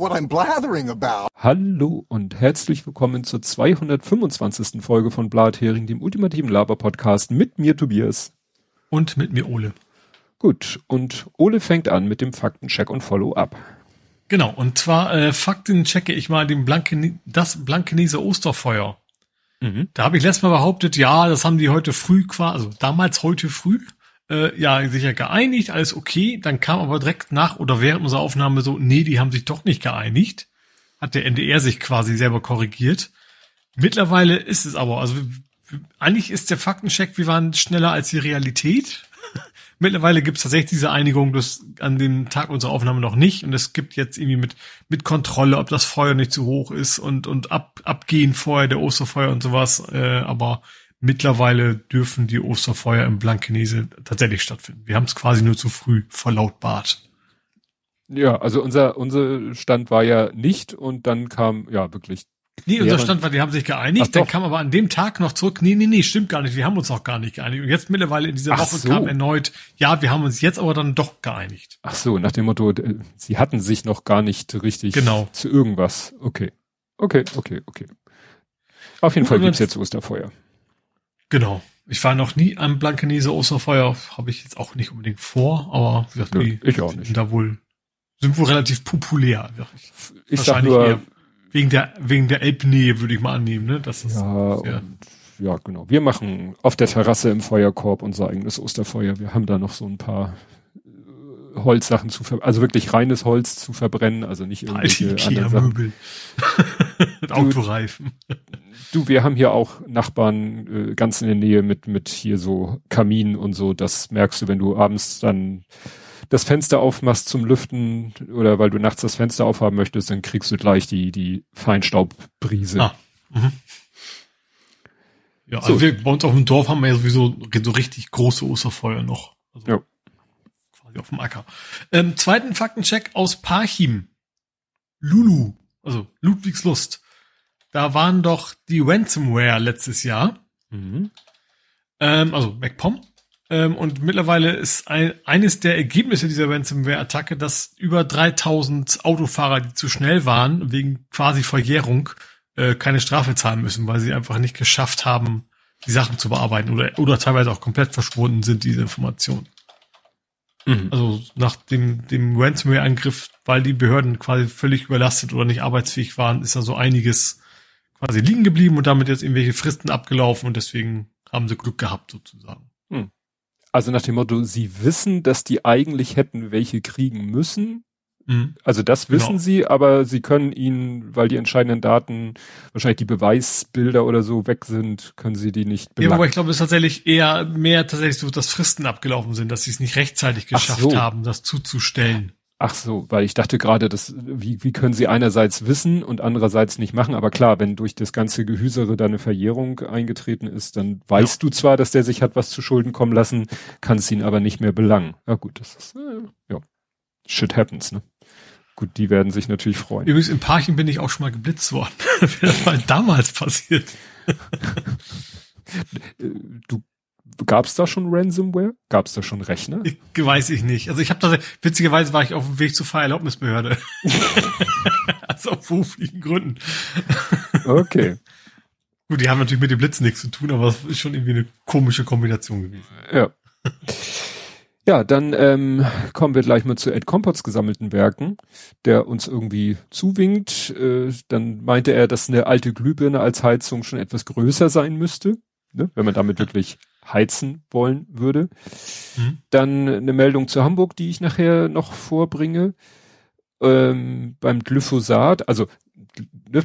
what I'm blathering about. Hallo und herzlich willkommen zur 225. Folge von Blathering, dem ultimativen Laber-Podcast mit mir Tobias. Und mit mir Ole. Gut, und Ole fängt an mit dem Faktencheck und Follow-up. Genau, und zwar äh, Fakten checke ich mal den Blanken, das Blankeneser Osterfeuer. Mhm. Da habe ich letztes Mal behauptet, ja, das haben die heute früh quasi, also damals heute früh, äh, ja, sicher geeinigt, alles okay. Dann kam aber direkt nach oder während unserer Aufnahme so, nee, die haben sich doch nicht geeinigt. Hat der NDR sich quasi selber korrigiert. Mittlerweile ist es aber, also eigentlich ist der Faktencheck, wir waren schneller als die Realität. Mittlerweile gibt es tatsächlich diese Einigung, das an dem Tag unserer Aufnahme noch nicht. Und es gibt jetzt irgendwie mit, mit Kontrolle, ob das Feuer nicht zu hoch ist und, und ab, abgehen vorher der Osterfeuer und sowas. Äh, aber mittlerweile dürfen die Osterfeuer im Blankenese tatsächlich stattfinden. Wir haben es quasi nur zu früh verlautbart. Ja, also unser, unser Stand war ja nicht und dann kam ja wirklich Nee, unser Stand war, die haben sich geeinigt, Ach, dann kam aber an dem Tag noch zurück, nee, nee, nee, stimmt gar nicht, wir haben uns auch gar nicht geeinigt. Und jetzt mittlerweile in dieser Ach Woche so. kam erneut, ja, wir haben uns jetzt aber dann doch geeinigt. Ach so, nach dem Motto, sie hatten sich noch gar nicht richtig genau. zu irgendwas. Okay. Okay, okay, okay. Auf jeden Und Fall gibt's jetzt Osterfeuer. Genau. Ich war noch nie am Blankenese Osterfeuer, habe ich jetzt auch nicht unbedingt vor, aber wie gesagt, die ich auch nicht. sind da wohl, sind wohl relativ populär. Ich, ich sag nur, Wegen der, wegen der Elbnähe würde ich mal annehmen, ne? Das ist ja, und, ja, genau. Wir machen auf der Terrasse im Feuerkorb unser eigenes Osterfeuer. Wir haben da noch so ein paar Holzsachen zu ver also wirklich reines Holz zu verbrennen, also nicht irgendwelche anderen Sachen. Autoreifen. Du, wir haben hier auch Nachbarn äh, ganz in der Nähe mit mit hier so Kamin und so. Das merkst du, wenn du abends dann das Fenster aufmachst zum Lüften oder weil du nachts das Fenster aufhaben möchtest, dann kriegst du gleich die, die Feinstaubbrise. Ah, mhm. Ja, so. also wir bei uns auf dem Dorf haben wir ja sowieso so richtig große Osterfeuer noch. Also ja. Quasi auf dem Acker. Ähm, zweiten Faktencheck aus Parchim. Lulu, also Ludwigslust. Da waren doch die Ransomware letztes Jahr. Mhm. Ähm, also MacPom. Ähm, und mittlerweile ist ein, eines der Ergebnisse dieser Ransomware-Attacke, dass über 3000 Autofahrer, die zu schnell waren, wegen quasi Verjährung, äh, keine Strafe zahlen müssen, weil sie einfach nicht geschafft haben, die Sachen zu bearbeiten oder, oder teilweise auch komplett verschwunden sind, diese Informationen. Mhm. Also nach dem, dem Ransomware-Angriff, weil die Behörden quasi völlig überlastet oder nicht arbeitsfähig waren, ist da so einiges quasi liegen geblieben und damit jetzt irgendwelche Fristen abgelaufen und deswegen haben sie Glück gehabt sozusagen. Mhm. Also nach dem Motto, sie wissen, dass die eigentlich hätten welche kriegen müssen. Mhm. Also das wissen genau. sie, aber sie können ihnen, weil die entscheidenden Daten, wahrscheinlich die Beweisbilder oder so weg sind, können sie die nicht belangen. Ja, aber ich glaube, es ist tatsächlich eher mehr tatsächlich so, dass Fristen abgelaufen sind, dass sie es nicht rechtzeitig geschafft so. haben, das zuzustellen. Ach so, weil ich dachte gerade, dass wie, wie können sie einerseits wissen und andererseits nicht machen, aber klar, wenn durch das ganze Gehüsere da eine Verjährung eingetreten ist, dann weißt ja. du zwar, dass der sich hat was zu Schulden kommen lassen, kannst ihn aber nicht mehr belangen. Ja gut, das ist äh, ja shit happens, ne? Gut, die werden sich natürlich freuen. Übrigens im Parchen bin ich auch schon mal geblitzt worden. Wäre das mal damals passiert. du Gab es da schon Ransomware? Gab es da schon Rechner? Ich, weiß ich nicht. Also ich habe da witzigerweise war ich auf dem Weg zur Fahrerlaubnisbehörde. also auf beruflichen Gründen. okay. Gut, die haben natürlich mit dem Blitz nichts zu tun, aber es ist schon irgendwie eine komische Kombination gewesen. Ja. Ja, dann ähm, kommen wir gleich mal zu Ed Compots gesammelten Werken, der uns irgendwie zuwinkt. Äh, dann meinte er, dass eine alte Glühbirne als Heizung schon etwas größer sein müsste, ne, wenn man damit wirklich heizen wollen würde. Mhm. Dann eine Meldung zu Hamburg, die ich nachher noch vorbringe. Ähm, beim Glyphosat, also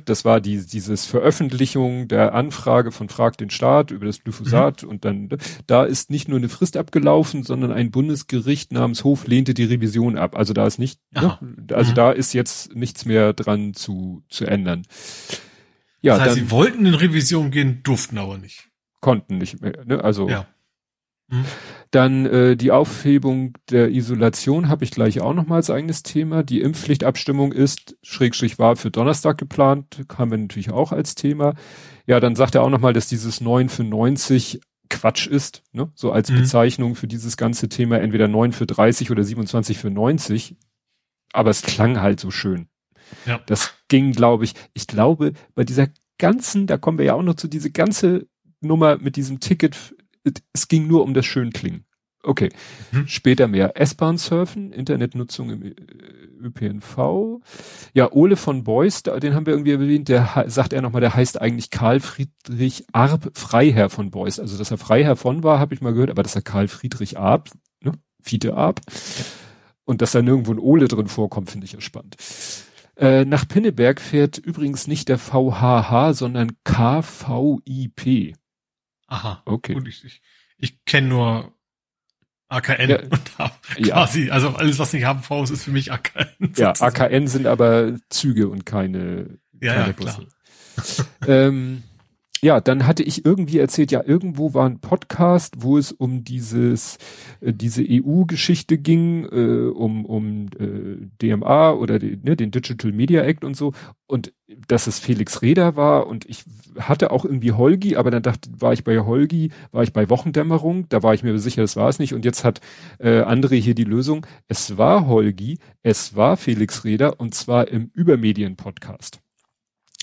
das war die, dieses Veröffentlichung der Anfrage von Frag den Staat über das Glyphosat mhm. und dann, ne, da ist nicht nur eine Frist abgelaufen, sondern ein Bundesgericht namens Hof lehnte die Revision ab. Also da ist nicht, ne, also mhm. da ist jetzt nichts mehr dran zu, zu ändern. Ja, das heißt, dann, sie wollten in Revision gehen, durften aber nicht konnten nicht mehr. Ne? Also ja. Hm. Dann äh, die Aufhebung der Isolation habe ich gleich auch noch mal als eigenes Thema. Die Impfpflichtabstimmung ist Schrägstrich war für Donnerstag geplant, haben wir natürlich auch als Thema. Ja, dann sagt er auch noch mal, dass dieses 9 für 90 Quatsch ist, ne? so als mhm. Bezeichnung für dieses ganze Thema, entweder 9 für 30 oder 27 für 90. Aber es klang halt so schön. Ja. Das ging, glaube ich, ich glaube, bei dieser ganzen, da kommen wir ja auch noch zu, diese ganze Nummer mit diesem Ticket, es ging nur um das Schönklingen. Okay. Hm. Später mehr S-Bahn surfen, Internetnutzung im äh, ÖPNV. Ja, Ole von Beuys, den haben wir irgendwie erwähnt, der sagt er nochmal, der heißt eigentlich Karl Friedrich Arp Freiherr von Beuys. Also, dass er Freiherr von war, habe ich mal gehört, aber dass er Karl Friedrich Arp, ne, Fiete Arp. Und dass da nirgendwo ein Ole drin vorkommt, finde ich ja spannend. Äh, nach Pinneberg fährt übrigens nicht der VHH, sondern KVIP. Aha. Okay. Und ich, ich, ich kenne nur AKN ja, und habe quasi, ja. also alles, was nicht HV ist, ist für mich AKN. Ja, AKN sind aber Züge und keine, ja, keine ja, Busse. ähm, ja, dann hatte ich irgendwie erzählt, ja, irgendwo war ein Podcast, wo es um dieses, äh, diese EU-Geschichte ging, äh, um, um äh, DMA oder die, ne, den Digital Media Act und so. Und dass es Felix Reder war und ich hatte auch irgendwie Holgi, aber dann dachte, war ich bei Holgi, war ich bei Wochendämmerung, da war ich mir sicher, das war es nicht. Und jetzt hat äh, André hier die Lösung. Es war Holgi, es war Felix Reder und zwar im Übermedien-Podcast.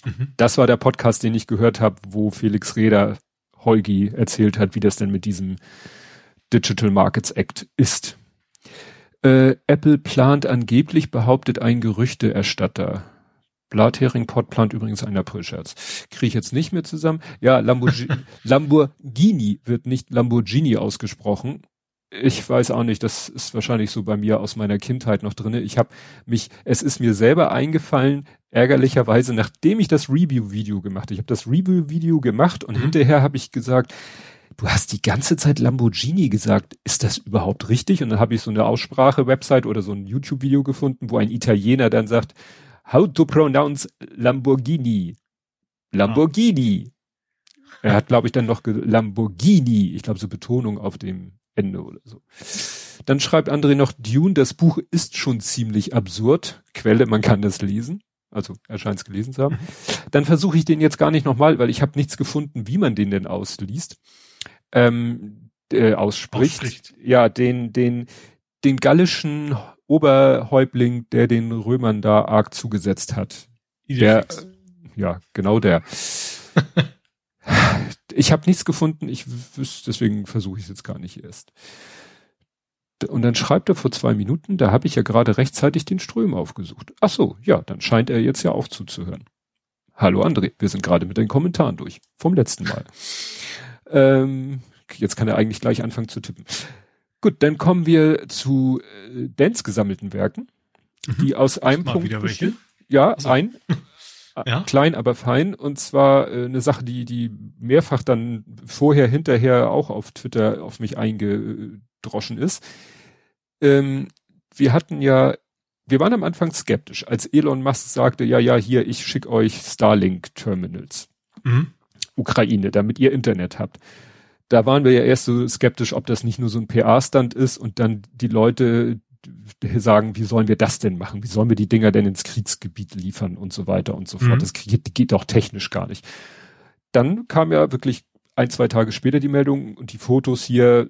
Mhm. Das war der Podcast, den ich gehört habe, wo Felix Reder Holgi erzählt hat, wie das denn mit diesem Digital Markets Act ist. Äh, Apple plant angeblich, behauptet ein Gerüchteerstatter. Blathering-Pod plant übrigens einen April-Scherz. Kriege ich jetzt nicht mehr zusammen. Ja, Lamborghini, Lamborghini wird nicht Lamborghini ausgesprochen ich weiß auch nicht, das ist wahrscheinlich so bei mir aus meiner Kindheit noch drinne. Ich habe mich, es ist mir selber eingefallen, ärgerlicherweise, nachdem ich das Review-Video gemacht habe. Ich habe das Review-Video gemacht und mhm. hinterher habe ich gesagt, du hast die ganze Zeit Lamborghini gesagt. Ist das überhaupt richtig? Und dann habe ich so eine Aussprache-Website oder so ein YouTube-Video gefunden, wo ein Italiener dann sagt, how to pronounce Lamborghini? Lamborghini. Ah. Er hat, glaube ich, dann noch Lamborghini. Ich glaube, so Betonung auf dem Ende oder so. Dann schreibt André noch, Dune, das Buch ist schon ziemlich absurd. Quelle, man kann das lesen. Also er scheint es gelesen zu haben. Mhm. Dann versuche ich den jetzt gar nicht nochmal, weil ich habe nichts gefunden, wie man den denn ausliest. Ähm, äh, ausspricht. ausspricht. Ja, den, den, den gallischen Oberhäuptling, der den Römern da arg zugesetzt hat. Der, ja, genau der. ich habe nichts gefunden, ich wüsste, deswegen versuche ich es jetzt gar nicht erst. Und dann schreibt er vor zwei Minuten, da habe ich ja gerade rechtzeitig den Ström aufgesucht. Ach so, ja, dann scheint er jetzt ja auch zuzuhören. Hallo André, wir sind gerade mit den Kommentaren durch, vom letzten Mal. ähm, jetzt kann er eigentlich gleich anfangen zu tippen. Gut, dann kommen wir zu äh, Dance gesammelten Werken, mhm. die aus einem Punkt wieder welche? Ja, also. ein. ja? klein, aber fein. Und zwar äh, eine Sache, die, die mehrfach dann vorher, hinterher auch auf Twitter auf mich eingedroschen ist. Ähm, wir hatten ja, wir waren am Anfang skeptisch, als Elon Musk sagte, ja, ja, hier, ich schicke euch Starlink-Terminals. Mhm. Ukraine, damit ihr Internet habt. Da waren wir ja erst so skeptisch, ob das nicht nur so ein PA-Stand ist und dann die Leute, sagen, wie sollen wir das denn machen? Wie sollen wir die Dinger denn ins Kriegsgebiet liefern und so weiter und so fort. Mhm. Das geht, geht doch technisch gar nicht. Dann kam ja wirklich ein, zwei Tage später die Meldung und die Fotos hier,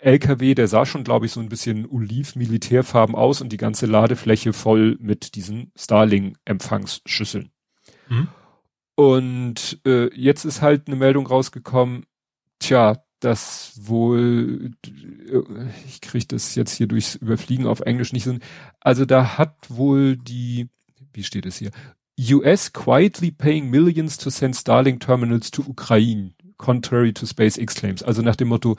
LKW, der sah schon, glaube ich, so ein bisschen oliv-militärfarben aus und die ganze Ladefläche voll mit diesen Starling-Empfangsschüsseln. Mhm. Und äh, jetzt ist halt eine Meldung rausgekommen, tja, dass wohl, ich kriege das jetzt hier durchs Überfliegen auf Englisch nicht so, also da hat wohl die, wie steht es hier, US quietly paying millions to send Starlink terminals to Ukraine, contrary to SpaceX claims. Also nach dem Motto,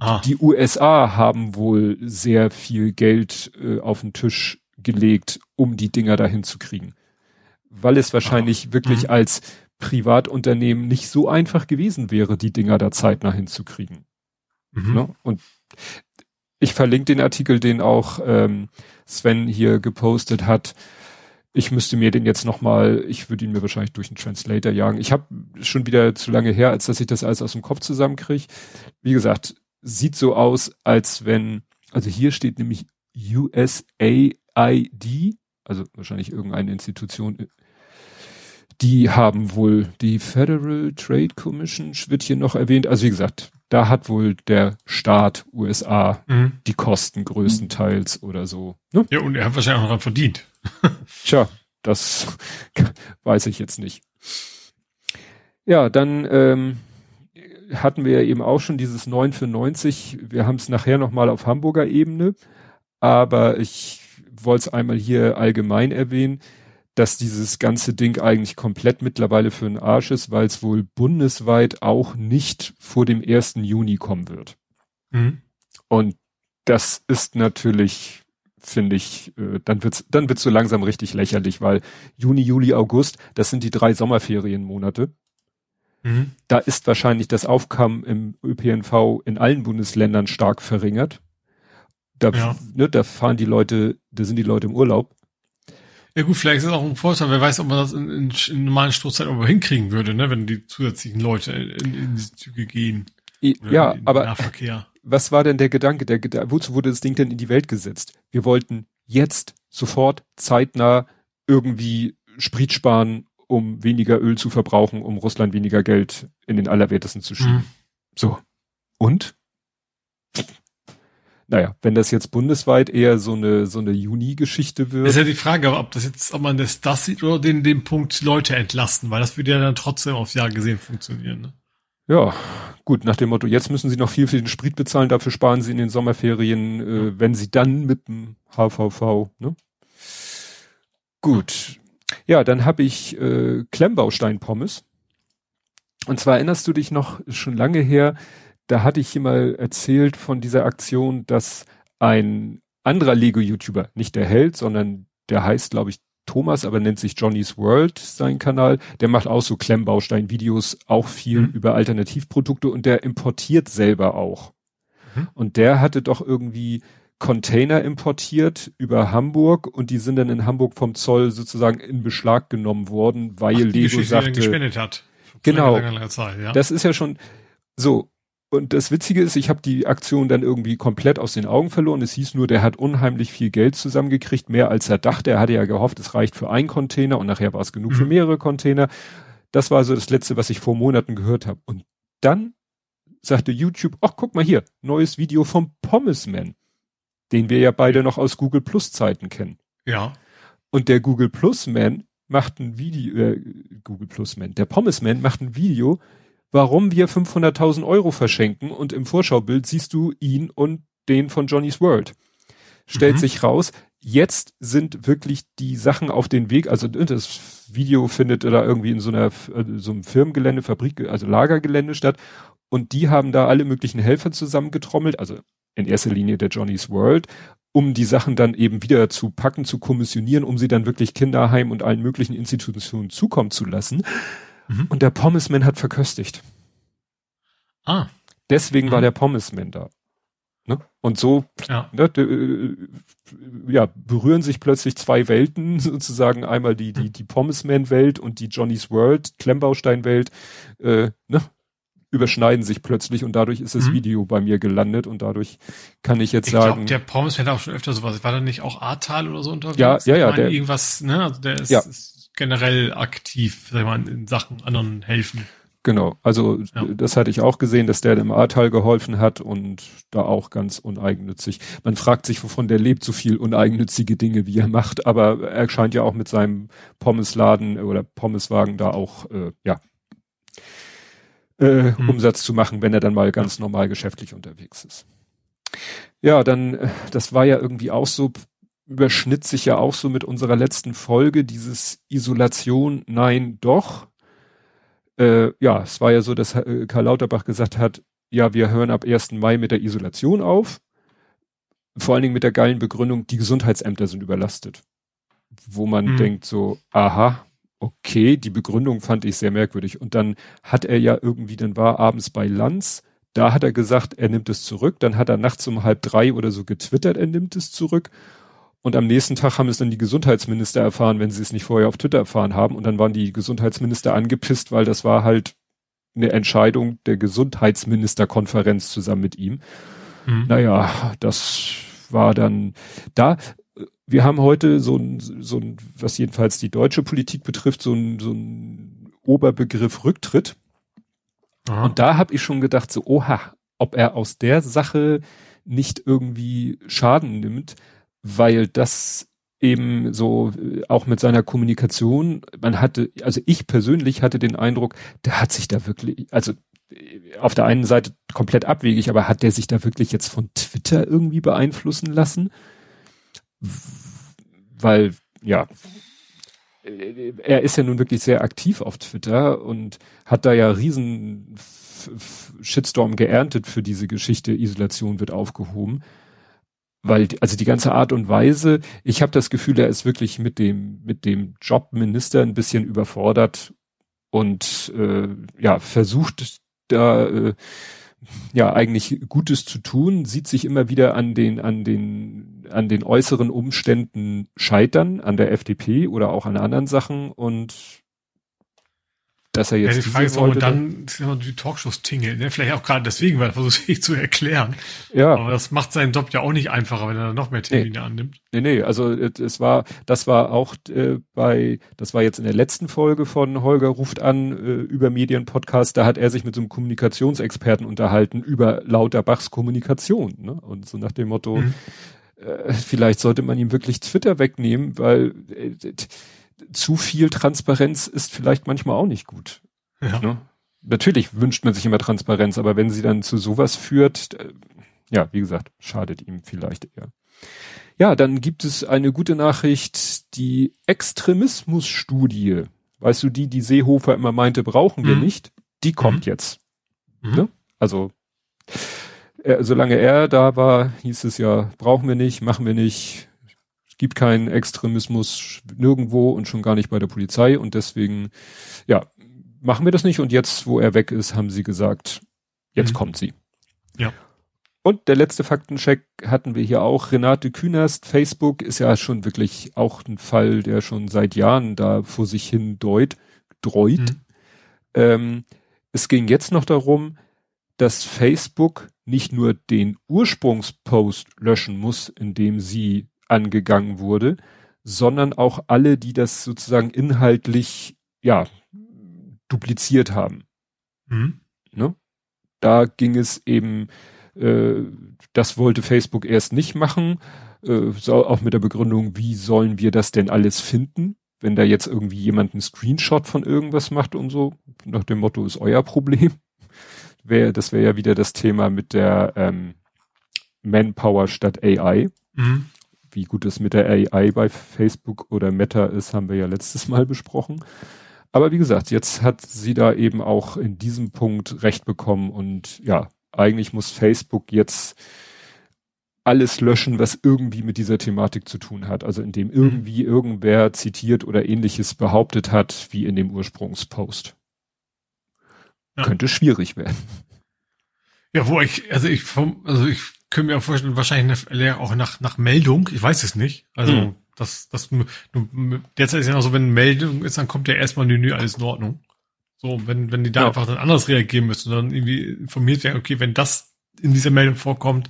ah. die USA haben wohl sehr viel Geld äh, auf den Tisch gelegt, um die Dinger dahin zu kriegen. Weil es wahrscheinlich ah. wirklich mhm. als Privatunternehmen nicht so einfach gewesen wäre, die Dinger da zeitnah hinzukriegen. Mhm. Ne? Und ich verlinke den Artikel, den auch ähm, Sven hier gepostet hat. Ich müsste mir den jetzt nochmal, ich würde ihn mir wahrscheinlich durch einen Translator jagen. Ich habe schon wieder zu lange her, als dass ich das alles aus dem Kopf zusammenkriege. Wie gesagt, sieht so aus, als wenn, also hier steht nämlich USAID, also wahrscheinlich irgendeine Institution die haben wohl die Federal Trade Commission, wird hier noch erwähnt. Also wie gesagt, da hat wohl der Staat USA mhm. die Kosten größtenteils oder so. Ne? Ja, und er hat wahrscheinlich auch daran verdient. Tja, das weiß ich jetzt nicht. Ja, dann ähm, hatten wir ja eben auch schon dieses 9 für 90. Wir haben es nachher nochmal auf Hamburger Ebene, aber ich wollte es einmal hier allgemein erwähnen, dass dieses ganze Ding eigentlich komplett mittlerweile für den Arsch ist, weil es wohl bundesweit auch nicht vor dem 1. Juni kommen wird. Mhm. Und das ist natürlich, finde ich, äh, dann wird's, dann wird's so langsam richtig lächerlich, weil Juni, Juli, August, das sind die drei Sommerferienmonate. Mhm. Da ist wahrscheinlich das Aufkommen im ÖPNV in allen Bundesländern stark verringert. Da, ja. ne, da fahren die Leute, da sind die Leute im Urlaub. Ja gut, vielleicht ist es auch ein Vorteil, wer weiß, ob man das in, in, in normalen Stoßzeiten aber hinkriegen würde, ne, wenn die zusätzlichen Leute in, in diese Züge gehen. Ja, aber Nahverkehr. was war denn der Gedanke? Der, der, wozu wurde das Ding denn in die Welt gesetzt? Wir wollten jetzt sofort zeitnah irgendwie Sprit sparen um weniger Öl zu verbrauchen, um Russland weniger Geld in den Allerwertesten zu schieben. Mhm. So. Und? Naja, wenn das jetzt bundesweit eher so eine, so eine Juni-Geschichte wird. Ist ja die Frage, ob das jetzt, ob man das, das sieht oder den, den Punkt Leute entlasten, weil das würde ja dann trotzdem aufs Jahr gesehen funktionieren, ne? Ja, gut, nach dem Motto, jetzt müssen sie noch viel für den Sprit bezahlen, dafür sparen sie in den Sommerferien, äh, wenn sie dann mit dem HVV, ne? Gut, ja, dann habe ich äh, Klemmbaustein-Pommes. Und zwar erinnerst du dich noch schon lange her, da hatte ich hier mal erzählt von dieser Aktion, dass ein anderer Lego-YouTuber, nicht der Held, sondern der heißt, glaube ich, Thomas, aber nennt sich Johnny's World, sein Kanal. Der macht auch so Klemmbaustein-Videos, auch viel mhm. über Alternativprodukte und der importiert selber auch. Mhm. Und der hatte doch irgendwie Container importiert über Hamburg und die sind dann in Hamburg vom Zoll sozusagen in Beschlag genommen worden, weil Ach, Lego Geschichte, sagte, gespendet hat. Genau. Zeit, ja. Das ist ja schon so. Und das Witzige ist, ich habe die Aktion dann irgendwie komplett aus den Augen verloren. Es hieß nur, der hat unheimlich viel Geld zusammengekriegt, mehr als er dachte. Er hatte ja gehofft, es reicht für einen Container und nachher war es genug mhm. für mehrere Container. Das war so das Letzte, was ich vor Monaten gehört habe. Und dann sagte YouTube, ach guck mal hier, neues Video vom Pommesman den wir ja beide noch aus Google Plus Zeiten kennen. Ja. Und der Google Plus Man macht ein Video, äh, Google Plus Man, der Pommes Man macht ein Video, warum wir 500.000 Euro verschenken und im Vorschaubild siehst du ihn und den von Johnny's World. Stellt mhm. sich raus, jetzt sind wirklich die Sachen auf den Weg, also das Video findet da irgendwie in so einer, äh, so einem Firmengelände, Fabrik, also Lagergelände statt und die haben da alle möglichen Helfer zusammengetrommelt, also in erster Linie der Johnny's World, um die Sachen dann eben wieder zu packen, zu kommissionieren, um sie dann wirklich Kinderheim und allen möglichen Institutionen zukommen zu lassen. Mhm. Und der Pommesman hat verköstigt. Ah. Deswegen mhm. war der Pommesman da. Ne? Und so ja. Ne, äh, ja, berühren sich plötzlich zwei Welten, sozusagen einmal die, die, die Pommesman-Welt und die Johnny's World, Klemmbaustein-Welt. Äh, ne? überschneiden sich plötzlich und dadurch ist das mhm. Video bei mir gelandet und dadurch kann ich jetzt ich sagen. Glaub, der Pommes hat auch schon öfter sowas. War da nicht auch Ahrtal oder so unterwegs? Ja, ja, ja. Der, irgendwas, ne? Also der ist, ja. ist generell aktiv, sag mal, in Sachen anderen helfen. Genau, also ja. das hatte ich auch gesehen, dass der dem Ahrtal geholfen hat und da auch ganz uneigennützig. Man fragt sich, wovon der lebt, so viel uneigennützige Dinge, wie er macht, aber er scheint ja auch mit seinem Pommesladen oder Pommeswagen da auch, äh, ja, äh, hm. Umsatz zu machen, wenn er dann mal ganz normal geschäftlich unterwegs ist. Ja, dann, äh, das war ja irgendwie auch so, überschnitt sich ja auch so mit unserer letzten Folge, dieses Isolation, nein, doch. Äh, ja, es war ja so, dass äh, Karl Lauterbach gesagt hat, ja, wir hören ab 1. Mai mit der Isolation auf. Vor allen Dingen mit der geilen Begründung, die Gesundheitsämter sind überlastet. Wo man hm. denkt so, aha, okay, die Begründung fand ich sehr merkwürdig. Und dann hat er ja irgendwie, dann war abends bei Lanz, da hat er gesagt, er nimmt es zurück. Dann hat er nachts um halb drei oder so getwittert, er nimmt es zurück. Und am nächsten Tag haben es dann die Gesundheitsminister erfahren, wenn sie es nicht vorher auf Twitter erfahren haben. Und dann waren die Gesundheitsminister angepisst, weil das war halt eine Entscheidung der Gesundheitsministerkonferenz zusammen mit ihm. Mhm. Naja, das war dann da wir haben heute so ein, so ein, was jedenfalls die deutsche Politik betrifft, so ein, so ein Oberbegriff Rücktritt. Aha. Und da habe ich schon gedacht, so, oha, ob er aus der Sache nicht irgendwie Schaden nimmt, weil das eben so äh, auch mit seiner Kommunikation, man hatte, also ich persönlich hatte den Eindruck, der hat sich da wirklich, also äh, auf der einen Seite komplett abwegig, aber hat der sich da wirklich jetzt von Twitter irgendwie beeinflussen lassen? Weil, ja, äh, er ist ja nun wirklich sehr aktiv auf Twitter und hat da ja riesen Shitstorm geerntet für diese Geschichte, Isolation wird aufgehoben. Weil, also die ganze Art und Weise, ich habe das Gefühl, er ist wirklich mit dem, mit dem Jobminister ein bisschen überfordert und äh, ja, versucht da äh, ja eigentlich Gutes zu tun, sieht sich immer wieder an den, an den, an den äußeren Umständen scheitern, an der FDP oder auch an anderen Sachen und dass er jetzt. Ja, die Frage ist, warum dann die Talkshows tingeln, ne? Vielleicht auch gerade deswegen, weil er versucht sich zu erklären. Ja. Aber das macht seinen Job ja auch nicht einfacher, wenn er noch mehr Termine nee. annimmt. Nee, nee, also es war, das war auch äh, bei, das war jetzt in der letzten Folge von Holger ruft an äh, über Medienpodcast, da hat er sich mit so einem Kommunikationsexperten unterhalten über Lauterbachs Kommunikation, ne? Und so nach dem Motto, mhm. äh, vielleicht sollte man ihm wirklich Twitter wegnehmen, weil äh, zu viel Transparenz ist vielleicht manchmal auch nicht gut. Ja. Ne? Natürlich wünscht man sich immer Transparenz, aber wenn sie dann zu sowas führt, äh, ja, wie gesagt, schadet ihm vielleicht eher. Ja, dann gibt es eine gute Nachricht, die Extremismusstudie. Weißt du, die, die Seehofer immer meinte, brauchen wir mhm. nicht, die kommt mhm. jetzt. Mhm. Ne? Also, er, solange er da war, hieß es ja, brauchen wir nicht, machen wir nicht, gibt keinen Extremismus nirgendwo und schon gar nicht bei der Polizei und deswegen, ja, machen wir das nicht und jetzt, wo er weg ist, haben sie gesagt, jetzt mhm. kommt sie. Ja. Und der letzte Faktencheck hatten wir hier auch. Renate Künast, Facebook ist ja schon wirklich auch ein Fall, der schon seit Jahren da vor sich hin deut, dreut. Mhm. Ähm, es ging jetzt noch darum, dass Facebook nicht nur den Ursprungspost löschen muss, indem sie angegangen wurde, sondern auch alle, die das sozusagen inhaltlich, ja, dupliziert haben. Mhm. Ne? Da ging es eben, äh, das wollte Facebook erst nicht machen, äh, so auch mit der Begründung, wie sollen wir das denn alles finden, wenn da jetzt irgendwie jemand einen Screenshot von irgendwas macht und so, nach dem Motto ist euer Problem. Wär, das wäre ja wieder das Thema mit der ähm, Manpower statt AI. Mhm. Wie gut es mit der AI bei Facebook oder Meta ist, haben wir ja letztes Mal besprochen. Aber wie gesagt, jetzt hat sie da eben auch in diesem Punkt recht bekommen und ja, eigentlich muss Facebook jetzt alles löschen, was irgendwie mit dieser Thematik zu tun hat. Also indem mhm. irgendwie irgendwer zitiert oder ähnliches behauptet hat, wie in dem Ursprungspost. Ja. Könnte schwierig werden. Ja, wo ich, also ich, also ich können wir auch vorstellen, wahrscheinlich auch nach, nach Meldung, ich weiß es nicht. Also mhm. das, das derzeit ist ja noch so, wenn Meldung ist, dann kommt ja erstmal ein Menü, alles in Ordnung. So, wenn, wenn die da ja. einfach dann anders reagieren müssen, dann irgendwie informiert werden, okay, wenn das in dieser Meldung vorkommt,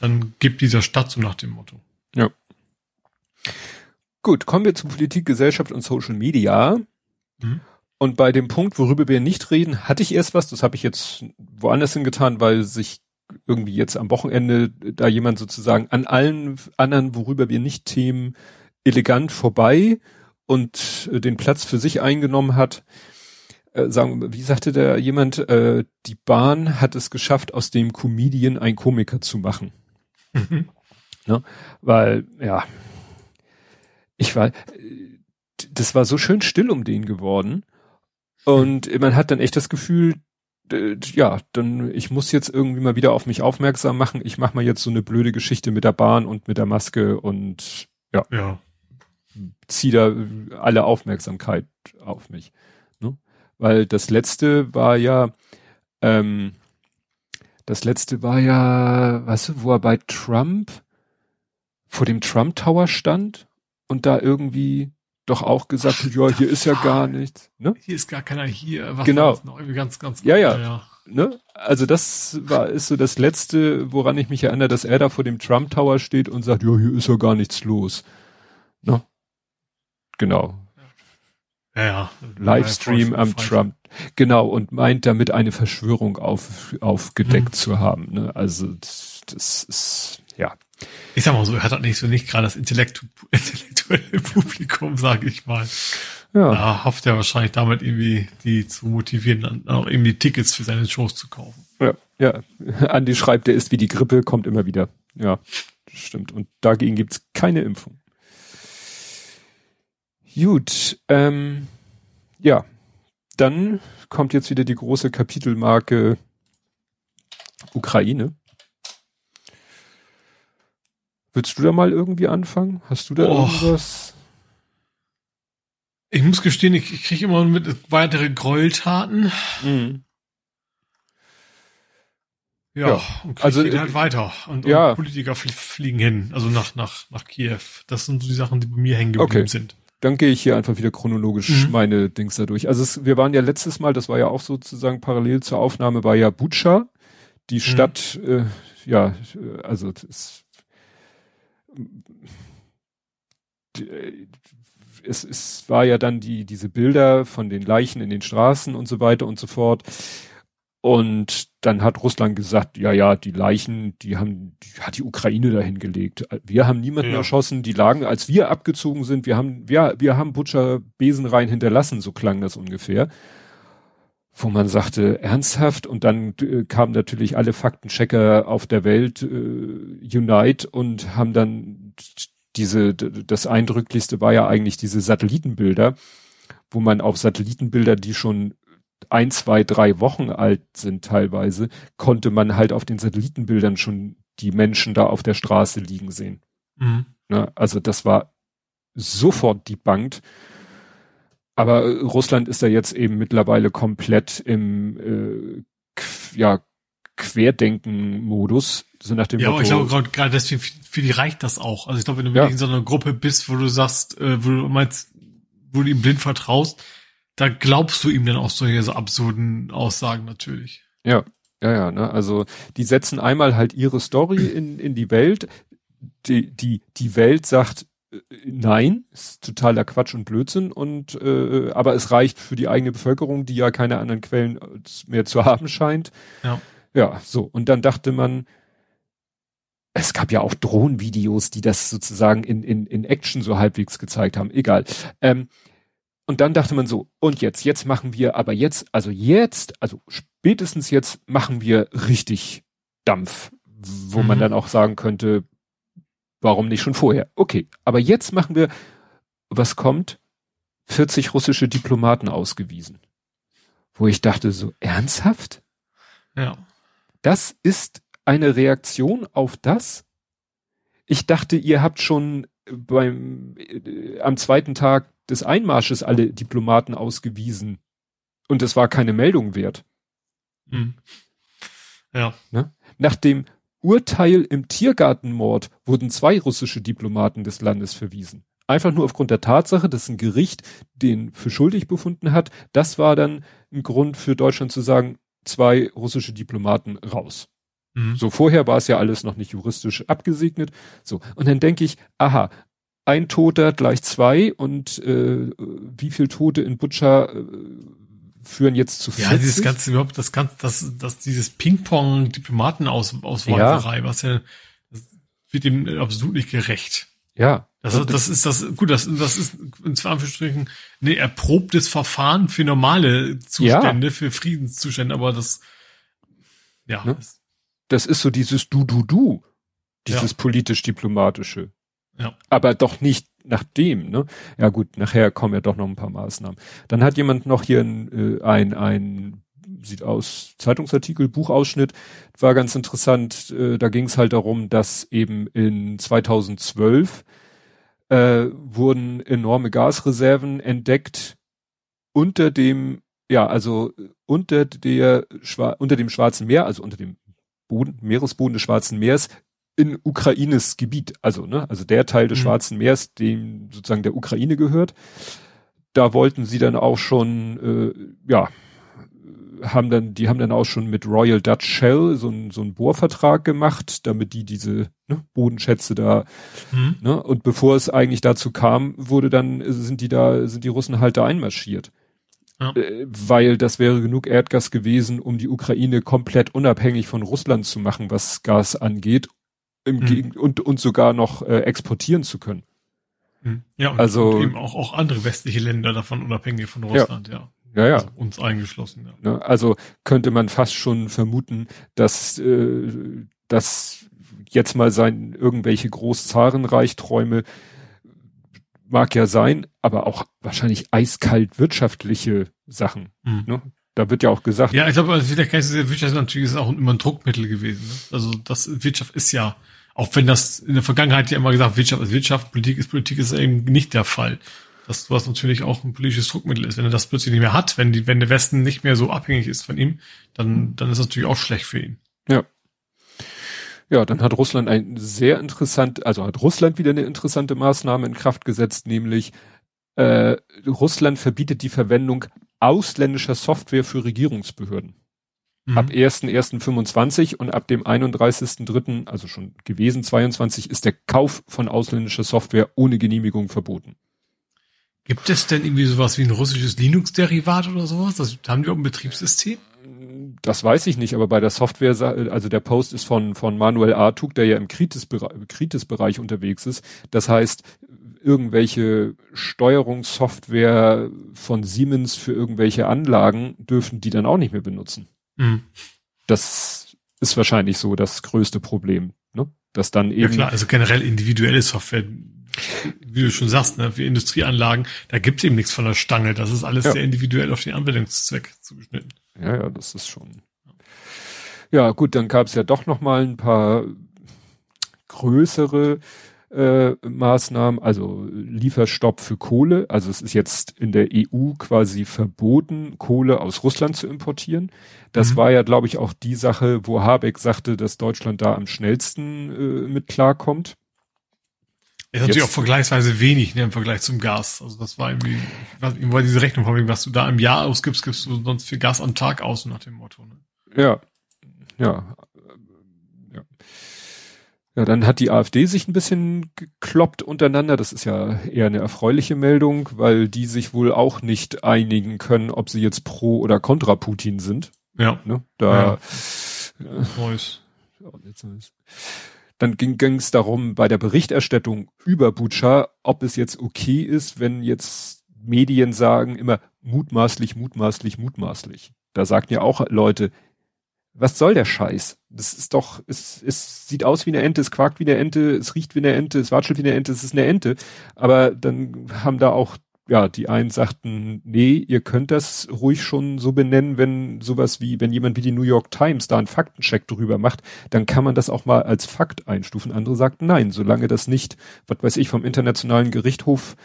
dann gibt dieser Stadt so nach dem Motto. Ja. Gut, kommen wir zu Politik, Gesellschaft und Social Media. Mhm. Und bei dem Punkt, worüber wir nicht reden, hatte ich erst was, das habe ich jetzt woanders hingetan, weil sich irgendwie jetzt am Wochenende da jemand sozusagen an allen anderen, worüber wir nicht Themen, elegant vorbei und äh, den Platz für sich eingenommen hat. Äh, sagen, wie sagte da jemand, äh, die Bahn hat es geschafft, aus dem Comedian ein Komiker zu machen. Mhm. Ne? Weil, ja, ich war, das war so schön still um den geworden. Und man hat dann echt das Gefühl, ja, dann ich muss jetzt irgendwie mal wieder auf mich aufmerksam machen. Ich mache mal jetzt so eine blöde Geschichte mit der Bahn und mit der Maske und ja, ja. zieh da alle Aufmerksamkeit auf mich. Ne? Weil das letzte war ja, ähm, das letzte war ja, weißt du, wo er bei Trump vor dem Trump Tower stand und da irgendwie doch auch gesagt, Ach, ja, hier ist ja gar nichts. Ne? Hier ist gar keiner hier. Was genau. Noch? Ganz, ganz ja, ja, ja. Ne? Also das war ist so das letzte, woran ich mich erinnere, dass er da vor dem Trump Tower steht und sagt, ja, hier ist ja gar nichts los. Ne? Genau. Ja, ja. Livestream am Trump. Genau, und meint damit eine Verschwörung auf, aufgedeckt mhm. zu haben. Ne? Also das, das ist, ja. Ich sag mal so, er hat halt nicht so nicht gerade das Intellektu intellektuelle Publikum, sage ich mal. Ja. Da hofft er wahrscheinlich damit irgendwie die zu motivieren, dann auch irgendwie Tickets für seine Shows zu kaufen. Ja, ja. Andi schreibt, der ist wie die Grippe, kommt immer wieder. Ja, stimmt. Und dagegen gibt's keine Impfung. Gut, ähm, ja, dann kommt jetzt wieder die große Kapitelmarke Ukraine. Würdest du da mal irgendwie anfangen? Hast du da oh. irgendwas? Ich muss gestehen, ich, kriege immer mit weitere Gräueltaten. Mhm. Ja, ja, und also geht halt weiter und, ja. und Politiker fliegen hin, also nach nach nach Kiew. Das sind so die Sachen, die bei mir hängen geblieben okay. sind. Dann gehe ich hier einfach wieder chronologisch mhm. meine Dings da durch. Also es, wir waren ja letztes Mal, das war ja auch sozusagen parallel zur Aufnahme, war ja Butscha, die mhm. Stadt, äh, ja, also das, es, es war ja dann die diese Bilder von den Leichen in den Straßen und so weiter und so fort. Und dann hat Russland gesagt, ja, ja, die Leichen, die haben, die hat die Ukraine dahin gelegt. Wir haben niemanden ja. erschossen, die lagen, als wir abgezogen sind, wir haben, wir, wir haben Butcher Besenrein hinterlassen, so klang das ungefähr. Wo man sagte, ernsthaft? Und dann äh, kamen natürlich alle Faktenchecker auf der Welt äh, unite und haben dann diese, das eindrücklichste war ja eigentlich diese Satellitenbilder, wo man auf Satellitenbilder, die schon ein, zwei, drei Wochen alt sind teilweise, konnte man halt auf den Satellitenbildern schon die Menschen da auf der Straße liegen sehen. Mhm. Ne? Also das war sofort die Bank. Aber Russland ist da jetzt eben mittlerweile komplett im äh, ja, Querdenken-Modus. So nach dem ja, Motto, aber ich glaube gerade deswegen für die reicht das auch. Also ich glaube, wenn du ja. wirklich in so einer Gruppe bist, wo du sagst, äh, wo du meinst, wo du ihm blind vertraust, da glaubst du ihm dann auch solche so absurden Aussagen natürlich. Ja, ja, ja, ne? Also die setzen einmal halt ihre Story in, in die Welt. Die, die, die Welt sagt, äh, nein, ist totaler Quatsch und Blödsinn und äh, aber es reicht für die eigene Bevölkerung, die ja keine anderen Quellen mehr zu haben scheint. Ja. Ja, so. Und dann dachte man, es gab ja auch Drohnenvideos, die das sozusagen in, in, in Action so halbwegs gezeigt haben. Egal. Ähm, und dann dachte man so, und jetzt, jetzt machen wir, aber jetzt, also jetzt, also spätestens jetzt machen wir richtig Dampf, wo mhm. man dann auch sagen könnte, warum nicht schon vorher? Okay, aber jetzt machen wir, was kommt? 40 russische Diplomaten ausgewiesen. Wo ich dachte so, ernsthaft? Ja. Das ist eine Reaktion auf das? Ich dachte, ihr habt schon beim, äh, am zweiten Tag des Einmarsches alle Diplomaten ausgewiesen. Und es war keine Meldung wert. Hm. Ja. Ne? Nach dem Urteil im Tiergartenmord wurden zwei russische Diplomaten des Landes verwiesen. Einfach nur aufgrund der Tatsache, dass ein Gericht den für schuldig befunden hat. Das war dann ein Grund für Deutschland zu sagen, zwei russische Diplomaten raus. Mhm. So vorher war es ja alles noch nicht juristisch abgesegnet. So und dann denke ich, aha, ein Toter gleich zwei und äh, wie viel Tote in Butcher äh, führen jetzt zu 40? Ja, dieses ganze überhaupt das ganze das das dieses Ping-Pong Diplomatenauswahlserei, ja. was ja das wird dem absolut nicht gerecht. Ja. Das, das ist das gut, das das ist in zwei Anführungsstrichen nee, erprobtes Verfahren für normale Zustände, ja. für Friedenszustände, aber das ja, ne? das, ist so dieses du du du, dieses ja. politisch diplomatische. Ja. Aber doch nicht nach dem, ne? Ja gut, nachher kommen ja doch noch ein paar Maßnahmen. Dann hat jemand noch hier ein, äh, ein, ein sieht aus, Zeitungsartikel, Buchausschnitt, war ganz interessant. Äh, da ging es halt darum, dass eben in 2012 äh, wurden enorme Gasreserven entdeckt unter dem, ja, also unter der unter dem Schwarzen Meer, also unter dem Boden, Meeresboden des Schwarzen Meers in Ukraines Gebiet, also ne, also der Teil des mhm. Schwarzen Meers, dem sozusagen der Ukraine gehört. Da wollten sie dann auch schon, äh, ja, haben dann, die haben dann auch schon mit Royal Dutch Shell so ein so ein Bohrvertrag gemacht, damit die diese ne, Bodenschätze da, mhm. ne, und bevor es eigentlich dazu kam, wurde dann, sind die da, sind die Russen halt da einmarschiert. Ja. Äh, weil das wäre genug Erdgas gewesen, um die Ukraine komplett unabhängig von Russland zu machen, was Gas angeht im mhm. Gegen und, und sogar noch äh, exportieren zu können. Mhm. Ja, und, also, und eben auch, auch andere westliche Länder davon unabhängig von Russland, ja. ja. Ja, ja. Also uns eingeschlossen. Ja. Ne, also könnte man fast schon vermuten, dass, äh, dass jetzt mal sein irgendwelche Großzarenreichträume mag ja sein, aber auch wahrscheinlich eiskalt wirtschaftliche Sachen. Mhm. Ne? Da wird ja auch gesagt. Ja, ich glaube, also der Geist der Wirtschaft natürlich ist auch immer ein Druckmittel gewesen. Ne? Also das Wirtschaft ist ja, auch wenn das in der Vergangenheit ja immer gesagt, Wirtschaft ist Wirtschaft, Politik ist Politik, ist eben nicht der Fall. Das, was natürlich auch ein politisches Druckmittel ist. Wenn er das plötzlich nicht mehr hat, wenn die, wenn der Westen nicht mehr so abhängig ist von ihm, dann, dann ist das natürlich auch schlecht für ihn. Ja. Ja, dann hat Russland ein sehr interessant, also hat Russland wieder eine interessante Maßnahme in Kraft gesetzt, nämlich äh, Russland verbietet die Verwendung ausländischer Software für Regierungsbehörden. Mhm. Ab 1.1.25 und ab dem 31.3., also schon gewesen 22, ist der Kauf von ausländischer Software ohne Genehmigung verboten. Gibt es denn irgendwie sowas wie ein russisches Linux-Derivat oder sowas? Das haben wir auch ein Betriebssystem? Das weiß ich nicht, aber bei der Software, also der Post ist von, von Manuel Artug, der ja im Kritis-Bereich unterwegs ist. Das heißt, irgendwelche Steuerungssoftware von Siemens für irgendwelche Anlagen dürfen die dann auch nicht mehr benutzen. Mhm. Das ist wahrscheinlich so das größte Problem, ne? Dass dann eben. Ja klar, also generell individuelle Software, wie du schon sagst, ne, für Industrieanlagen, da gibt's eben nichts von der Stange. Das ist alles ja. sehr individuell auf den Anwendungszweck zugeschnitten. Ja, ja, das ist schon. Ja, gut, dann gab's ja doch noch mal ein paar größere äh, Maßnahmen, also Lieferstopp für Kohle. Also es ist jetzt in der EU quasi verboten, Kohle aus Russland zu importieren. Das mhm. war ja, glaube ich, auch die Sache, wo Habeck sagte, dass Deutschland da am schnellsten äh, mit klarkommt. Ist natürlich auch vergleichsweise wenig ne, im Vergleich zum Gas. Also das war irgendwie, ich weiß, ich wollte diese Rechnung von was du da im Jahr ausgibst, gibst du sonst für Gas am Tag aus, nach dem Motto. Ne? Ja, ja, ja, dann hat die AfD sich ein bisschen gekloppt untereinander. Das ist ja eher eine erfreuliche Meldung, weil die sich wohl auch nicht einigen können, ob sie jetzt pro oder kontra Putin sind. Ja. Ne? Da. Ja. Äh, Neues. Dann ging es darum, bei der Berichterstattung über Butscha, ob es jetzt okay ist, wenn jetzt Medien sagen immer mutmaßlich, mutmaßlich, mutmaßlich. Da sagten ja auch Leute, was soll der Scheiß? Das ist doch, es, es sieht aus wie eine Ente, es quakt wie eine Ente, es riecht wie eine Ente, es watschelt wie eine Ente, es ist eine Ente. Aber dann haben da auch, ja, die einen sagten, nee, ihr könnt das ruhig schon so benennen, wenn sowas wie, wenn jemand wie die New York Times da einen Faktencheck drüber macht, dann kann man das auch mal als Fakt einstufen. Andere sagten, nein, solange das nicht, was weiß ich, vom internationalen Gerichtshof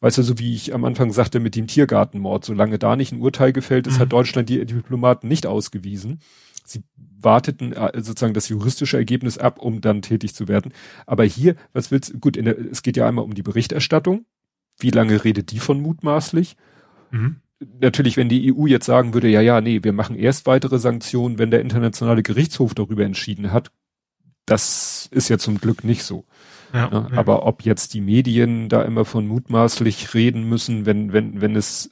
weißt du, so wie ich am Anfang sagte mit dem Tiergartenmord, solange da nicht ein Urteil gefällt ist, mhm. hat Deutschland die Diplomaten nicht ausgewiesen sie warteten äh, sozusagen das juristische Ergebnis ab, um dann tätig zu werden. Aber hier, was willst gut, der, es geht ja einmal um die Berichterstattung. Wie lange redet die von mutmaßlich? Mhm. Natürlich, wenn die EU jetzt sagen würde, ja, ja, nee, wir machen erst weitere Sanktionen, wenn der internationale Gerichtshof darüber entschieden hat. Das ist ja zum Glück nicht so. Ja, ja, aber ob jetzt die Medien da immer von mutmaßlich reden müssen, wenn, wenn, wenn es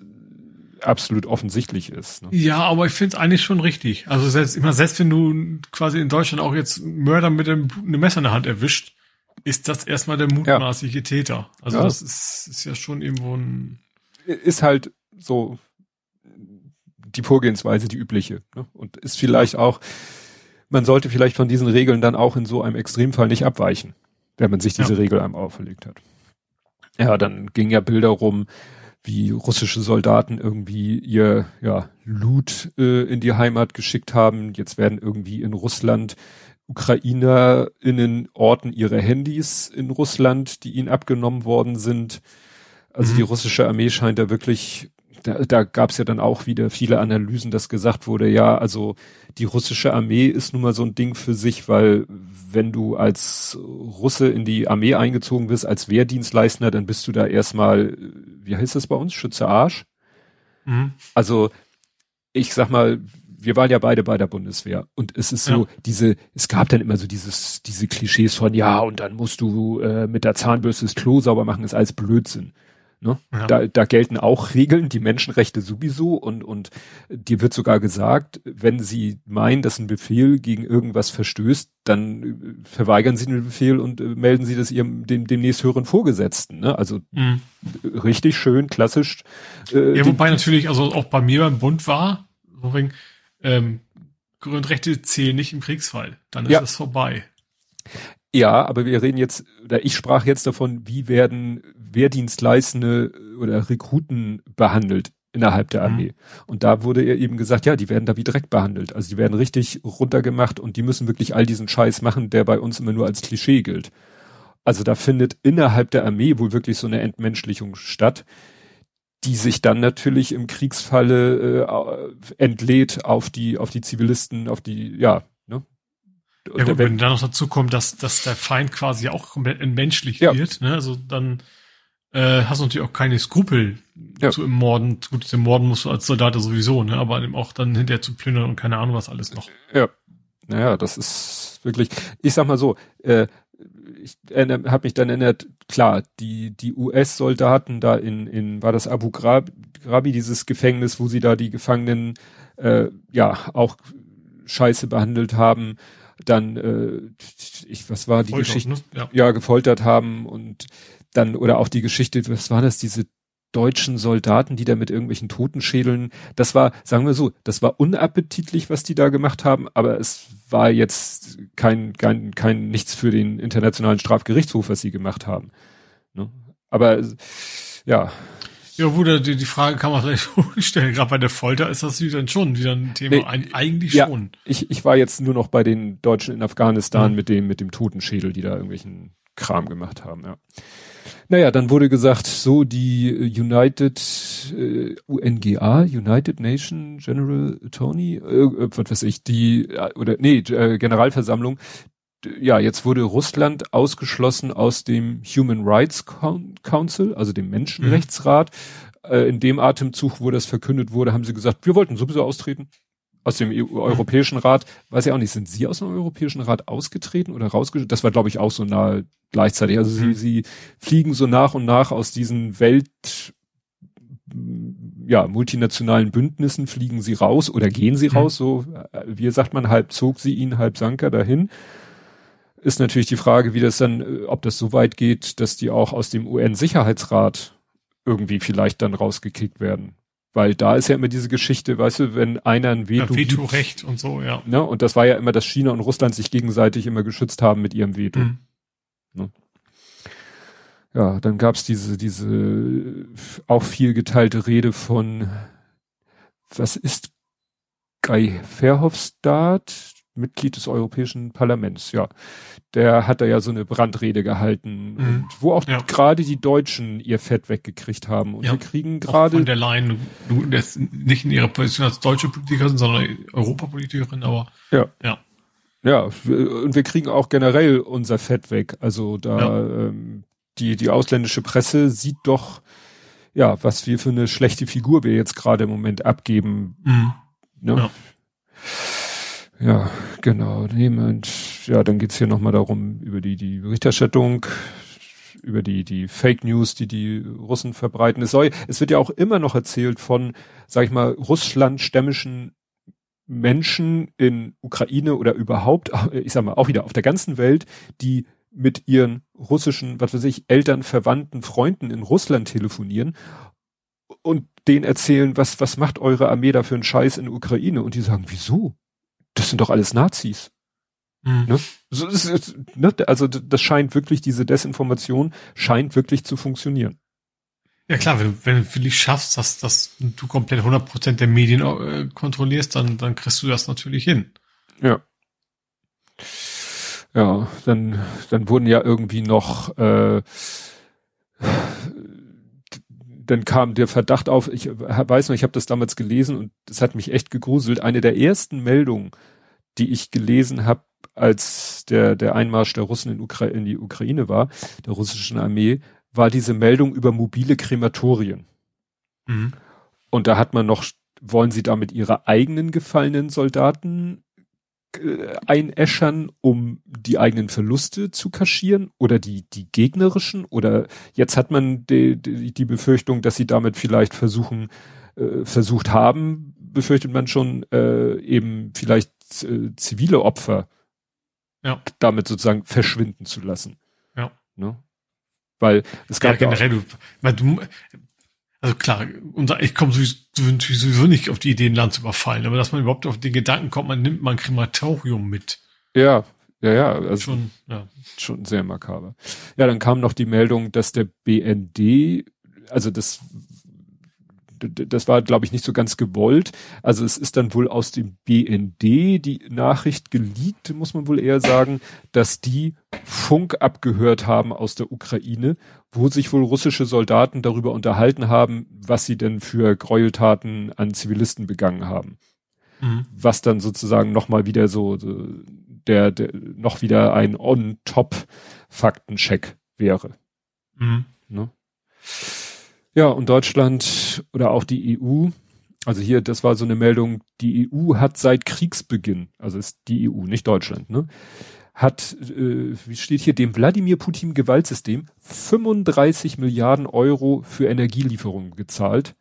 absolut offensichtlich ist. Ne? Ja, aber ich finde es eigentlich schon richtig. Also selbst, immer selbst wenn du quasi in Deutschland auch jetzt Mörder mit einem, einem Messer in der Hand erwischt, ist das erstmal der mutmaßliche ja. Täter. Also ja. das ist, ist ja schon irgendwo ein... Ist halt so die Vorgehensweise, die übliche. Ne? Und ist vielleicht auch, man sollte vielleicht von diesen Regeln dann auch in so einem Extremfall nicht abweichen, wenn man sich diese ja. Regel einem auferlegt hat. Ja, dann ging ja Bilder rum, wie russische Soldaten irgendwie ihr ja, Loot äh, in die Heimat geschickt haben. Jetzt werden irgendwie in Russland UkrainerInnen orten ihre Handys in Russland, die ihnen abgenommen worden sind. Also mhm. die russische Armee scheint da wirklich, da, da gab es ja dann auch wieder viele Analysen, dass gesagt wurde, ja, also die russische Armee ist nun mal so ein Ding für sich, weil wenn du als Russe in die Armee eingezogen bist, als Wehrdienstleister, dann bist du da erstmal wie heißt das bei uns? Schütze Arsch. Mhm. Also, ich sag mal, wir waren ja beide bei der Bundeswehr und es ist so ja. diese, es gab dann immer so dieses, diese Klischees von ja und dann musst du äh, mit der Zahnbürste das Klo sauber machen, ist alles Blödsinn. Ne? Ja. Da, da gelten auch Regeln, die Menschenrechte sowieso und, und dir wird sogar gesagt, wenn sie meinen, dass ein Befehl gegen irgendwas verstößt, dann äh, verweigern sie den Befehl und äh, melden sie das ihrem dem, demnächst höheren Vorgesetzten. Ne? Also mhm. richtig schön, klassisch. Äh, ja, wobei natürlich, also auch bei mir beim Bund war, so wegen, ähm, Grundrechte zählen nicht im Kriegsfall. Dann ist ja. das vorbei. Ja, aber wir reden jetzt, oder ich sprach jetzt davon, wie werden Wehrdienstleistende oder Rekruten behandelt innerhalb der Armee. Mhm. Und da wurde eben gesagt, ja, die werden da wie Dreck behandelt. Also die werden richtig runtergemacht und die müssen wirklich all diesen Scheiß machen, der bei uns immer nur als Klischee gilt. Also da findet innerhalb der Armee wohl wirklich so eine Entmenschlichung statt, die sich dann natürlich im Kriegsfalle äh, entlädt auf die, auf die Zivilisten, auf die, ja, ja, gut, wenn dann noch dazu kommt, dass, dass der Feind quasi auch komplett entmenschlicht ja. wird, ne? also dann äh, hast du natürlich auch keine Skrupel ja. zu Morden. Gut, zu Morden musst du als Soldat sowieso, ne? aber eben auch dann hinterher zu plündern und keine Ahnung was alles noch. Ja, naja, das ist wirklich, ich sag mal so, äh, ich habe mich dann erinnert, klar, die, die US-Soldaten da in, in, war das Abu Ghrabi, dieses Gefängnis, wo sie da die Gefangenen, äh, ja, auch scheiße behandelt haben dann, äh, ich, was war die Folter, Geschichte? Ne? Ja. ja, gefoltert haben und dann, oder auch die Geschichte, was war das, diese deutschen Soldaten, die da mit irgendwelchen Totenschädeln, das war, sagen wir so, das war unappetitlich, was die da gemacht haben, aber es war jetzt kein, kein, kein nichts für den internationalen Strafgerichtshof, was sie gemacht haben. Ne? Aber ja, ja, wo die, die Frage kann man vielleicht stellen. Gerade bei der Folter ist das wieder schon wieder ein Thema. Nee, eigentlich ja, schon. Ich, ich war jetzt nur noch bei den Deutschen in Afghanistan mhm. mit dem, mit dem Totenschädel, die da irgendwelchen Kram gemacht haben, ja. Naja, dann wurde gesagt, so die United äh, UNGA, United Nation General Attorney, äh, was weiß ich, die äh, oder nee, äh, Generalversammlung, ja, jetzt wurde Russland ausgeschlossen aus dem Human Rights Council, also dem Menschenrechtsrat. Mhm. Äh, in dem Atemzug, wo das verkündet wurde, haben sie gesagt, wir wollten sowieso austreten aus dem EU, Europäischen Rat. Weiß ich auch nicht, sind Sie aus dem Europäischen Rat ausgetreten oder rausgeschlossen? Das war, glaube ich, auch so nahe gleichzeitig. Also mhm. sie, sie fliegen so nach und nach aus diesen Welt, ja, multinationalen Bündnissen fliegen sie raus oder gehen sie mhm. raus, so, äh, wie sagt man, halb zog sie ihn, halb sank er dahin ist natürlich die Frage, wie das dann, äh, ob das so weit geht, dass die auch aus dem UN-Sicherheitsrat irgendwie vielleicht dann rausgekickt werden. Weil da ist ja immer diese Geschichte, weißt du, wenn einer ein Veto. Ja, Veto-Recht und so, ja. Ne? Und das war ja immer, dass China und Russland sich gegenseitig immer geschützt haben mit ihrem Veto. Mhm. Ne? Ja, dann gab's diese, diese auch viel geteilte Rede von was ist Guy Verhofstadt, Mitglied des Europäischen Parlaments, ja. Der hat da ja so eine Brandrede gehalten, mhm. wo auch ja. gerade die Deutschen ihr Fett weggekriegt haben. Und ja. wir kriegen gerade. Von der Leyen, nicht in ihrer Position als deutsche Politikerin, sondern Europapolitikerin, aber. Ja. Ja. Ja, und wir kriegen auch generell unser Fett weg. Also da, ja. ähm, die, die ausländische Presse sieht doch, ja, was wir für eine schlechte Figur wir jetzt gerade im Moment abgeben. Mhm. Ne? Ja. Ja, genau. Niemand. Ja, dann geht's hier nochmal darum, über die, die Berichterstattung, über die, die Fake News, die die Russen verbreiten. Es soll, es wird ja auch immer noch erzählt von, sag ich mal, russlandstämmischen Menschen in Ukraine oder überhaupt, ich sag mal, auch wieder auf der ganzen Welt, die mit ihren russischen, was weiß ich, Eltern, Verwandten, Freunden in Russland telefonieren und denen erzählen, was, was macht eure Armee da für einen Scheiß in Ukraine? Und die sagen, wieso? Das sind doch alles Nazis. Mhm. Ne? So, ist, ne? Also das scheint wirklich, diese Desinformation scheint wirklich zu funktionieren. Ja klar, wenn, wenn du wirklich schaffst, dass, dass du komplett 100% der Medien äh, kontrollierst, dann, dann kriegst du das natürlich hin. Ja. Ja, dann, dann wurden ja irgendwie noch äh, dann kam der Verdacht auf, ich weiß noch, ich habe das damals gelesen und das hat mich echt gegruselt. Eine der ersten Meldungen, die ich gelesen habe, als der, der Einmarsch der Russen in, Ukra in die Ukraine war, der russischen Armee, war diese Meldung über mobile Krematorien. Mhm. Und da hat man noch, wollen sie damit ihre eigenen gefallenen Soldaten äh, einäschern, um die eigenen Verluste zu kaschieren oder die, die gegnerischen? Oder jetzt hat man die, die, die Befürchtung, dass sie damit vielleicht versuchen, äh, versucht haben, befürchtet man schon, äh, eben vielleicht zivile Opfer ja. damit sozusagen verschwinden zu lassen. Ja. Ne? Weil es gab ja generell, du, weil du, also klar, unser, ich komme sowieso, sowieso nicht auf die Idee, ein Land zu überfallen, aber dass man überhaupt auf den Gedanken kommt, man nimmt mal ein Krematorium mit. Ja, ja, ja, also schon, ja. schon sehr makaber. Ja, dann kam noch die Meldung, dass der BND, also das das war, glaube ich, nicht so ganz gewollt. Also es ist dann wohl aus dem BND die Nachricht geleakt, muss man wohl eher sagen, dass die Funk abgehört haben aus der Ukraine, wo sich wohl russische Soldaten darüber unterhalten haben, was sie denn für Gräueltaten an Zivilisten begangen haben. Mhm. Was dann sozusagen nochmal wieder so, so der, der noch wieder ein On-Top-Faktencheck wäre. Mhm. Ne? Ja, und Deutschland oder auch die EU, also hier, das war so eine Meldung, die EU hat seit Kriegsbeginn, also ist die EU, nicht Deutschland, ne, hat, äh, wie steht hier, dem Wladimir Putin Gewaltsystem 35 Milliarden Euro für Energielieferungen gezahlt.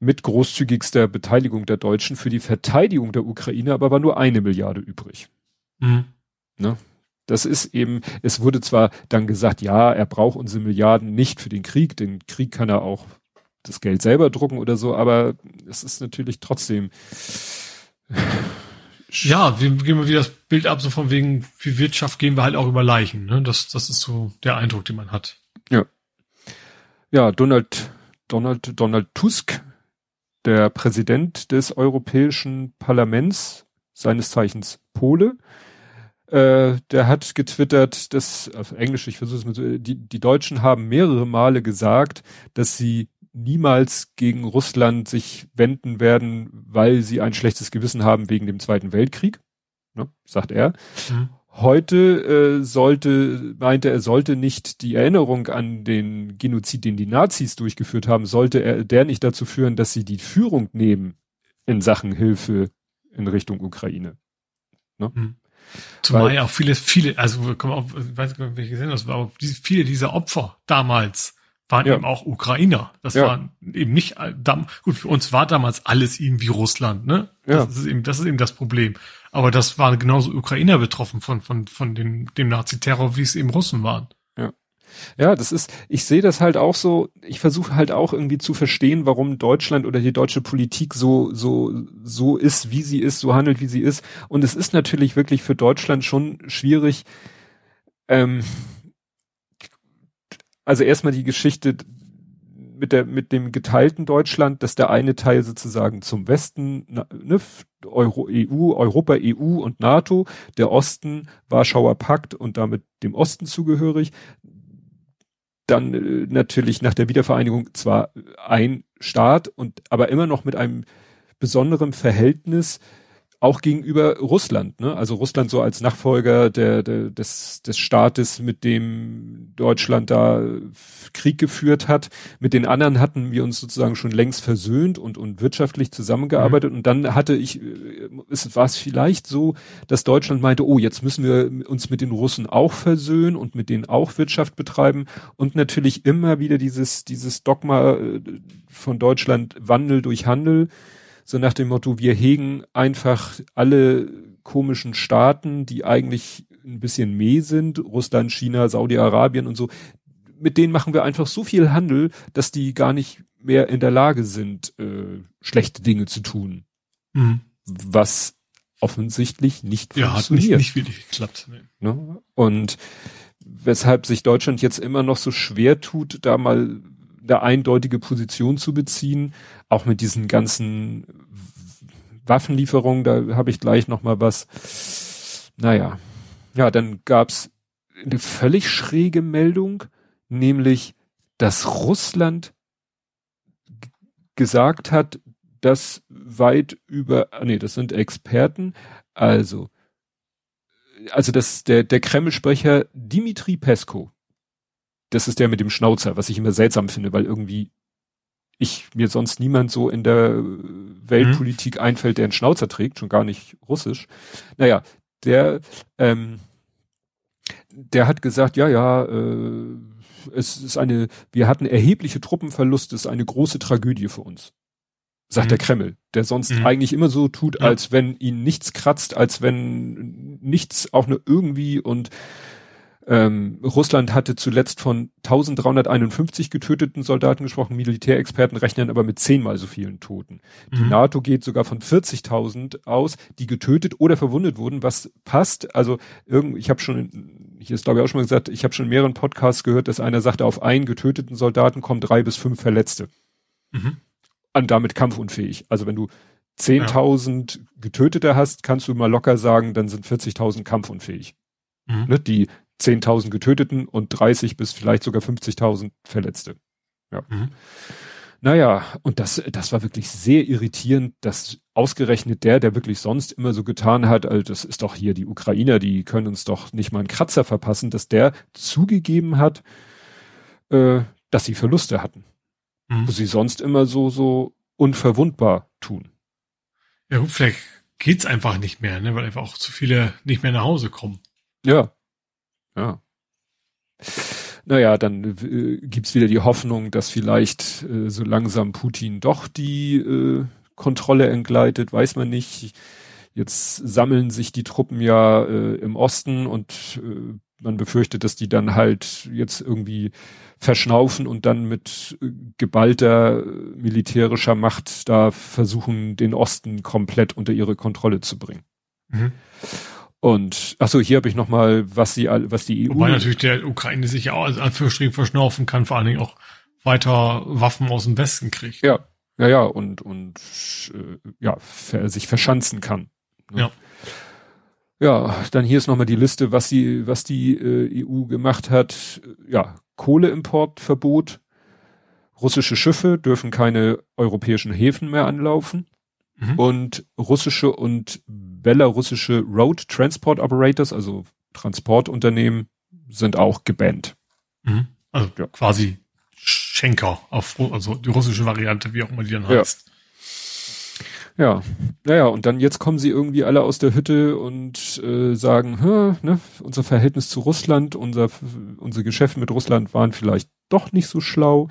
Mit großzügigster Beteiligung der Deutschen für die Verteidigung der Ukraine, aber war nur eine Milliarde übrig. Mhm. Ne? Das ist eben, es wurde zwar dann gesagt, ja, er braucht unsere Milliarden nicht für den Krieg, den Krieg kann er auch das Geld selber drucken oder so, aber es ist natürlich trotzdem. Ja, wir gehen mal wieder das Bild ab, so von wegen, für Wirtschaft gehen wir halt auch über Leichen, ne? Das, das ist so der Eindruck, den man hat. Ja. Ja, Donald, Donald, Donald Tusk, der Präsident des Europäischen Parlaments, seines Zeichens Pole, äh, der hat getwittert, dass, auf Englisch, ich versuche es mal so, die, die Deutschen haben mehrere Male gesagt, dass sie niemals gegen Russland sich wenden werden, weil sie ein schlechtes Gewissen haben wegen dem Zweiten Weltkrieg, ne, sagt er. Mhm. Heute äh, sollte, meinte er, sollte nicht die Erinnerung an den Genozid, den die Nazis durchgeführt haben, sollte er der nicht dazu führen, dass sie die Führung nehmen in Sachen Hilfe in Richtung Ukraine. Ne? Mhm. Zumal Weil, ja auch viele, viele, also komm auf, ich weiß nicht, welche gesehen das war, aber viele dieser Opfer damals waren ja. eben auch Ukrainer. Das ja. waren eben nicht, gut, für uns war damals alles irgendwie Russland, ne? Ja. Das ist eben, das ist eben das Problem. Aber das waren genauso Ukrainer betroffen von, von, von dem, dem Nazi-Terror, wie es eben Russen waren. Ja, das ist, ich sehe das halt auch so, ich versuche halt auch irgendwie zu verstehen, warum Deutschland oder die deutsche Politik so, so, so ist, wie sie ist, so handelt, wie sie ist. Und es ist natürlich wirklich für Deutschland schon schwierig, ähm, also erstmal die Geschichte mit der, mit dem geteilten Deutschland, dass der eine Teil sozusagen zum Westen, ne, Euro, EU, Europa, EU und NATO, der Osten, Warschauer Pakt und damit dem Osten zugehörig dann äh, natürlich nach der Wiedervereinigung zwar ein Staat und aber immer noch mit einem besonderen Verhältnis auch gegenüber Russland, ne? Also Russland so als Nachfolger der, der, des, des Staates, mit dem Deutschland da Krieg geführt hat. Mit den anderen hatten wir uns sozusagen schon längst versöhnt und, und wirtschaftlich zusammengearbeitet. Mhm. Und dann hatte ich, äh, es war es vielleicht so, dass Deutschland meinte, oh, jetzt müssen wir uns mit den Russen auch versöhnen und mit denen auch Wirtschaft betreiben. Und natürlich immer wieder dieses, dieses Dogma äh, von Deutschland Wandel durch Handel so nach dem Motto, wir hegen einfach alle komischen Staaten, die eigentlich ein bisschen meh sind, Russland, China, Saudi-Arabien und so, mit denen machen wir einfach so viel Handel, dass die gar nicht mehr in der Lage sind, äh, schlechte Dinge zu tun. Mhm. Was offensichtlich nicht ja, funktioniert. Ja, nicht, nicht wirklich geklappt. Nee. Ne? Und weshalb sich Deutschland jetzt immer noch so schwer tut, da mal eine eindeutige Position zu beziehen, auch mit diesen ganzen Waffenlieferungen, da habe ich gleich noch mal was. Naja, ja, dann gab's eine völlig schräge Meldung, nämlich, dass Russland gesagt hat, dass weit über, ah, nee, das sind Experten, also, also das, der, der Kreml-Sprecher Dimitri Pesko, das ist der mit dem Schnauzer, was ich immer seltsam finde, weil irgendwie ich mir sonst niemand so in der Weltpolitik mhm. einfällt, der einen Schnauzer trägt, schon gar nicht russisch. Naja, der, ähm, der hat gesagt, ja, ja, äh, es ist eine, wir hatten erhebliche Truppenverluste, es ist eine große Tragödie für uns. Sagt mhm. der Kreml, der sonst mhm. eigentlich immer so tut, ja. als wenn ihn nichts kratzt, als wenn nichts auch nur irgendwie und ähm, Russland hatte zuletzt von 1351 getöteten Soldaten gesprochen, Militärexperten rechnen aber mit zehnmal so vielen Toten. Mhm. Die NATO geht sogar von 40.000 aus, die getötet oder verwundet wurden, was passt. Also irgend, ich habe schon, hier ist glaube ich auch schon mal gesagt, ich habe schon in mehreren Podcasts gehört, dass einer sagte, auf einen getöteten Soldaten kommen drei bis fünf Verletzte. Mhm. Und damit kampfunfähig. Also wenn du 10.000 ja. Getötete hast, kannst du mal locker sagen, dann sind 40.000 kampfunfähig. Mhm. Ne, die 10.000 Getöteten und 30 bis vielleicht sogar 50.000 Verletzte. Ja. Mhm. Naja, und das, das war wirklich sehr irritierend, dass ausgerechnet der, der wirklich sonst immer so getan hat, also das ist doch hier die Ukrainer, die können uns doch nicht mal einen Kratzer verpassen, dass der zugegeben hat, äh, dass sie Verluste hatten. Mhm. Wo sie sonst immer so, so unverwundbar tun. Ja gut, vielleicht geht's einfach nicht mehr, ne, weil einfach auch zu viele nicht mehr nach Hause kommen. Ja, ja. Naja, dann äh, gibt's wieder die Hoffnung, dass vielleicht äh, so langsam Putin doch die äh, Kontrolle entgleitet, weiß man nicht. Jetzt sammeln sich die Truppen ja äh, im Osten und äh, man befürchtet, dass die dann halt jetzt irgendwie verschnaufen und dann mit äh, geballter militärischer Macht da versuchen, den Osten komplett unter ihre Kontrolle zu bringen. Mhm. Und achso, hier habe ich noch mal, was sie, was die EU. Wobei natürlich der Ukraine sich ja auch als Anführungsstrichen verschnaufen kann, vor allen Dingen auch weiter Waffen aus dem Westen kriegt. Ja, ja, ja und und äh, ja sich verschanzen kann. Ne? Ja. Ja, dann hier ist noch mal die Liste, was sie, was die äh, EU gemacht hat. Ja, Kohleimportverbot. Russische Schiffe dürfen keine europäischen Häfen mehr anlaufen. Mhm. Und russische und belarussische Road Transport Operators, also Transportunternehmen, sind auch gebannt. Mhm. Also ja. quasi Schenker, auf, also die russische Variante, wie auch immer die dann heißt. Ja, naja, und dann jetzt kommen sie irgendwie alle aus der Hütte und äh, sagen, ne, unser Verhältnis zu Russland, unser, unsere Geschäfte mit Russland waren vielleicht doch nicht so schlau.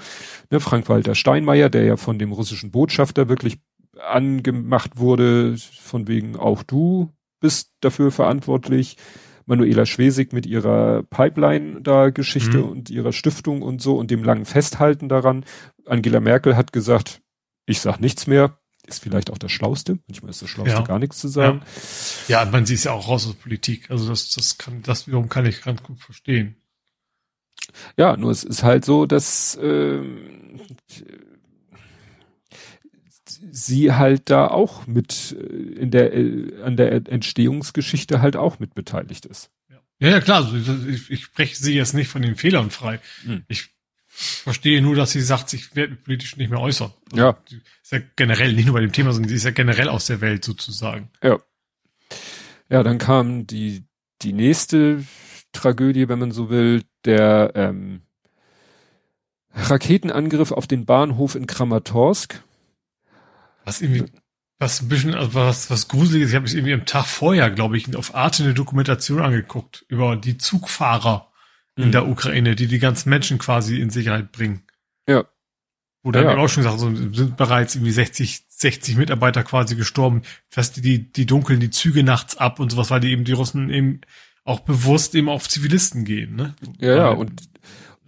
Ne, Frank-Walter Steinmeier, der ja von dem russischen Botschafter wirklich angemacht wurde, von wegen auch du bist dafür verantwortlich. Manuela Schwesig mit ihrer Pipeline da Geschichte mhm. und ihrer Stiftung und so und dem langen Festhalten daran. Angela Merkel hat gesagt, ich sag nichts mehr. Ist vielleicht auch das Schlauste. Manchmal ist das Schlauste ja. gar nichts zu sagen. Ja. ja, man sieht es ja auch raus aus Politik. Also das, das kann, das wiederum kann ich ganz gut verstehen. Ja, nur es ist halt so, dass äh, sie halt da auch mit äh, in der äh, an der Entstehungsgeschichte halt auch mit beteiligt ist. Ja, ja klar, also ich, ich spreche sie jetzt nicht von den Fehlern frei. Hm. Ich verstehe nur, dass sie sagt, ich werde politisch nicht mehr äußern. Also ja. Ist ja generell, nicht nur bei dem Thema, sondern sie ist ja generell aus der Welt sozusagen. Ja. Ja, dann kam die, die nächste Tragödie, wenn man so will, der ähm, Raketenangriff auf den Bahnhof in Kramatorsk. Was irgendwie, was ein bisschen, also was, was gruseliges. Ich habe mich irgendwie am Tag vorher, glaube ich, auf Arte eine Dokumentation angeguckt über die Zugfahrer mhm. in der Ukraine, die die ganzen Menschen quasi in Sicherheit bringen. Ja. Wo dann ja. auch schon gesagt, so sind bereits irgendwie 60, 60 Mitarbeiter quasi gestorben. Fast die, die dunkeln die Züge nachts ab und sowas, weil die eben die Russen eben auch bewusst eben auf Zivilisten gehen, ne? Ja, ja, und,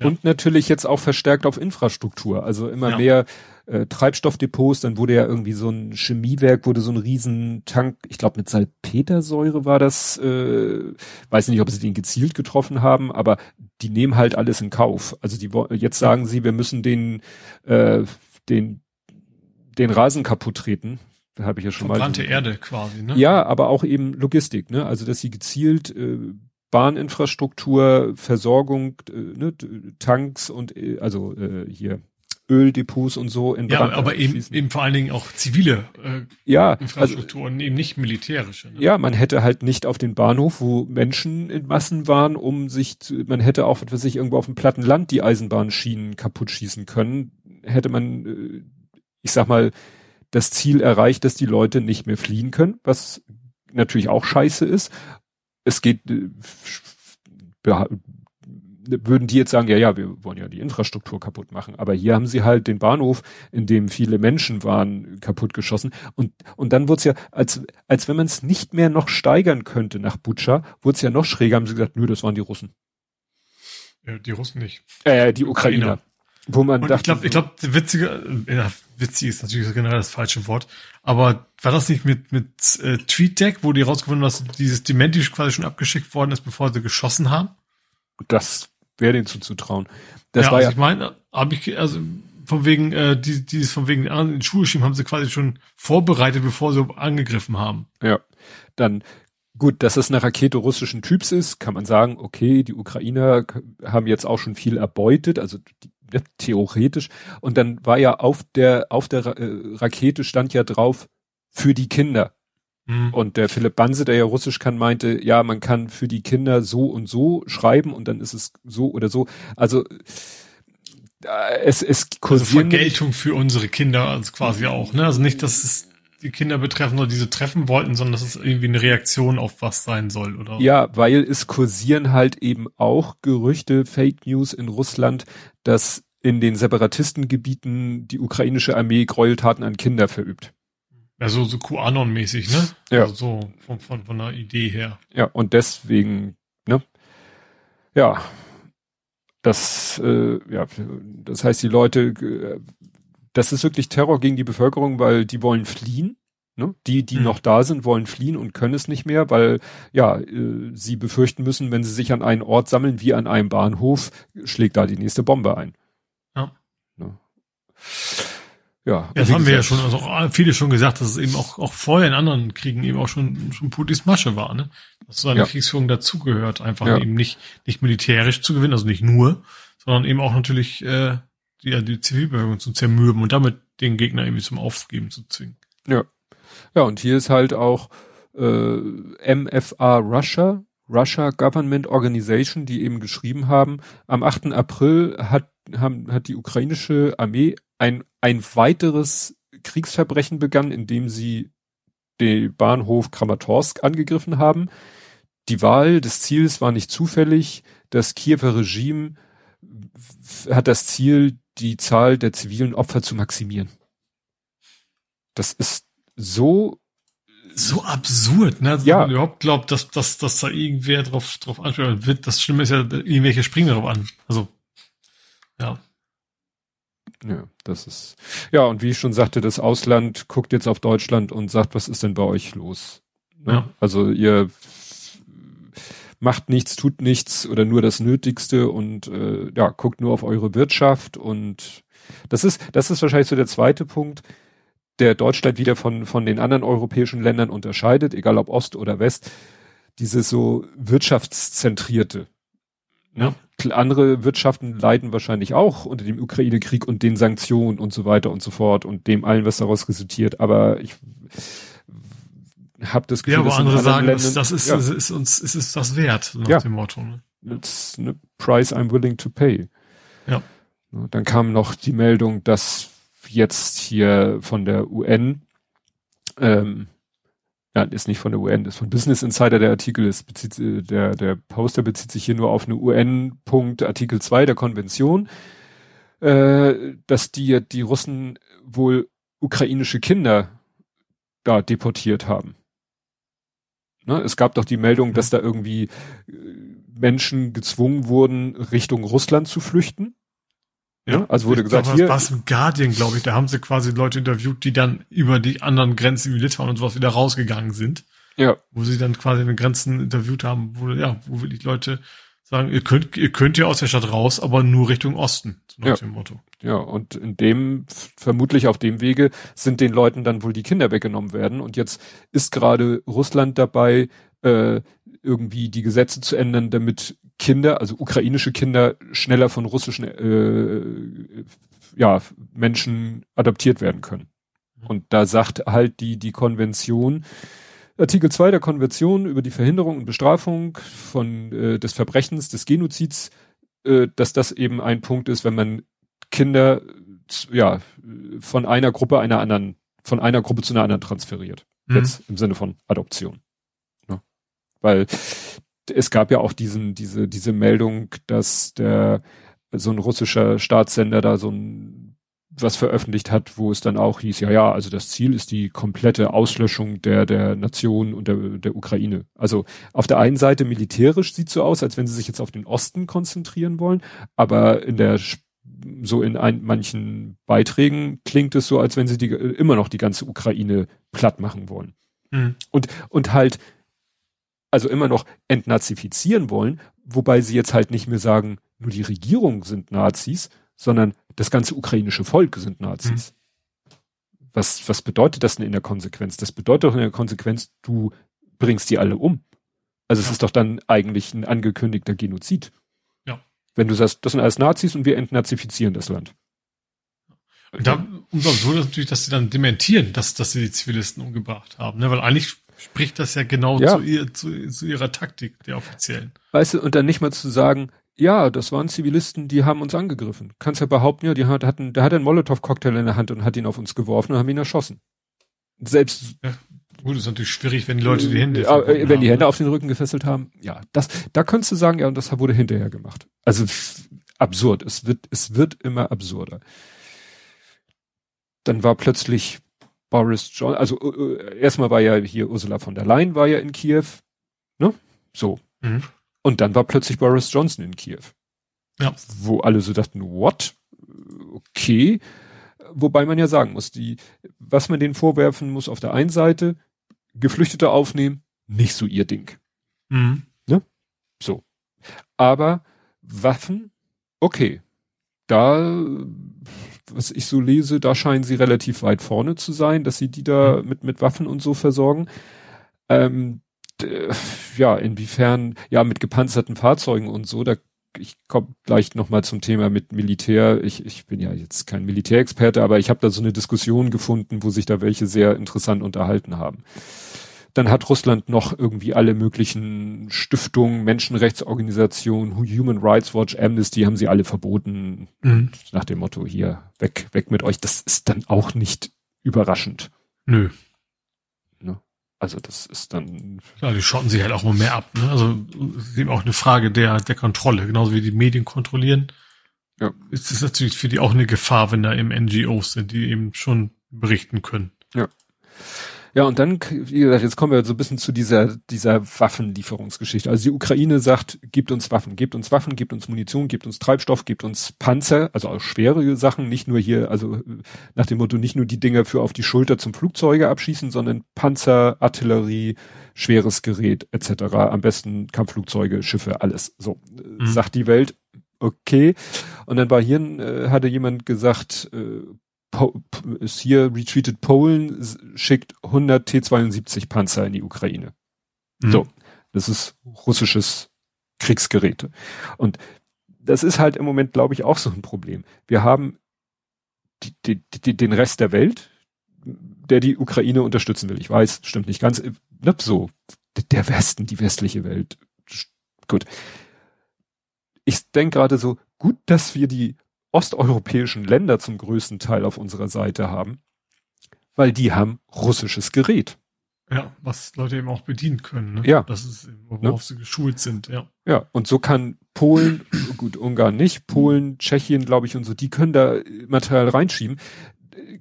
und natürlich jetzt auch verstärkt auf Infrastruktur. Also immer ja. mehr äh, Treibstoffdepots, dann wurde ja irgendwie so ein Chemiewerk, wurde so ein Riesentank, ich glaube mit Salpetersäure war das, äh, weiß nicht, ob sie den gezielt getroffen haben, aber die nehmen halt alles in Kauf. Also die jetzt sagen sie, wir müssen den, äh, den, den Rasen kaputt treten. Da habe ich ja schon Verbrannte mal. Erde quasi, ne? Ja, aber auch eben Logistik, ne? Also dass sie gezielt äh, Bahninfrastruktur, Versorgung, äh, ne, Tanks und äh, also äh, hier Öldepots und so in Brand Ja, aber eben, eben vor allen Dingen auch zivile äh, ja, Infrastrukturen, also, eben nicht militärische. Ne? Ja, man hätte halt nicht auf den Bahnhof, wo Menschen in Massen waren, um sich zu, man hätte auch, was weiß ich, irgendwo auf dem platten Land die Eisenbahnschienen kaputt schießen können. hätte man, äh, ich sag mal, das Ziel erreicht, dass die Leute nicht mehr fliehen können, was natürlich auch scheiße ist. Es geht, äh, würden die jetzt sagen, ja, ja, wir wollen ja die Infrastruktur kaputt machen. Aber hier haben sie halt den Bahnhof, in dem viele Menschen waren, kaputt geschossen. Und, und dann wurde es ja, als, als wenn man es nicht mehr noch steigern könnte nach Butscha, wurde es ja noch schräger, haben sie gesagt, nö, das waren die Russen. Ja, die Russen nicht. Äh, die Ukrainer. Ukrainer. Wo man und dachte, ich glaube, ich glaube, witzige, ja, witzig ist natürlich generell das falsche Wort, aber war das nicht mit mit äh, TweetDeck, wo die rausgefunden haben, dass dieses Dementi quasi schon abgeschickt worden ist, bevor sie geschossen haben? Das wäre denen zuzutrauen. Das ja, war also ja ich meine, habe ich also von wegen äh, die dieses von wegen in den Schuhe schieben haben sie quasi schon vorbereitet, bevor sie angegriffen haben. Ja, dann Gut, dass es eine Rakete russischen Typs ist, kann man sagen, okay, die Ukrainer haben jetzt auch schon viel erbeutet, also die, ne, theoretisch. Und dann war ja auf der, auf der äh, Rakete stand ja drauf, für die Kinder. Mhm. Und der Philipp Banse, der ja Russisch kann, meinte, ja, man kann für die Kinder so und so schreiben und dann ist es so oder so. Also äh, es, es kursieren. Also Vergeltung für unsere Kinder, also quasi auch, ne? Also nicht, dass es die Kinder betreffen oder diese treffen wollten, sondern dass es irgendwie eine Reaktion auf was sein soll, oder? Ja, weil es kursieren halt eben auch Gerüchte, Fake News in Russland, dass in den Separatistengebieten die ukrainische Armee Gräueltaten an Kinder verübt. Ja, so, so QAnon-mäßig, ne? Ja. Also so von, von, von der Idee her. Ja, und deswegen, ne? Ja. Das, äh, ja, das heißt, die Leute äh, das ist wirklich Terror gegen die Bevölkerung, weil die wollen fliehen. Ne? Die, die mhm. noch da sind, wollen fliehen und können es nicht mehr, weil ja, äh, sie befürchten müssen, wenn sie sich an einen Ort sammeln, wie an einem Bahnhof, schlägt da die nächste Bombe ein. Ja. Ne? Ja, das haben gesagt, wir ja schon, also viele schon gesagt, dass es eben auch, auch vorher in anderen Kriegen eben auch schon, schon Putins Masche war, ne? Dass so eine ja. Kriegsführung dazugehört, einfach ja. eben nicht, nicht militärisch zu gewinnen, also nicht nur, sondern eben auch natürlich äh, die, die Zivilbevölkerung zu zermürben und damit den Gegner irgendwie zum Aufgeben zu zwingen. Ja. Ja, und hier ist halt auch äh, MFA Russia, Russia Government Organization, die eben geschrieben haben, am 8. April hat, haben, hat die ukrainische Armee ein, ein weiteres Kriegsverbrechen begangen, indem sie den Bahnhof Kramatorsk angegriffen haben. Die Wahl des Ziels war nicht zufällig. Das Kiewer Regime hat das Ziel, die Zahl der zivilen Opfer zu maximieren. Das ist so so absurd, ne? Also, ja. man überhaupt glaubt, dass, dass, dass da irgendwer drauf, drauf anspricht wird. Das Schlimme ist ja, irgendwelche springen darauf an. Also, ja. Ja, das ist, ja, und wie ich schon sagte, das Ausland guckt jetzt auf Deutschland und sagt, was ist denn bei euch los? Ne? Ja. Also, ihr macht nichts, tut nichts oder nur das Nötigste und äh, ja, guckt nur auf eure Wirtschaft und das ist, das ist wahrscheinlich so der zweite Punkt, der Deutschland wieder von, von den anderen europäischen Ländern unterscheidet, egal ob Ost oder West, dieses so wirtschaftszentrierte. Ne? Andere Wirtschaften leiden wahrscheinlich auch unter dem Ukraine-Krieg und den Sanktionen und so weiter und so fort und dem allen, was daraus resultiert. Aber ich habe das Gefühl, ja, aber andere sagen, Ländern, das, ist, ja. ist uns ist es das wert, nach ja. dem Motto. Ne? It's a price I'm willing to pay. Ja. Dann kam noch die Meldung, dass jetzt hier von der UN, ähm, ja, ist nicht von der UN, ist von Business Insider der Artikel, ist bezieht, äh, der, der Poster bezieht sich hier nur auf eine UN-Punkt Artikel 2 der Konvention, äh, dass die, die Russen wohl ukrainische Kinder da deportiert haben. Ne? Es gab doch die Meldung, dass da irgendwie äh, Menschen gezwungen wurden, Richtung Russland zu flüchten. Ja, ne? also wurde gesagt, glaub, hier. Was im Guardian, glaube ich, da haben sie quasi Leute interviewt, die dann über die anderen Grenzen wie Litauen und sowas wieder rausgegangen sind. Ja. Wo sie dann quasi eine Grenzen interviewt haben, wo, ja, wo wirklich Leute sagen, ihr könnt, ihr könnt ja aus der Stadt raus, aber nur Richtung Osten, so nach ja. dem Motto. Ja, und in dem, vermutlich auf dem Wege, sind den Leuten dann wohl die Kinder weggenommen werden. Und jetzt ist gerade Russland dabei, äh, irgendwie die Gesetze zu ändern, damit Kinder, also ukrainische Kinder, schneller von russischen äh, ja, Menschen adoptiert werden können. Mhm. Und da sagt halt die, die Konvention, Artikel 2 der Konvention über die Verhinderung und Bestrafung von äh, des Verbrechens des Genozids, äh, dass das eben ein Punkt ist, wenn man Kinder ja, von einer Gruppe einer anderen, von einer Gruppe zu einer anderen transferiert. Mhm. Jetzt im Sinne von Adoption. Ja. Weil es gab ja auch diesen, diese, diese Meldung, dass der, so ein russischer Staatssender da so ein was veröffentlicht hat, wo es dann auch hieß, ja, ja, also das Ziel ist die komplette Auslöschung der, der Nation und der, der Ukraine. Also auf der einen Seite militärisch sieht so aus, als wenn sie sich jetzt auf den Osten konzentrieren wollen, aber in der so in ein, manchen Beiträgen klingt es so, als wenn sie die, immer noch die ganze Ukraine platt machen wollen. Mhm. Und, und halt, also immer noch entnazifizieren wollen, wobei sie jetzt halt nicht mehr sagen, nur die Regierung sind Nazis, sondern das ganze ukrainische Volk sind Nazis. Mhm. Was, was bedeutet das denn in der Konsequenz? Das bedeutet doch in der Konsequenz, du bringst die alle um. Also ja. es ist doch dann eigentlich ein angekündigter Genozid. Ja. Wenn du sagst, das sind alles Nazis und wir entnazifizieren das Land. Und da, umso absurd ist natürlich, dass sie dann dementieren, dass, dass sie die Zivilisten umgebracht haben, ne? weil eigentlich spricht das ja genau ja. Zu, ihr, zu, zu ihrer Taktik der Offiziellen. Weißt du, und dann nicht mal zu sagen, ja, das waren Zivilisten, die haben uns angegriffen. Kannst ja behaupten, ja, die hat, hatten, der hat einen Molotow-Cocktail in der Hand und hat ihn auf uns geworfen und haben ihn erschossen. Selbst. Ja, gut, ist natürlich schwierig, wenn die Leute die Hände. Äh, wenn haben, die Hände ne? auf den Rücken gefesselt haben. Ja, das, da könntest du sagen, ja, und das wurde hinterher gemacht. Also absurd. Es wird, es wird immer absurder. Dann war plötzlich Boris Johnson, also äh, erstmal war ja hier Ursula von der Leyen war ja in Kiew, ne? So. Mhm. Und dann war plötzlich Boris Johnson in Kiew. Ja. Wo alle so dachten, what? Okay. Wobei man ja sagen muss, die, was man denen vorwerfen muss, auf der einen Seite, Geflüchtete aufnehmen, nicht so ihr Ding. Mhm. Ne? So. Aber Waffen, okay. Da, was ich so lese, da scheinen sie relativ weit vorne zu sein, dass sie die da mhm. mit, mit Waffen und so versorgen. Ähm, äh, ja, inwiefern, ja, mit gepanzerten Fahrzeugen und so, da ich komme gleich nochmal zum Thema mit Militär. Ich, ich bin ja jetzt kein Militärexperte, aber ich habe da so eine Diskussion gefunden, wo sich da welche sehr interessant unterhalten haben. Dann hat Russland noch irgendwie alle möglichen Stiftungen, Menschenrechtsorganisationen, Human Rights Watch, Amnesty, haben sie alle verboten. Mhm. Nach dem Motto, hier, weg, weg mit euch. Das ist dann auch nicht überraschend. Nö. Also das ist dann. Ja, die schotten sich halt auch immer mehr ab. Ne? Also es ist eben auch eine Frage der, der Kontrolle, genauso wie die Medien kontrollieren. Ja. Ist es natürlich für die auch eine Gefahr, wenn da eben NGOs sind, die eben schon berichten können. Ja. Ja, und dann, wie gesagt, jetzt kommen wir so ein bisschen zu dieser, dieser Waffenlieferungsgeschichte. Also die Ukraine sagt, gibt uns Waffen, gibt uns Waffen, gibt uns Munition, gibt uns Treibstoff, gibt uns Panzer, also auch schwere Sachen, nicht nur hier, also nach dem Motto, nicht nur die Dinger für auf die Schulter zum Flugzeuge abschießen, sondern Panzer, Artillerie, schweres Gerät etc. Am besten Kampfflugzeuge, Schiffe, alles. So, mhm. sagt die Welt, okay. Und dann war hier, äh, hatte jemand gesagt, äh, ist hier retreated Polen schickt 100 T-72 Panzer in die Ukraine. Mhm. So, das ist russisches Kriegsgerät. Und das ist halt im Moment, glaube ich, auch so ein Problem. Wir haben die, die, die, den Rest der Welt, der die Ukraine unterstützen will. Ich weiß, stimmt nicht ganz. Ne, so, der Westen, die westliche Welt. Gut. Ich denke gerade so, gut, dass wir die osteuropäischen Länder zum größten Teil auf unserer Seite haben, weil die haben russisches Gerät. Ja, was Leute eben auch bedienen können. Ne? Ja. Das ist, worauf ne? sie geschult sind, ja. Ja, und so kann Polen, gut, Ungarn nicht, Polen, Tschechien, glaube ich, und so, die können da Material reinschieben.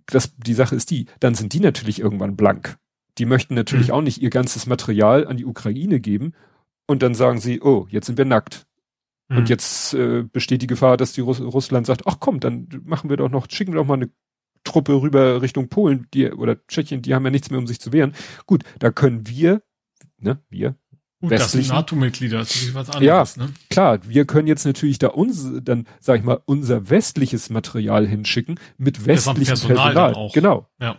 Das, die Sache ist die, dann sind die natürlich irgendwann blank. Die möchten natürlich mhm. auch nicht ihr ganzes Material an die Ukraine geben und dann sagen sie, oh, jetzt sind wir nackt. Mhm. Und jetzt äh, besteht die Gefahr, dass die Russ Russland sagt, ach komm, dann machen wir doch noch, schicken wir doch mal eine Truppe rüber Richtung Polen, die oder Tschechien, die haben ja nichts mehr, um sich zu wehren. Gut, da können wir, ne, wir, Gut, das sind NATO-Mitglieder, das ist was anderes, ja, ne? Klar, wir können jetzt natürlich da uns, dann sag ich mal, unser westliches Material hinschicken mit westlichem Personal. Personal. Genau. Ja.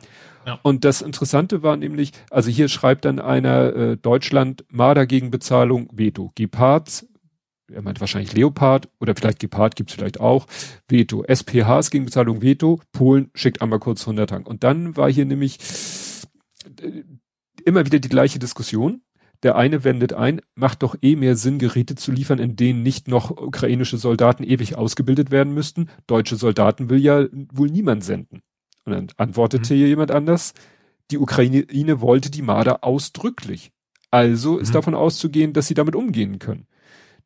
Ja. Und das Interessante war nämlich, also hier schreibt dann einer äh, Deutschland Marder gegen Bezahlung Veto. Gepards er meint wahrscheinlich Leopard oder vielleicht Gepard gibt's vielleicht auch. Veto. SPHs gegen Bezahlung Veto. Polen schickt einmal kurz 100 Tank. Und dann war hier nämlich äh, immer wieder die gleiche Diskussion. Der eine wendet ein, macht doch eh mehr Sinn, Geräte zu liefern, in denen nicht noch ukrainische Soldaten ewig ausgebildet werden müssten. Deutsche Soldaten will ja wohl niemand senden. Und dann antwortete mhm. hier jemand anders, die Ukraine wollte die Marder ausdrücklich. Also mhm. ist davon auszugehen, dass sie damit umgehen können.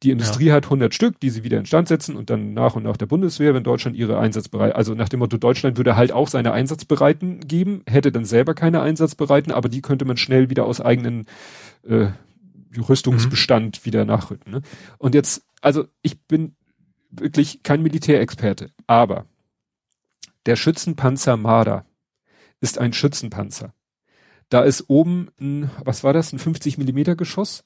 Die Industrie ja. hat 100 Stück, die sie wieder instand setzen und dann nach und nach der Bundeswehr, wenn Deutschland ihre Einsatzbereit, also nach dem Motto, Deutschland würde halt auch seine Einsatzbereiten geben, hätte dann selber keine Einsatzbereiten, aber die könnte man schnell wieder aus eigenen äh, Rüstungsbestand mhm. wieder nachrücken. Ne? Und jetzt, also ich bin wirklich kein Militärexperte, aber der Schützenpanzer Marder ist ein Schützenpanzer. Da ist oben ein, was war das, ein 50 Millimeter Geschoss?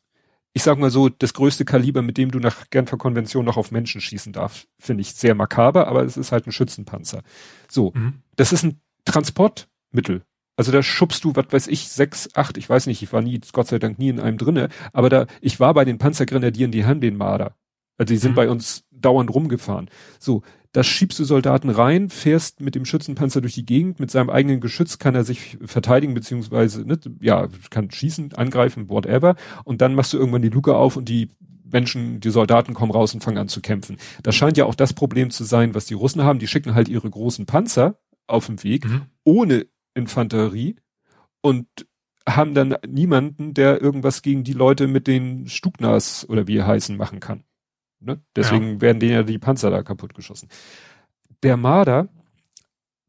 Ich sag mal so, das größte Kaliber, mit dem du nach Genfer Konvention noch auf Menschen schießen darf, finde ich sehr makaber, aber es ist halt ein Schützenpanzer. So, mhm. das ist ein Transportmittel. Also da schubst du, was weiß ich, sechs, acht, ich weiß nicht, ich war nie, Gott sei Dank nie in einem drinne, aber da, ich war bei den Panzergrenadieren, die haben den Marder. Also die sind mhm. bei uns dauernd rumgefahren. So, das schiebst du Soldaten rein, fährst mit dem Schützenpanzer durch die Gegend, mit seinem eigenen Geschütz kann er sich verteidigen, beziehungsweise, ne, ja, kann schießen, angreifen, whatever. Und dann machst du irgendwann die Luke auf und die Menschen, die Soldaten kommen raus und fangen an zu kämpfen. Das scheint ja auch das Problem zu sein, was die Russen haben. Die schicken halt ihre großen Panzer auf den Weg, mhm. ohne Infanterie und haben dann niemanden, der irgendwas gegen die Leute mit den Stugnas oder wie heißen machen kann. Ne? Deswegen ja. werden denen ja die Panzer da kaputt geschossen. Der Marder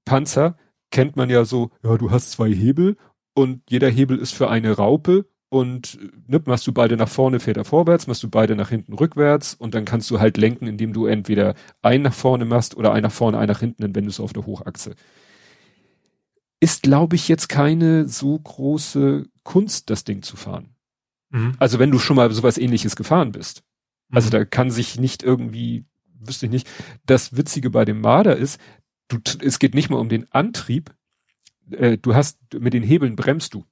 Panzer kennt man ja so, ja, du hast zwei Hebel und jeder Hebel ist für eine Raupe und ne, machst du beide nach vorne, fährt er vorwärts, machst du beide nach hinten rückwärts und dann kannst du halt lenken, indem du entweder ein nach vorne machst oder ein nach vorne, ein nach hinten, dann wendest du auf der Hochachse. Ist, glaube ich, jetzt keine so große Kunst, das Ding zu fahren. Mhm. Also wenn du schon mal sowas ähnliches gefahren bist. Also da kann sich nicht irgendwie, wüsste ich nicht. Das Witzige bei dem Marder ist, du, es geht nicht mal um den Antrieb. Äh, du hast, mit den Hebeln bremst du.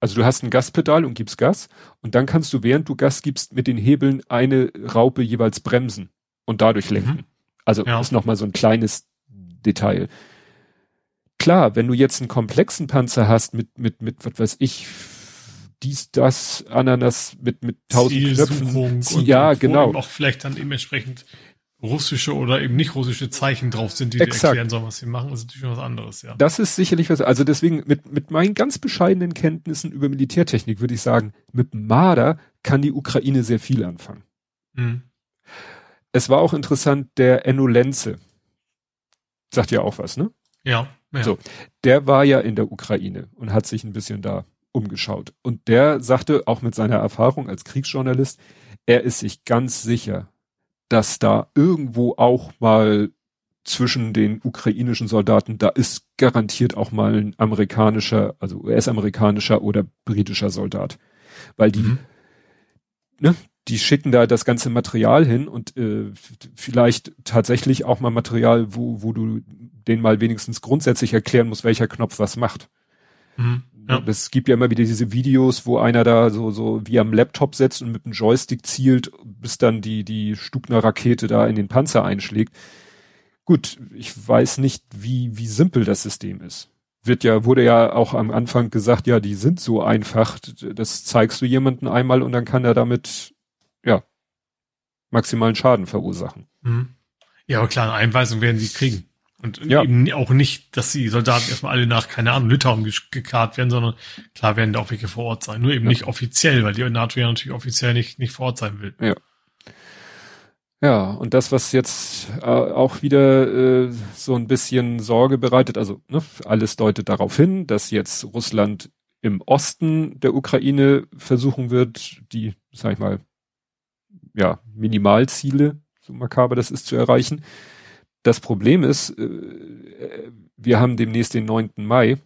Also du hast ein Gaspedal und gibst Gas und dann kannst du, während du Gas gibst, mit den Hebeln eine Raupe jeweils bremsen und dadurch lenken. Mhm. Also ja. ist nochmal so ein kleines Detail. Klar, wenn du jetzt einen komplexen Panzer hast mit, mit, mit, was weiß ich, dies, das, Ananas mit, mit tausend Knöpfen. Und, ja, und genau. auch vielleicht dann eben entsprechend russische oder eben nicht russische Zeichen drauf sind, die Exakt. dir erklären sollen, was sie machen, das ist natürlich was anderes, ja. Das ist sicherlich was, also deswegen mit, mit meinen ganz bescheidenen Kenntnissen über Militärtechnik würde ich sagen, mit Marder kann die Ukraine sehr viel anfangen. Mhm. Es war auch interessant, der Enno Lenze. Sagt ja auch was, ne? Ja, ja. So, der war ja in der Ukraine und hat sich ein bisschen da umgeschaut. Und der sagte, auch mit seiner Erfahrung als Kriegsjournalist, er ist sich ganz sicher, dass da irgendwo auch mal zwischen den ukrainischen Soldaten, da ist garantiert auch mal ein amerikanischer, also US-amerikanischer oder britischer Soldat. Weil die, mhm. ne, die schicken da das ganze Material hin und äh, vielleicht tatsächlich auch mal Material, wo, wo du den mal wenigstens grundsätzlich erklären musst, welcher Knopf was macht. Mhm. Ja. Es gibt ja immer wieder diese Videos, wo einer da so, so wie am Laptop setzt und mit einem Joystick zielt, bis dann die, die Stugner-Rakete da in den Panzer einschlägt. Gut, ich weiß nicht, wie, wie simpel das System ist. Wird ja, wurde ja auch am Anfang gesagt, ja, die sind so einfach. Das zeigst du jemanden einmal und dann kann er damit, ja, maximalen Schaden verursachen. Mhm. Ja, aber klar, eine Einweisung werden sie kriegen. Und ja. eben auch nicht, dass die Soldaten erstmal alle nach, keine Ahnung, Litauen gekarrt werden, sondern klar werden da auch welche vor Ort sein. Nur eben ja. nicht offiziell, weil die NATO ja natürlich offiziell nicht, nicht vor Ort sein will. Ja. Ja, und das, was jetzt äh, auch wieder äh, so ein bisschen Sorge bereitet, also ne, alles deutet darauf hin, dass jetzt Russland im Osten der Ukraine versuchen wird, die, sag ich mal, ja, Minimalziele, so makaber das ist, zu erreichen. Das Problem ist, äh, wir haben demnächst den 9. Mai.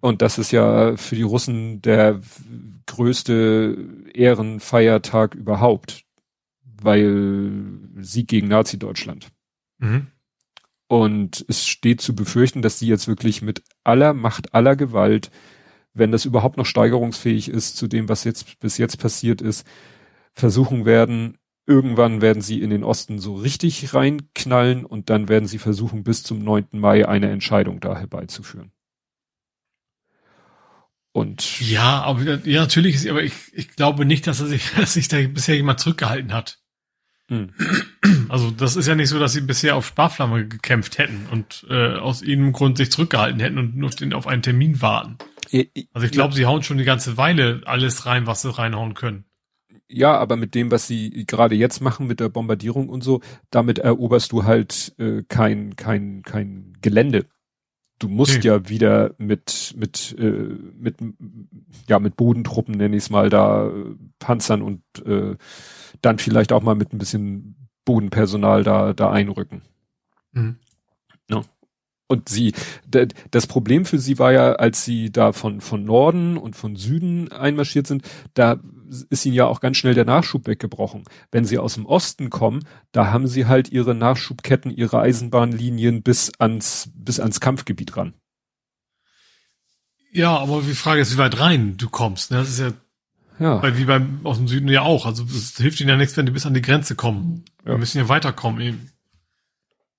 Und das ist ja für die Russen der größte Ehrenfeiertag überhaupt, weil Sieg gegen Nazi-Deutschland. Mhm. Und es steht zu befürchten, dass sie jetzt wirklich mit aller Macht, aller Gewalt, wenn das überhaupt noch steigerungsfähig ist zu dem, was jetzt bis jetzt passiert ist, versuchen werden, Irgendwann werden sie in den Osten so richtig reinknallen und dann werden sie versuchen, bis zum 9. Mai eine Entscheidung da herbeizuführen. Und ja, aber ja, natürlich ist, aber ich, ich glaube nicht, dass er sich, dass sich da bisher jemand zurückgehalten hat. Hm. Also das ist ja nicht so, dass sie bisher auf Sparflamme gekämpft hätten und äh, aus irgendeinem Grund sich zurückgehalten hätten und nur auf, den, auf einen Termin warten. Also ich glaube, ja. sie hauen schon die ganze Weile alles rein, was sie reinhauen können. Ja, aber mit dem, was sie gerade jetzt machen mit der Bombardierung und so, damit eroberst du halt äh, kein kein kein Gelände. Du musst okay. ja wieder mit mit äh, mit ja mit Bodentruppen nenne ich es mal da äh, Panzern und äh, dann vielleicht auch mal mit ein bisschen Bodenpersonal da da einrücken. Mhm. Ja. Und sie, das Problem für sie war ja, als sie da von, von Norden und von Süden einmarschiert sind, da ist ihnen ja auch ganz schnell der Nachschub weggebrochen. Wenn sie aus dem Osten kommen, da haben sie halt ihre Nachschubketten, ihre Eisenbahnlinien bis ans, bis ans Kampfgebiet ran. Ja, aber die Frage ist, wie weit rein du kommst. Ne? Das ist ja, ja. Weil wie beim aus dem Süden ja auch. Also es hilft ihnen ja nichts, wenn die bis an die Grenze kommen. Ja. Wir müssen ja weiterkommen eben.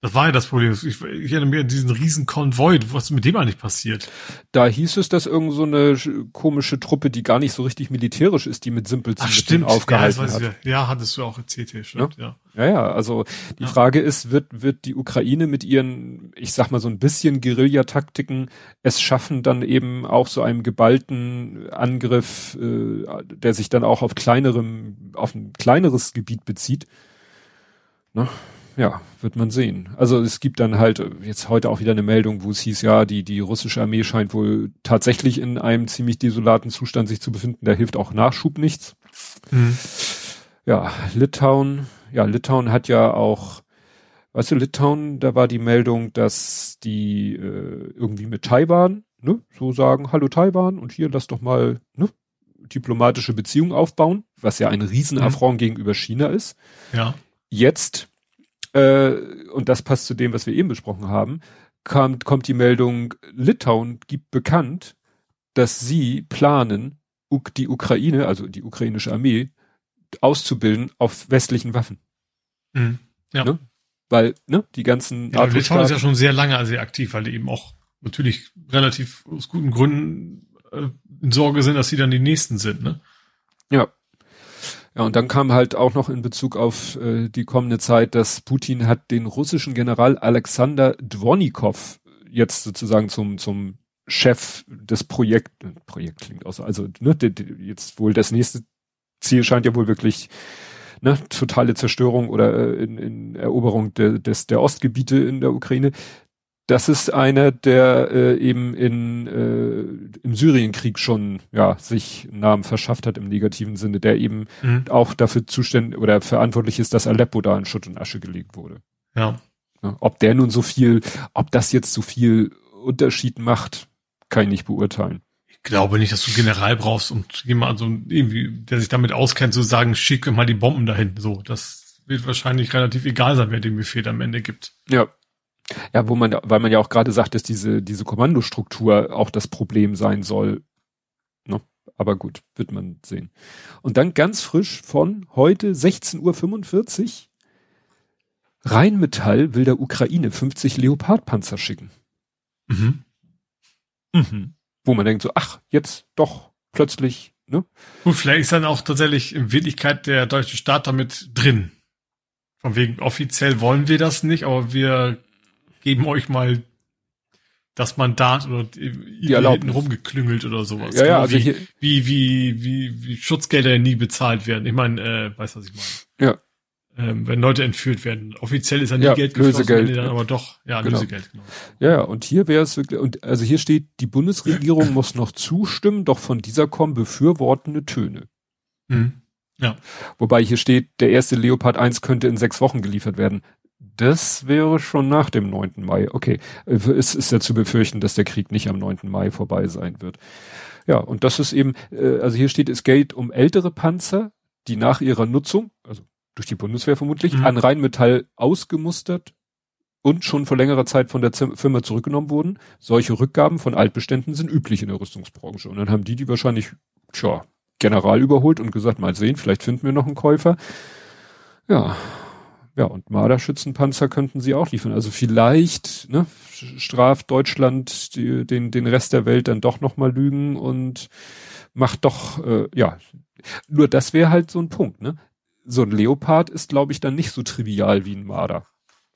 Das war ja das Problem. Ich, ich erinnere mich an diesen riesen Konvoi. Was ist mit dem eigentlich passiert? Da hieß es, dass irgend so eine komische Truppe, die gar nicht so richtig militärisch ist, die mit Ach, stimmt. aufgehalten ja, hat. Ja, hattest du auch erzählt, stimmt, ja. ja. Ja, ja, also die ja. Frage ist, wird, wird die Ukraine mit ihren, ich sag mal so ein bisschen Guerillataktiken es schaffen, dann eben auch so einem geballten Angriff, äh, der sich dann auch auf kleinerem, auf ein kleineres Gebiet bezieht? Ne? Ja, wird man sehen. Also es gibt dann halt jetzt heute auch wieder eine Meldung, wo es hieß, ja, die, die russische Armee scheint wohl tatsächlich in einem ziemlich desolaten Zustand sich zu befinden. Da hilft auch Nachschub nichts. Mhm. Ja, Litauen, ja, Litauen hat ja auch, weißt du, Litauen, da war die Meldung, dass die äh, irgendwie mit Taiwan, ne, so sagen, hallo Taiwan und hier lass doch mal, ne, diplomatische Beziehungen aufbauen, was ja ein Riesenaffront mhm. gegenüber China ist. Ja. Jetzt äh, und das passt zu dem, was wir eben besprochen haben, kam, kommt die Meldung, Litauen gibt bekannt, dass sie planen, die Ukraine, also die ukrainische Armee, auszubilden auf westlichen Waffen. Mhm. Ja. Ne? Weil, ne, die ganzen ja, Litauen ist ja schon sehr lange sehr aktiv, weil die eben auch natürlich relativ aus guten Gründen äh, in Sorge sind, dass sie dann die nächsten sind, ne? Ja. Ja, und dann kam halt auch noch in Bezug auf äh, die kommende Zeit, dass Putin hat den russischen General Alexander Dvornikov jetzt sozusagen zum, zum Chef des Projekt, Projekt klingt auch so, also ne, jetzt wohl das nächste Ziel scheint ja wohl wirklich ne, totale Zerstörung oder äh, in, in Eroberung de, des, der Ostgebiete in der Ukraine das ist einer, der äh, eben in, äh, im Syrienkrieg schon ja sich einen Namen verschafft hat im negativen Sinne, der eben mhm. auch dafür zuständig oder verantwortlich ist, dass Aleppo da in Schutt und Asche gelegt wurde. Ja. ja. Ob der nun so viel, ob das jetzt so viel Unterschied macht, kann ich nicht beurteilen. Ich glaube nicht, dass du General brauchst und jemand so irgendwie, der sich damit auskennt, zu so sagen, schick mal die Bomben dahin. So, das wird wahrscheinlich relativ egal sein, wer den Befehl am Ende gibt. Ja, ja, wo man, weil man ja auch gerade sagt, dass diese, diese Kommandostruktur auch das Problem sein soll. Ne? Aber gut, wird man sehen. Und dann ganz frisch von heute 16.45 Uhr. Rheinmetall will der Ukraine 50 Leopardpanzer schicken. Mhm. Mhm. Wo man denkt so, ach, jetzt doch plötzlich, ne? Gut, vielleicht ist dann auch tatsächlich in Wirklichkeit der deutsche Staat damit drin. Von wegen offiziell wollen wir das nicht, aber wir geben euch mal das Mandat oder die Erlaubnis rumgeklüngelt oder sowas. Ja, ja, also wie, wie, wie, wie, wie Schutzgelder nie bezahlt werden. Ich meine, äh, weißt was ich meine. Ja. Ähm, wenn Leute entführt werden. Offiziell ist ja nie ja, Geld geflossen, Lösegeld, dann aber doch, ja, genau. Lösegeld, genau. Ja, und hier wäre es wirklich, und also hier steht, die Bundesregierung muss noch zustimmen, doch von dieser kommen befürwortende Töne. Mhm. Ja. Wobei hier steht, der erste Leopard 1 könnte in sechs Wochen geliefert werden. Das wäre schon nach dem 9. Mai. Okay, es ist ja zu befürchten, dass der Krieg nicht am 9. Mai vorbei sein wird. Ja, und das ist eben, äh, also hier steht, es geht um ältere Panzer, die nach ihrer Nutzung, also durch die Bundeswehr vermutlich, mhm. an Rheinmetall ausgemustert und schon vor längerer Zeit von der Firma zurückgenommen wurden. Solche Rückgaben von Altbeständen sind üblich in der Rüstungsbranche. Und dann haben die die wahrscheinlich, tja, general überholt und gesagt, mal sehen, vielleicht finden wir noch einen Käufer. Ja, ja, und Marderschützenpanzer könnten sie auch liefern. Also vielleicht ne, straft Deutschland die, den, den Rest der Welt dann doch nochmal Lügen und macht doch, äh, ja, nur das wäre halt so ein Punkt, ne? So ein Leopard ist, glaube ich, dann nicht so trivial wie ein Marder.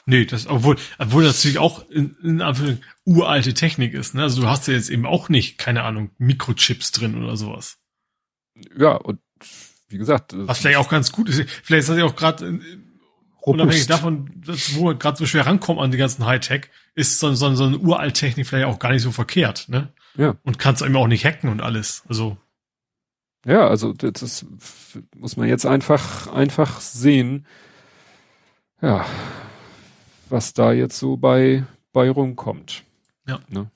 Nee, das, obwohl, obwohl das natürlich auch in, in Anführungszeichen uralte Technik ist, ne? Also du hast ja jetzt eben auch nicht, keine Ahnung, Mikrochips drin oder sowas. Ja, und wie gesagt. Was vielleicht auch ganz gut ist. Vielleicht ist das ja auch gerade unabhängig davon, dass, wo gerade so schwer rankommt an die ganzen Hightech, ist so, so, so eine Uralttechnik vielleicht auch gar nicht so verkehrt, ne? Ja. Und kannst eben auch nicht hacken und alles. Also. Ja, also das ist, muss man jetzt einfach, einfach sehen. Ja, was da jetzt so bei, bei rumkommt. Ja. Ne?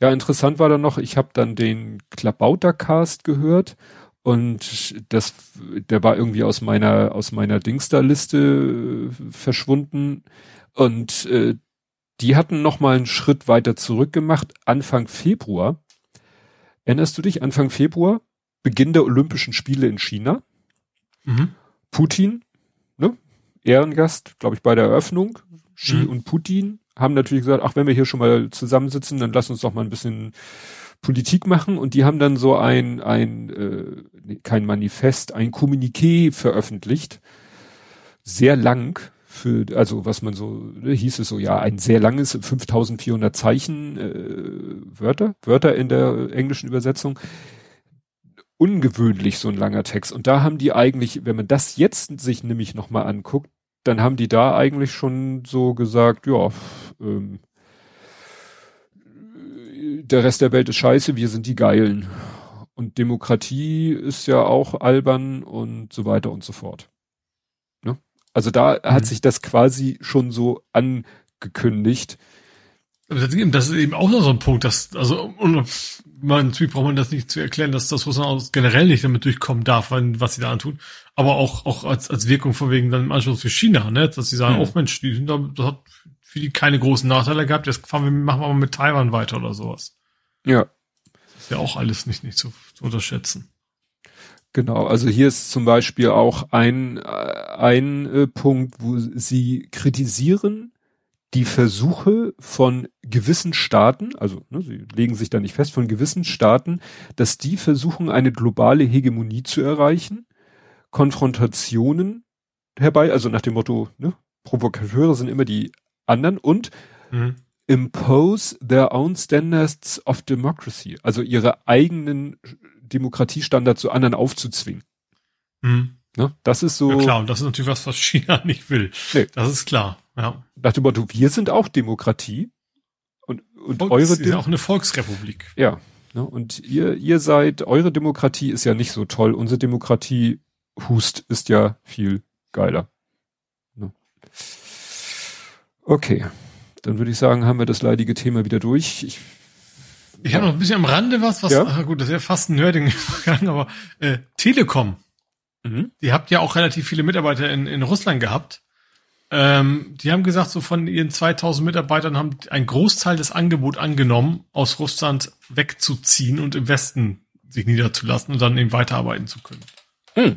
Ja, interessant war dann noch, ich habe dann den Klabautercast gehört und das, der war irgendwie aus meiner, aus meiner Dingster-Liste äh, verschwunden und äh, die hatten noch mal einen Schritt weiter zurück gemacht, Anfang Februar. Erinnerst du dich? Anfang Februar, Beginn der Olympischen Spiele in China. Mhm. Putin, ne? Ehrengast, glaube ich, bei der Eröffnung, Xi mhm. und Putin haben natürlich gesagt, ach, wenn wir hier schon mal zusammensitzen, dann lass uns doch mal ein bisschen Politik machen. Und die haben dann so ein, ein äh, kein Manifest, ein Kommuniqué veröffentlicht. Sehr lang für, also was man so, ne, hieß es so, ja, ein sehr langes, 5400 Zeichen äh, Wörter, Wörter in der englischen Übersetzung. Ungewöhnlich so ein langer Text. Und da haben die eigentlich, wenn man das jetzt sich nämlich nochmal anguckt, dann haben die da eigentlich schon so gesagt, ja, ähm, der Rest der Welt ist scheiße, wir sind die Geilen. Und Demokratie ist ja auch albern und so weiter und so fort. Ne? Also da mhm. hat sich das quasi schon so angekündigt. Das ist eben auch noch so ein Punkt, dass, also, man, braucht man das nicht zu erklären, dass das Russland generell nicht damit durchkommen darf, was sie da antun. Aber auch, auch als, als Wirkung von wegen dann im Anschluss für China, ne, dass sie sagen, mhm. oh Mensch, die sind da, das hat für die keine großen Nachteile gehabt, jetzt fahren wir, machen wir mal mit Taiwan weiter oder sowas. Ja. Das ist ja auch alles nicht, nicht zu, zu unterschätzen. Genau, also hier ist zum Beispiel auch ein, äh, ein äh, Punkt, wo sie kritisieren, die Versuche von gewissen Staaten, also ne, sie legen sich da nicht fest, von gewissen Staaten, dass die versuchen, eine globale Hegemonie zu erreichen, Konfrontationen herbei, also nach dem Motto, ne, Provokateure sind immer die anderen und mhm. impose their own standards of democracy, also ihre eigenen Demokratiestandards zu anderen aufzuzwingen. Mhm. Ne? Das ist so. Ja klar, und das ist natürlich was, was China nicht will. Nee. Das ist klar. Ja. Nach dem Motto, wir sind auch Demokratie. Und, und Volks, eure ist ja auch eine Volksrepublik. Ja. Ne? Und ihr, ihr seid, eure Demokratie ist ja nicht so toll. Unsere Demokratie, Hust, ist ja viel geiler. Ne? Okay. Dann würde ich sagen, haben wir das leidige Thema wieder durch. Ich, ich habe noch ein bisschen am Rande was, was, ja? ach gut, das ist ja fast ein Nerding gegangen, aber äh, Telekom. Mhm. Die habt ja auch relativ viele Mitarbeiter in, in Russland gehabt. Ähm, die haben gesagt, so von ihren 2000 Mitarbeitern haben ein Großteil des Angebot angenommen, aus Russland wegzuziehen und im Westen sich niederzulassen und dann eben weiterarbeiten zu können. Mhm.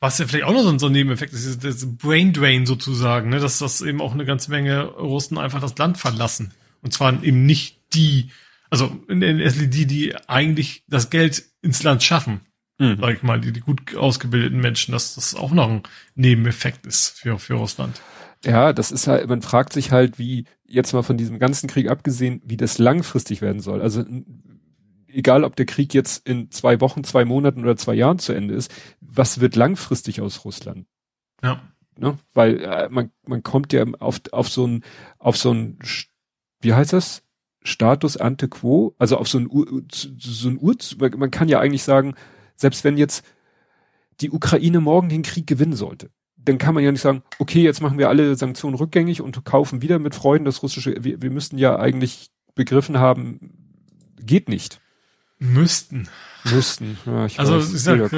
Was ja vielleicht auch noch so ein, Nebeneffekt ist, das Brain Drain sozusagen, ne? dass das eben auch eine ganze Menge Russen einfach das Land verlassen. Und zwar eben nicht die, also in der die, die eigentlich das Geld ins Land schaffen mhm. sag ich mal, die, die gut ausgebildeten Menschen, dass das auch noch ein Nebeneffekt ist für, für Russland. Ja, das ist halt, man fragt sich halt, wie, jetzt mal von diesem ganzen Krieg abgesehen, wie das langfristig werden soll. Also, egal ob der Krieg jetzt in zwei Wochen, zwei Monaten oder zwei Jahren zu Ende ist, was wird langfristig aus Russland? Ja. Ne? Weil äh, man, man kommt ja auf, auf so ein, auf so ein, wie heißt das? Status ante quo, also auf so ein, so ein Ur, man kann ja eigentlich sagen, selbst wenn jetzt die Ukraine morgen den Krieg gewinnen sollte, dann kann man ja nicht sagen, okay, jetzt machen wir alle Sanktionen rückgängig und kaufen wieder mit Freuden das russische, wir, wir müssten ja eigentlich begriffen haben, geht nicht. Müssten. Müssten, ja, ich Also, weiß, ich sag,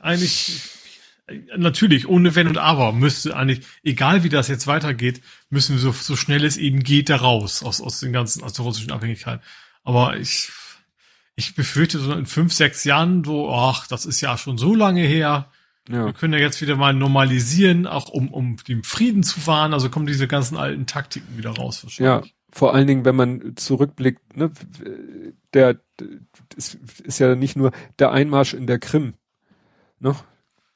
eigentlich, natürlich, ohne Wenn und Aber müsste eigentlich, egal wie das jetzt weitergeht, müssen wir so, so schnell es eben geht da raus, aus, aus den ganzen, aus der russischen Abhängigkeit. Aber ich, ich befürchte so in fünf, sechs Jahren, so, ach, das ist ja schon so lange her, Ja. Wir können ja jetzt wieder mal normalisieren, auch um, um den Frieden zu wahren. Also kommen diese ganzen alten Taktiken wieder raus wahrscheinlich. Ja, vor allen Dingen, wenn man zurückblickt, ne, der, ist, ist ja nicht nur der Einmarsch in der Krim, ne,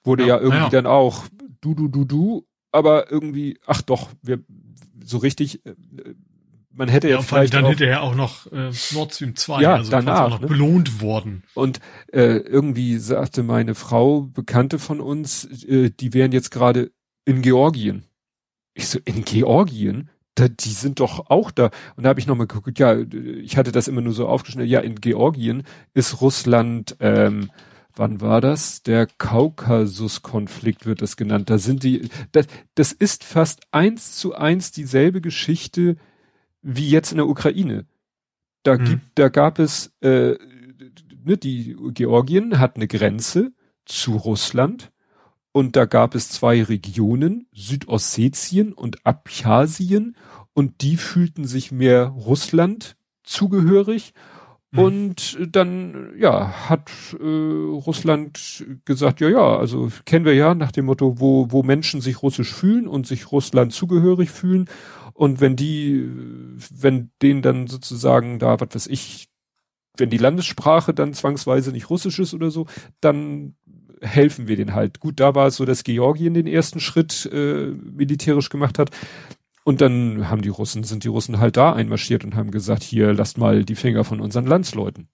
wurde ja, ja irgendwie ja. dann auch du, du, du, du, aber irgendwie, ach doch, wir, so richtig, äh, man hätte ja, ja vielleicht dann auch, hinterher auch noch äh, Nord Stream 2, ja, also danach, auch noch ne? belohnt worden. Und äh, irgendwie sagte meine Frau, Bekannte von uns, äh, die wären jetzt gerade in Georgien. Ich so, in Georgien? Da, die sind doch auch da. Und da habe ich nochmal geguckt, ja, ich hatte das immer nur so aufgeschnitten, ja, in Georgien ist Russland, ähm, wann war das? Der Kaukasus-Konflikt wird das genannt. Da sind die, das, das ist fast eins zu eins dieselbe Geschichte, wie jetzt in der Ukraine. Da hm. gibt, da gab es, äh, ne, die Georgien hat eine Grenze zu Russland und da gab es zwei Regionen, Südossetien und Abchasien und die fühlten sich mehr Russland zugehörig hm. und dann, ja, hat äh, Russland gesagt, ja, ja, also kennen wir ja nach dem Motto, wo, wo Menschen sich russisch fühlen und sich Russland zugehörig fühlen. Und wenn die, wenn denen dann sozusagen da, was weiß ich, wenn die Landessprache dann zwangsweise nicht Russisch ist oder so, dann helfen wir denen halt. Gut, da war es so, dass Georgien den ersten Schritt äh, militärisch gemacht hat. Und dann haben die Russen, sind die Russen halt da einmarschiert und haben gesagt, hier, lasst mal die Finger von unseren Landsleuten.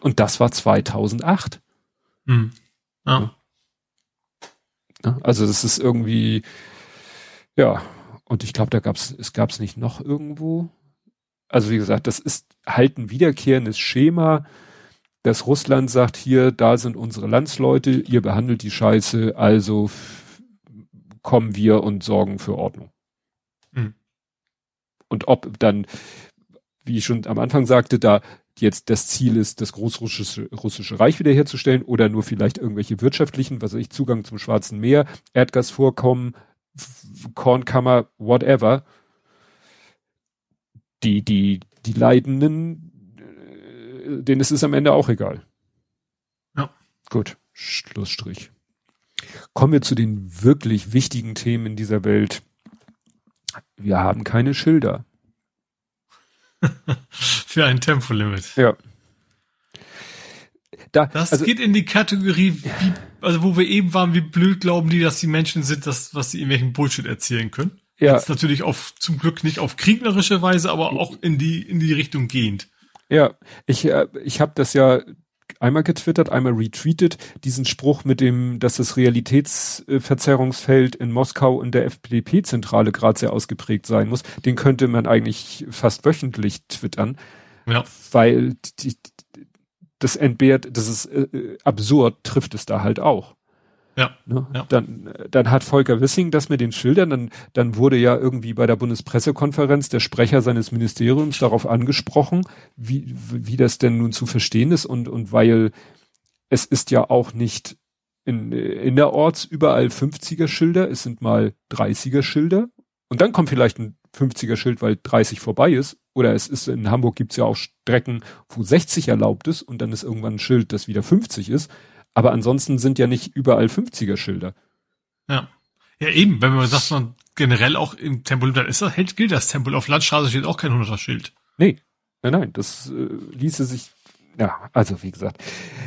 Und das war 2008. Hm. Ja. Also das ist irgendwie, ja, und ich glaube, da gab's, es gab's nicht noch irgendwo. Also wie gesagt, das ist halt ein wiederkehrendes Schema, dass Russland sagt, hier, da sind unsere Landsleute, ihr behandelt die Scheiße, also kommen wir und sorgen für Ordnung. Mhm. Und ob dann, wie ich schon am Anfang sagte, da jetzt das Ziel ist, das großrussische russische Reich wiederherzustellen oder nur vielleicht irgendwelche wirtschaftlichen, was weiß ich, Zugang zum Schwarzen Meer, Erdgasvorkommen, Kornkammer, whatever, die, die, die Leidenden, denen ist es am Ende auch egal. Ja. Gut, Schlussstrich. Kommen wir zu den wirklich wichtigen Themen in dieser Welt. Wir haben keine Schilder. Für ein Tempolimit. Ja. Da, das also, geht in die Kategorie, wie, also wo wir eben waren, wie blöd glauben die, dass die Menschen sind, dass, was sie irgendwelchen Bullshit erzählen können. Ja. Jetzt natürlich auf, zum Glück nicht auf kriegnerische Weise, aber auch in die, in die Richtung gehend. Ja, ich, äh, ich habe das ja einmal getwittert, einmal retweetet, diesen Spruch mit dem, dass das Realitätsverzerrungsfeld in Moskau in der FDP-Zentrale gerade sehr ausgeprägt sein muss, den könnte man eigentlich fast wöchentlich twittern. Ja. Weil die, das entbehrt, das ist äh, absurd, trifft es da halt auch. Ja, ne? ja. Dann, dann hat Volker Wissing das mit den Schildern, dann, dann wurde ja irgendwie bei der Bundespressekonferenz der Sprecher seines Ministeriums darauf angesprochen, wie, wie das denn nun zu verstehen ist und, und weil es ist ja auch nicht in, innerorts überall 50er Schilder, es sind mal 30er Schilder und dann kommt vielleicht ein 50er Schild, weil 30 vorbei ist oder es ist in Hamburg gibt's ja auch Strecken, wo 60 erlaubt ist und dann ist irgendwann ein Schild, das wieder 50 ist. Aber ansonsten sind ja nicht überall 50er Schilder. Ja. Ja, eben, wenn man sagt, man generell auch im Tempo, dann ist das, hält, gilt das Tempo. Auf Landstraße steht auch kein 100er Schild. Nee. Nein, nein, das äh, ließe sich, ja, also wie gesagt,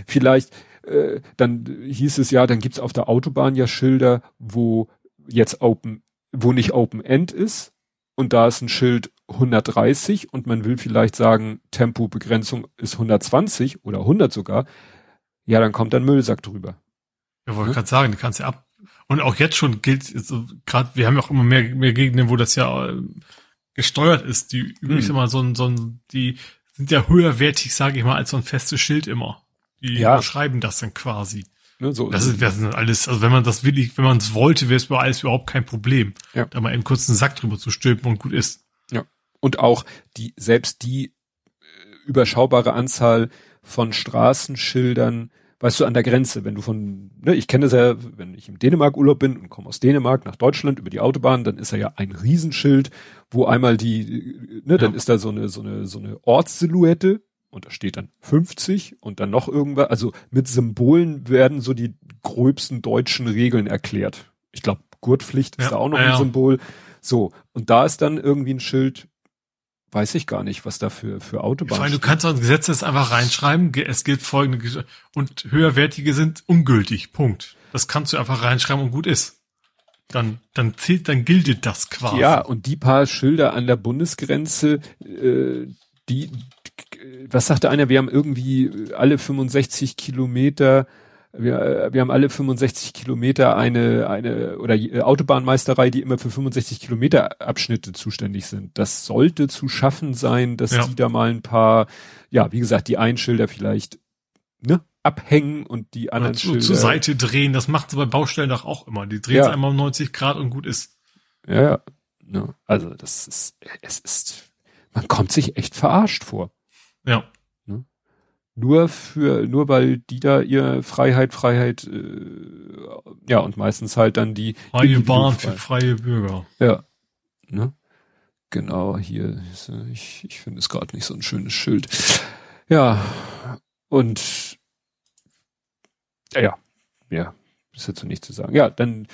vielleicht, äh, dann hieß es ja, dann gibt's auf der Autobahn ja Schilder, wo jetzt Open, wo nicht Open End ist, und da ist ein Schild 130 und man will vielleicht sagen, Tempobegrenzung ist 120 oder 100 sogar, ja, dann kommt ein Müllsack drüber. Ja, wollte hm? gerade sagen, die kannst ja ab. Und auch jetzt schon gilt, so, gerade, wir haben ja auch immer mehr, mehr Gegenden, wo das ja äh, gesteuert ist, die, hm. ich sag mal, so ein, so ein, die sind ja höherwertig, sage ich mal, als so ein festes Schild immer. Die ja. beschreiben das dann quasi. Ne, so das ist, das ist alles, also wenn man das wirklich, wenn man es wollte, wäre es bei alles überhaupt kein Problem. Ja. Da mal eben kurz einen Sack drüber zu stülpen und gut ist. Ja. Und auch die, selbst die äh, überschaubare Anzahl von Straßenschildern, weißt du, an der Grenze, wenn du von, ne, ich kenne es ja, wenn ich im Dänemark Urlaub bin und komme aus Dänemark nach Deutschland über die Autobahn, dann ist da ja ein Riesenschild, wo einmal die, ne, ja. dann ist da so eine, so eine, so eine Ortssilhouette und da steht dann 50 und dann noch irgendwas, also mit Symbolen werden so die gröbsten deutschen Regeln erklärt. Ich glaube, Gurtpflicht ist Ja, da auch noch ja, ein. Symbol. So, und da ist dann irgendwie ein Schild, weiß ich gar nicht, was da für, für Vor Autobahnen allem, du kannst auch ein Gesetz jetzt einfach reinschreiben, es gilt folgende, Ge- und höherwertige sind ungültig, Punkt. Das kannst du einfach reinschreiben und gut ist. Dann, dann zählt, dann gilt das quasi. Ja, und die paar Schilder an der Bundesgrenze, äh, die, was sagte einer, wir haben irgendwie alle 65 Kilometer, wir, äh, wir haben alle 65 Kilometer eine, eine, oder äh, Autobahnmeisterei, die immer für 65 Kilometer Abschnitte zuständig sind. Das sollte zu schaffen sein, dass Ja. die da mal ein paar, ja, wie gesagt, die einen Schilder vielleicht, ne, abhängen und die anderen zu, Schilder. zur Seite drehen, das macht sie bei Baustellen doch auch immer. Die drehen Ja. es einmal um 90 Grad und gut ist. Ja, ja. Ne, also das ist, es ist, man kommt sich echt verarscht vor. Ja. Nur für, nur weil die da ihr Freiheit, Freiheit, äh, ja, und meistens halt dann die. Freie Bahn für freie Bürger. Ja. Ne? Genau, hier, äh, ich, ich finde es gerade nicht so ein schönes Schild. Ja, und ja, ja, ja, ist jetzt so nicht zu sagen. Ja, dann,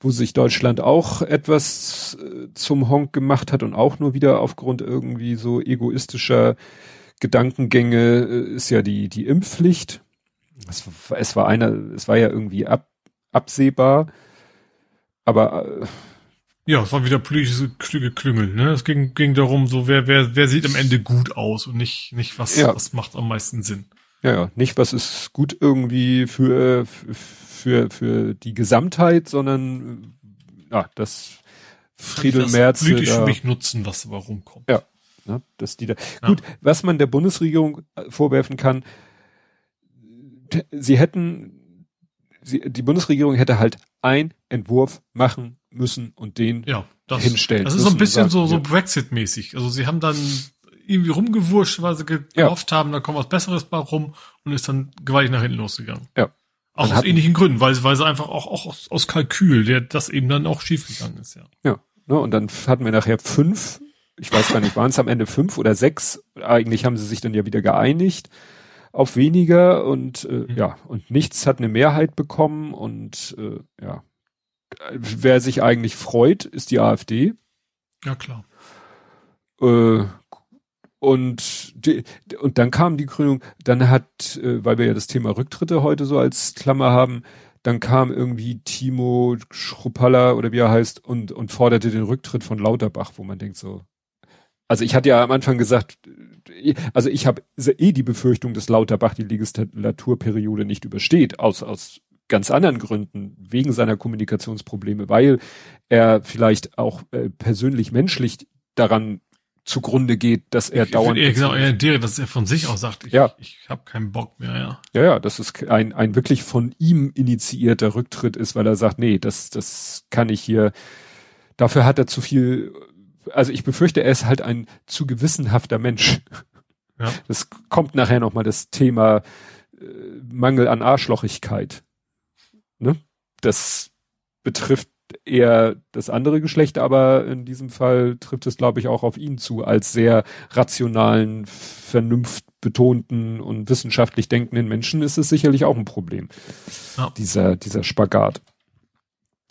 wo sich Deutschland auch etwas äh, zum Honk gemacht hat und auch nur wieder aufgrund irgendwie so egoistischer Gedankengänge äh, ist ja die, die Impfpflicht. Es, war- es war einer, es war ja irgendwie ab, absehbar, aber äh, Ja, es war wieder politische Geklüngel, ne? Es ging, ging darum, so wer, wer, wer sieht am Ende gut aus und nicht, nicht was, Ja. was macht am meisten Sinn. Ja, ja, nicht was ist gut irgendwie für, äh, für, für die Gesamtheit, sondern äh, ja, das Friedel Merz, politisch für mich nutzen, was dabei rumkommt. Ja. Ne, dass die da, Ja. gut, was man der Bundesregierung äh, vorwerfen kann, sie hätten, sie, die Bundesregierung hätte halt einen Entwurf machen müssen und den Ja, das, hinstellen das ist so ein bisschen so, so sagen, Brexit-mäßig. Also sie haben dann irgendwie rumgewurscht, weil sie ge Ja. gehofft haben, da kommt was Besseres bei rum und ist dann gewaltig nach hinten losgegangen. Ja. Auch Dann aus ähnlichen Gründen, weil, weil sie einfach auch, auch aus, aus Kalkül, der das eben dann auch schiefgegangen ist, ja. Ja, ne, und dann hatten wir nachher fünf, ich weiß gar nicht, waren es am Ende fünf oder sechs? Eigentlich haben sie sich dann ja wieder geeinigt auf weniger und äh, Mhm. ja, und nichts hat eine Mehrheit bekommen und äh, ja. Wer sich eigentlich freut, ist die AfD. Ja, klar. Äh, und, die, und dann kam die Gründung, dann hat, äh, weil wir ja das Thema Rücktritte heute so als Klammer haben, dann kam irgendwie Timo Schruppalla oder wie er heißt und, und forderte den Rücktritt von Lauterbach, wo man denkt so. Also ich hatte ja am Anfang gesagt, äh, also ich habe eh die Befürchtung, dass Lauterbach die Legislaturperiode nicht übersteht, aus, aus ganz anderen Gründen, wegen seiner Kommunikationsprobleme, weil er vielleicht auch äh, persönlich menschlich daran zugrunde geht, dass er ich, dauernd. Ich, genau, eher der, dass er von sich aus sagt, ich, Ja. ich habe keinen Bock mehr, ja. Ja, ja, dass es ein, ein wirklich von ihm initiierter Rücktritt ist, weil er sagt, nee, das, das kann ich hier, dafür hat er zu viel, also ich befürchte, er ist halt ein zu gewissenhafter Mensch. Ja. Das kommt nachher nochmal das Thema äh, Mangel an Arschlochigkeit. Ne? Das betrifft eher das andere Geschlecht, aber in diesem Fall trifft es, glaube ich, auch auf ihn zu, als sehr rationalen, vernunftbetonten und wissenschaftlich denkenden Menschen ist es sicherlich auch ein Problem. Ja. Dieser, dieser Spagat.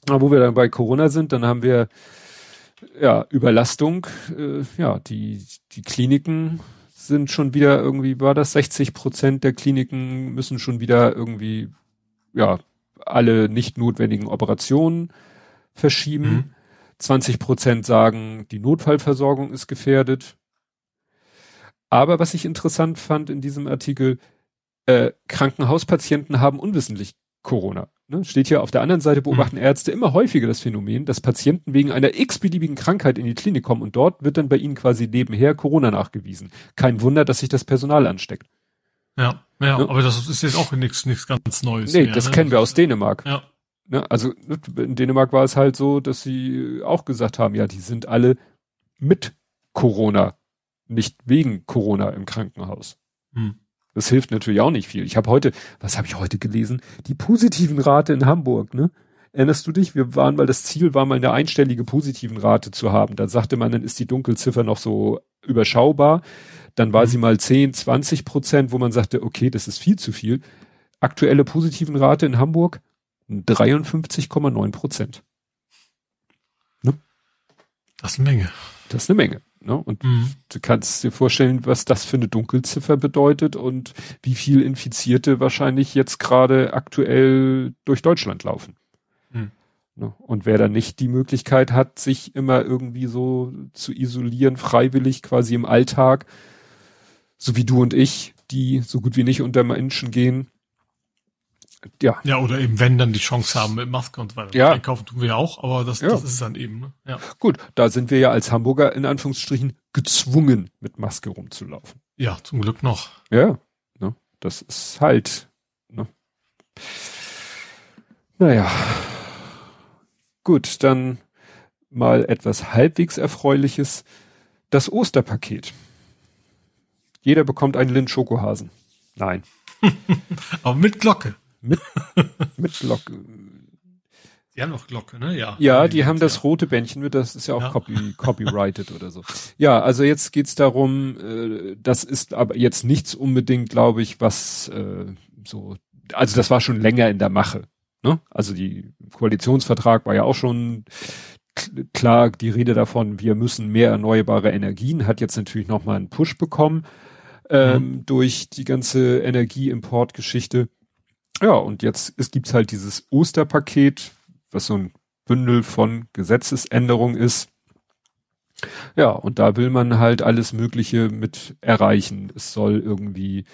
Aber wo wir dann bei Corona sind, dann haben wir ja Überlastung, äh, ja, die, die Kliniken sind schon wieder irgendwie, war das 60 Prozent der Kliniken müssen schon wieder irgendwie, ja, alle nicht notwendigen Operationen verschieben. Mhm. 20 Prozent sagen, die Notfallversorgung ist gefährdet. Aber was ich interessant fand in diesem Artikel, äh, Krankenhauspatienten haben unwissentlich Corona. Ne? Steht hier auf der anderen Seite, beobachten Ärzte immer häufiger das Phänomen, dass Patienten wegen einer x-beliebigen Krankheit in die Klinik kommen und dort wird dann bei ihnen quasi nebenher Corona nachgewiesen. Kein Wunder, dass sich das Personal ansteckt. Ja, ja, Ja. aber das ist jetzt auch nichts, nichts ganz Neues. Nee, mehr, das ne? kennen wir aus Dänemark. Ja, Ne? Also ne, in Dänemark war es halt so, dass sie auch gesagt haben, ja, die sind alle mit Corona, nicht wegen Corona im Krankenhaus. hm. Das hilft natürlich auch nicht viel. Ich habe heute, was habe ich heute gelesen? Die positiven Rate in Hamburg, ne? Erinnerst du dich? Wir waren mal, das Ziel war mal eine einstellige positiven Rate zu haben. Da sagte man, dann ist die Dunkelziffer noch so überschaubar. Dann war Mhm. sie mal 10, 20 Prozent, wo man sagte, okay, das ist viel zu viel. Aktuelle positiven Rate in Hamburg 53,9 Prozent. Ne? Das ist eine Menge. Das ist eine Menge. Ne? Und mhm. du kannst dir vorstellen, was das für eine Dunkelziffer bedeutet und wie viel Infizierte wahrscheinlich jetzt gerade aktuell durch Deutschland laufen. Mhm. Ne? Und wer da nicht die Möglichkeit hat, sich immer irgendwie so zu isolieren, freiwillig quasi im Alltag, so wie du und ich, die so gut wie nicht unter Menschen gehen, ja. Ja, oder eben wenn dann die Chance haben mit Maske und so weiter. Ja. Einkaufen tun wir ja auch, aber das, ja. das ist dann eben. Ne? Ja. Gut, da sind wir ja als Hamburger in Anführungsstrichen gezwungen, mit Maske rumzulaufen. Ja, zum Glück noch. Ja, ne? das ist halt. Ne? Naja. Gut, dann mal etwas halbwegs Erfreuliches. Das Osterpaket. Jeder bekommt einen Lind Schokohasen. Nein. Aber mit Glocke. Mit, mit Glocke. Die haben noch Glocke, ne? Ja. Ja, die, die haben das ja. rote Bändchen mit, das ist ja auch ja. Copy, copyrighted oder so. Ja, also jetzt geht's darum, äh, das ist aber jetzt nichts unbedingt, glaube ich, was äh, so, also das war schon länger in der Mache. Ne? Also die Koalitionsvertrag war ja auch schon klar die Rede davon, wir müssen mehr erneuerbare Energien, hat jetzt natürlich nochmal einen Push bekommen ähm, mhm. durch die ganze Energieimportgeschichte. Ja, und jetzt es halt dieses Osterpaket, was so ein Bündel von Gesetzesänderungen ist. Ja, und da will man halt alles Mögliche mit erreichen. Es soll irgendwie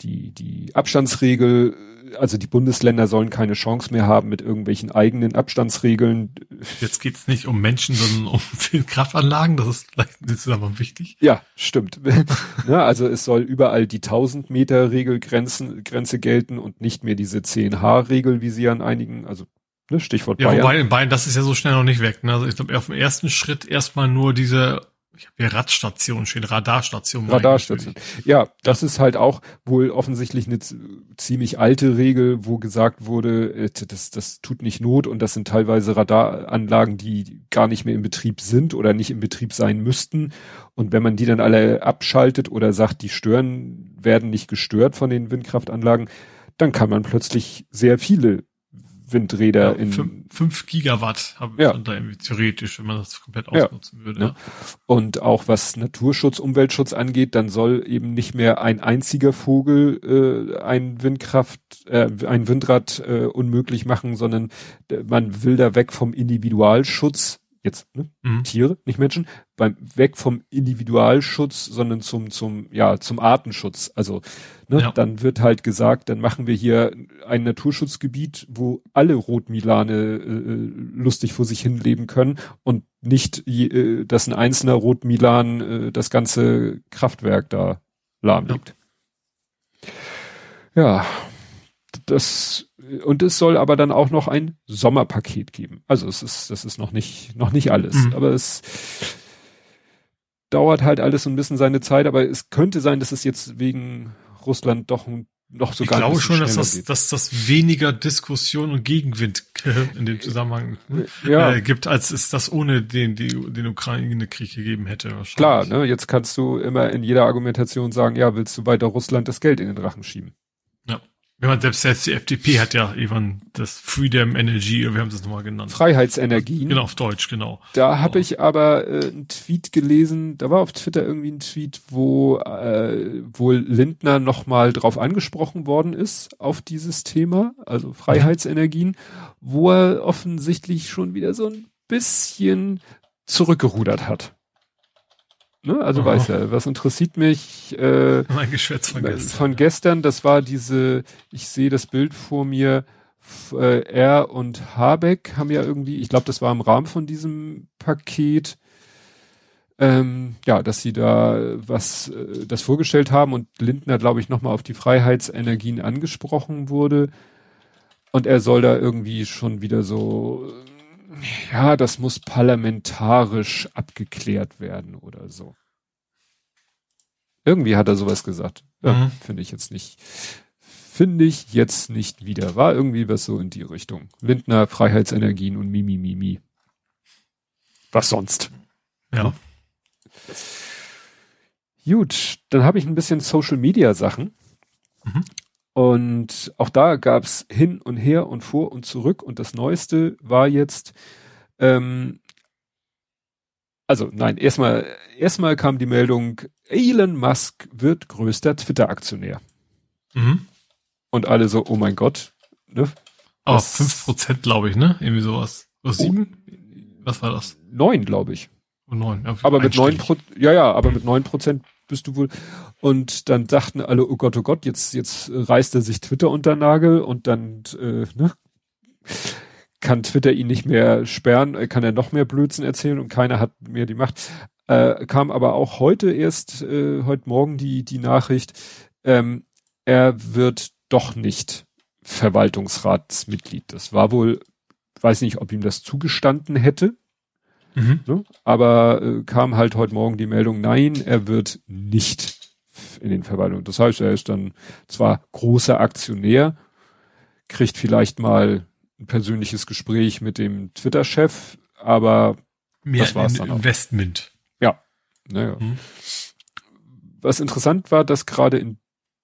die, die Abstandsregel, also die Bundesländer sollen keine Chance mehr haben mit irgendwelchen eigenen Abstandsregeln. Jetzt geht's nicht um Menschen, sondern um Kraftanlagen, das ist vielleicht aber wichtig. Ja, stimmt. ja, also es soll überall die 1000 Meter Regelgrenzen, Grenze gelten und nicht mehr diese 10H Regel, wie sie an einigen, also ne, Stichwort ja, Bayern. Wobei in Bayern, das ist ja so schnell noch nicht weg. Ne? Also ich glaube, auf dem ersten Schritt erstmal nur diese ich habe hier Radstation stehen, Radarstation. Radarstation. Ja, das ist halt auch wohl offensichtlich eine ziemlich alte Regel, wo gesagt wurde, äh, das, das tut nicht Not und das sind teilweise Radaranlagen, die gar nicht mehr in Betrieb sind oder nicht in Betrieb sein müssten. Und wenn man die dann alle abschaltet oder sagt, die stören, werden nicht gestört von den Windkraftanlagen, dann kann man plötzlich sehr viele Windräder ja, in. 5 Gigawatt habe ja. da irgendwie theoretisch, wenn man das komplett ausnutzen ja. würde. Ja. Und auch was Naturschutz, Umweltschutz angeht, dann soll eben nicht mehr ein einziger Vogel äh, ein Windkraft, äh, ein Windrad äh, unmöglich machen, sondern man will da weg vom Individualschutz jetzt ne? mhm. Tiere, nicht Menschen, beim weg vom Individualschutz, sondern zum zum ja zum Artenschutz. Also ne, ja. dann wird halt gesagt, dann machen wir hier ein Naturschutzgebiet, wo alle Rotmilane äh, lustig vor sich hin leben können und nicht, äh, dass ein einzelner Rotmilan äh, das ganze Kraftwerk da lahmlegt. Ja. ja, das und es soll aber dann auch noch ein Sommerpaket geben. Also es ist, das ist noch nicht, noch nicht alles. Mhm. Aber es dauert halt alles so ein bisschen seine Zeit, aber es könnte sein, dass es jetzt wegen Russland doch noch sogar. Ich glaube schon, dass das, dass das weniger Diskussion und Gegenwind in dem Zusammenhang ja. äh, gibt, als es das ohne den, die, den Ukraine-Krieg gegeben hätte. Klar, ne? jetzt kannst du immer in jeder Argumentation sagen, ja, willst du weiter Russland das Geld in den Rachen schieben? Wenn man selbst jetzt die FDP hat ja eben das Freedom Energy, wir haben es nochmal genannt. Freiheitsenergien. Genau, auf Deutsch, genau. Da habe ich aber äh, einen Tweet gelesen, da war auf Twitter irgendwie ein Tweet, wo äh, wohl Lindner nochmal drauf angesprochen worden ist, auf dieses Thema, also Freiheitsenergien, wo er offensichtlich schon wieder so ein bisschen zurückgerudert hat. Ne? Also oh. weiß er, was interessiert mich äh, mein Geschwätz von gestern. Von gestern, das war diese, ich sehe das Bild vor mir, äh, er und Habeck haben ja irgendwie, ich glaube, das war im Rahmen von diesem Paket, ähm, ja, dass sie da was äh, das vorgestellt haben und Lindner, glaube ich, nochmal auf die Freiheitsenergien angesprochen wurde. Und er soll da irgendwie schon wieder so ja, das muss parlamentarisch abgeklärt werden oder so. Irgendwie hat er sowas gesagt. Ja, mhm. Finde ich jetzt nicht. Finde ich jetzt nicht wieder. War irgendwie was so in die Richtung. Lindner, Freiheitsenergien und Mimi, Mimi. Was sonst? Ja. Gut, dann habe ich ein bisschen Social Media Sachen. Mhm. Und auch da gab's hin und her und vor und zurück. Und das Neueste war jetzt, ähm, also nein, erstmal, erstmal kam die Meldung, Elon Musk wird größter Twitter-Aktionär. Mhm. Und alle so, oh mein Gott. Ne? Aber fünf Prozent, glaube ich, ne? Irgendwie sowas. Oder sieben? Was war das? Neun, glaube ich. Oh, neun. Ja, aber mit neun Prozent, ja, ja, aber mit neun Prozent bist du wohl. Und dann dachten alle, oh Gott, oh Gott, jetzt, jetzt reißt er sich Twitter unter Nagel und dann, äh, ne? Kann Twitter ihn nicht mehr sperren, äh, kann er noch mehr Blödsinn erzählen und keiner hat mehr die Macht. Äh, kam aber auch heute erst, äh, heute Morgen die, die Nachricht, ähm, er wird doch nicht Verwaltungsratsmitglied. Das war wohl, weiß nicht, ob ihm das zugestanden hätte. Mhm. Ne? Aber äh, kam halt heute Morgen die Meldung, nein, er wird nicht in den Verwaltungen. Das heißt, er ist dann zwar großer Aktionär, kriegt vielleicht mal ein persönliches Gespräch mit dem Twitter-Chef, aber Mehr das war's dann auch. Investment. Ja. Naja. Mhm. Was interessant war, dass gerade in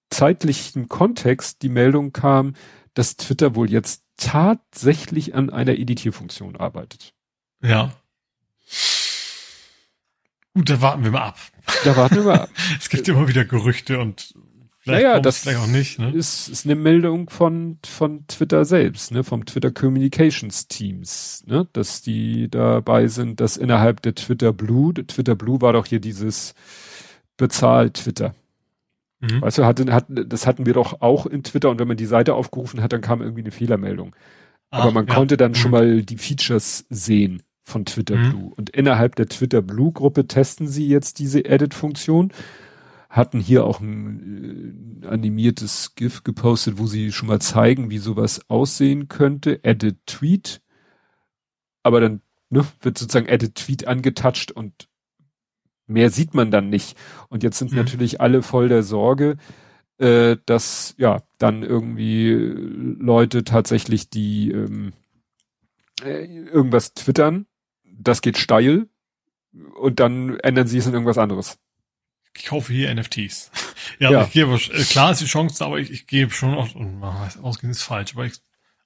zeitlichen Kontext die Meldung kam, dass Twitter wohl jetzt tatsächlich an einer Editierfunktion arbeitet. Ja. Gut, da warten wir mal ab. Da warten wir mal ab. es gibt immer wieder Gerüchte und vielleicht naja, das vielleicht auch nicht. Ne? Ist, ist eine Meldung von von Twitter selbst, ne, vom Twitter Communications Teams, ne, dass die dabei sind, dass innerhalb der Twitter Blue, Twitter Blue war doch hier dieses bezahlt Twitter. Mhm. Weißt du, hatten, hatten, das hatten wir doch auch in Twitter und wenn man die Seite aufgerufen hat, dann kam irgendwie eine Fehlermeldung. Ach, Aber man ja. konnte dann mhm. schon mal die Features sehen von Twitter mhm. Blue. Und innerhalb der Twitter Blue Gruppe testen sie jetzt diese Edit-Funktion. Hatten hier auch ein äh, animiertes GIF gepostet, wo sie schon mal zeigen, wie sowas aussehen könnte. Edit Tweet. Aber dann ne, wird sozusagen Edit Tweet angetatscht und mehr sieht man dann nicht. Und jetzt sind mhm. natürlich alle voll der Sorge, äh, dass ja dann irgendwie Leute tatsächlich die ähm, äh, irgendwas twittern, das geht steil und dann ändern sie es in irgendwas anderes. Ich kaufe hier NFTs. ja, ja. ich gebe, äh, klar ist die Chance, aber ich, ich gebe schon weiß, ausgehen ist falsch, aber ich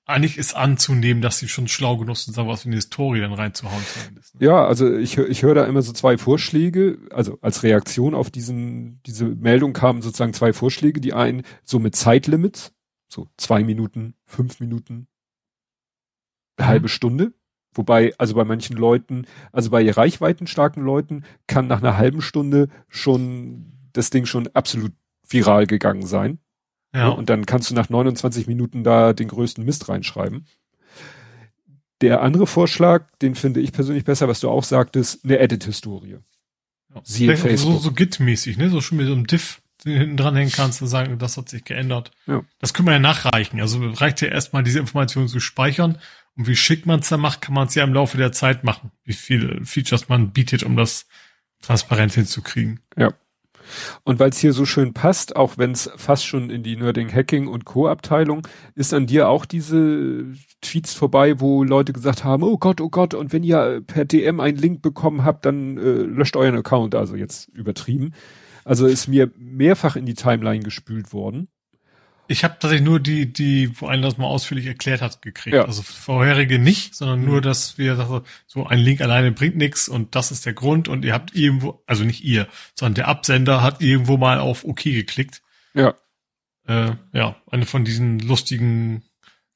eigentlich ist anzunehmen, dass sie schon schlau genug sind, da was in die Historie dann reinzuhauen zumindest. Ne? Ja, also ich, ich höre da immer so zwei Vorschläge, also als Reaktion auf diesen, diese Meldung kamen sozusagen zwei Vorschläge, die einen so mit Zeitlimits, so zwei Minuten, fünf Minuten, mhm. halbe Stunde, wobei, also bei manchen Leuten, also bei reichweitenstarken Leuten kann nach einer halben Stunde schon das Ding schon absolut viral gegangen sein. Ja. Und dann kannst du nach 29 Minuten da den größten Mist reinschreiben. Der andere Vorschlag, den finde ich persönlich besser, was du auch sagtest, eine Edit-Historie. Ja. Siehe Facebook. So, so Git-mäßig, ne? So schon mit so einem Diff den hinten dranhängen kannst und sagen, das hat sich geändert. Ja. Das können wir ja nachreichen. Also reicht ja erstmal diese Information zu speichern und wie schick man es da macht, kann man es ja im Laufe der Zeit machen. Wie viele Features man bietet, um das transparent hinzukriegen. Ja. Und weil es hier so schön passt, auch wenn es fast schon in die Nerding Hacking und Co. Abteilung, ist an dir auch diese Tweets vorbei, wo Leute gesagt haben, oh Gott, oh Gott, und wenn ihr per DM einen Link bekommen habt, dann äh, löscht euren Account, also jetzt übertrieben. Also ist mir mehrfach in die Timeline gespült worden. Ich habe tatsächlich nur die, die, wo einer das mal ausführlich erklärt hat, gekriegt. Ja. Also vorherige nicht, sondern nur, mhm. dass wir sagen, so ein Link alleine bringt nichts und das ist der Grund und ihr habt irgendwo, also nicht ihr, sondern der Absender hat irgendwo mal auf OK geklickt. Ja. Äh, ja, eine von diesen lustigen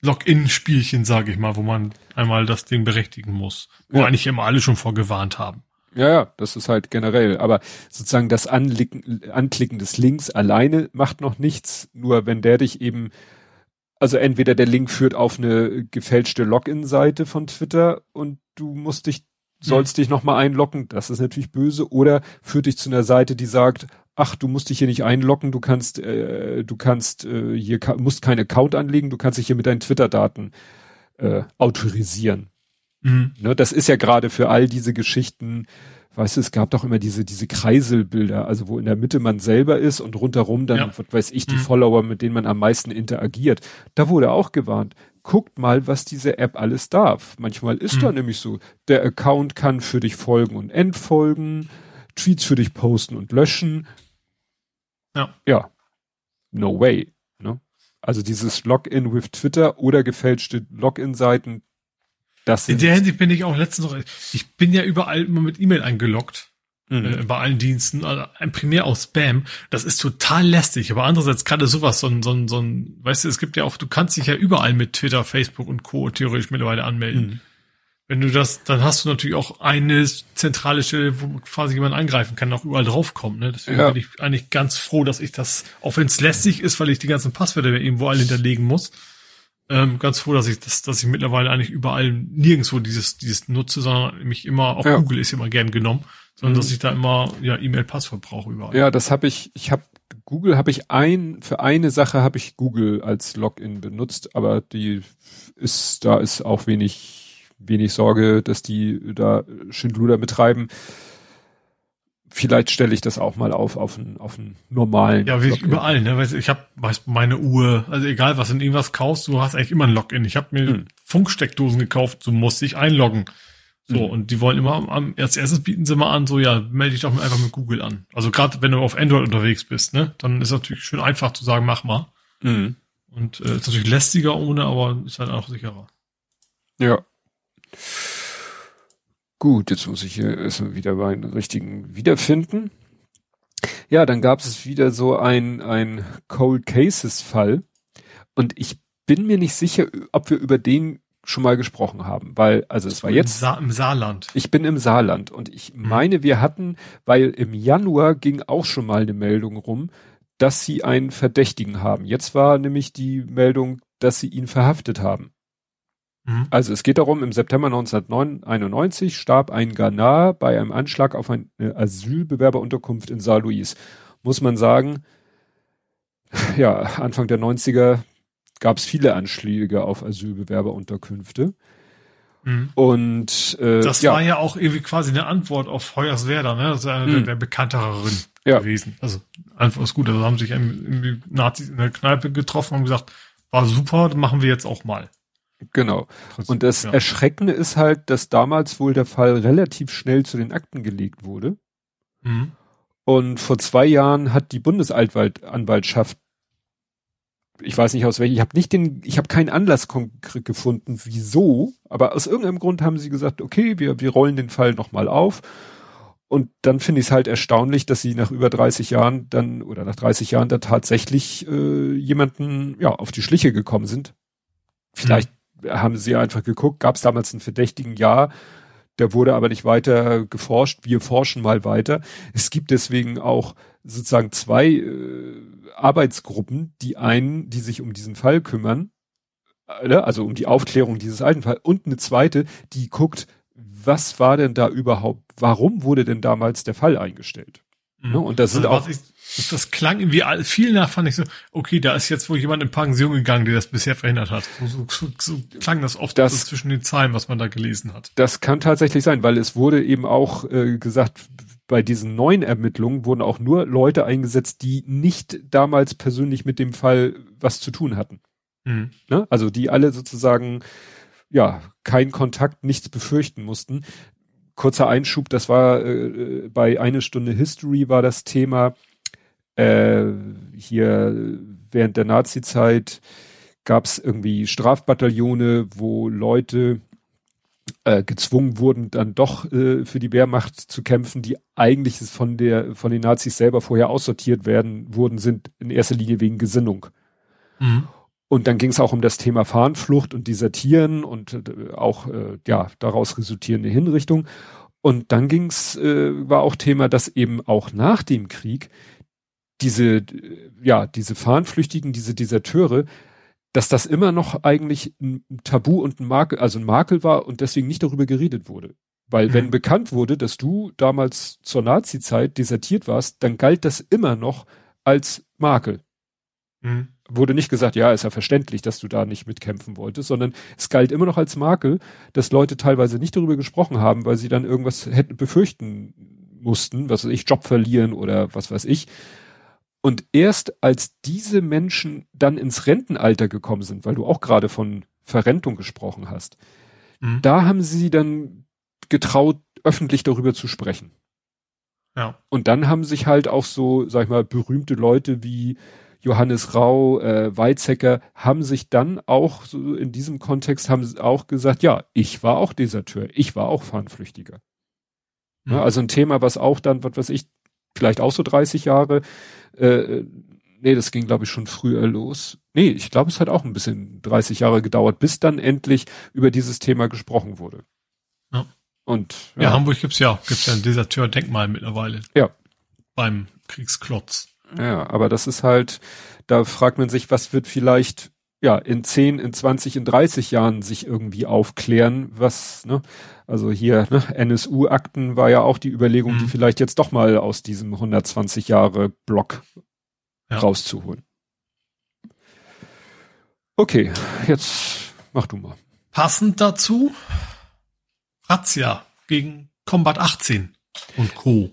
Login-Spielchen, sage ich mal, wo man einmal das Ding berechtigen muss. Wo ja. eigentlich immer alle schon vorgewarnt haben. Ja, ja, das ist halt generell. Aber sozusagen das Anklicken, Anklicken des Links alleine macht noch nichts. Nur wenn der dich eben, also entweder der Link führt auf eine gefälschte Login-Seite von Twitter und du musst dich, sollst hm. dich nochmal einloggen, das ist natürlich böse, oder führt dich zu einer Seite, die sagt, ach, du musst dich hier nicht einloggen, du kannst, äh, du kannst äh, hier musst keinen Account anlegen, du kannst dich hier mit deinen Twitter-Daten äh, autorisieren. Mhm. Ne, das ist ja gerade für all diese Geschichten, weißt du, es gab doch immer diese, diese Kreiselbilder, also wo in der Mitte man selber ist und rundherum dann, ja. was weiß ich, die mhm. Follower, mit denen man am meisten interagiert. Da wurde auch gewarnt, guckt mal, was diese App alles darf. Manchmal ist mhm. da nämlich so, der Account kann für dich folgen und entfolgen, Tweets für dich posten und löschen. Ja. Ja. No way. Also dieses Login with Twitter oder gefälschte Login-Seiten, das In der Hinsicht bin ich auch letztens noch, ich bin ja überall immer mit E-Mail eingeloggt. Mhm. Äh, bei allen Diensten, also primär aus Spam, das ist total lästig, aber andererseits gerade sowas, so ein, so ein, so ein, weißt du, es gibt ja auch, du kannst dich ja überall mit Twitter, Facebook und Co. theoretisch mittlerweile anmelden. Mhm. Wenn du das, dann hast du natürlich auch eine zentrale Stelle, wo quasi jemand angreifen kann, auch überall draufkommt. Ne? Deswegen ja. bin ich eigentlich ganz froh, dass ich das, auch wenn es lästig ist, weil ich die ganzen Passwörter irgendwo alle hinterlegen muss, ähm, ganz froh, dass ich das, dass ich mittlerweile eigentlich überall nirgendwo dieses, dieses nutze, sondern mich immer, auch ja. Google ist immer gern genommen, sondern mhm. dass ich da immer ja E-Mail-Passwort brauche überall. Ja, das habe ich, ich habe Google habe ich ein, für eine Sache habe ich Google als Login benutzt, aber die ist, da ist auch wenig wenig Sorge, dass die da Schindluder betreiben. Vielleicht stelle ich das auch mal auf auf einen auf einen normalen. Ja, wie ich überall. Ne? Ich habe meine Uhr, also egal was du irgendwas kaufst, du hast eigentlich immer ein Login. Ich habe mir hm. Funksteckdosen gekauft, so musste ich einloggen. So, hm. und die wollen immer am, als erstes bieten sie mal an, so ja, melde dich doch einfach mit Google an. Also gerade wenn du auf Android unterwegs bist, ne, dann ist natürlich schön einfach zu sagen, mach mal. Hm. Und äh, ist natürlich lästiger ohne, aber ist halt auch sicherer. Ja. Gut, jetzt muss ich hier erstmal wieder meinen richtigen wiederfinden. Ja, dann gab es wieder so ein, ein Cold Cases Fall. Und ich bin mir nicht sicher, ob wir über den schon mal gesprochen haben, weil, also es war jetzt. Sa Im Saarland. Ich bin im Saarland und ich mhm. meine, wir hatten, weil im Januar ging auch schon mal eine Meldung rum, dass sie einen Verdächtigen haben. Jetzt war nämlich die Meldung, dass sie ihn verhaftet haben. Mhm. Also es geht darum, im September 1991 starb ein Ghana bei einem Anschlag auf eine Asylbewerberunterkunft in Saar-Louis. Muss man sagen, ja, Anfang der 90er gab es viele Anschläge auf Asylbewerberunterkünfte. Mhm. Und äh, das ja. war ja auch irgendwie quasi eine Antwort auf Hoyerswerda, ne? Das ist eine mhm. der, der bekannteren ja. gewesen. Also einfach ist gut. Also haben sich Nazis in der Kneipe getroffen und gesagt, war super, machen wir jetzt auch mal. Genau. Und das ja. Erschreckende ist halt, dass damals wohl der Fall relativ schnell zu den Akten gelegt wurde. Mhm. Und vor zwei Jahren hat die Bundesanwaltschaft, ich weiß nicht aus welchem, ich habe nicht den, ich habe keinen Anlass gefunden, wieso, aber aus irgendeinem Grund haben sie gesagt, okay, wir, wir rollen den Fall nochmal auf. Und dann finde ich es halt erstaunlich, dass sie nach über 30 Jahren dann oder nach 30 Jahren da tatsächlich äh, jemanden ja auf die Schliche gekommen sind. Vielleicht haben sie einfach geguckt, gab es damals einen verdächtigen Ja, der wurde aber nicht weiter geforscht. Wir forschen mal weiter. Es gibt deswegen auch sozusagen zwei äh, Arbeitsgruppen, die einen, die sich um diesen Fall kümmern, äh, also um die Aufklärung dieses alten Falls, und eine zweite, die guckt, was war denn da überhaupt, warum wurde denn damals der Fall eingestellt? Mhm. Ne? Und das sind also, auch. Ich, das, das klang irgendwie viel nach, fand ich so, okay, da ist jetzt wohl jemand in Pension gegangen, der das bisher verhindert hat. So, so, so, so klang das oft das, so zwischen den Zeilen, was man da gelesen hat. Das kann tatsächlich sein, weil es wurde eben auch äh, gesagt, bei diesen neuen Ermittlungen wurden auch nur Leute eingesetzt, die nicht damals persönlich mit dem Fall was zu tun hatten. Mhm. Ne? Also die alle sozusagen ja keinen Kontakt, nichts befürchten mussten. Kurzer Einschub, das war äh, bei eine Stunde History war das Thema, äh, hier während der Nazi-Zeit gab es irgendwie Strafbataillone, wo Leute äh, gezwungen wurden, dann doch äh, für die Wehrmacht zu kämpfen, die eigentlich von der von den Nazis selber vorher aussortiert werden wurden, sind in erster Linie wegen Gesinnung. Mhm. Und dann ging es auch um das Thema Fahnenflucht und Desertieren und äh, auch äh, ja daraus resultierende Hinrichtung. Und dann ging's äh, war auch Thema, dass eben auch nach dem Krieg diese, ja, diese Fahnenflüchtigen, diese Deserteure, dass das immer noch eigentlich ein Tabu und ein Makel, also ein Makel war und deswegen nicht darüber geredet wurde. Weil mhm. wenn bekannt wurde, dass du damals zur Nazi-Zeit desertiert warst, dann galt das immer noch als Makel. Mhm. Wurde nicht gesagt, ja, ist ja verständlich, dass du da nicht mitkämpfen wolltest, sondern es galt immer noch als Makel, dass Leute teilweise nicht darüber gesprochen haben, weil sie dann irgendwas hätten befürchten mussten, was weiß ich, Job verlieren oder was weiß ich. Und erst als diese Menschen dann ins Rentenalter gekommen sind, weil du auch gerade von Verrentung gesprochen hast, mhm. da haben sie dann getraut, öffentlich darüber zu sprechen. Ja. Und dann haben sich halt auch so, sag ich mal, berühmte Leute wie Johannes Rau, äh, Weizsäcker haben sich dann auch so in diesem Kontext haben sie auch gesagt, ja, ich war auch Deserteur, ich war auch Fahnenflüchtiger. Mhm. Ja, also ein Thema, was auch dann, was weiß ich, vielleicht auch so 30 Jahre, äh, nee, das ging glaube ich schon früher los. Nee, ich glaube, es hat auch ein bisschen 30 Jahre gedauert, bis dann endlich über dieses Thema gesprochen wurde. Ja. Und ja, ja Hamburg gibt's ja, gibt's ja ein Deserteur-Denkmal mittlerweile. Ja. Beim Kriegsklotz. Ja, aber das ist halt, da fragt man sich, was wird vielleicht ja in 10, in 20, in 30 Jahren sich irgendwie aufklären, was, ne, also hier, ne, NSU-Akten war ja auch die Überlegung, mhm. die vielleicht jetzt doch mal aus diesem 120 Jahre Block ja. rauszuholen. Okay, jetzt mach du mal. Passend dazu Razzia gegen Combat 18 und Co.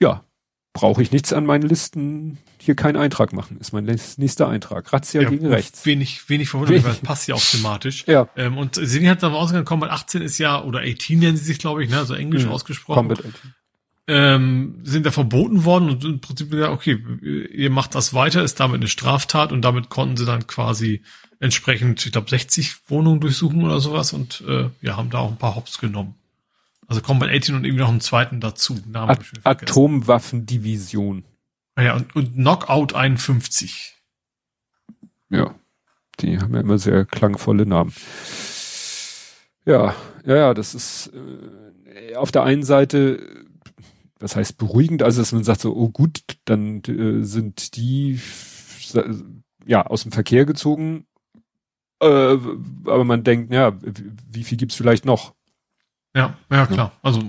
Ja, brauche ich nichts an meinen Listen, hier keinen Eintrag machen. Ist mein nächster Eintrag. Razzia ja, gegen rechts. Wenig, wenig verwundert, weil es passt ja auch thematisch. Ja. Ähm, und sie hat dann ausgegangen, Combat 18 ist ja, oder 18 nennen sie sich, glaube ich, ne, also englisch mhm. ausgesprochen. Combat 18. Ähm, sind da verboten worden und im Prinzip gesagt, okay, ihr macht das weiter, ist damit eine Straftat und damit konnten sie dann quasi entsprechend, ich glaube, 60 Wohnungen durchsuchen oder sowas und äh, ja, haben da auch ein paar Hops genommen. Also Combat 18 und irgendwie noch einen zweiten dazu. Namen At Atomwaffendivision. Ah ja, und, und Knockout 51. Ja, die haben ja immer sehr klangvolle Namen. Ja, ja, ja, das ist äh, auf der einen Seite, was heißt beruhigend, also dass man sagt so, oh gut, dann äh, sind die ja aus dem Verkehr gezogen, äh, aber man denkt, ja, wie viel gibt's vielleicht noch? Ja, ja klar. Also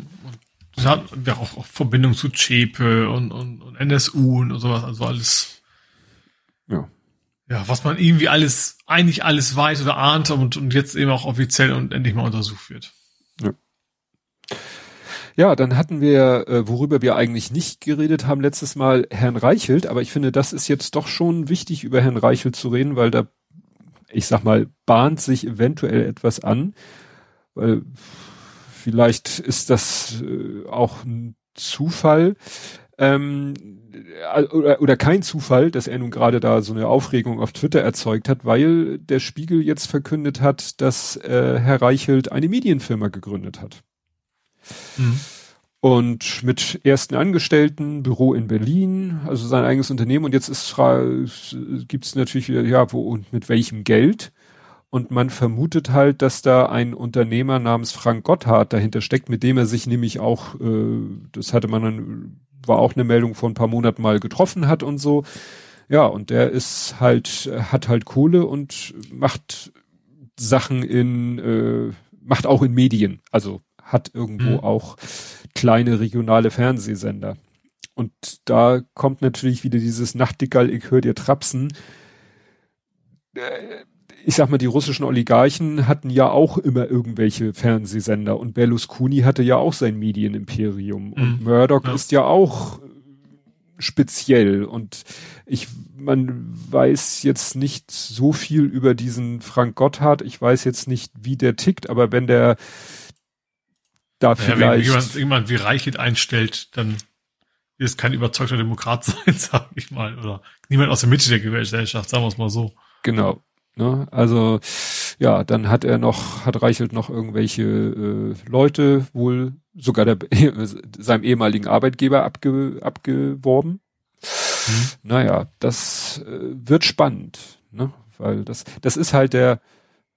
ja auch, auch Verbindung zu Chepe und, und, und NSU und sowas, also alles. Ja. Ja, was man irgendwie alles, eigentlich alles weiß oder ahnt und, und jetzt eben auch offiziell und endlich mal untersucht wird. Ja. Ja, dann hatten wir, äh, worüber wir eigentlich nicht geredet haben letztes Mal, Herrn Reichelt, aber ich finde, das ist jetzt doch schon wichtig, über Herrn Reichelt zu reden, weil da, ich sag mal, bahnt sich eventuell etwas an, weil vielleicht ist das äh, auch ein Zufall ähm, äh, oder, oder kein Zufall, dass er nun gerade da so eine Aufregung auf Twitter erzeugt hat, weil der Spiegel jetzt verkündet hat, dass äh, Herr Reichelt eine Medienfirma gegründet hat. Mhm. Und mit ersten Angestellten, Büro in Berlin, also sein eigenes Unternehmen. Und jetzt ist gibt es natürlich wieder, ja, wo und mit welchem Geld? Und man vermutet halt, dass da ein Unternehmer namens Frank Gotthard dahinter steckt, mit dem er sich nämlich auch, äh, das hatte man dann, war auch eine Meldung vor ein paar Monaten mal getroffen hat und so. Ja, und der ist halt, hat halt Kohle und macht Sachen in, äh, macht auch in Medien. Also hat irgendwo mhm. auch kleine regionale Fernsehsender. Und da kommt natürlich wieder dieses Nachtigall, ich höre dir trapsen. Äh, ich sag mal, die russischen Oligarchen hatten ja auch immer irgendwelche Fernsehsender und Berlusconi hatte ja auch sein Medienimperium und mhm. Murdoch ja. ist ja auch speziell und ich, man weiß jetzt nicht so viel über diesen Frank Gotthard. Ich weiß jetzt nicht, wie der tickt, aber wenn der da ja, vielleicht. Wenn jemand, jemand wie Reichelt einstellt, dann ist kein überzeugter Demokrat sein, sag ich mal. Oder niemand aus der Mitte der Gesellschaft, sagen wir es mal so. Genau. Ne? Also ja, dann hat er noch, hat Reichelt noch irgendwelche äh, Leute wohl sogar der, seinem ehemaligen Arbeitgeber abge, abgeworben. Mhm. Naja, das äh, wird spannend, ne? weil das, das ist halt der,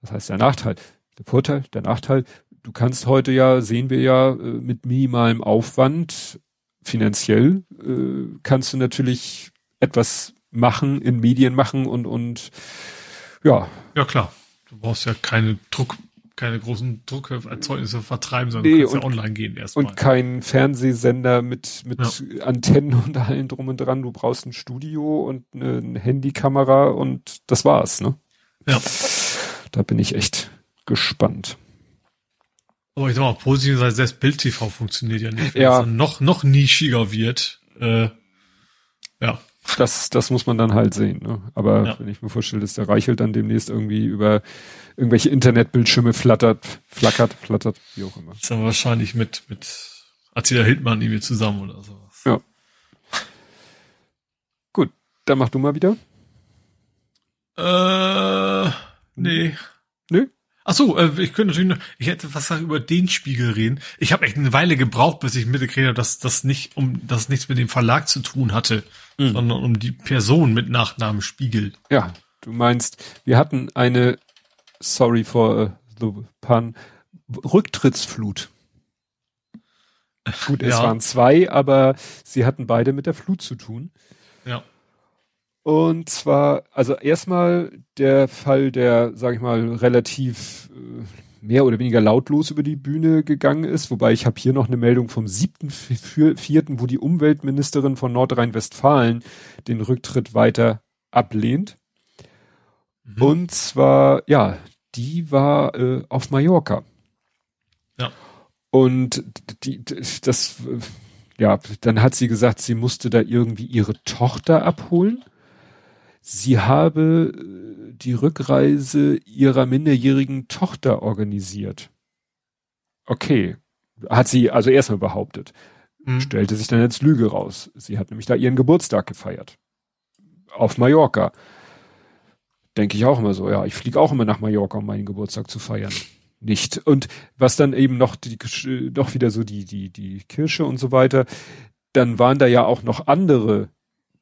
was heißt der Nachteil? Der Vorteil, der Nachteil, du kannst heute ja, sehen wir ja, äh, mit minimalem Aufwand finanziell, äh, kannst du natürlich etwas machen, in Medien machen und, und ja. Ja, klar. Du brauchst ja keine Druck, keine großen Druckerzeugnisse vertreiben, sondern nee, du kannst und, ja online gehen erstmal. Und kein Fernsehsender mit, mit ja. Antennen und allen drum und dran. Du brauchst ein Studio und eine, Handykamera und das war's, ne? Ja. Da bin ich echt gespannt. Aber ich sag mal, positiv sei, selbst Bild TV funktioniert ja nicht. Wenn ja. es noch, noch nischiger wird. Äh, ja das, das muss man dann halt sehen. Ne? Aber ja. wenn ich mir vorstelle, dass der Reichelt dann demnächst irgendwie über irgendwelche Internetbildschirme flattert, flackert, flattert, wie auch immer. ist dann wahrscheinlich mit, mit Attila Hildmann irgendwie zusammen oder sowas. Ja. Gut. Dann mach du mal wieder. Äh, nee. Nö? Ach so, äh, ich könnte natürlich noch, ich hätte was über den Spiegel reden. Ich habe echt eine Weile gebraucht, bis ich mitgekriegt habe, dass das nicht um das nichts mit dem Verlag zu tun hatte, mhm. sondern um die Person mit Nachnamen Spiegel. Ja, du meinst, wir hatten eine sorry for the pun Rücktrittsflut. Gut, es ja. waren zwei, aber sie hatten beide mit der Flut zu tun. Ja. Und zwar, also erstmal der Fall, der, sag ich mal, relativ äh, mehr oder weniger lautlos über die Bühne gegangen ist, wobei ich habe hier noch eine Meldung vom siebten vierten, wo die Umweltministerin von Nordrhein-Westfalen den Rücktritt weiter ablehnt. Mhm. Und zwar, ja, die war äh, auf Mallorca. Ja. Und die, das, ja, dann hat sie gesagt, sie musste da irgendwie ihre Tochter abholen sie habe äh, die Rückreise ihrer minderjährigen Tochter organisiert. Okay, hat sie also erstmal behauptet. Mhm. Stellte sich dann als Lüge raus. Sie hat nämlich da ihren Geburtstag gefeiert. Auf Mallorca. Denke ich auch immer so, ja, ich fliege auch immer nach Mallorca, um meinen Geburtstag zu feiern. Nicht. Und was dann eben noch die, doch wieder so die, die, die Kirsche und so weiter, dann waren da ja auch noch andere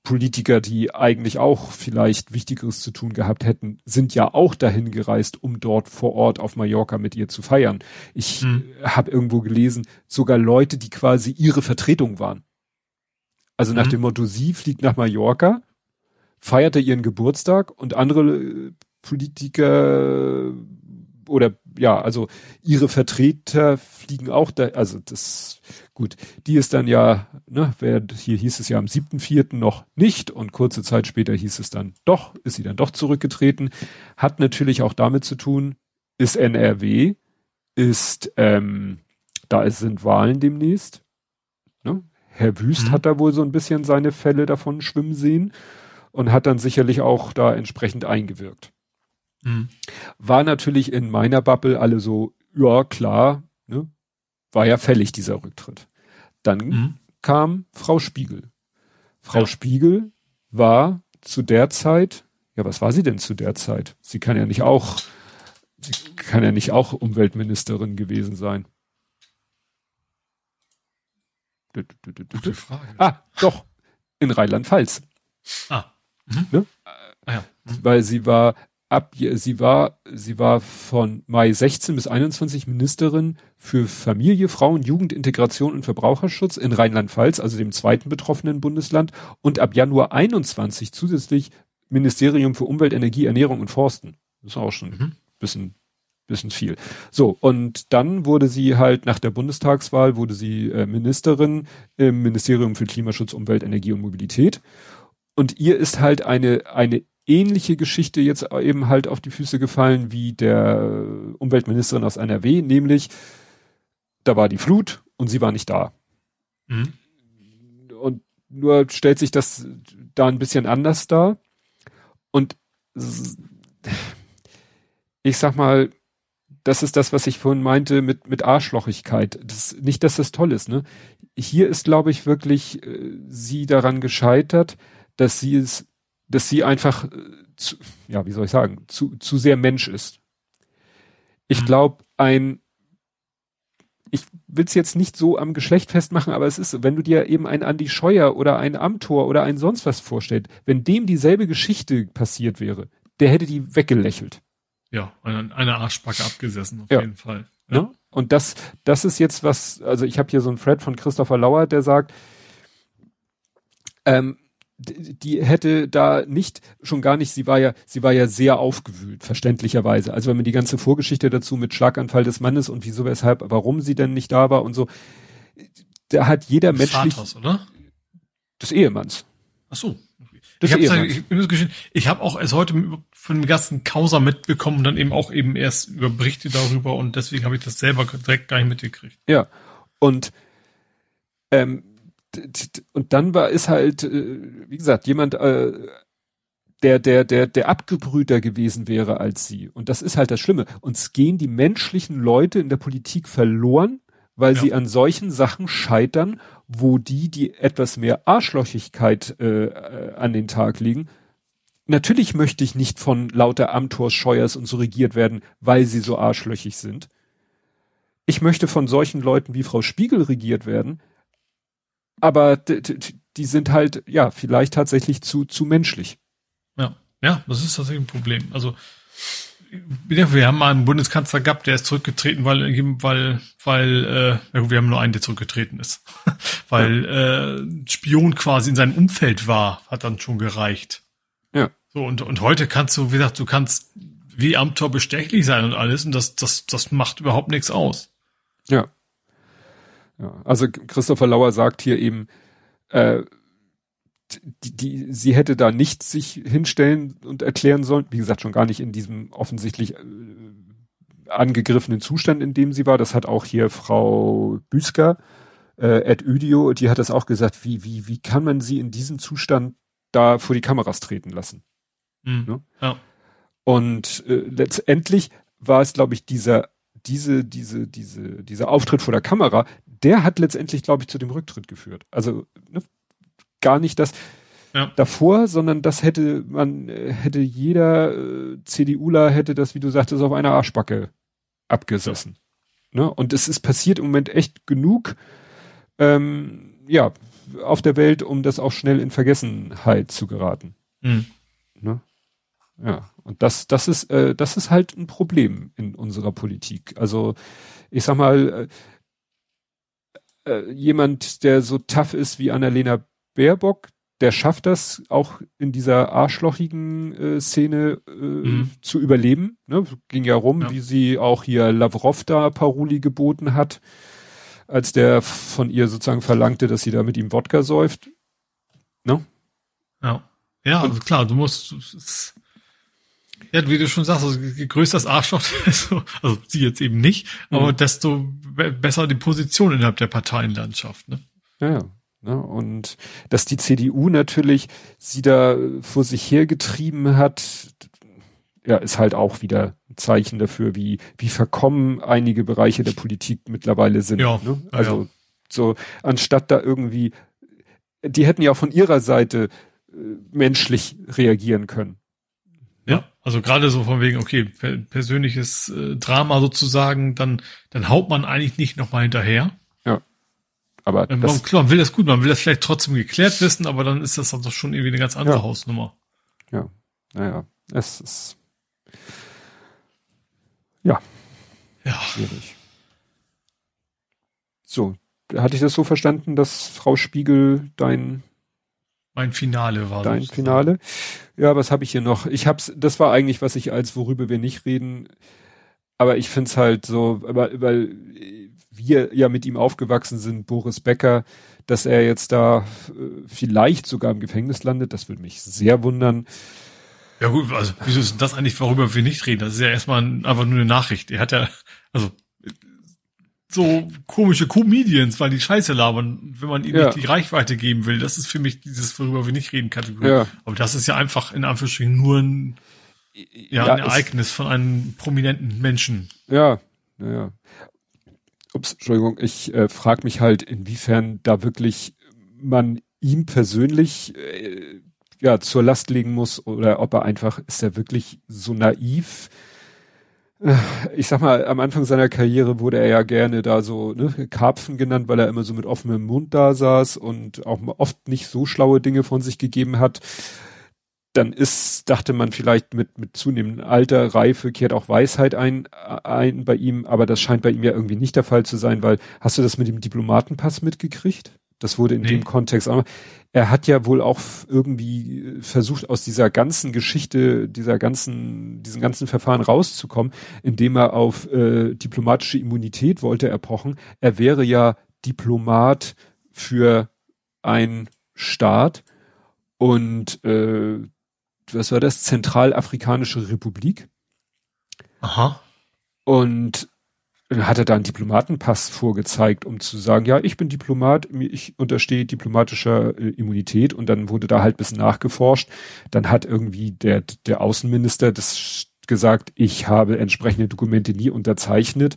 Politiker, die eigentlich auch vielleicht Wichtigeres zu tun gehabt hätten, sind ja auch dahin gereist, um dort vor Ort auf Mallorca mit ihr zu feiern. Ich hm. habe irgendwo gelesen, sogar Leute, die quasi ihre Vertretung waren. Also nach hm. dem Motto, sie fliegt nach Mallorca, feierte ihren Geburtstag und andere äh, Politiker oder ja, also ihre Vertreter fliegen auch da, also das gut, die ist dann ja, ne, wer, hier hieß es ja am 7.4. noch nicht und kurze Zeit später hieß es dann doch, ist sie dann doch zurückgetreten, hat natürlich auch damit zu tun, ist NRW, ist, ähm, da sind Wahlen demnächst, ne? Herr Wüst mhm. hat da wohl so ein bisschen seine Fälle davon schwimmen sehen und hat dann sicherlich auch da entsprechend eingewirkt. Mhm. War natürlich in meiner Bubble alle so, ja klar, ne? war ja fällig dieser Rücktritt. Dann mhm. kam Frau Spiegel. Frau ja. Spiegel war zu der Zeit, ja, was war sie denn zu der Zeit? Sie kann ja nicht auch, sie kann ja nicht auch Umweltministerin gewesen sein. Gute Frage. Ah, doch, in Rheinland-Pfalz. Ah. Mhm. Ne? Ah, ja. Mhm. Weil sie war ab, sie war, sie war von Mai 16 bis 21 Ministerin für Familie, Frauen, Jugend, Integration und Verbraucherschutz in Rheinland-Pfalz, also dem zweiten betroffenen Bundesland, und ab Januar 21 zusätzlich Ministerium für Umwelt, Energie, Ernährung und Forsten. Das ist auch schon mhm. bisschen, bisschen viel. So. Und dann wurde sie halt nach der Bundestagswahl wurde sie äh, Ministerin im Ministerium für Klimaschutz, Umwelt, Energie und Mobilität. Und ihr ist halt eine, eine ähnliche Geschichte jetzt eben halt auf die Füße gefallen wie der Umweltministerin aus NRW, nämlich da war die Flut und sie war nicht da. Mhm. Und nur stellt sich das da ein bisschen anders dar. Und ich sag mal, das ist das, was ich vorhin meinte mit, mit Arschlochigkeit. Das, nicht, dass das toll ist, ne? Hier ist, glaube ich, wirklich äh, sie daran gescheitert, dass sie es dass sie einfach, äh, zu, ja, wie soll ich sagen, zu, zu sehr Mensch ist. Ich mhm. glaube, ein, ich will es jetzt nicht so am Geschlecht festmachen, aber es ist, wenn du dir eben ein Andi Scheuer oder ein Amtor oder ein sonst was vorstellst, wenn dem dieselbe Geschichte passiert wäre, der hätte die weggelächelt. Ja, eine, eine Arschbacke abgesessen, auf ja. jeden Fall. Ja. ja. Und das, das ist jetzt was, also ich habe hier so einen Thread von Christopher Lauer, der sagt, ähm, die hätte da nicht, schon gar nicht, sie war ja, sie war ja sehr aufgewühlt, verständlicherweise. Also wenn man die ganze Vorgeschichte dazu mit Schlaganfall des Mannes und wieso, weshalb, warum sie denn nicht da war und so, da hat jeder Mensch. Vaters, oder? Des Ehemanns. Ach so. Des ich habe ich, ich hab auch erst heute von dem ganzen Causa mitbekommen und dann eben auch eben erst über Berichte darüber und deswegen habe ich das selber direkt gar nicht mitgekriegt. Ja. Und ähm, und dann war ist halt, äh, wie gesagt, jemand, äh, der, der, der, der abgebrühter gewesen wäre als sie. Und das ist halt das Schlimme. Uns gehen die menschlichen Leute in der Politik verloren, weil ja. sie an solchen Sachen scheitern, wo die, die etwas mehr Arschlochigkeit äh, äh, an den Tag legen, natürlich möchte ich nicht von lauter Amtors, Scheuers und so regiert werden, weil sie so arschlöchig sind. Ich möchte von solchen Leuten wie Frau Spiegel regiert werden, aber die sind halt, ja, vielleicht tatsächlich zu, zu menschlich. Ja, ja, das ist tatsächlich ein Problem. Also, wir haben mal einen Bundeskanzler gehabt, der ist zurückgetreten, weil, weil, weil, äh, ja gut, wir haben nur einen, der zurückgetreten ist. weil ja. äh, Spion quasi in seinem Umfeld war, hat dann schon gereicht. Ja. So, und, und heute kannst du, wie gesagt, du kannst wie Amtor bestechlich sein und alles, und das, das, das macht überhaupt nichts aus. Ja. Ja, also Christopher Lauer sagt hier eben, äh, die, die, sie hätte da nicht sich hinstellen und erklären sollen. Wie gesagt, schon gar nicht in diesem offensichtlich äh, angegriffenen Zustand, in dem sie war. Das hat auch hier Frau Büsker, äh, Ed Udio, die hat das auch gesagt. Wie, wie, wie kann man sie in diesem Zustand da vor die Kameras treten lassen? Mhm. Ne? Ja. Und äh, letztendlich war es, glaube ich, dieser diese, diese, diese, dieser Auftritt vor der Kamera, der hat letztendlich, glaube ich, zu dem Rücktritt geführt. Also ne, gar nicht das ja. davor, sondern das hätte man, hätte jeder äh, CDUler hätte das, wie du sagtest, auf einer Arschbacke abgesessen. Ja. Ne? Und es ist passiert im Moment echt genug, ähm, ja, auf der Welt, um das auch schnell in Vergessenheit zu geraten. Mhm. Ne? Ja, und das, das ist, äh, das ist halt ein Problem in unserer Politik. Also ich sag mal, äh, jemand, der so tough ist wie Annalena Baerbock, der schafft das auch in dieser arschlochigen äh, Szene äh, mhm. zu überleben. Ne? Ging ja rum, ja. wie sie auch hier Lavrov da Paroli geboten hat, als der von ihr sozusagen verlangte, dass sie da mit ihm Wodka säuft. Ne? Ja. Ja, also klar, du musst, ja, wie du schon sagst, also, je größer das Arschloch, also, also sie jetzt eben nicht, mhm. aber desto besser die Position innerhalb der Parteienlandschaft. Ne? Ja, ja. Ne? Und dass die CDU natürlich sie da vor sich hergetrieben hat, ja, ist halt auch wieder ein Zeichen dafür, wie, wie verkommen einige Bereiche der Politik mittlerweile sind. Ja, ne? Also ja. so, anstatt da irgendwie, die hätten ja auch von ihrer Seite äh, menschlich reagieren können. Also gerade so von wegen, okay, persönliches äh, Drama sozusagen, dann, dann haut man eigentlich nicht nochmal hinterher. Ja. Aber ähm, das, klar, man will das gut, man will das vielleicht trotzdem geklärt wissen, aber dann ist das dann doch schon irgendwie eine ganz andere ja. Hausnummer. Ja, naja, es ist ja. Ja. Schwierig. So, hatte ich das so verstanden, dass Frau Spiegel dein mein Finale war dein sozusagen. Finale. Ja, was habe ich hier noch? Ich hab's, das war eigentlich, was ich als worüber wir nicht reden. Aber ich find's halt so, weil, weil wir ja mit ihm aufgewachsen sind, Boris Becker, dass er jetzt da äh, vielleicht sogar im Gefängnis landet, das würde mich sehr wundern. Ja gut, also wieso ist das eigentlich, worüber wir nicht reden? Das ist ja erstmal einfach nur eine Nachricht. Er hat ja, also so komische Comedians, weil die Scheiße labern, wenn man ihnen ja. nicht die Reichweite geben will. Das ist für mich dieses, worüber wir nicht reden, Kategorie. Ja. Aber das ist ja einfach in Anführungsstrichen nur ein, ja, ja ein Ereignis von einem prominenten Menschen. Ja, ja. Ups, Entschuldigung, ich äh, frage mich halt, inwiefern da wirklich man ihm persönlich äh, ja zur Last legen muss oder ob er einfach, ist er wirklich so naiv, ich sag mal, am Anfang seiner Karriere wurde er ja gerne da so ne, Karpfen genannt, weil er immer so mit offenem Mund da saß und auch oft nicht so schlaue Dinge von sich gegeben hat. Dann ist, dachte man vielleicht mit, mit zunehmendem Alter, Reife kehrt auch Weisheit ein, ein bei ihm, aber das scheint bei ihm ja irgendwie nicht der Fall zu sein, weil hast du das mit dem Diplomatenpass mitgekriegt? Das wurde in nee. dem Kontext auch. Er hat ja wohl auch irgendwie versucht, aus dieser ganzen Geschichte, dieser ganzen, diesen ganzen Verfahren rauszukommen, indem er auf äh, diplomatische Immunität wollte erpochen. Er wäre ja Diplomat für ein Staat und äh, was war das? Zentralafrikanische Republik. Aha. Und hat er da einen Diplomatenpass vorgezeigt, um zu sagen, ja, ich bin Diplomat, ich unterstehe diplomatischer äh, Immunität und dann wurde da halt bisschen nachgeforscht. Dann hat irgendwie der, der Außenminister das gesagt, ich habe entsprechende Dokumente nie unterzeichnet.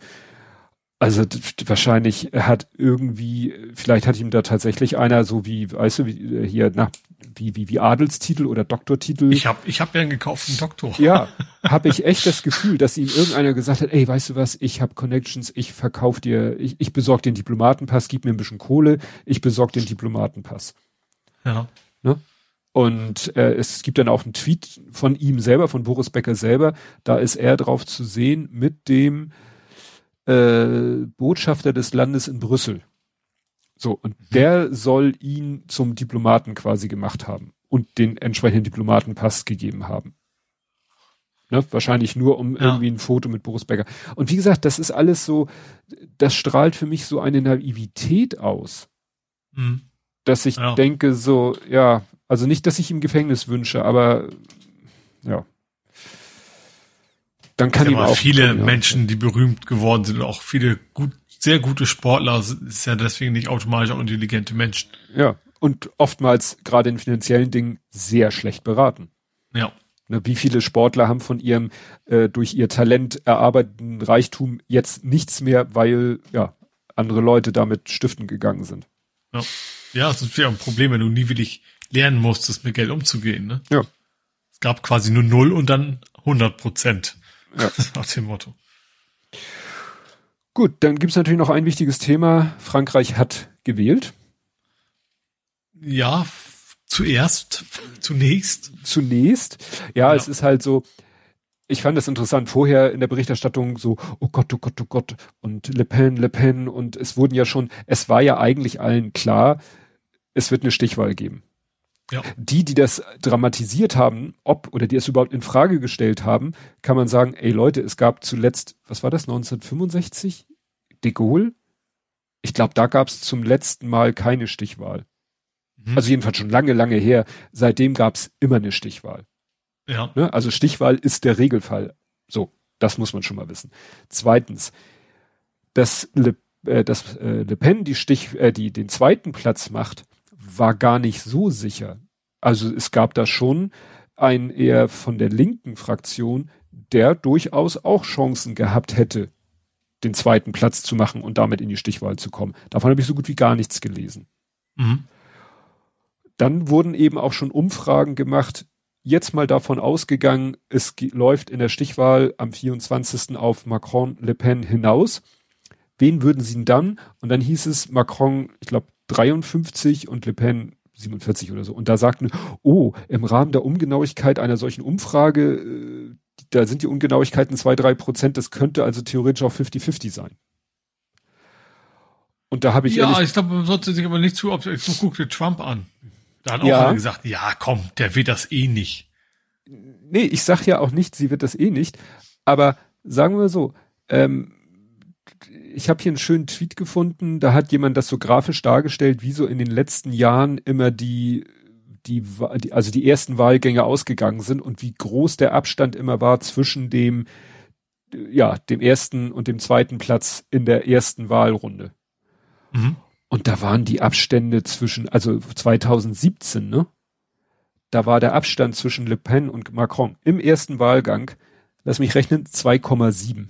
Also wahrscheinlich hat irgendwie, vielleicht hat ihm da tatsächlich einer so wie, weißt du, wie äh, hier nach wie wie wie Adelstitel oder Doktortitel. Ich habe ich hab ja einen gekauften Doktor. Ja, habe ich echt das Gefühl, dass ihm irgendeiner gesagt hat, ey, weißt du was, ich habe Connections, ich verkauf dir, ich, ich besorg den Diplomatenpass, gib mir ein bisschen Kohle, ich besorg den Diplomatenpass. Ja. Ne? Und äh, es gibt dann auch einen Tweet von ihm selber, von Boris Becker selber, da ist er drauf zu sehen mit dem äh, Botschafter des Landes in Brüssel. So, und mhm. der soll ihn zum Diplomaten quasi gemacht haben und den entsprechenden Diplomatenpass gegeben haben. Ne? Wahrscheinlich nur um ja. irgendwie ein Foto mit Boris Becker. Und wie gesagt, das ist alles so, das strahlt für mich so eine Naivität aus. Mhm. Dass ich ja. denke, so, ja, also nicht, dass ich ihm Gefängnis wünsche, aber ja dann kann ihm auch viele ja. Menschen, die berühmt geworden sind, und auch viele gut, sehr gute Sportler, ist ja deswegen nicht automatisch auch intelligente Menschen. Ja, und oftmals gerade in finanziellen Dingen sehr schlecht beraten. Ja. Ne, wie viele Sportler haben von ihrem äh, durch ihr Talent erarbeiteten Reichtum jetzt nichts mehr, weil ja andere Leute damit stiften gegangen sind. Ja, ja, das ist ja ein Problem, wenn du nie wirklich lernen musstest, mit Geld umzugehen. Ne? Ja. Es gab quasi nur null und dann 100 Prozent. Ja. Nach dem Motto. Gut, dann gibt's natürlich noch ein wichtiges Thema. Frankreich hat gewählt. Ja, zuerst, zunächst. Zunächst. Ja, ja, es ist halt so, ich fand das interessant. Vorher in der Berichterstattung so, oh Gott, oh Gott, oh Gott, und Le Pen, Le Pen, und es wurden ja schon, es war ja eigentlich allen klar, es wird eine Stichwahl geben. Ja. Die, die das dramatisiert haben, ob oder die es überhaupt in Frage gestellt haben, kann man sagen, ey Leute, es gab zuletzt, was war das, 1965? De Gaulle? Ich glaube, da gab es zum letzten Mal keine Stichwahl. Mhm. Also jedenfalls schon lange, lange her. Seitdem gab es immer eine Stichwahl. Ja. Ne? Also Stichwahl ist der Regelfall. So, das muss man schon mal wissen. Zweitens, dass Le, äh, dass, äh, Le Pen die Stich, äh, die den zweiten Platz macht, war gar nicht so sicher. Also es gab da schon einen eher von der linken Fraktion, der durchaus auch Chancen gehabt hätte, den zweiten Platz zu machen und damit in die Stichwahl zu kommen. Davon habe ich so gut wie gar nichts gelesen. Mhm. Dann wurden eben auch schon Umfragen gemacht, jetzt mal davon ausgegangen, es läuft in der Stichwahl am 24. auf Macron Le Pen hinaus. Wen würden sie denn dann? Und dann hieß es Macron, ich glaube 53 und Le Pen 47 oder so. Und da sagten, oh, im Rahmen der Ungenauigkeit einer solchen Umfrage, äh, da sind die Ungenauigkeiten zwei, drei Prozent, das könnte also theoretisch auch 50-50 sein. Und da habe ich. Ja, ich glaube, man sollte sich aber nicht zu, ob so guck dir Trump an. Da hat auch ja. einer gesagt, ja, komm, der wird das eh nicht. Nee, ich sag ja auch nicht, sie wird das eh nicht. Aber sagen wir so, ähm, ich habe hier einen schönen Tweet gefunden, da hat jemand das so grafisch dargestellt, wie so in den letzten Jahren immer die, die, also die ersten Wahlgänge ausgegangen sind und wie groß der Abstand immer war zwischen dem, ja, dem ersten und dem zweiten Platz in der ersten Wahlrunde. Mhm. Und da waren die Abstände zwischen, also 2017, ne? Da war der Abstand zwischen Le Pen und Macron im ersten Wahlgang, lass mich rechnen, 2,7.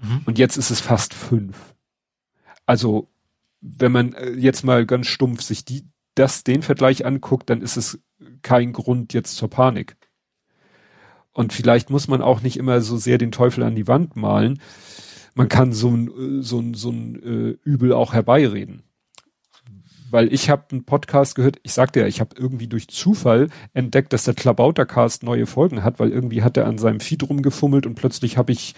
Mhm. Und jetzt ist es fast fünf. Also, wenn man äh, jetzt mal ganz stumpf sich die, das, den Vergleich anguckt, dann ist es kein Grund jetzt zur Panik. Und vielleicht muss man auch nicht immer so sehr den Teufel an die Wand malen. Man kann so ein, äh, so ein, so ein äh, Übel auch herbeireden. Weil ich habe einen Podcast gehört, ich sagte ja, ich habe irgendwie durch Zufall entdeckt, dass der Klabautercast neue Folgen hat, weil irgendwie hat er an seinem Feed rumgefummelt und plötzlich habe ich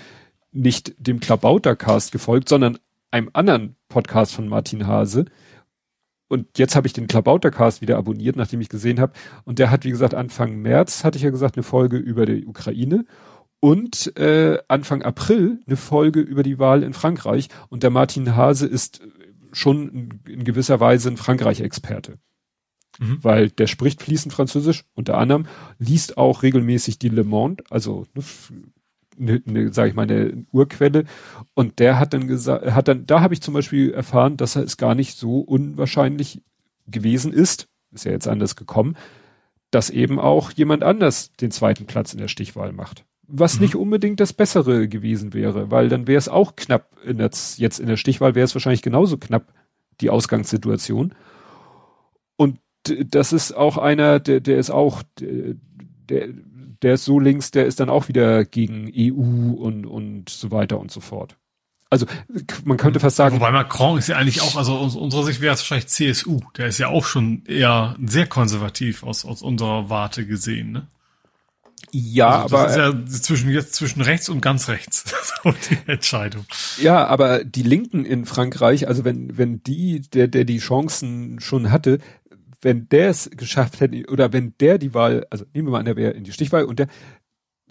nicht dem Klabautercast gefolgt, sondern einem anderen Podcast von Martin Hase. Und jetzt habe ich den Klabautercast wieder abonniert, nachdem ich gesehen habe. Und der hat, wie gesagt, Anfang März, hatte ich ja gesagt, eine Folge über die Ukraine. Und äh, Anfang April eine Folge über die Wahl in Frankreich. Und der Martin Hase ist schon in gewisser Weise ein Frankreich-Experte. Mhm. Weil der spricht fließend Französisch, unter anderem, liest auch regelmäßig die Le Monde, also ne, eine, eine sage ich mal, eine Urquelle. Und der hat dann gesagt, hat dann, da habe ich zum Beispiel erfahren, dass es gar nicht so unwahrscheinlich gewesen ist, ist ja jetzt anders gekommen, dass eben auch jemand anders den zweiten Platz in der Stichwahl macht. was mhm. nicht unbedingt das Bessere gewesen wäre, weil dann wäre es auch knapp in der, jetzt in der Stichwahl wäre es wahrscheinlich genauso knapp die Ausgangssituation. Und das ist auch einer, der, der ist auch, der, der ist so links, der ist dann auch wieder gegen EU und, und so weiter und so fort. Also man könnte fast sagen. Wobei Macron ist ja eigentlich auch, also aus unserer Sicht wäre es wahrscheinlich CSU. Der ist ja auch schon eher sehr konservativ aus, aus unserer Warte gesehen, ne? Ja, also das aber ist ja zwischen jetzt zwischen rechts und ganz rechts so die Entscheidung. Ja, aber die Linken in Frankreich, also wenn wenn die der der die Chancen schon hatte, wenn der es geschafft hätte oder wenn der die Wahl, also nehmen wir mal an, der wäre in die Stichwahl und der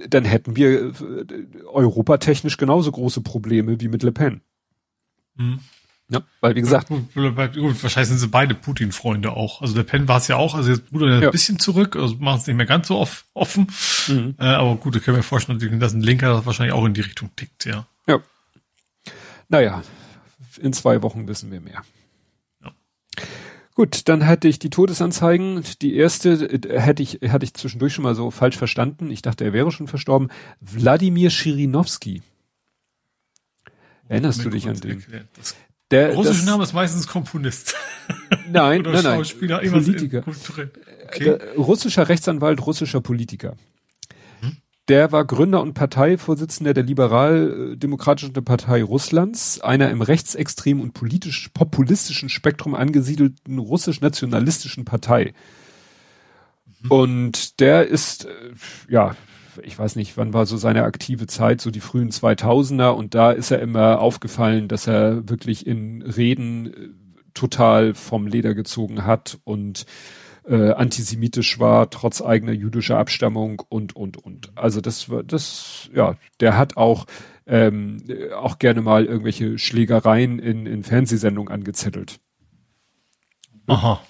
dann hätten wir äh, europatechnisch genauso große Probleme wie mit Le Pen. Mhm. Ja, weil wie gesagt. Gut, wahrscheinlich sind sie beide Putin-Freunde auch. Also der Pen war es ja auch, also jetzt er ja. ein bisschen zurück, also machen es nicht mehr ganz so off, offen. Mhm. Äh, aber gut, da können wir vorstellen, dass ein Linker das wahrscheinlich auch in die Richtung tickt, ja. Ja. Naja, in zwei Wochen wissen wir mehr. Gut, dann hatte ich die Todesanzeigen. Die erste äh, hätte ich, hatte ich zwischendurch schon mal so falsch verstanden. Ich dachte, er wäre schon verstorben. Wladimir Schirinowski. Erinnerst du dich an den? Das der russische Name ist meistens Komponist. Nein, nein, nein. Schauspieler, Politiker. Okay. Der, russischer Rechtsanwalt, russischer Politiker. Der war Gründer und Parteivorsitzender der liberal-demokratischen Partei Russlands, einer im rechtsextremen und politisch populistischen Spektrum angesiedelten russisch-nationalistischen Partei. Mhm. Und der ist, äh, ja, ich weiß nicht, wann war so seine aktive Zeit, so die frühen 2000er und da ist er immer aufgefallen, dass er wirklich in Reden äh, total vom Leder gezogen hat und äh, antisemitisch war, trotz eigener jüdischer Abstammung und, und, und. Also das war, das, ja, der hat auch, ähm, auch gerne mal irgendwelche Schlägereien in, in Fernsehsendungen angezettelt. Aha.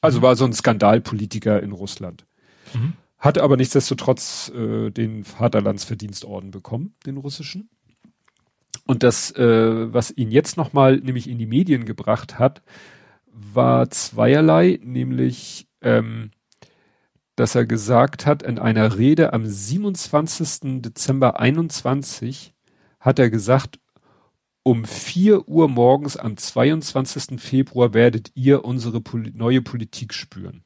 Also war so ein Skandalpolitiker in Russland. Mhm. Hat aber nichtsdestotrotz äh, den Vaterlandsverdienstorden bekommen, den russischen. Und das, äh, was ihn jetzt nochmal nämlich in die Medien gebracht hat, war zweierlei, nämlich, ähm, dass er gesagt hat, in einer Rede am 27. Dezember 21 hat er gesagt, um vier Uhr morgens am 22. Februar werdet ihr unsere Poli neue Politik spüren.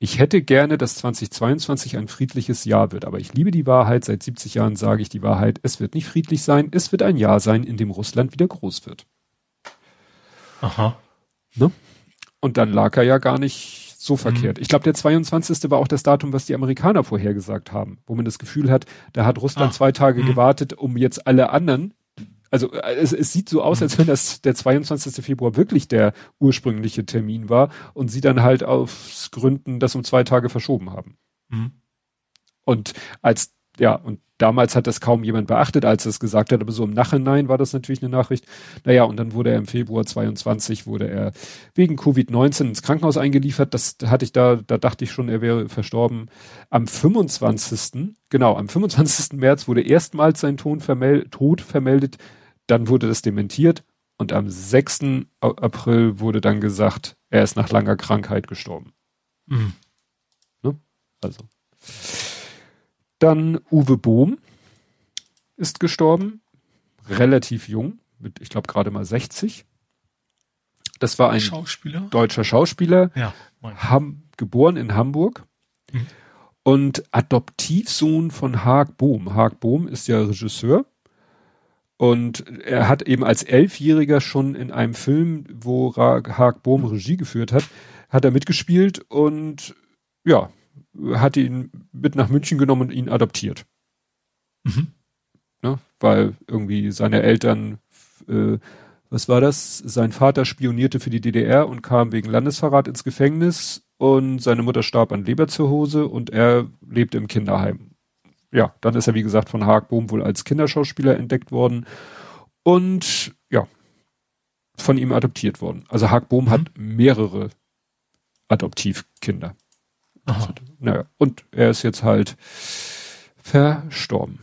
Ich hätte gerne, dass 2022 ein friedliches Jahr wird, aber ich liebe die Wahrheit. Seit 70 Jahren sage ich die Wahrheit. Es wird nicht friedlich sein. Es wird ein Jahr sein, in dem Russland wieder groß wird. Aha. Ne? Und dann lag er ja gar nicht so verkehrt. Mhm. Ich glaube, der 22. war auch das Datum, was die Amerikaner vorhergesagt haben, wo man das Gefühl hat, da hat Russland Ach. zwei Tage mhm. gewartet, um jetzt alle anderen also äh, es, es sieht so aus, als wenn das der 22. Februar wirklich der ursprüngliche Termin war und sie dann halt aus Gründen das um zwei Tage verschoben haben. Mhm. Und als, ja, und damals hat das kaum jemand beachtet, als es gesagt hat, aber so im Nachhinein war das natürlich eine Nachricht. Naja, und dann wurde er im Februar 22, wurde er wegen Covid-19 ins Krankenhaus eingeliefert. Das hatte ich da, da dachte ich schon, er wäre verstorben. Am 25., genau, am 25. März wurde erstmals sein Tod, vermel Tod vermeldet. Dann wurde das dementiert und am 6. April wurde dann gesagt, er ist nach langer Krankheit gestorben. Mhm. Ne? Also. Dann Uwe Bohm ist gestorben, relativ jung, mit, ich glaube, gerade mal 60. Das war ein Schauspieler? deutscher Schauspieler, ja, Ham, geboren in Hamburg mhm. und Adoptivsohn von Haag Bohm. Haag Bohm ist ja Regisseur und er hat eben als Elfjähriger schon in einem Film, wo Haag Bohm Regie geführt hat, hat er mitgespielt und ja, hat ihn mit nach München genommen und ihn adoptiert. Mhm. Ne? Weil irgendwie seine Eltern, äh, was war das? Sein Vater spionierte für die DDR und kam wegen Landesverrat ins Gefängnis und seine Mutter starb an Leberzirrhose und er lebte im Kinderheim ja, dann ist er, wie gesagt, von Haag Bohm wohl als Kinderschauspieler entdeckt worden und ja, von ihm adoptiert worden. Also Haag Bohm mhm. hat mehrere Adoptivkinder. Naja, und er ist jetzt halt verstorben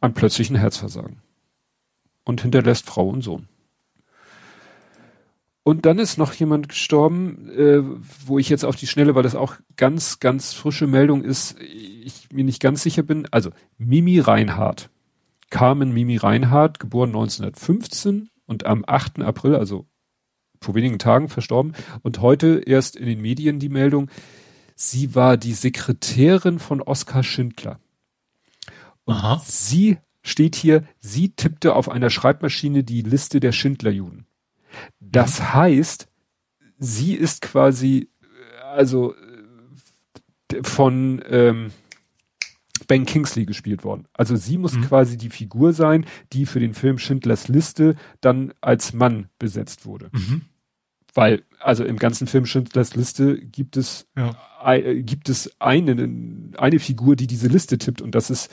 an plötzlichen Herzversagen und hinterlässt Frau und Sohn. Und dann ist noch jemand gestorben, äh, wo ich jetzt auf die Schnelle, weil das auch ganz, ganz frische Meldung ist, ich mir nicht ganz sicher bin. Also Mimi Reinhardt. Carmen Mimi Reinhardt, geboren 1915 und am 8. April, also vor wenigen Tagen verstorben. Und heute erst in den Medien die Meldung, sie war die Sekretärin von Oskar Schindler. Und Aha. sie steht hier, sie tippte auf einer Schreibmaschine die Liste der Schindlerjuden. Das ja. heißt, sie ist quasi, also von ähm, Ben Kingsley gespielt worden. Also sie muss mhm. quasi die Figur sein, die für den Film Schindlers Liste dann als Mann besetzt wurde. Mhm. Weil, also im ganzen Film Schindlers Liste gibt es, ja. äh, gibt es eine, eine Figur, die diese Liste tippt und das ist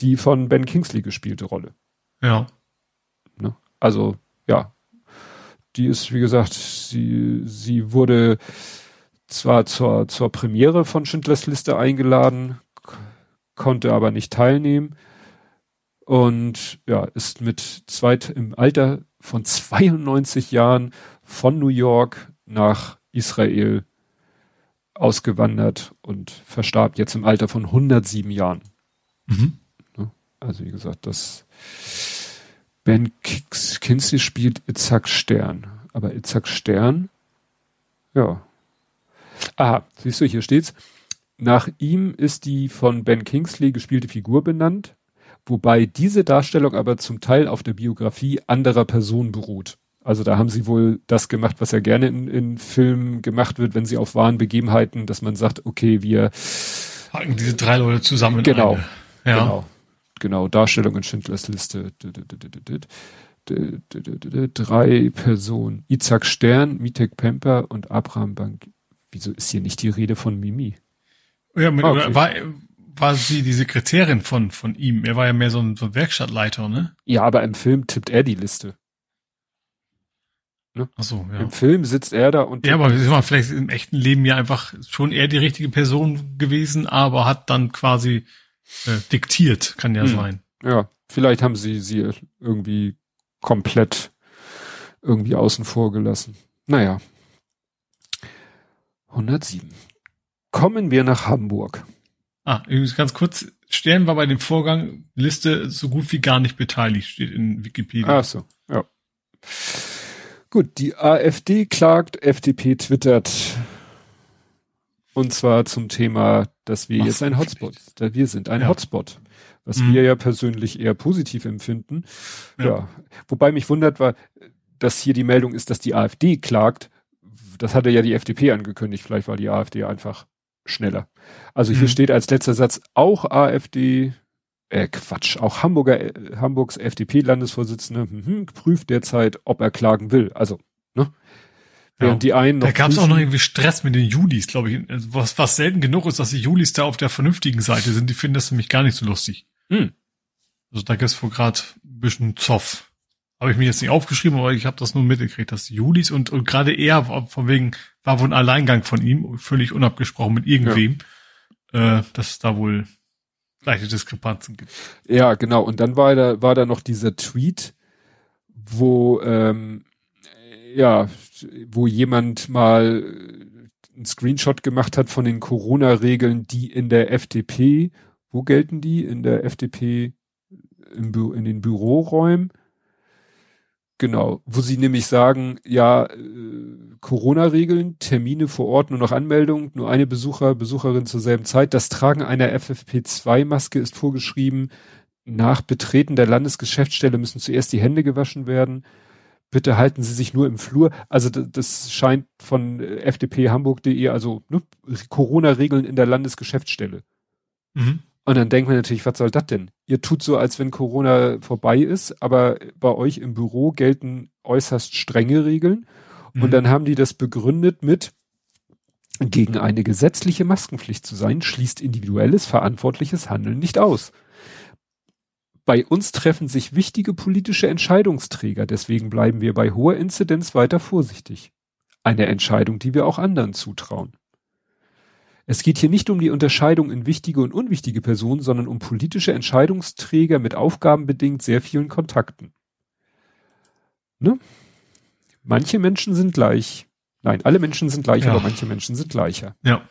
die von Ben Kingsley gespielte Rolle. Ja. Ne? Also, ja. Die ist, wie gesagt, sie, sie wurde zwar zur, zur Premiere von Schindlers Liste eingeladen, konnte aber nicht teilnehmen und ja, ist mit zweit im Alter von 92 Jahren von New York nach Israel ausgewandert und verstarb jetzt im Alter von 107 Jahren. Mhm. Also wie gesagt, das Ben Kinsey spielt Itzhak Stern. Aber Itzhak Stern, ja. Aha, siehst du, hier steht's. Nach ihm ist die von Ben Kingsley gespielte Figur benannt, wobei diese Darstellung aber zum Teil auf der Biografie anderer Personen beruht. Also da haben sie wohl das gemacht, was ja gerne in, in Filmen gemacht wird, wenn sie auf wahren Begebenheiten, dass man sagt, okay, wir packen diese drei Leute zusammen. Genau. Ja. Genau. Genau. Darstellung in Schindlers Liste. Drei Personen. Isaac Stern, Mitek Pemper und Abraham Bank. Wieso ist hier nicht die Rede von Mimi? Ja, mit, okay. war, war sie die Sekretärin von, von ihm? Er war ja mehr so ein, so ein Werkstattleiter, ne? Ja, aber im Film tippt er die Liste. Ne? Ach so, ja. Im Film sitzt er da und. Ja, aber ist mal vielleicht im echten Leben ja einfach schon er die richtige Person gewesen, aber hat dann quasi äh, diktiert, kann ja hm. sein. Ja, vielleicht haben sie sie irgendwie komplett irgendwie außen vor gelassen. Naja. 107. Kommen wir nach Hamburg. Ah, übrigens ganz kurz. Stern war bei dem Vorgang Liste so gut wie gar nicht beteiligt, steht in Wikipedia. Ach so, ja. Gut, die AfD klagt, FDP twittert. Und zwar zum Thema, dass wir Ach, jetzt ein Hotspot, da wir sind ein ja. Hotspot, was mhm. wir ja persönlich eher positiv empfinden. Ja. ja. Wobei mich wundert war, dass hier die Meldung ist, dass die AfD klagt. Das hatte ja die FDP angekündigt. Vielleicht war die AfD einfach schneller. Also hier mhm. steht als letzter Satz auch AfD, äh, Quatsch, auch Hamburger, äh, Hamburgs FDP-Landesvorsitzende hm, prüft derzeit, ob er klagen will. Also, ne? Während ja. die einen noch. Da gab es auch noch irgendwie Stress mit den Julis, glaube ich. Also was, was selten genug ist, dass die Julis da auf der vernünftigen Seite sind. Die finden das nämlich gar nicht so lustig. Hm. Also da gibt's wohl gerade ein bisschen Zoff. Habe ich mir jetzt nicht aufgeschrieben, aber ich habe das nur mitgekriegt, dass die Julis und, und gerade er von wegen war wohl ein Alleingang von ihm, völlig unabgesprochen mit irgendwem, ja. äh, dass da wohl gleiche Diskrepanzen gibt. Ja, genau. Und dann war da, war da noch dieser Tweet, wo, ähm, ja, wo jemand mal einen Screenshot gemacht hat von den Corona-Regeln, die in der FDP, wo gelten die? In der FDP Bü in den Büroräumen Genau, wo sie nämlich sagen, ja, äh, Corona-Regeln, Termine vor Ort, nur noch Anmeldung, nur eine Besucher, Besucherin zur selben Zeit. Das Tragen einer FFP2-Maske ist vorgeschrieben. Nach Betreten der Landesgeschäftsstelle müssen zuerst die Hände gewaschen werden. Bitte halten Sie sich nur im Flur. Also das, scheint von äh, fdphamburg.de, also ne, Corona-Regeln in der Landesgeschäftsstelle. Mhm. Und dann denkt man natürlich, was soll das denn? Ihr tut so, als wenn Corona vorbei ist, aber bei euch im Büro gelten äußerst strenge Regeln. Mhm. Und dann haben die das begründet mit, gegen eine gesetzliche Maskenpflicht zu sein, schließt individuelles verantwortliches Handeln nicht aus. Bei uns treffen sich wichtige politische Entscheidungsträger, deswegen bleiben wir bei hoher Inzidenz weiter vorsichtig. Eine Entscheidung, die wir auch anderen zutrauen. Es geht hier nicht um die Unterscheidung in wichtige und unwichtige Personen, sondern um politische Entscheidungsträger mit aufgabenbedingt sehr vielen Kontakten. Ne? manche Menschen sind gleich. Nein, alle Menschen sind gleich, ja. aber manche Menschen sind gleicher. Ja.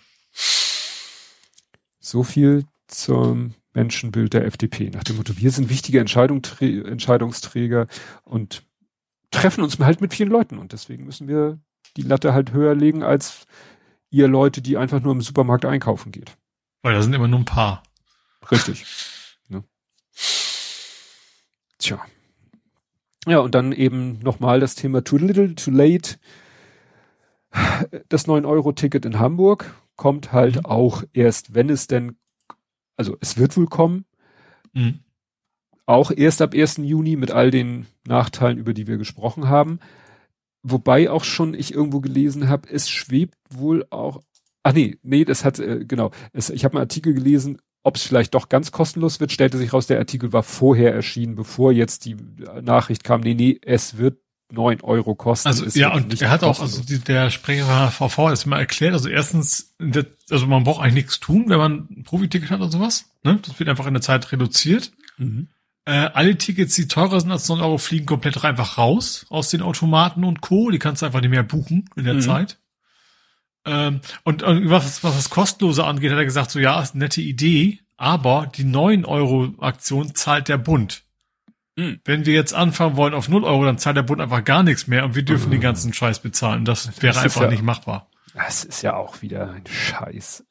So viel zum Menschenbild der FDP. Nach dem Motto, wir sind wichtige Entscheidungsträger und treffen uns halt mit vielen Leuten und deswegen müssen wir die Latte halt höher legen als ihr Leute, die einfach nur im Supermarkt einkaufen geht. Weil da sind immer nur ein paar. Richtig. Ne? Tja. Ja, und dann eben nochmal das Thema too little, too late. Das 9-Euro-Ticket in Hamburg kommt halt mhm. auch erst, wenn es denn, also es wird wohl kommen. Mhm. Auch erst ab 1. Juni mit all den Nachteilen, über die wir gesprochen haben. Wobei auch schon ich irgendwo gelesen habe, es schwebt wohl auch. Ach nee, nee, das hat äh, genau. Es, ich habe einen Artikel gelesen, ob es vielleicht doch ganz kostenlos wird, stellte sich raus, der Artikel war vorher erschienen, bevor jetzt die Nachricht kam, nee, nee, es wird neun Euro kosten. Also ja, und er hat auch, also die, der Sprecher VV ist mal erklärt, also erstens, also man braucht eigentlich nichts tun, wenn man ein Profiticket hat oder sowas. Ne? Das wird einfach in der Zeit reduziert. Mhm. Äh, alle Tickets, die teurer sind als 9 Euro, fliegen komplett einfach raus aus den Automaten und Co. Die kannst du einfach nicht mehr buchen in der mhm. Zeit. Ähm, und, und was, was das Kostenlose angeht, hat er gesagt, so ja, ist eine nette Idee, aber die 9 Euro Aktion zahlt der Bund. Mhm. Wenn wir jetzt anfangen wollen auf 0 Euro, dann zahlt der Bund einfach gar nichts mehr und wir dürfen mhm. den ganzen Scheiß bezahlen. Das, das wäre einfach ja, nicht machbar. Das ist ja auch wieder ein Scheiß.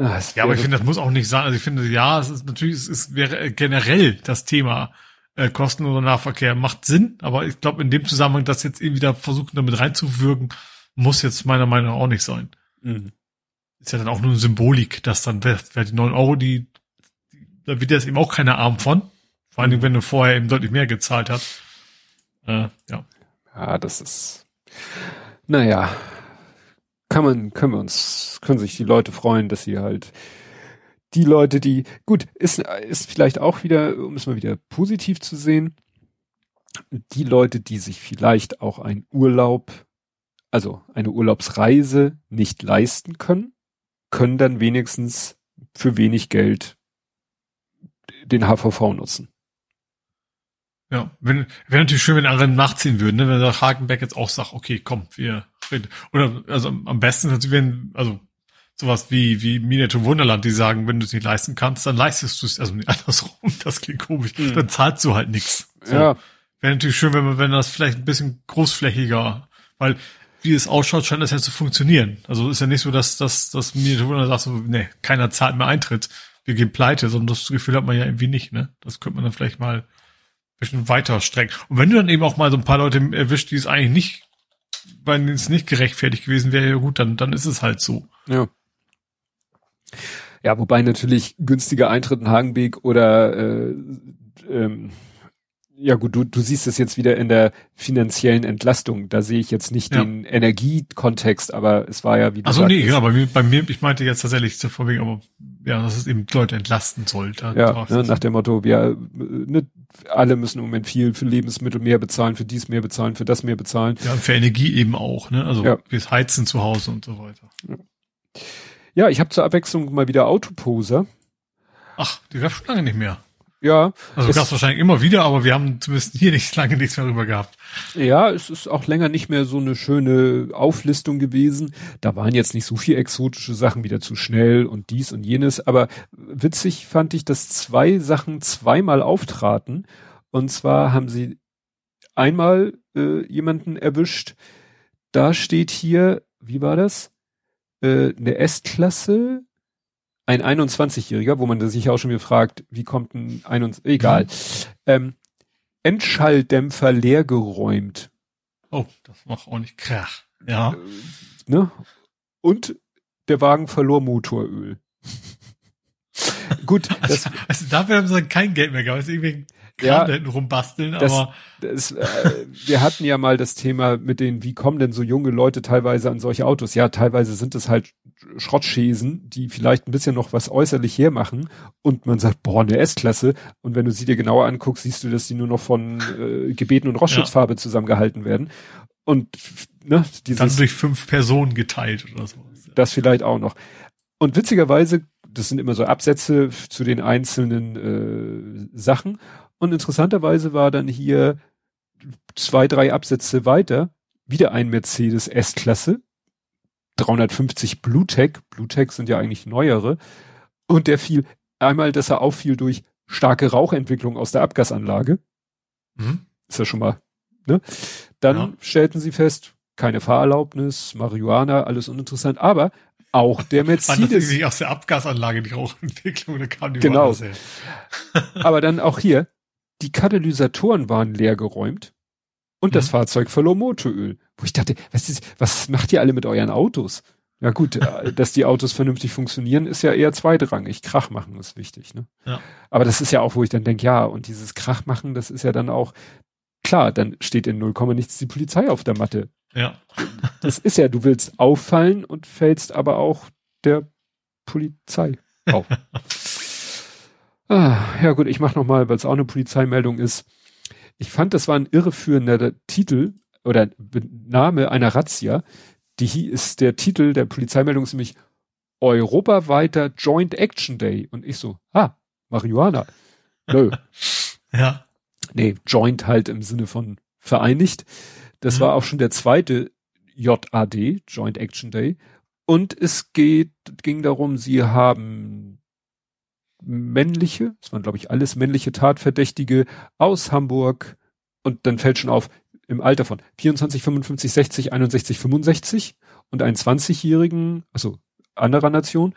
Ah, ja, aber ich finde, das muss auch nicht sein. Also ich finde, ja, es ist natürlich, es ist, wäre generell das Thema äh, kostenloser Nahverkehr macht Sinn, aber ich glaube in dem Zusammenhang, das jetzt irgendwie da versuchen damit reinzuwirken, muss jetzt meiner Meinung nach auch nicht sein. Mhm. Ist ja dann auch nur eine Symbolik, dass dann, wer, wer die neun Euro, die, die, da wird jetzt eben auch keiner arm von. Vor allen Dingen, wenn du vorher eben deutlich mehr gezahlt hast. Äh, ja. Ja, das ist, naja, kann man, können wir uns, können sich die Leute freuen, dass sie halt die Leute, die, gut, ist, ist vielleicht auch wieder, um es mal wieder positiv zu sehen, die Leute, die sich vielleicht auch einen Urlaub, also eine Urlaubsreise nicht leisten können, können dann wenigstens für wenig Geld den HVV nutzen. Ja, wenn, wäre natürlich schön, wenn andere nachziehen würden, ne? wenn der Hagenbeck jetzt auch sagt, okay, komm, wir reden. Oder also am besten natürlich, wenn, also sowas wie, wie Minato Wunderland, die sagen, wenn du es nicht leisten kannst, dann leistest du es, also nicht andersrum, das klingt komisch, mhm. dann zahlst du halt nichts. So. Ja. Wäre natürlich schön, wenn man, wenn das vielleicht ein bisschen großflächiger, weil wie es ausschaut, scheint das ja zu funktionieren. Also ist ja nicht so, dass, dass, dass Minato Wunderland sagt so, nee, keiner zahlt mehr Eintritt, wir gehen pleite, sondern das Gefühl hat man ja irgendwie nicht, ne? Das könnte man dann vielleicht mal bisschen weiter strecken. Und wenn du dann eben auch mal so ein paar Leute erwischt, die es eigentlich nicht, weil es nicht gerechtfertigt gewesen wäre, ja gut, dann, dann ist es halt so. Ja. Ja, wobei natürlich günstiger Eintritt in Hagenbeek oder äh, ähm, ja gut, du, du siehst es jetzt wieder in der finanziellen Entlastung. Da sehe ich jetzt nicht ja. den Energiekontext, aber es war ja wieder. Also nee, ja, bei mir, bei mir, ich meinte jetzt tatsächlich zu vorwegen, aber ja, dass es eben Leute entlasten sollte. Ja, ne, nach dem Motto, wir ne, alle müssen im Moment viel für Lebensmittel mehr bezahlen, für dies mehr bezahlen, für das mehr bezahlen. Ja, für Energie eben auch, ne? Also ja. fürs Heizen zu Hause und so weiter. Ja, ja ich habe zur Abwechslung mal wieder Autoposer. Ach, die gab schon lange nicht mehr. Ja. Also gab es wahrscheinlich immer wieder, aber wir haben zumindest hier nicht lange nichts mehr drüber gehabt. Ja, es ist auch länger nicht mehr so eine schöne Auflistung gewesen. Da waren jetzt nicht so viel exotische Sachen wieder zu schnell und dies und jenes, aber witzig fand ich, dass zwei Sachen zweimal auftraten. Und zwar haben sie einmal äh, jemanden erwischt, da steht hier, wie war das? Äh, eine S-Klasse ein 21-Jähriger, wo man sich auch schon wieder fragt, wie kommt ein 21, egal, mhm. ähm, Endschalldämpfer leergeräumt. Oh, das macht auch nicht krach. Ja. Äh, ne? Und der Wagen verlor Motoröl. Gut. Also, das, also dafür haben sie kein Geld mehr gehabt. Irgendwie ja, da hinten rumbasteln, das, aber. Das, äh, wir hatten ja mal das Thema mit den, wie kommen denn so junge Leute teilweise an solche Autos? Ja, teilweise sind es halt Schrottschäsen, die vielleicht ein bisschen noch was äußerlich hermachen und man sagt, boah, eine S-Klasse. Und wenn du sie dir genauer anguckst, siehst du, dass die nur noch von äh, Gebeten und Rostschutzfarbe ja. zusammengehalten werden. Und ne, dieses, dann durch fünf Personen geteilt oder so. Das vielleicht auch noch. Und witzigerweise, das sind immer so Absätze zu den einzelnen äh, Sachen. Und interessanterweise war dann hier zwei, drei Absätze weiter, wieder ein Mercedes S-Klasse, 350 Bluetech, Bluetech sind ja eigentlich neuere, und der fiel einmal, dass er auffiel durch starke Rauchentwicklung aus der Abgasanlage. Mhm. Ist ja schon mal, ne? Dann ja. stellten sie fest, keine Fahrerlaubnis, Marihuana, alles uninteressant, aber auch der Mercedes. Das aus der Abgasanlage die Rauchentwicklung, da kam die Genau. aber dann auch hier, die Katalysatoren waren leer geräumt und mhm. das Fahrzeug verlor Motoröl. Wo ich dachte, was, ist, was macht ihr alle mit euren Autos? Ja gut, äh, dass die Autos vernünftig funktionieren, ist ja eher zweitrangig. Krach machen ist wichtig. Ne? Ja. Aber das ist ja auch, wo ich dann denke, ja, und dieses Krach machen, das ist ja dann auch, klar, dann steht in 0, nichts die Polizei auf der Matte. Ja. Das ist ja, du willst auffallen und fällst aber auch der Polizei auf. Ah, ja gut, ich mach noch mal, weil es auch eine Polizeimeldung ist. Ich fand, das war ein irreführender Titel oder Name einer Razzia. Die ist der Titel der Polizeimeldung ist nämlich europaweiter Joint Action Day. Und ich so, ah, Marihuana. Nö. ja. Nee, Joint halt im Sinne von vereinigt. Das mhm. war auch schon der zweite JAD, Joint Action Day. Und es geht, ging darum, sie haben männliche, es waren glaube ich alles männliche Tatverdächtige aus Hamburg und dann fällt schon auf, im Alter von 24, 55, 60, 61, 65 und einen 20-Jährigen, also anderer Nation,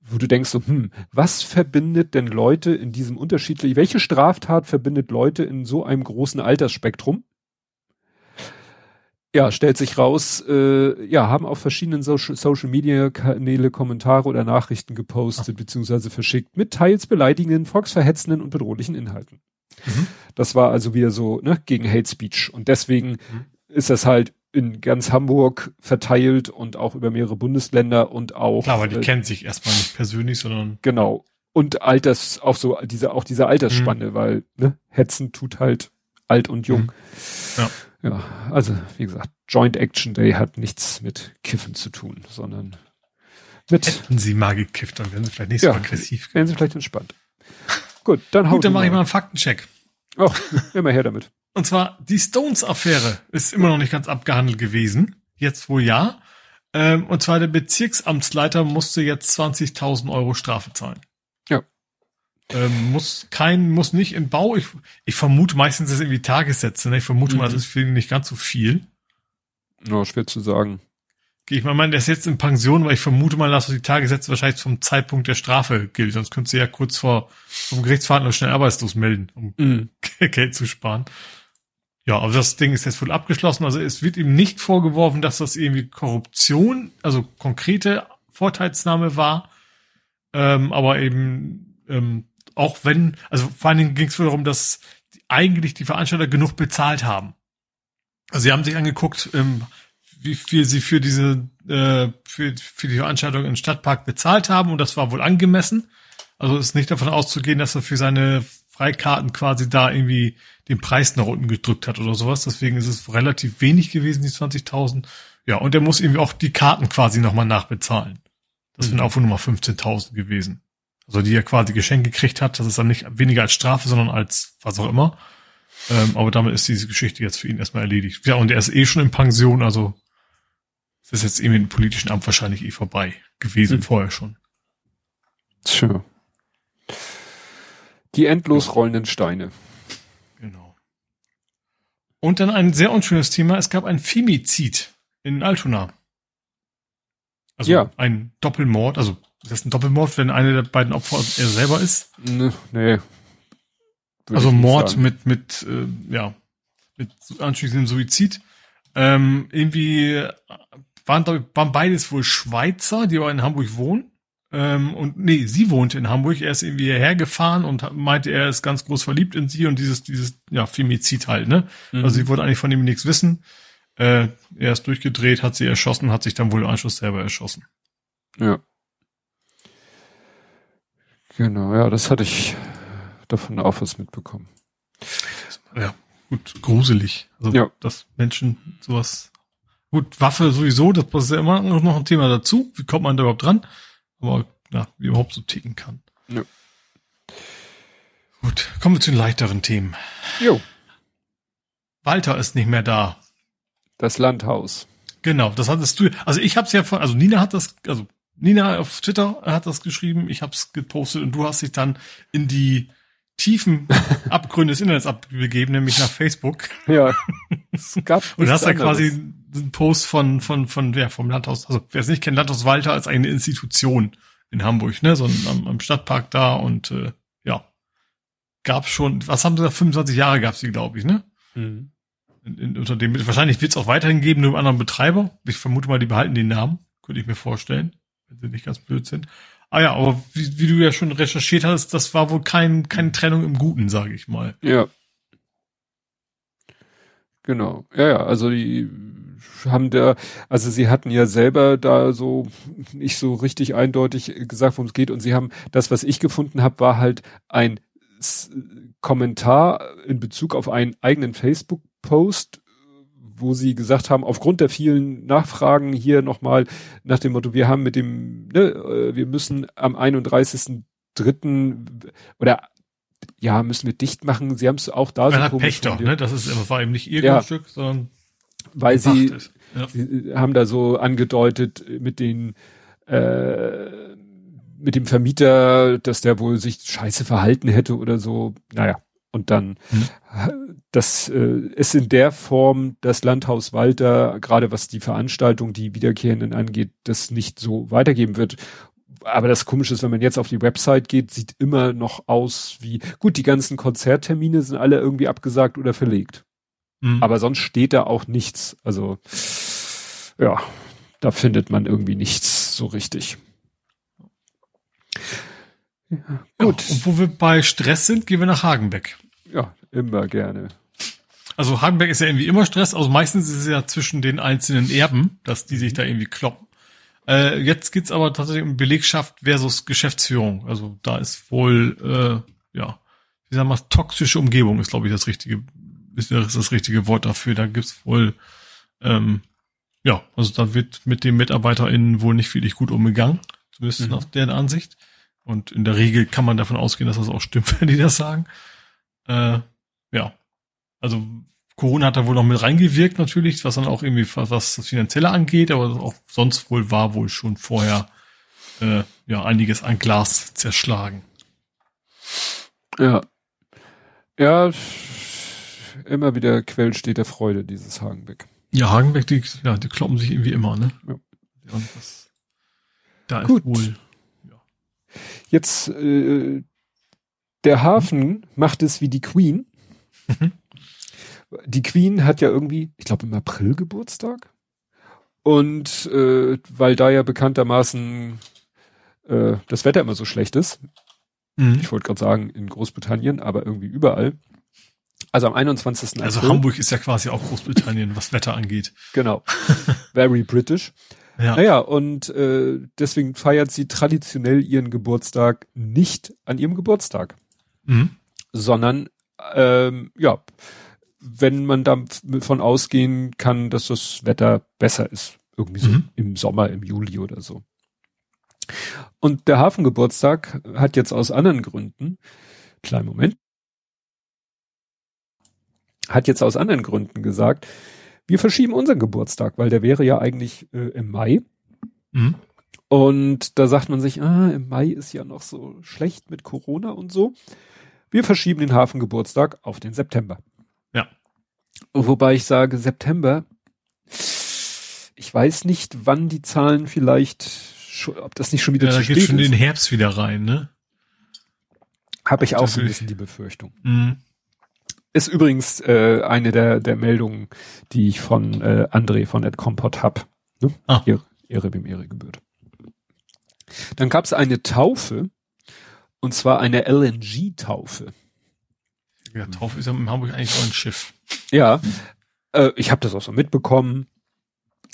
wo du denkst so, hm, was verbindet denn Leute in diesem unterschiedlichen, welche Straftat verbindet Leute in so einem großen Altersspektrum? Ja, stellt sich raus, äh, ja, haben auf verschiedenen so Social Media Kanäle Kommentare oder Nachrichten gepostet bzw. verschickt mit teils beleidigenden, volksverhetzenden und bedrohlichen Inhalten. Mhm. Das war also wieder so ne, gegen Hate Speech. Und deswegen mhm. ist das halt in ganz Hamburg verteilt und auch über mehrere Bundesländer und auch. Klar, aber die äh, kennen sich erstmal nicht persönlich, sondern. Genau. Und Alters, auch so, diese, auch diese Altersspanne, mhm. weil, ne, Hetzen tut halt alt und jung. Mhm. Ja. Ja, also, wie gesagt, Joint Action Day hat nichts mit Kiffen zu tun, sondern mit. Hätten sie mal gekifft, dann wären sie vielleicht nicht so ja, aggressiv. Wären sie vielleicht entspannt. Gut, dann Gut, dann mache ich mal einen Faktencheck. Oh, immer her damit. Und zwar die Stones-Affäre ist immer noch nicht ganz abgehandelt gewesen. Jetzt wohl ja. Ähm, und zwar der Bezirksamtsleiter musste jetzt 20.000 Euro Strafe zahlen. Ähm, muss kein, muss nicht in Bau. Ich, ich vermute meistens ist irgendwie Tagessätze. Ne? Ich vermute mhm. mal, das ist für ihn nicht ganz so viel. Ja, schwer zu sagen. Ich mal meinen, der ist jetzt in Pension, weil ich vermute mal, dass die Tagessätze wahrscheinlich zum Zeitpunkt der Strafe gilt. Sonst könntest du ja kurz vor vom Gerichtsverhandlung schnell arbeitslos melden, um mm. Geld zu sparen. Ja, aber das Ding ist jetzt wohl abgeschlossen. Also es wird ihm nicht vorgeworfen, dass das irgendwie Korruption, also konkrete Vorteilsnahme war. Ähm, aber eben ähm, auch wenn, also vor allen Dingen ging es darum, dass eigentlich die Veranstalter genug bezahlt haben. Also sie haben sich angeguckt, ähm, wie viel sie für diese äh, für, für die Veranstaltung im Stadtpark bezahlt haben und das war wohl angemessen. Also ist nicht davon auszugehen, dass er für seine Freikarten quasi da irgendwie den Preis nach unten gedrückt hat oder sowas. Deswegen ist es relativ wenig gewesen, die 20.000. Ja, und er muss irgendwie auch die Karten quasi nochmal nachbezahlen. Das mhm. sind auch wohl nochmal 15.000 gewesen. Also die er quasi geschenkt gekriegt hat. Das ist dann nicht weniger als Strafe, sondern als was auch immer. Ähm, aber damit ist diese Geschichte jetzt für ihn erstmal erledigt. Ja, und er ist eh schon in Pension, also es ist jetzt irgendwie im politischen Amt wahrscheinlich eh vorbei gewesen, hm. vorher schon. Tja. Die endlos rollenden Steine. Genau. Und dann ein sehr unschönes Thema. Es gab ein Femizid in Altona. Also ja. ein Doppelmord. Also ist das ein Doppelmord, wenn eine der beiden Opfer er selber ist? Nee. nee. Also Mord sagen. mit, mit, äh, ja, mit anschließendem Suizid. Ähm, irgendwie waren, waren beides wohl Schweizer, die aber in Hamburg wohnen. Ähm, und nee, sie wohnte in Hamburg. Er ist irgendwie hierher gefahren und meinte, er ist ganz groß verliebt in sie und dieses, dieses, ja, Femizid halt, ne? Mhm. Also sie wollte eigentlich von ihm nichts wissen. Äh, er ist durchgedreht, hat sie erschossen, hat sich dann wohl im Anschluss selber erschossen. Ja. Genau, ja, das hatte ich davon auch was mitbekommen. Ja, gut, gruselig. Also, ja. dass Menschen sowas Gut, Waffe sowieso, das ist ja immer noch ein Thema dazu. Wie kommt man da überhaupt dran? Aber ja, wie überhaupt so ticken kann. Ja. Gut, kommen wir zu den leichteren Themen. Jo. Walter ist nicht mehr da. Das Landhaus. Genau, das hattest du. Also ich habe es ja von, also Nina hat das, also Nina auf Twitter hat das geschrieben, ich habe es gepostet und du hast dich dann in die tiefen Abgründe des Internets abgegeben, nämlich nach Facebook. Ja. Es gab und hast da quasi einen Post von, von, von, ja, vom Landhaus, also wer es nicht kennt, Landhaus Walter als eine Institution in Hamburg, ne, so am, am Stadtpark da und äh, ja, gab schon, was haben sie da, 25 Jahre gab sie, glaube ich, ne? Mhm. In, in, unter dem, wahrscheinlich wird es auch weiterhin geben, nur einem anderen Betreiber. Ich vermute mal, die behalten den Namen, könnte ich mir vorstellen, wenn sie nicht ganz blöd sind. Ah ja, aber wie, wie du ja schon recherchiert hast, das war wohl kein, keine Trennung im Guten, sage ich mal. Ja. Genau. Ja, ja, also die haben da, also sie hatten ja selber da so nicht so richtig eindeutig gesagt, worum es geht. Und sie haben, das, was ich gefunden habe, war halt ein Kommentar in Bezug auf einen eigenen Facebook-Post wo sie gesagt haben, aufgrund der vielen Nachfragen hier nochmal nach dem Motto, wir haben mit dem, ne, äh, wir müssen am 31.3. oder ja, müssen wir dicht machen. Sie haben es auch da Man so hat Pech doch, ne? Das ist war eben nicht ihr ja, Stück, sondern weil sie, ja. sie haben da so angedeutet mit den äh, mit dem Vermieter, dass der wohl sich scheiße verhalten hätte oder so. Naja, und dann hm. Das äh, ist in der Form das Landhaus Walter, gerade was die Veranstaltung, die Wiederkehrenden angeht, das nicht so weitergeben wird. Aber das Komische ist, wenn man jetzt auf die Website geht, sieht immer noch aus wie, gut, die ganzen Konzerttermine sind alle irgendwie abgesagt oder verlegt. Mhm. Aber sonst steht da auch nichts. Also, ja, da findet man irgendwie nichts so richtig. Ja, gut. Ja, und wo wir bei Stress sind, gehen wir nach Hagenbeck. Ja, immer gerne. Also Hagenbeck ist ja irgendwie immer Stress. Also meistens ist es ja zwischen den einzelnen Erben, dass die sich da irgendwie kloppen. Äh, jetzt geht's aber tatsächlich um Belegschaft versus Geschäftsführung. Also da ist wohl, äh, ja, wie sagen wir, toxische Umgebung ist, glaube ich, das richtige, ist das richtige Wort dafür. Da gibt's wohl, ähm, ja, also da wird mit den MitarbeiterInnen wohl nicht wirklich gut umgegangen, zumindest mhm. nach deren Ansicht. Und in der Regel kann man davon ausgehen, dass das auch stimmt, wenn die das sagen. Äh, ja. Also Corona hat da wohl noch mit reingewirkt natürlich, was dann auch irgendwie was, das Finanzielle angeht, aber auch sonst wohl war wohl schon vorher äh, ja einiges an Glas zerschlagen. Ja. Ja, immer wieder Quellsteht der Freude, dieses Hagenbeck. Ja, Hagenbeck, die, ja, die kloppen sich irgendwie immer, ne? Ja. ja das, da ist Gut. wohl. Ja. Jetzt äh, der Hafen macht es wie die Queen. Mhm. Die Queen hat ja irgendwie, ich glaube im April Geburtstag. Und äh, weil da ja bekanntermaßen äh, das Wetter immer so schlecht ist, mhm. ich wollte gerade sagen in Großbritannien, aber irgendwie überall. Also am 21. April. Also Hamburg ist ja quasi auch Großbritannien, was Wetter angeht. Genau. Very British. Ja. Naja, und äh, deswegen feiert sie traditionell ihren Geburtstag nicht an ihrem Geburtstag mhm. sondern ähm, ja, wenn man davon ausgehen kann, dass das Wetter besser ist, irgendwie so mhm. im Sommer, im Juli oder so. Und der Hafengeburtstag hat jetzt aus anderen Gründen, kleinen Moment, hat jetzt aus anderen Gründen gesagt, wir verschieben unseren Geburtstag, weil der wäre ja eigentlich äh, im Mai. Mhm. Und da sagt man sich, ah, im Mai ist ja noch so schlecht mit Corona und so. Wir verschieben den Hafengeburtstag auf den September. Wobei ich sage, September, ich weiß nicht, wann die Zahlen vielleicht, ob das nicht schon wieder ja, zu spät ist. Da geht schon den Herbst wieder rein, ne? Habe ich auch so ein bisschen die Befürchtung. Mhm. Ist übrigens äh, eine der, der Meldungen, die ich von äh, André von Ed Compot hab. Ne? Ah. Ehre, Ehre wem Ehre gebührt. Dann gab es eine Taufe und zwar eine LNG-Taufe. Ja, Taufe ist ja in Hamburg eigentlich auch ein Schiff. Ja, äh, ich habe das auch so mitbekommen.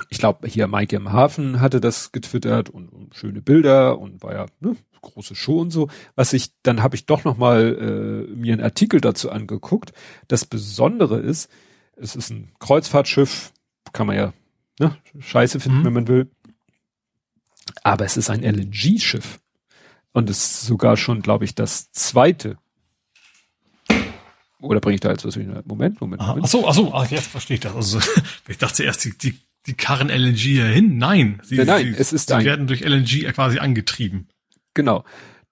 Ich glaube, hier Maike im Hafen hatte das getwittert und, und schöne Bilder und war ja ne, große Show und so. Was ich, dann habe ich doch noch mal äh, mir einen Artikel dazu angeguckt. Das Besondere ist, es ist ein Kreuzfahrtschiff, kann man ja ne, Scheiße finden, mhm. wenn man will. Aber es ist ein LNG-Schiff. Und es ist sogar schon, glaube ich, das zweite. Oder bringe ich da jetzt was? Moment, Moment, Moment. Ach so, ach so, ach, jetzt verstehe ich das. Also, ich dachte erst, die, die, die karren LNG hier hin. Nein. Sie, nein, sie, es ist sie ein, werden durch LNG quasi angetrieben. Genau.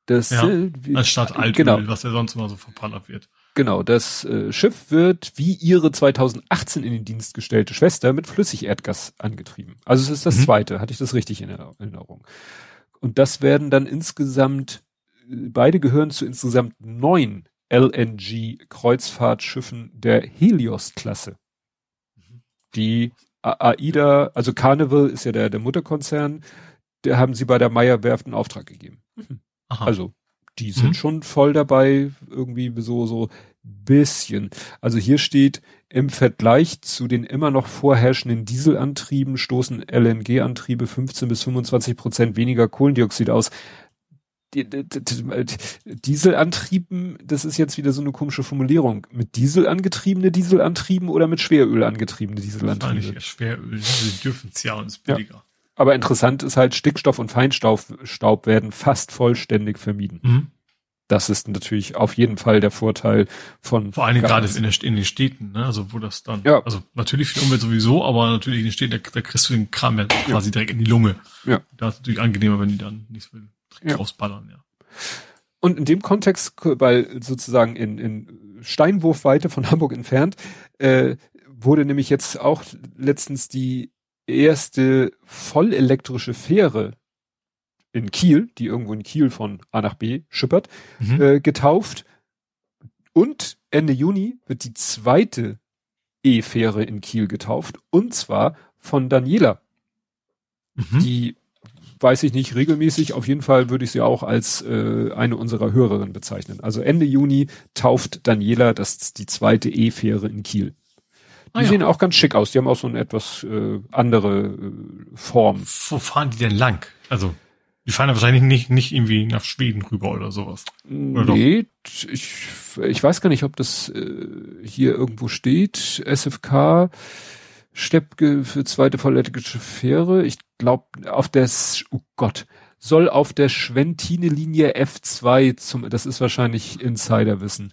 Das, Ja, äh, wie- Anstatt Altöl, genau. was ja sonst immer so verballert wird. Genau, das äh, Schiff wird wie ihre 2018 in den Dienst gestellte Schwester mit Flüssigerdgas angetrieben. Also es ist das Mhm. zweite, hatte ich das richtig in Erinnerung. Und das werden dann insgesamt, äh, beide gehören zu insgesamt neun LNG-Kreuzfahrtschiffen der Helios-Klasse. Die AIDA, also Carnival ist ja der, der Mutterkonzern, der haben sie bei der Meyer Werft in Auftrag gegeben. Aha. Also, die sind Mhm. schon voll dabei, irgendwie so, so bisschen. Also hier steht, im Vergleich zu den immer noch vorherrschenden Dieselantrieben stoßen LNG-Antriebe 15 bis 25 Prozent weniger Kohlendioxid aus. Die- die- die- Dieselantrieben, das ist jetzt wieder so eine komische Formulierung. Mit Diesel angetriebene Dieselantrieben oder mit Schweröl angetriebene Wahrscheinlich Dieselantriebe? eher Schweröl. Sie dürfen es ja und ist billiger. Aber interessant ist halt, Stickstoff und Feinstaub Staub werden fast vollständig vermieden. Mhm. Das ist natürlich auf jeden Fall der Vorteil von Vor allen Dingen gerade in, der, in den Städten, ne? Also wo das dann, Ja. also natürlich für die Umwelt sowieso, aber natürlich in den Städten, da, da kriegst du den Kram ja quasi direkt in die Lunge. Ja. Da ist natürlich angenehmer, wenn die dann nicht so viel Ja. rausballern, ja. Und in dem Kontext, weil sozusagen in, in Steinwurfweite von Hamburg entfernt, äh, wurde nämlich jetzt auch letztens die erste vollelektrische Fähre in Kiel, die irgendwo in Kiel von A nach B schippert, Mhm. äh, getauft. Und Ende Juni wird die zweite E-Fähre in Kiel getauft. Und zwar von Daniela. Mhm. Die weiß ich nicht regelmäßig. Auf jeden Fall würde ich sie auch als äh, eine unserer Hörerinnen bezeichnen. Also Ende Juni tauft Daniela das die zweite E-Fähre in Kiel. Die Ah, ja. sehen auch ganz schick aus. Die haben auch so eine etwas äh, andere äh, Form. Wo fahren die denn lang? Also, die fahren ja wahrscheinlich nicht, nicht irgendwie nach Schweden rüber oder sowas. Oder nee, ich, ich weiß gar nicht, ob das äh, hier irgendwo steht. SFK Steppke für zweite vollelektrische Fähre. Ich glaube, auf der, oh Gott, soll auf der Schwentine-Linie F2 zum, das ist wahrscheinlich Insiderwissen.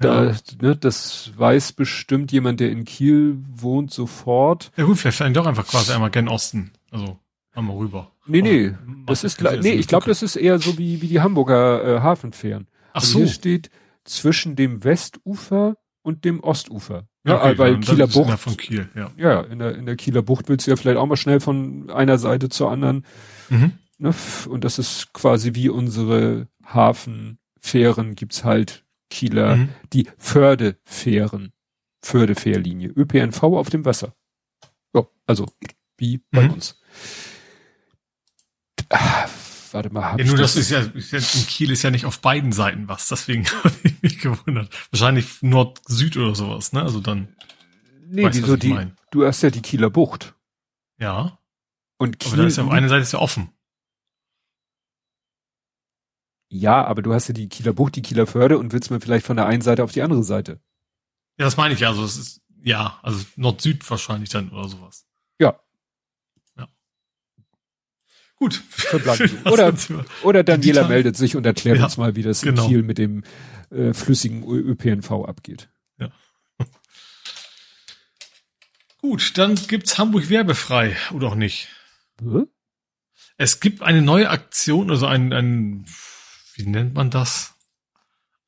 Da, Ja. ne, das weiß bestimmt jemand, der in Kiel wohnt, sofort. Ja gut, vielleicht fahren doch einfach quasi einmal gen Osten. Also, einmal rüber. Nee, nee, das ist, jetzt nee, ich glaube, das ist eher so wie, wie die Hamburger äh, Hafenfähren. Ach Also so. hier steht zwischen dem Westufer und dem Ostufer. Ja, okay, weil dann- Kieler Bucht, Von Kiel, ja. ja, in der, in der Kieler Bucht willst du ja vielleicht auch mal schnell von einer Seite zur anderen. Mhm. Ne? Und das ist quasi wie unsere Hafenfähren gibt's halt Kieler, Mhm. die Fördefähren, Fördefährlinie, ÖPNV auf dem Wasser. Ja, also wie bei Mhm. uns. Warte mal, hab Ja, ich nur das ist ja, ist ja, in Kiel ist ja nicht auf beiden Seiten was, deswegen habe ich mich gewundert. Wahrscheinlich Nord-Süd oder sowas, ne? Also dann, Nee, Weißt du, wieso die? mein? Du hast ja die Kieler Bucht. ja. Und Kiel, Aber da ist ja auf einer Seite ist ja offen. ja, aber du hast ja die Kieler Bucht, die Kieler Förde und willst mal vielleicht von der einen Seite auf die andere Seite. Ja, das meine ich ja. Also es ist, ja, also Nord-Süd wahrscheinlich dann oder sowas. Ja. Ja. Gut. Oder- Oder Daniela meldet sich und erklärt Ja, uns mal, wie das genau. in Kiel mit dem äh, flüssigen ÖPNV abgeht. Gut, dann gibt's Hamburg werbefrei oder auch nicht. Hä? Es gibt eine neue Aktion, also ein, ein wie nennt man das?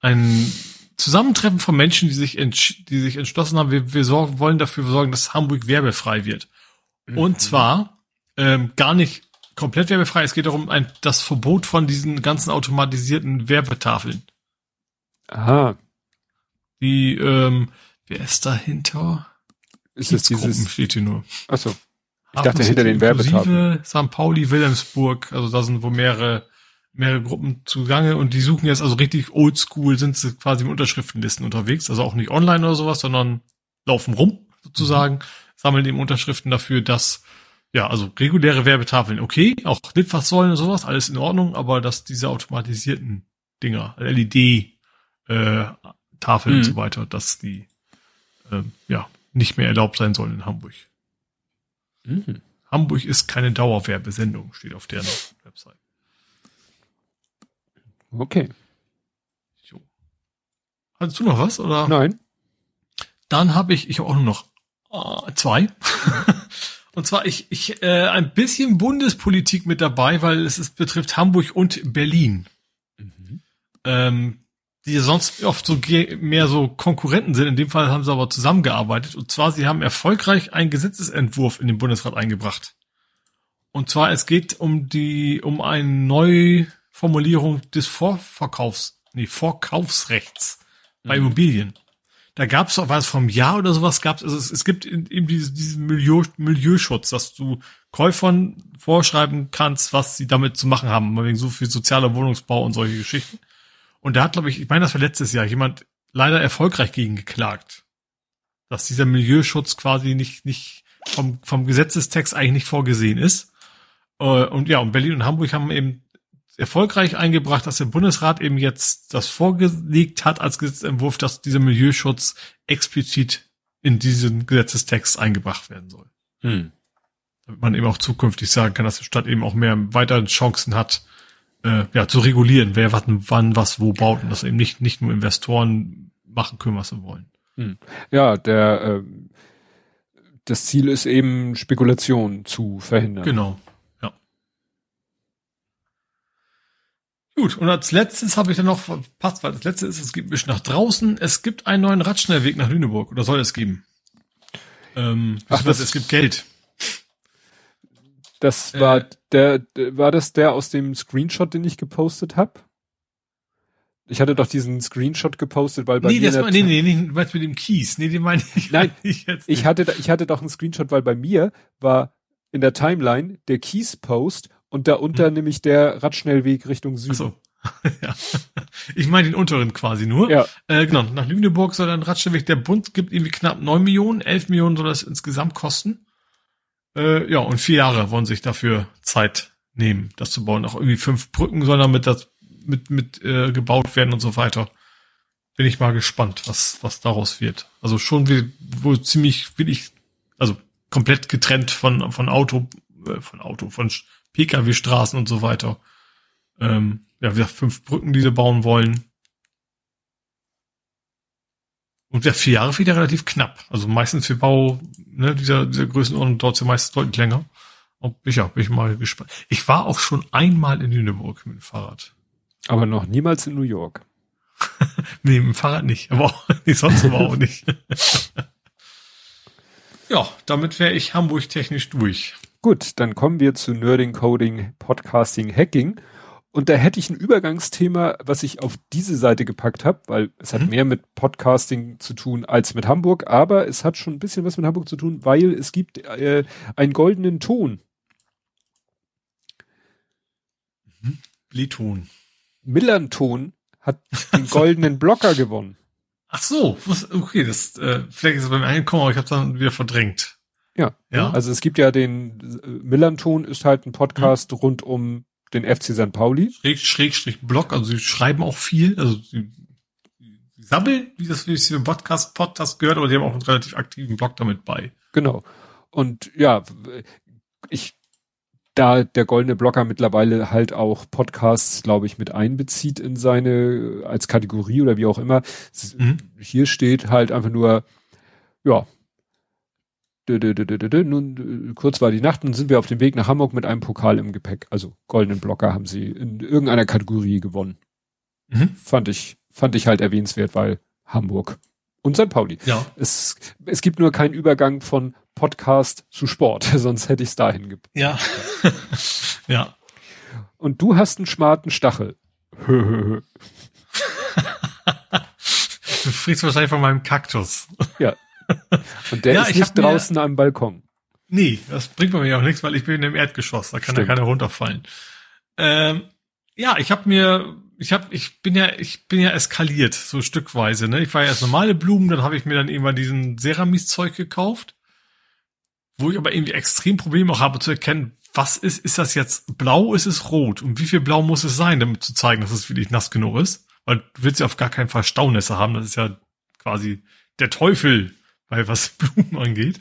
Ein Zusammentreffen von Menschen, die sich, die sich entschlossen haben, wir, wir sorgen, wollen dafür sorgen, dass Hamburg werbefrei wird. Und zwar ähm, gar nicht komplett werbefrei, es geht darum, ein, das Verbot von diesen ganzen automatisierten Werbetafeln. Aha. Die, ähm, wer ist dahinter? Ist es dieses, steht hier nur. achso. Ich dachte hinter den Werbetafeln. St. Pauli, Wilhelmsburg, also da sind wohl mehrere, mehrere Gruppen zugange und die suchen jetzt also richtig oldschool, sind sie quasi mit Unterschriftenlisten unterwegs, also auch nicht online oder sowas, sondern laufen rum sozusagen, sammeln eben Unterschriften dafür, dass ja, also reguläre Werbetafeln, okay, auch Litfaßsäulen und sowas, alles in Ordnung, aber dass diese automatisierten Dinger, LED, äh, Tafeln und Mhm. so weiter, dass die ähm, ja nicht mehr erlaubt sein sollen in Hamburg. Mhm. Hamburg ist keine Dauerwerbesendung, steht auf deren Website. Okay. Jo. Hattest du noch was, oder? Nein. Dann habe ich, ich habe auch nur noch äh, zwei. und zwar ich, ich äh, ein bisschen Bundespolitik mit dabei, weil es, es betrifft Hamburg und Berlin. Mhm. Ähm, die sonst oft so mehr so Konkurrenten sind. In dem Fall haben sie aber zusammengearbeitet. Und zwar, sie haben erfolgreich einen Gesetzesentwurf in den Bundesrat eingebracht. Und zwar, es geht um die, um eine Neuformulierung des Vorverkaufs, nee, Vorkaufsrechts bei mhm. Immobilien. Da gab es auch was vom Jahr oder sowas gab also es. Es gibt eben diesen, diesen Milieu, Milieuschutz, dass du Käufern vorschreiben kannst, was sie damit zu machen haben, wegen so viel sozialer Wohnungsbau und solche Geschichten. Und da hat, glaube ich, ich meine, das war letztes Jahr, jemand leider erfolgreich gegen geklagt. Dass dieser Milieuschutz quasi nicht, nicht vom, vom Gesetzestext eigentlich nicht vorgesehen ist. Äh, und ja, und Berlin und Hamburg haben eben erfolgreich eingebracht, dass der Bundesrat eben jetzt das vorgelegt hat als Gesetzentwurf, dass dieser Milieuschutz explizit in diesen Gesetzestext eingebracht werden soll. Hm. Damit man eben auch zukünftig sagen kann, dass die Stadt eben auch mehr weitere Chancen hat, äh, ja, zu regulieren, wer wat, wann was wo baut und dass eben nicht, nicht nur Investoren machen können, was sie wollen. Hm. Ja, der, äh, das Ziel ist eben Spekulation zu verhindern. Genau, ja. Gut, und als letztes habe ich dann noch verpasst, weil das letzte ist, es gibt bisschen nach draußen, es gibt einen neuen Radschnellweg nach Lüneburg, oder soll es geben? Ähm, Ach, das, es gibt Geld. Das äh, war der, war das der aus dem Screenshot, den ich gepostet habe? Ich hatte doch diesen Screenshot gepostet, weil bei nee, mir. Das war, nee, nee, nee, nee, mit dem Kies. Nee, den meine ich. Nein, ich, jetzt ich hatte, ich hatte doch einen Screenshot, weil bei mir war in der Timeline der Kies-Post und darunter hm. nämlich der Radschnellweg Richtung Süden. Ach so. ja. Ich meine den unteren quasi nur. Ja. Äh, genau. Nach Lüneburg soll ein Radschnellweg, der Bund gibt irgendwie knapp neun Millionen, elf Millionen soll das insgesamt kosten. Äh, ja, und vier Jahre wollen sich dafür Zeit nehmen, das zu bauen. Auch irgendwie fünf Brücken sollen damit das mit, mit äh, gebaut werden und so weiter. Bin ich mal gespannt, was, was daraus wird. Also schon wie, wohl ziemlich, will ich, also komplett getrennt von, von Auto, äh, von Auto, von Pkw-Straßen und so weiter. Ähm, ja, wir fünf Brücken, die sie bauen wollen. Und der vier Jahre ich relativ knapp. Also meistens für Bau, ne, dieser, dieser Größenordnung dauert es ja meistens deutlich länger. Und ich, ja, bin ich mal gespannt. Ich war auch schon einmal in Lüneburg mit dem Fahrrad. Aber noch niemals in New York. nee, mit dem Fahrrad nicht. Aber auch, nee, sonst aber auch nicht. ja, damit wäre ich Hamburg technisch durch. Gut, dann kommen wir zu Nerding, Coding, Podcasting, Hacking. Und da hätte ich ein Übergangsthema, was ich auf diese Seite gepackt habe, weil es hat mhm. mehr mit Podcasting zu tun als mit Hamburg, aber es hat schon ein bisschen was mit Hamburg zu tun, weil es gibt äh, einen goldenen Ton. Mhm. Liton. Millanton hat den goldenen Blocker gewonnen. Ach so, okay, das äh, vielleicht ist es beim Einkommen, aber ich habe dann wieder verdrängt. Ja, ja. Also es gibt ja den äh, Millanton ist halt ein Podcast mhm. rund um den FC St. Pauli. Schräg, Schrägstrich Blog, also sie schreiben auch viel, also sie, sie sammeln, wie das wie für Podcast, Podcast gehört, aber die haben auch einen relativ aktiven Blog damit bei. Genau. Und ja, ich, da der goldene Blogger mittlerweile halt auch Podcasts, glaube ich, mit einbezieht in seine, als Kategorie oder wie auch immer, mhm. hier steht halt einfach nur, ja, nun, kurz war die Nacht und sind wir auf dem Weg nach Hamburg mit einem Pokal im Gepäck. Also goldenen Blocker haben sie in irgendeiner Kategorie gewonnen. Mhm. Fand ich, fand ich halt erwähnenswert, weil Hamburg und St. Pauli. Ja. Es, es gibt nur keinen Übergang von Podcast zu Sport, sonst hätte ich es dahin gepackt. Ja. ja. Und du hast einen schmarten Stachel. du friedst wahrscheinlich von meinem Kaktus. Ja, und der ja, ist nicht draußen mir, am Balkon. Nee, das bringt mir auch nichts, weil ich bin im Erdgeschoss, da kann Stimmt. ja keiner runterfallen. Ähm, ja, ich habe mir, ich habe, ich bin ja, ich bin ja eskaliert, so stückweise. Ne? Ich war ja erst normale Blumen, dann habe ich mir dann irgendwann diesen Ceramis-Zeug gekauft, wo ich aber irgendwie extrem Probleme auch habe zu erkennen, was ist, ist das jetzt blau, ist es rot und wie viel blau muss es sein, damit zu zeigen, dass es wirklich nass genug ist? Weil du willst ja auf gar keinen Fall Staunässe haben, das ist ja quasi der Teufel weil was Blumen angeht.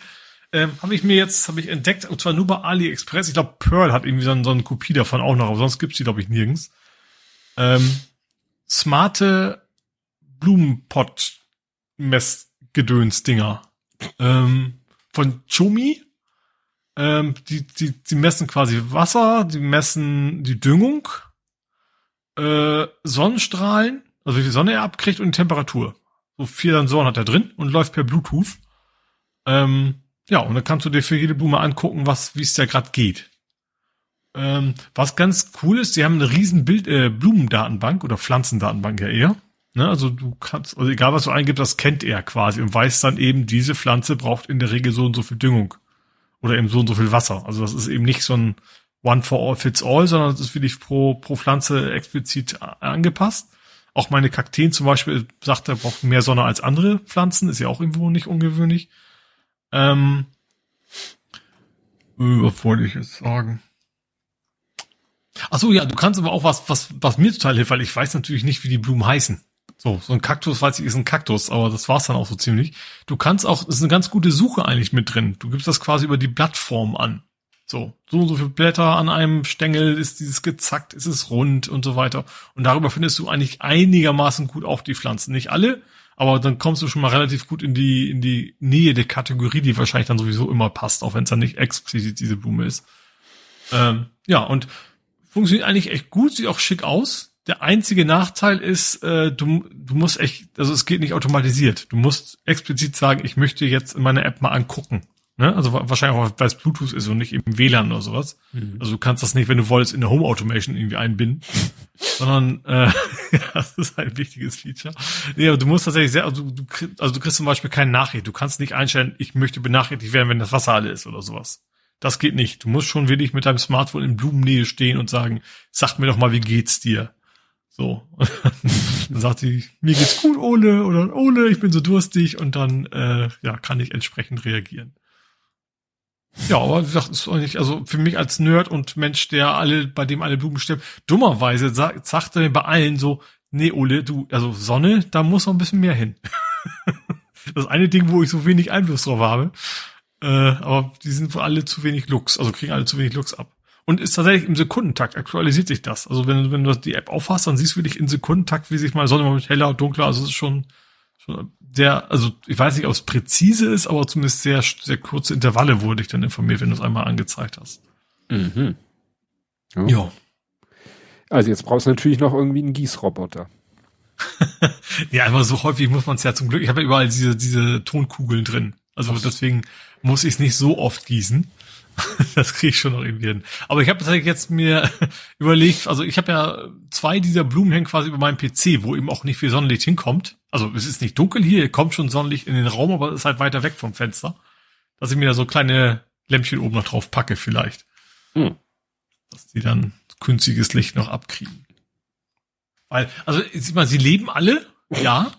Ähm, habe ich mir jetzt, habe ich entdeckt, und zwar nur bei AliExpress. Ich glaube, Pearl hat irgendwie so, ein, so eine Kopie davon auch noch, aber sonst gibt's die, glaube ich, nirgends. Ähm, smarte Blumenpott-Messgedöns-Dinger. Ähm, von Chomi. Ähm, die, die, die messen quasi Wasser, die messen die Düngung, äh, Sonnenstrahlen, also wie viel Sonne er abkriegt und die Temperatur. So vier Sensoren hat er drin und läuft per Bluetooth. Ähm, ja, und dann kannst du dir für jede Blume angucken, was, wie es da gerade geht. Ähm, was ganz cool ist, sie haben eine riesen Bild, äh, Blumendatenbank oder Pflanzendatenbank ja eher. Ne, also du kannst, also egal was du eingibst, das kennt er quasi und weiß dann eben, diese Pflanze braucht in der Regel so und so viel Düngung. Oder eben so und so viel Wasser. Also das ist eben nicht so ein One for all fits all, sondern es ist wirklich pro, pro Pflanze explizit angepasst. Auch meine Kakteen zum Beispiel sagt, er braucht mehr Sonne als andere Pflanzen, ist ja auch irgendwo nicht ungewöhnlich. Ähm, äh, was wollte ich jetzt sagen? Ach so, ja, du kannst aber auch was, was, was mir total hilft, weil ich weiß natürlich nicht, wie die Blumen heißen. So, so ein Kaktus, weiß ich, ist ein Kaktus, aber das war's dann auch so ziemlich. Du kannst auch, das ist eine ganz gute Suche eigentlich mit drin. Du gibst das quasi über die Blattform an. So, so und so viele Blätter an einem Stängel, ist dieses gezackt, ist es rund und so weiter. Und darüber findest du eigentlich einigermaßen gut auch die Pflanzen. Nicht alle, aber dann kommst du schon mal relativ gut in die, in die Nähe der Kategorie, die wahrscheinlich dann sowieso immer passt, auch wenn es dann nicht explizit diese Blume ist. Ähm, ja, und funktioniert eigentlich echt gut, sieht auch schick aus. Der einzige Nachteil ist, äh, du, du musst echt, also es geht nicht automatisiert. Du musst explizit sagen, ich möchte jetzt in meiner App mal angucken. Ne? Also wahrscheinlich auch, weil es Bluetooth ist und nicht im WLAN oder sowas. Mhm. Also du kannst das nicht, wenn du wolltest, in der Home Automation irgendwie einbinden. sondern äh, ja, das ist ein wichtiges Feature. Nee, aber du musst tatsächlich sehr, also du, also du kriegst zum Beispiel keine Nachricht. Du kannst nicht einstellen, ich möchte benachrichtigt werden, wenn das Wasser alle ist oder sowas. Das geht nicht. Du musst schon wirklich mit deinem Smartphone in Blumennähe stehen und sagen, sag mir doch mal, wie geht's dir? So. dann sagt sie, mir geht's gut, Ole, oder Ole, ich bin so durstig und dann äh, ja, kann ich entsprechend reagieren. Ja, aber wie gesagt, ist auch nicht, also für mich als Nerd und Mensch, der alle, bei dem alle Blumen sterben, dummerweise sagt, sagt er bei allen so, nee, Ole, du, also Sonne, da muss noch ein bisschen mehr hin. das eine Ding, wo ich so wenig Einfluss drauf habe. Äh, aber die sind wohl alle zu wenig Lux, also kriegen alle zu wenig Lux ab. Und ist tatsächlich im Sekundentakt aktualisiert sich das. Also wenn, wenn du die App aufhast, dann siehst du wirklich in Sekundentakt, wie sich mal Sonne mit heller dunkler, also es ist schon sehr, also ich weiß nicht, ob es präzise ist, aber zumindest sehr, sehr kurze Intervalle wurde ich dann informiert, wenn du es einmal angezeigt hast. Mhm. Ja. ja. Also jetzt brauchst du natürlich noch irgendwie einen Gießroboter. ja, aber so häufig muss man es ja zum Glück. Ich habe ja überall diese, diese Tonkugeln drin. Also deswegen muss ich es nicht so oft gießen. das kriege ich schon noch irgendwie hin. Aber ich habe tatsächlich jetzt mir überlegt, also ich habe ja zwei dieser Blumen hängen quasi über meinem PC, wo eben auch nicht viel Sonnenlicht hinkommt. Also es ist nicht dunkel hier, kommt schon Sonnenlicht in den Raum, aber es ist halt weiter weg vom Fenster. Dass ich mir da so kleine Lämpchen oben noch drauf packe vielleicht. Hm. Dass die dann künstliches Licht noch abkriegen. Weil, also sieht man, sie leben alle, ja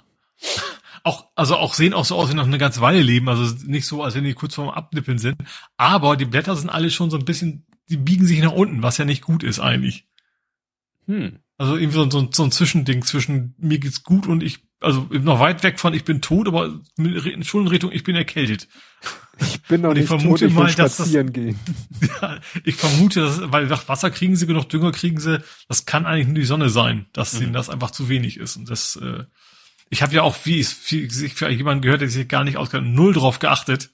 auch, also auch sehen auch so aus, wie noch eine ganze Weile leben. Also nicht so, als wenn die kurz vorm Abnippeln sind. Aber die Blätter sind alle schon so ein bisschen, die biegen sich nach unten, was ja nicht gut ist eigentlich. Hm. Also irgendwie so, so, so ein Zwischending zwischen mir geht's gut und ich, also noch weit weg von ich bin tot, aber schon in Richtung ich bin erkältet. Ich bin noch nicht vermute tot, ich mal, dass das, gehen. Ja, ich vermute, dass, weil nach Wasser kriegen sie genug Dünger kriegen sie, das kann eigentlich nur die Sonne sein, dass mhm. ihnen das einfach zu wenig ist und das äh, ich habe ja auch, wie es für jemanden gehört, der sich gar nicht auskennt, null drauf geachtet,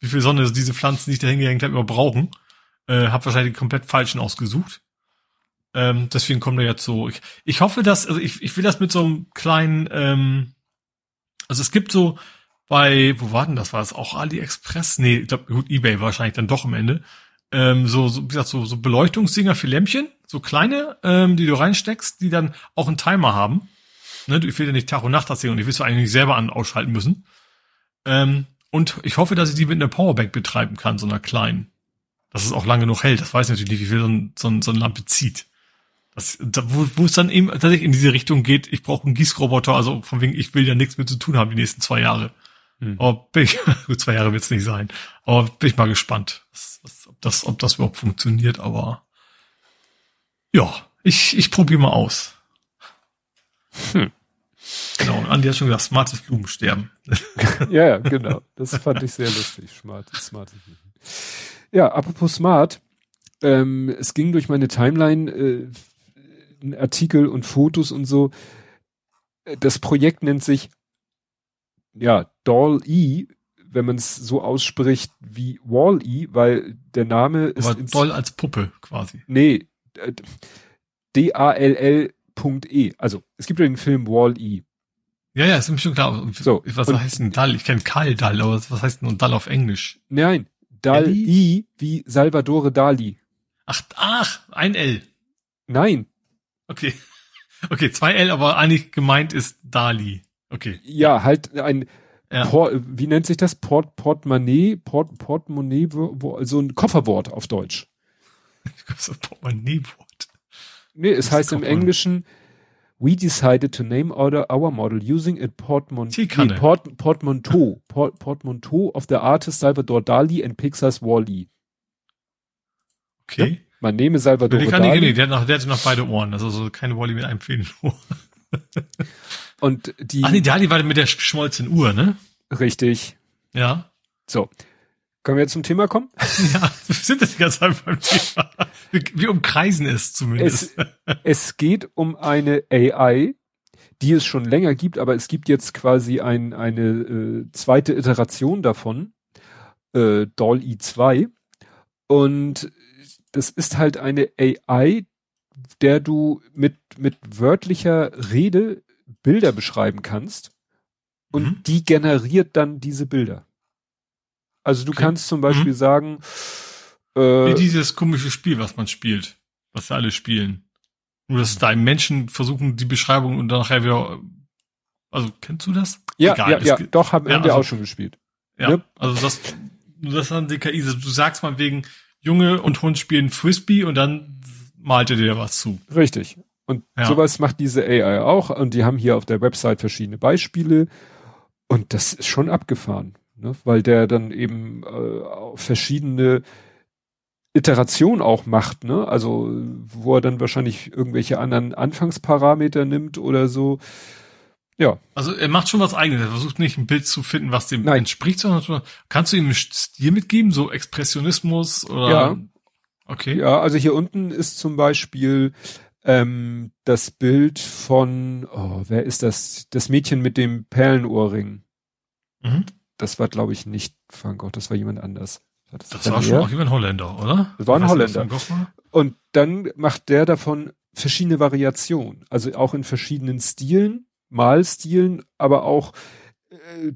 wie viel Sonne diese Pflanzen, die ich da hingehängt habe, überhaupt brauchen. Äh, habe wahrscheinlich den komplett falschen ausgesucht. Ähm, deswegen kommt er jetzt so. Ich, ich hoffe, dass, also ich, ich will das mit so einem kleinen, ähm, also es gibt so bei, wo war denn das? War das auch AliExpress? Nee, ich glaube, gut, Ebay wahrscheinlich dann doch am Ende. Ähm, so, so, wie gesagt, so, so Beleuchtungsdinger für Lämpchen, so kleine, ähm, die du reinsteckst, die dann auch einen Timer haben. Ne, ich will ja nicht Tag und Nacht erzählen und ich will es eigentlich selber an ausschalten müssen. Ähm, und ich hoffe, dass ich die mit einer Powerbank betreiben kann, so einer kleinen. Dass es auch lange noch hält. Das weiß ich natürlich nicht, wie viel so, ein, so, ein, so eine Lampe zieht. Das, da, wo, wo es dann eben tatsächlich in diese Richtung geht, ich brauche einen Gießroboter, also von wegen, ich will ja nichts mehr zu tun haben die nächsten zwei Jahre. Hm. Aber bin ich, gut, zwei Jahre wird es nicht sein. Aber bin ich mal gespannt, was, was, ob, das, ob das überhaupt funktioniert, aber ja, ich, ich probiere mal aus. Hm. Genau, und Andi hat schon gesagt, smartes Blumensterben. ja, ja, genau. Das fand ich sehr lustig. Smart, smartes Blumen. Ja, apropos smart. Ähm, es ging durch meine Timeline äh, Artikel und Fotos und so. das Projekt nennt sich ja Doll-E, wenn man es so ausspricht wie Wall-E, weil der Name ist. Aber Doll als Puppe quasi. Nee, D-A-L-L.E. Also es gibt ja den Film Wall-E. Ja, ja, ist mir schon klar. So, was heißt denn Dall? Ich kenne Karl Dall, aber was heißt denn Dall auf Englisch? Nein, Dall-E wie Salvadore Dali. Ach, ach, ein L. Nein. Okay. Okay, zwei L, aber eigentlich gemeint ist Dali. Okay. Ja, halt ein, ja. Port, wie nennt sich das? Port, Portemonnaie, Port, Portemonnaie, wo, so ein Kofferwort auf Deutsch. so Portemonnaie-Wort. Nee, es heißt im Englischen, we decided to name order our model using a portmanteau, nee, port, portmanteau, port, portmanteau of the artist Salvador Dali and Pixar's Wall-E. Okay. Ja? Man nehme Salvador nee, Dali. Nee, der, hat noch, der hatte noch beide Ohren, also so keine Wall-E mit einem Fädenohr. Und die. Ach nee, Dali war mit der geschmolzenen Uhr, ne? Richtig. Ja. So. Können wir jetzt zum Thema kommen? Ja, wir sind jetzt die ganze Zeit beim Thema. Wir, wir umkreisen es zumindest. Es, es geht um eine AI, die es schon länger gibt, aber es gibt jetzt quasi ein, eine äh, zweite Iteration davon, äh, Doll i2. Und das ist halt eine AI, der du mit, mit wörtlicher Rede Bilder beschreiben kannst und mhm. die generiert dann diese Bilder. Also du okay. kannst zum Beispiel mhm. sagen, äh, Wie dieses komische Spiel, was man spielt, was wir alle spielen. Nur dass da Menschen versuchen, die Beschreibung und dann nachher wieder. Also kennst du das? Ja, Egal, ja, ja, doch haben, ja, wir also, auch schon gespielt. Ja, ja. also das, das dann die KI. Du sagst mal wegen Junge und Hund spielen Frisbee und dann malt er dir was zu. Richtig. Und ja. sowas macht diese AI auch. Und die haben hier auf der Website verschiedene Beispiele. Und das ist schon abgefahren, ne? weil der dann eben äh, verschiedene Iterationen auch macht, ne? Also wo er dann wahrscheinlich irgendwelche anderen Anfangsparameter nimmt oder so. Ja. Also er macht schon was eigenes. Er versucht nicht ein Bild zu finden, was dem Nein. entspricht, sondern kannst du ihm einen Stil mitgeben, so Expressionismus oder? Ja. Okay. Ja, also hier unten ist zum Beispiel ähm, das Bild von, oh, wer ist das? Das Mädchen mit dem Perlenohrring. Mhm. Das war, glaube ich, nicht Van Gogh, das war jemand anders. War das, das war schon auch jemand Holländer, oder? Das war ein Holländer. Und dann macht der davon verschiedene Variationen, also auch in verschiedenen Stilen, Malstilen, aber auch äh,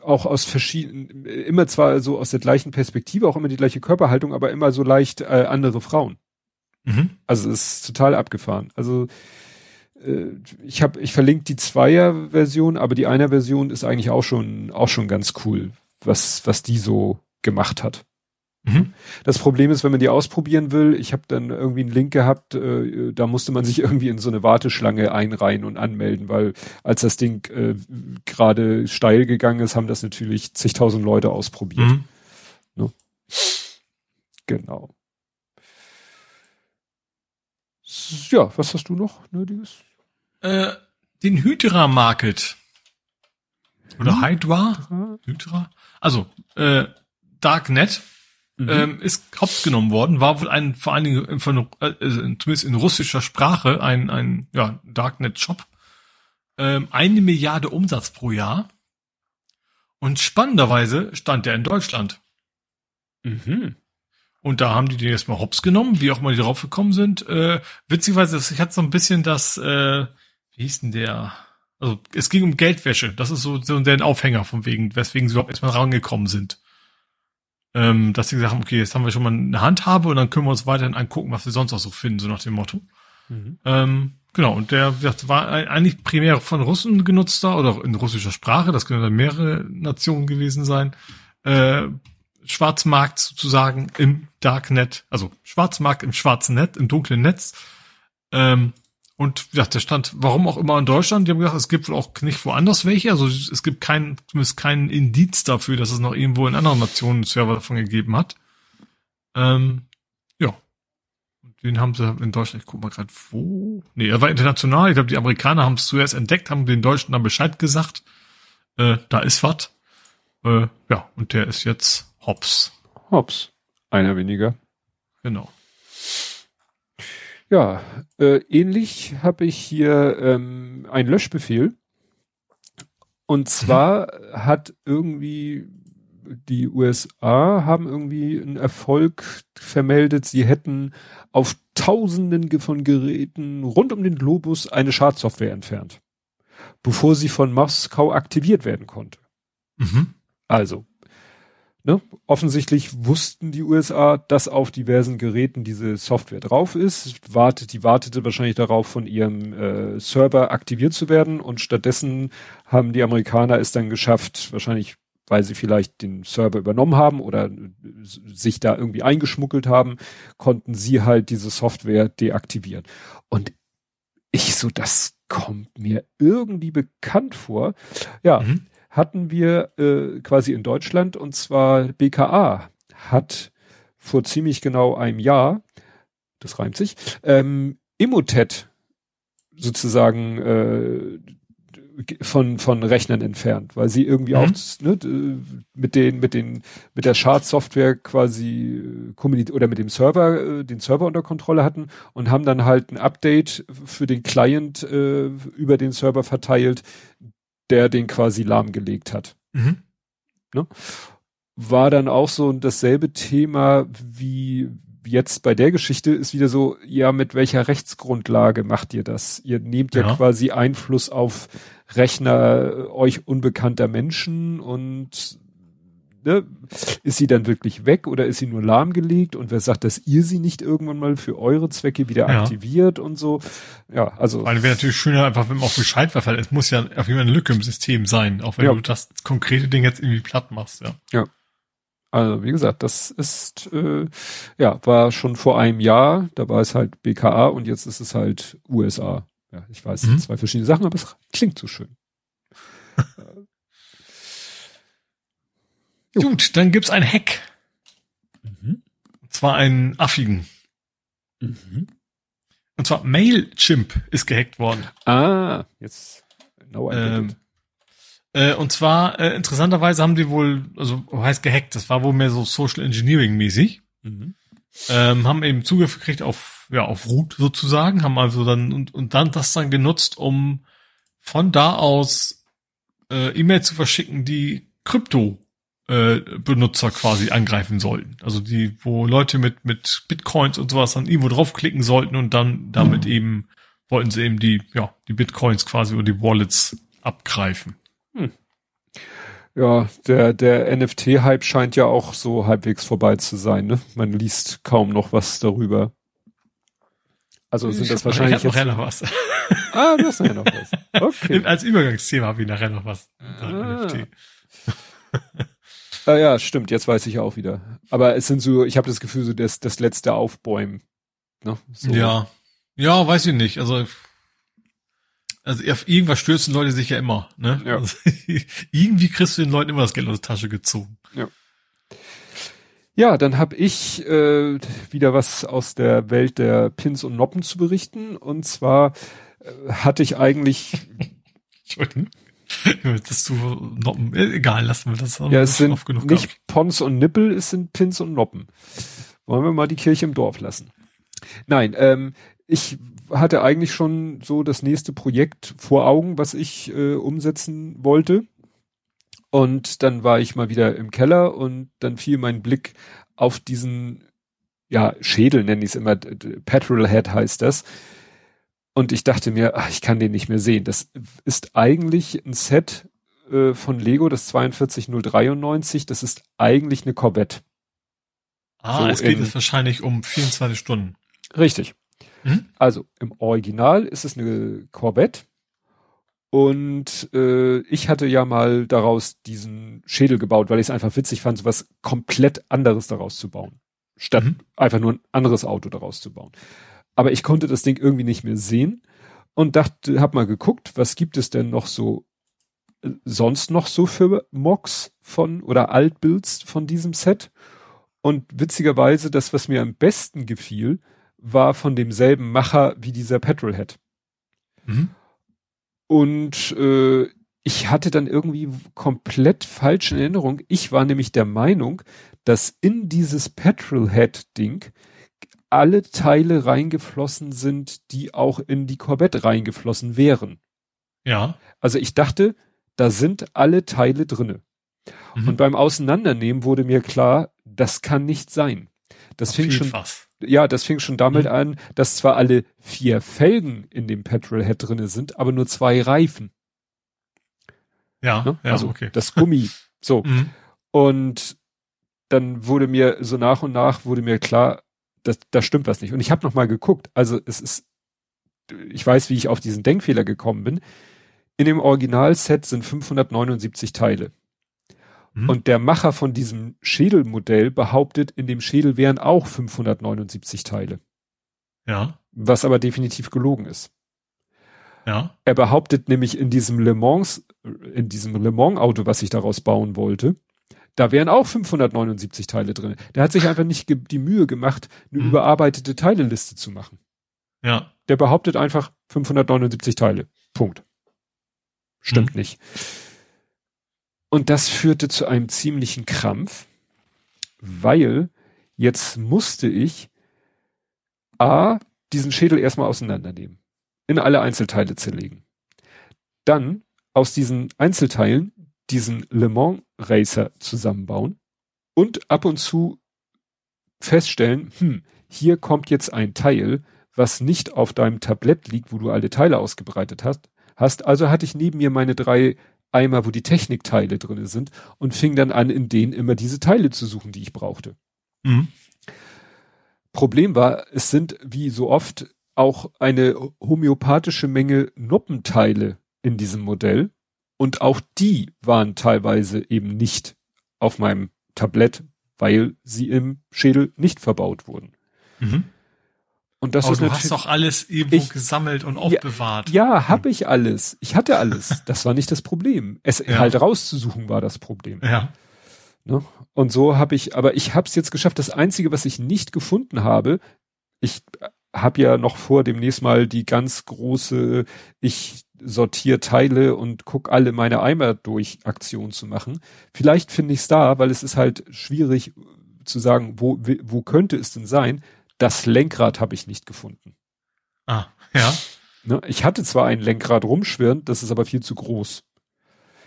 auch aus verschiedenen, immer zwar so aus der gleichen Perspektive, auch immer die gleiche Körperhaltung, aber immer so leicht äh, andere Frauen. Mhm. Also es ist total abgefahren. Also ich habe, ich verlinke die Zweier-Version, aber die Einer-Version ist eigentlich auch schon auch schon ganz cool, was was die so gemacht hat. Mhm. Das Problem ist, wenn man die ausprobieren will, ich habe dann irgendwie einen Link gehabt, äh, da musste man sich irgendwie in so eine Warteschlange einreihen und anmelden, weil als das Ding äh, gerade steil gegangen ist, haben das natürlich zigtausend Leute ausprobiert. Mhm. Ne? Genau. Ja, was hast du noch Nötiges? Äh, den Hydra Market. Oder hm? Hydra? Hydra? Also, äh, Darknet mhm. ähm, ist hops genommen worden, war wohl ein, vor allen Dingen von, äh, zumindest in russischer Sprache, ein, ein ja, Darknet-Shop. Ähm, eine Milliarde Umsatz pro Jahr. Und spannenderweise stand der in Deutschland. Mhm. Und da haben die den jetzt mal hops genommen, wie auch mal die drauf gekommen sind. Äh, witzigerweise, ich hatte so ein bisschen das, äh, wie hieß denn der? Also es ging um Geldwäsche. Das ist so, so der Aufhänger von wegen, weswegen sie überhaupt erstmal rangekommen sind. Ähm, dass sie gesagt haben, okay, jetzt haben wir schon mal eine Handhabe und dann können wir uns weiterhin angucken, was wir sonst noch so finden, so nach dem Motto. Mhm. Ähm, genau, und der das war eigentlich primär von Russen genutzter oder in russischer Sprache, das können dann mehrere Nationen gewesen sein. Äh, Schwarzmarkt sozusagen im Darknet, also Schwarzmarkt im schwarzen Netz, im dunklen Netz. Ähm, und ja, der stand, warum auch immer in Deutschland, die haben gesagt, es gibt wohl auch nicht woanders welche, also es gibt keinen, zumindest keinen Indiz dafür, dass es noch irgendwo in anderen Nationen Server davon gegeben hat. Ähm, ja. Und den haben sie in Deutschland, ich guck mal gerade, wo? Nee, er war international, ich glaube, die Amerikaner haben es zuerst entdeckt, haben den Deutschen dann Bescheid gesagt, äh, da ist was. Äh, ja, und der ist jetzt Hops. Hops. Einer weniger. Genau. Ja, äh, ähnlich habe ich hier ähm, einen Löschbefehl. Und zwar mhm. hat irgendwie die USA haben irgendwie einen Erfolg vermeldet. Sie hätten auf Tausenden von Geräten rund um den Globus eine Schadsoftware entfernt, bevor sie von Moskau aktiviert werden konnte. Mhm. Also, ne, offensichtlich wussten die USA, dass auf diversen Geräten diese Software drauf ist. Wartet, die wartete wahrscheinlich darauf, von ihrem äh, Server aktiviert zu werden und stattdessen haben die Amerikaner es dann geschafft, wahrscheinlich weil sie vielleicht den Server übernommen haben oder sich da irgendwie eingeschmuggelt haben, konnten sie halt diese Software deaktivieren. Und ich so, das kommt mir irgendwie bekannt vor. Ja, mhm. Hatten wir äh, quasi in Deutschland und zwar BKA hat vor ziemlich genau einem Jahr, das reimt sich, ähm, Emotet sozusagen äh, von von Rechnern entfernt, weil sie irgendwie mhm. auch ne, mit den mit den mit der Schadsoftware quasi äh, oder mit dem Server äh, den Server unter Kontrolle hatten und haben dann halt ein Update für den Client äh, über den Server verteilt, der den quasi lahmgelegt hat. Mhm. Ne? War dann auch so dasselbe Thema wie jetzt bei der Geschichte ist wieder so, ja, mit welcher Rechtsgrundlage macht ihr das? Ihr nehmt ja, ja quasi Einfluss auf Rechner äh, euch unbekannter Menschen und ne, ist sie dann wirklich weg oder ist sie nur lahmgelegt und wer sagt, dass ihr sie nicht irgendwann mal für eure Zwecke wieder ja. aktiviert und so. Ja, also. Weil wäre natürlich schöner einfach, wenn man auch Bescheid weiß, weil es muss ja auf jeden Fall eine Lücke im System sein, auch wenn ja. du das konkrete Ding jetzt irgendwie platt machst, ja. Ja. Also wie gesagt, das ist äh, ja war schon vor einem Jahr. Da war es halt BKA und jetzt ist es halt USA. Ja, ich weiß, mhm. zwei verschiedene Sachen, aber es klingt so schön. Gut, dann gibt's ein Hack. Mhm. Und zwar einen affigen. Mhm. Und zwar Mailchimp ist gehackt worden. Ah, jetzt genau ähm, äh, und zwar, äh, interessanterweise haben die wohl, also heißt gehackt, das war wohl mehr so Social Engineering mäßig. Mhm. Ähm, haben eben Zugriff gekriegt auf, ja, auf Root sozusagen, haben also dann, und, und dann das dann genutzt, um von da aus äh, E-Mails zu verschicken, die Krypto äh, Benutzer quasi angreifen sollten. Also die, wo Leute mit, mit Bitcoins und sowas dann irgendwo draufklicken sollten und dann damit mhm. eben wollten sie eben die, ja, die Bitcoins quasi oder die Wallets abgreifen. Hm. Ja, der, der NFT-Hype scheint ja auch so halbwegs vorbei zu sein, ne? Man liest kaum noch was darüber. Also sind das wahrscheinlich. Ich hab nachher noch was. Ah, du hast nachher noch was. Okay. Als Übergangsthema habe ich nachher noch was. Ah. NFT. ah, ja, stimmt, jetzt weiß ich auch wieder. Aber es sind so, ich habe das Gefühl, so das, das letzte Aufbäumen. Ne? So. Ja. Ja, weiß ich nicht. Also also auf irgendwas stürzen Leute sich ja immer. Ne? Ja. Also, irgendwie kriegst du den Leuten immer das Geld aus der Tasche gezogen. Ja. Ja, dann habe ich äh, wieder was aus der Welt der Pins und Noppen zu berichten. Und zwar äh, hatte ich eigentlich. Entschuldigung. Das zu Noppen. Äh, egal, lassen wir das. Ja, es sind nicht gehabt. Pons und Nippel, es sind Pins und Noppen. Wollen wir mal die Kirche im Dorf lassen? Nein, ähm, ich hatte eigentlich schon so das nächste Projekt vor Augen, was ich äh, umsetzen wollte. Und dann war ich mal wieder im Keller und dann fiel mein Blick auf diesen, ja, Schädel nenne ich es immer, Petrolhead heißt das. Und ich dachte mir, ach, ich kann den nicht mehr sehen. Das ist eigentlich ein Set äh, von Lego, das 42093. Das ist eigentlich eine Corvette. Ah, so es geht jetzt wahrscheinlich um 24 Stunden. Richtig. Mhm. Also im Original ist es eine Corvette. Und äh, ich hatte ja mal daraus diesen Schädel gebaut, weil ich es einfach witzig fand, so was komplett anderes daraus zu bauen. Statt mhm. einfach nur ein anderes Auto daraus zu bauen. Aber ich konnte das Ding irgendwie nicht mehr sehen und dachte, hab mal geguckt, was gibt es denn noch so äh, sonst noch so für Mocks von oder Altbuilds von diesem Set? Und witzigerweise, das, was mir am besten gefiel, war von demselben Macher wie dieser Petrolhead. Mhm. Und äh, ich hatte dann irgendwie komplett falsche Erinnerung. Ich war nämlich der Meinung, dass in dieses Petrolhead-Ding alle Teile reingeflossen sind, die auch in die Corvette reingeflossen wären. Ja. Also ich dachte, da sind alle Teile drinne. Mhm. Und beim Auseinandernehmen wurde mir klar, das kann nicht sein. Das Auf fing schon, was. ja, das fing schon damit mhm. an, dass zwar alle vier Felgen in dem Petrolhead drinne sind, aber nur zwei Reifen. Ja, ne? ja also okay. das Gummi. So. Mhm. Und dann wurde mir so nach und nach wurde mir klar, das, da stimmt was nicht. Und ich habe noch mal geguckt. Also es ist, ich weiß, wie ich auf diesen Denkfehler gekommen bin. In dem Originalset sind 579 Teile. Mhm. Und der Macher von diesem Schädelmodell behauptet, in dem Schädel wären auch 579 Teile. Ja. Was aber definitiv gelogen ist. Ja. Er behauptet nämlich in diesem Le Mans, in diesem Le Mans Auto, was ich daraus bauen wollte, da wären auch 579 Teile drin. Der hat sich einfach nicht die Mühe gemacht, eine mhm. überarbeitete Teileliste zu machen. Ja. Der behauptet einfach 579 Teile. Punkt. Stimmt mhm. nicht. Und das führte zu einem ziemlichen Krampf, weil jetzt musste ich A, diesen Schädel erstmal auseinandernehmen, in alle Einzelteile zerlegen. Dann aus diesen Einzelteilen diesen Le Mans Racer zusammenbauen und ab und zu feststellen, hm, hier kommt jetzt ein Teil, was nicht auf deinem Tablett liegt, wo du alle Teile ausgebreitet hast, hast. Also hatte ich neben mir meine drei Eimer, wo die Technikteile drinne sind und fing dann an, in denen immer diese Teile zu suchen, die ich brauchte. Mhm. Problem war, es sind wie so oft auch eine homöopathische Menge Noppenteile in diesem Modell und auch die waren teilweise eben nicht auf meinem Tablett, weil sie im Schädel nicht verbaut wurden. Mhm. Und das Aber ist du hast doch alles irgendwo ich, gesammelt und aufbewahrt. Ja, ja habe ich alles. Ich hatte alles. Das war nicht das Problem. Es ja. halt rauszusuchen war das Problem. Ja. Ne? Und so habe ich, aber ich habe es jetzt geschafft. Das Einzige, was ich nicht gefunden habe, ich habe ja noch vor, demnächst mal die ganz große, ich sortiere Teile und guck alle meine Eimer durch Aktion zu machen. Vielleicht finde ich es da, weil es ist halt schwierig zu sagen, wo, wo könnte es denn sein? Das Lenkrad habe ich nicht gefunden. Ah, ja. Ne, ich hatte zwar ein Lenkrad rumschwirren, das ist aber viel zu groß.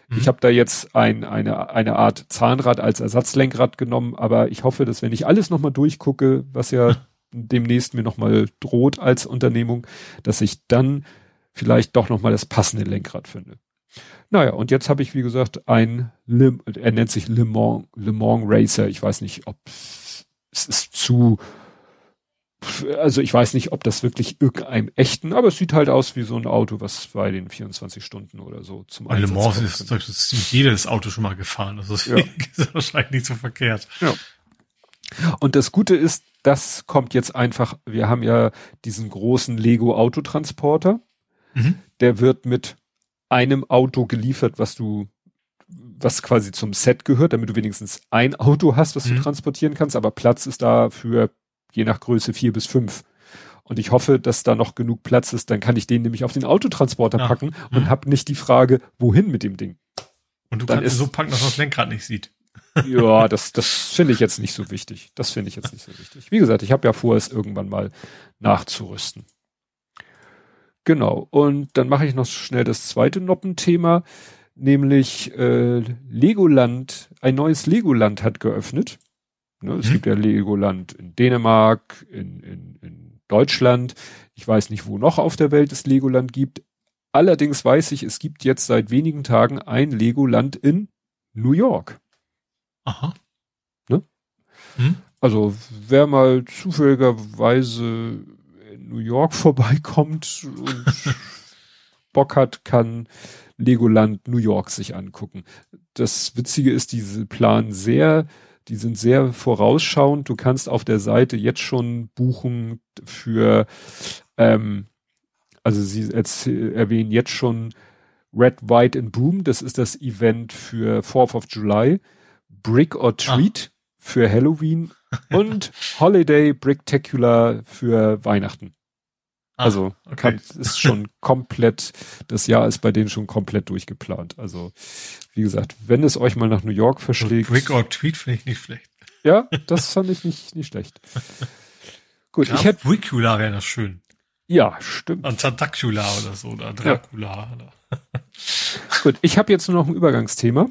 Mhm. Ich habe da jetzt ein, eine, eine Art Zahnrad als Ersatzlenkrad genommen, aber ich hoffe, dass wenn ich alles nochmal durchgucke, was ja demnächst mir nochmal droht als Unternehmung, dass ich dann vielleicht doch nochmal das passende Lenkrad finde. Naja, und jetzt habe ich, wie gesagt, ein, Le, er nennt sich Le Mans, Le Mans Racer. Ich weiß nicht, ob es ist zu also ich weiß nicht, ob das wirklich irgendeinem echten, aber es sieht halt aus wie so ein Auto, was bei den 24 Stunden oder so zum Einsatz Le Mans ist, ist, ist jedes Auto schon mal gefahren. Also das ja. ist wahrscheinlich nicht so verkehrt. Ja. Und das Gute ist, das kommt jetzt einfach, wir haben ja diesen großen Lego Autotransporter. Mhm. Der wird mit einem Auto geliefert, was du was quasi zum Set gehört, damit du wenigstens ein Auto hast, was mhm. du transportieren kannst, aber Platz ist da für je nach Größe vier bis fünf. Und ich hoffe, dass da noch genug Platz ist, dann kann ich den nämlich auf den Autotransporter ja. packen und mhm. habe nicht die Frage, wohin mit dem Ding. Und du dann kannst ist, so packen, dass man das Lenkrad nicht sieht. Ja, das, das finde ich jetzt nicht so wichtig. Das finde ich jetzt nicht so wichtig. Wie gesagt, ich habe ja vor, es irgendwann mal nachzurüsten. Genau. Und dann mache ich noch schnell das zweite Noppenthema, nämlich äh, Legoland. Ein neues Legoland hat geöffnet. Ne, es mhm. gibt ja Legoland in Dänemark, in, in, in Deutschland. Ich weiß nicht, wo noch auf der Welt es Legoland gibt. Allerdings weiß ich, es gibt jetzt seit wenigen Tagen ein Legoland in New York. Aha. Ne? Hm? Also wer mal zufälligerweise New York vorbeikommt und Bock hat, kann Legoland New York sich angucken. Das Witzige ist, diese planen sehr die sind sehr vorausschauend. Du kannst auf der Seite jetzt schon buchen für, ähm, also sie erwähnen jetzt schon Red, White and Boom, das ist das Event für 4th of July, Brick or Treat ah. für Halloween und Holiday Bricktacular für Weihnachten. Ah, also okay. ist schon komplett, das Jahr ist bei denen schon komplett durchgeplant. Also wie gesagt, wenn es euch mal nach New York verschlägt. Brick or Tweet finde ich nicht schlecht. Ja, das fand ich nicht, nicht schlecht. Gut, ja, ich hätte. Dracula wäre das schön. Ja, stimmt. Anstatt Dracula oder so, oder Dracula. Ja. Gut, ich habe jetzt nur noch ein Übergangsthema.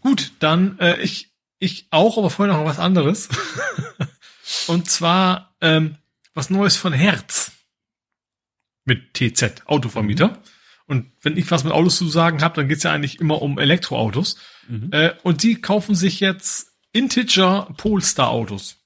Gut, dann äh, ich, ich auch, aber vorher noch was anderes. Und zwar ähm, was Neues von Herz. Mit TZ, Autovermieter. Mhm. Und wenn ich was mit Autos zu sagen habe, dann geht's ja eigentlich immer um Elektroautos. Mhm. Äh, und die kaufen sich jetzt Integer Polestar Autos.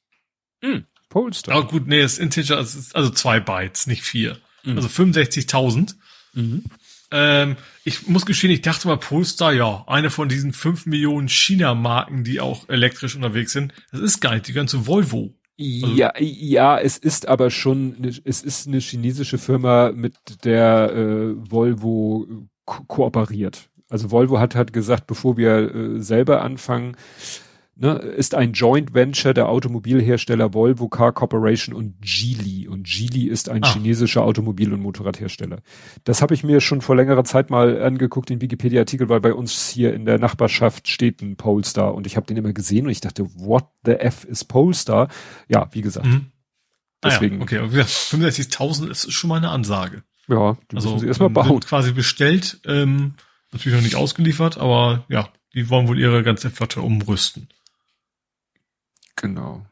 Mhm. Polestar. Ah, gut, nee, das Integer ist also zwei Bytes, nicht vier. Mhm. Also 65.000. Mhm. Ähm, ich muss gestehen, ich dachte mal Polestar, ja, eine von diesen fünf Millionen China-Marken, die auch elektrisch unterwegs sind. Das ist gar nicht die ganze Volvo. Also, ja, ja, es ist aber schon, es ist eine chinesische Firma, mit der äh, Volvo ko kooperiert. Also Volvo hat hat gesagt, bevor wir äh, selber anfangen, ne, ist ein Joint Venture der Automobilhersteller Volvo Car Corporation und Geely. Und Geely ist ein ah. chinesischer Automobil- und Motorradhersteller. Das habe ich mir schon vor längerer Zeit mal angeguckt, den Wikipedia-Artikel, weil bei uns hier in der Nachbarschaft steht ein Polestar und ich habe den immer gesehen und ich dachte, what the F is Polestar? Ja, wie gesagt. Mhm. Deswegen. Ah ja, okay, 65.000 ist schon mal eine Ansage. Ja, die also, müssen sie erstmal bauen. Sind quasi bestellt, ähm, natürlich noch nicht ausgeliefert, aber ja, die wollen wohl ihre ganze Flotte umrüsten. Genau.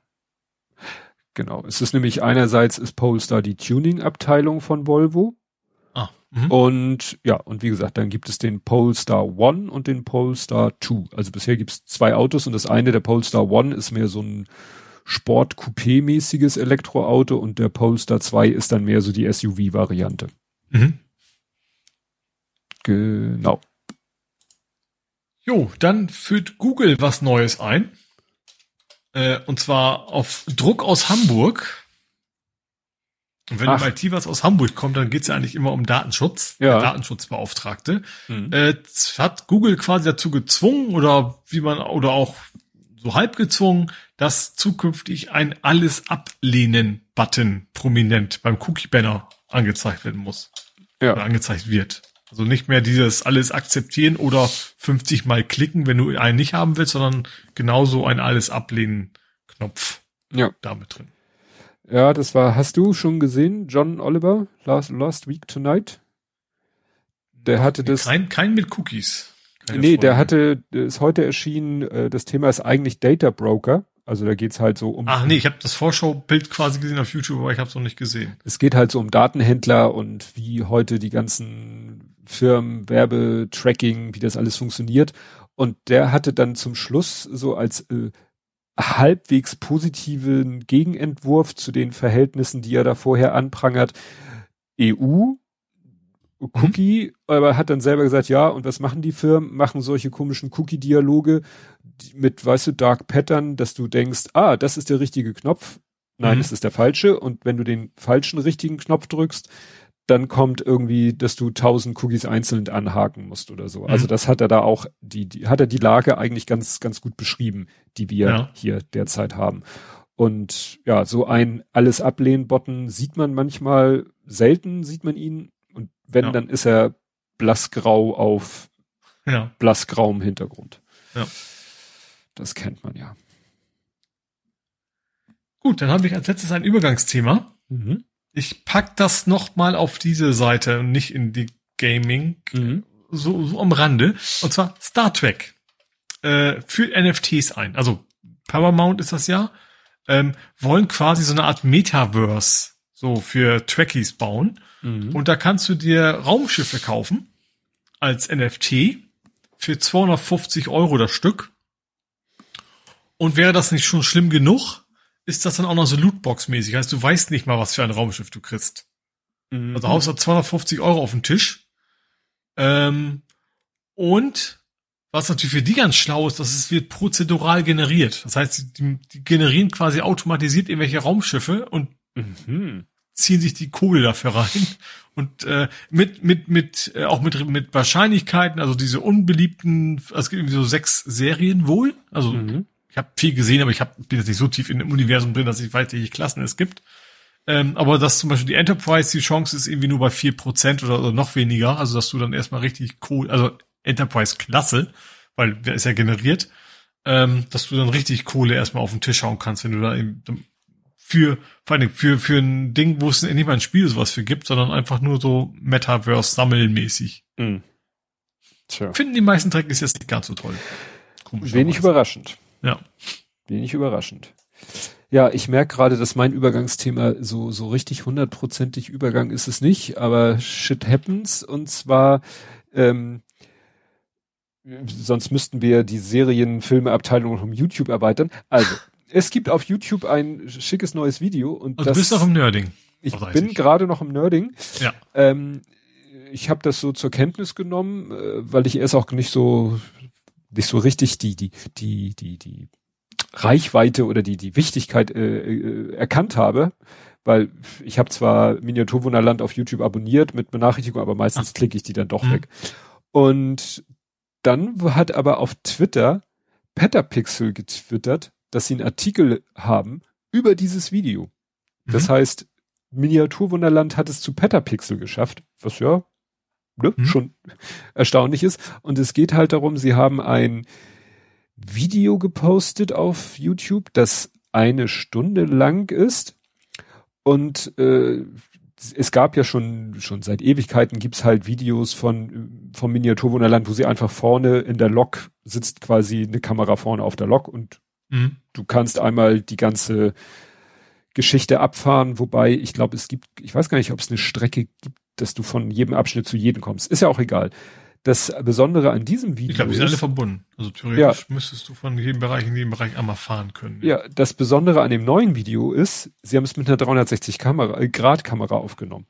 Genau. Es ist nämlich einerseits ist Polestar die Tuning-Abteilung von Volvo. Ah, mh. und ja, und wie gesagt, dann gibt es den Polestar One und den Polestar Two. Also bisher gibt es zwei Autos und das eine, der Polestar One, ist mehr so ein Sport-Coupé-mäßiges Elektroauto und der Polestar 2 ist dann mehr so die SUV-Variante. Mhm. Genau. Jo, dann führt Google was Neues ein. Äh, und zwar auf Druck aus Hamburg. Und wenn Ach. im IT was aus Hamburg kommt, dann geht's ja eigentlich immer um Datenschutz, ja. Datenschutzbeauftragte. Mhm. Äh, hat Google quasi dazu gezwungen oder wie man oder auch so halb gezwungen, dass zukünftig ein alles ablehnen Button prominent beim Cookie Banner angezeigt werden muss. Ja. Oder angezeigt wird. Also nicht mehr dieses alles akzeptieren oder 50 mal klicken, wenn du einen nicht haben willst, sondern genauso ein alles ablehnen Knopf. Ja. Damit drin. Ja, das war, hast du schon gesehen, John Oliver, Last, last Week Tonight? Der hatte das. Kein, kein mit Cookies. Keine nee, Folge. der hatte, ist heute erschienen, äh, das Thema ist eigentlich Data Broker. Also da geht's halt so um. Ach nee, ich habe das Vorschaubild quasi gesehen auf YouTube, aber ich habe es noch nicht gesehen. Es geht halt so um Datenhändler und wie heute die ganzen Firmen, Werbetracking, wie das alles funktioniert. Und der hatte dann zum Schluss so als äh, halbwegs positiven Gegenentwurf zu den Verhältnissen, die er da vorher anprangert, EU, Cookie, mhm. aber hat dann selber gesagt, ja, und was machen die Firmen? Machen solche komischen Cookie-Dialoge mit, weißt du, Dark Pattern, dass du denkst, ah, das ist der richtige Knopf. Nein, mhm. das ist der falsche. Und wenn du den falschen richtigen Knopf drückst, dann kommt irgendwie, dass du tausend Cookies einzeln anhaken musst oder so. Also mhm. Das hat er da auch, die, die, hat er die Lage eigentlich ganz, ganz gut beschrieben, die wir ja. hier derzeit haben. Und ja, so ein alles ablehnen Button sieht man manchmal selten, sieht man ihn. Und wenn, ja. dann ist er blassgrau auf ja. blassgrauem Hintergrund. Ja. Das kennt man ja. Gut, dann habe ich als letztes ein Übergangsthema. Mhm ich pack das noch mal auf diese Seite und nicht in die Gaming, mhm. so, so am Rande. Und zwar Star Trek äh, führt NFTs ein. Also Paramount ist das ja. Ähm, wollen quasi so eine Art Metaverse so für Trekkies bauen. Mhm. Und da kannst du dir Raumschiffe kaufen als NFT für 250 Euro das Stück. Und wäre das nicht schon schlimm genug, ist das dann auch noch so Lootbox-mäßig. Heißt, du weißt nicht mal, was für ein Raumschiff du kriegst. Mhm. Also haust du 250 Euro auf den Tisch. Ähm, und was natürlich für die ganz schlau ist, dass es wird prozedural generiert. Das heißt, die, die generieren quasi automatisiert irgendwelche Raumschiffe und mhm. ziehen sich die Kohle dafür rein. Und äh, mit, mit, mit, äh, auch mit, mit Wahrscheinlichkeiten, also diese unbeliebten, also es gibt irgendwie so sechs Serien wohl. Also mhm ich habe viel gesehen, aber ich hab, bin jetzt nicht so tief in dem Universum drin, dass ich weiß, welche Klassen es gibt. Ähm, aber dass zum Beispiel die Enterprise, die Chance ist irgendwie nur bei vier Prozent oder, oder noch weniger, also dass du dann erstmal richtig cool, also Enterprise-Klasse, weil der ist ja generiert, ähm, dass du dann richtig Kohle erstmal auf den Tisch hauen kannst, wenn du da eben für, vor allem für, für ein Ding, wo es nicht mal ein Spiel sowas für gibt, sondern einfach nur so Metaverse-Sammelmäßig. Mhm. Tja. Finden die meisten Trekkies jetzt nicht ganz so toll. Wenig überraschend. Ja. Wenig überraschend. Ja, ich merke gerade, dass mein Übergangsthema so, so richtig hundertprozentig Übergang ist es nicht, aber shit happens und zwar, ähm, sonst müssten wir die Serien, Filme, Abteilung um YouTube erweitern. Also, es gibt auf YouTube ein schickes neues Video und also das, du bist noch im Nerding. Ich bin gerade noch im Nerding. Ja. Ähm, ich habe das so zur Kenntnis genommen, äh, weil ich erst auch nicht so nicht so richtig die die die die die Reichweite oder die die Wichtigkeit äh, äh, erkannt habe, weil ich habe zwar Miniaturwunderland auf YouTube abonniert mit Benachrichtigung, aber meistens Ach. klicke ich die dann doch mhm. weg. Und dann hat aber auf Twitter Petapixel getwittert, dass sie einen Artikel haben über dieses Video. Das mhm. heißt, Miniaturwunderland hat es zu Petapixel geschafft, was ja ne, mhm. schon erstaunlich ist. Und es geht halt darum, sie haben ein Video gepostet auf YouTube, das eine Stunde lang ist. Und äh, es gab ja schon, schon seit Ewigkeiten gibt's halt Videos von, vom Miniaturwunderland, wo sie einfach vorne in der Lok sitzt quasi eine Kamera vorne auf der Lok und mhm. du kannst einmal die ganze Geschichte abfahren, wobei ich glaube, es gibt, ich weiß gar nicht, ob es eine Strecke gibt, dass du von jedem Abschnitt zu jedem kommst. Ist ja auch egal. Das Besondere an diesem Video. Ich glaube, die sind alle verbunden. Also theoretisch ja, müsstest du von jedem Bereich in jedem Bereich einmal fahren können. Ja. ja, das Besondere an dem neuen Video ist, sie haben es mit einer 360 Kamera, äh, Grad Kamera aufgenommen.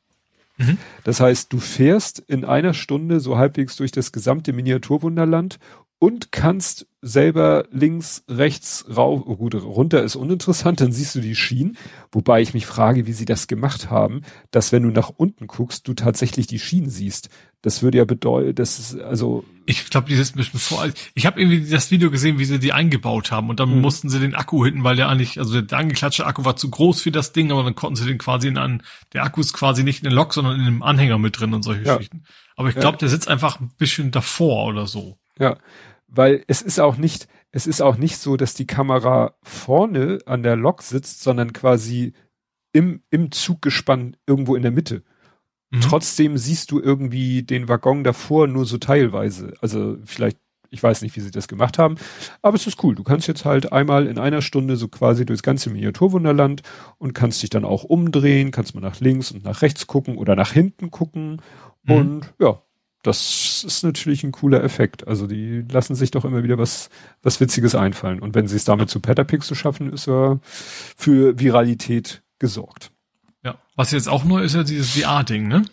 Mhm. Das heißt, du fährst in einer Stunde so halbwegs durch das gesamte Miniaturwunderland und kannst selber links, rechts, rauf, oh gut, runter ist uninteressant, dann siehst du die Schienen, wobei ich mich frage, wie sie das gemacht haben, dass wenn du nach unten guckst, du tatsächlich die Schienen siehst. Das würde ja bedeuten, das ist also. Ich glaube, die ist ein bisschen vor. Ich habe irgendwie das Video gesehen, wie sie die eingebaut haben und dann hm. mussten sie den Akku hinten, weil der eigentlich, also der angeklatschte Akku war zu groß für das Ding, aber dann konnten sie den quasi in einen, der Akku ist quasi nicht in den Lok, sondern in einem Anhänger mit drin und solche ja. Geschichten. Aber ich glaube, ja. der sitzt einfach ein bisschen davor oder so. Ja, weil es ist auch nicht, es ist auch nicht so, dass die Kamera vorne an der Lok sitzt, sondern quasi im, im Zuggespann irgendwo in der Mitte. Mhm. Trotzdem siehst du irgendwie den Waggon davor nur so teilweise. Also vielleicht, ich weiß nicht, wie sie das gemacht haben, aber es ist cool. Du kannst jetzt halt einmal in einer Stunde so quasi durchs ganze Miniaturwunderland und kannst dich dann auch umdrehen, kannst mal nach links und nach rechts gucken oder nach hinten gucken. Mhm. Und ja, das ist natürlich ein cooler Effekt. Also die lassen sich doch immer wieder was, was Witziges einfallen. Und wenn sie es damit zu Petapix schaffen, ist er für Viralität gesorgt. Ja. Was jetzt auch neu ist, ja dieses VR-Ding, ne?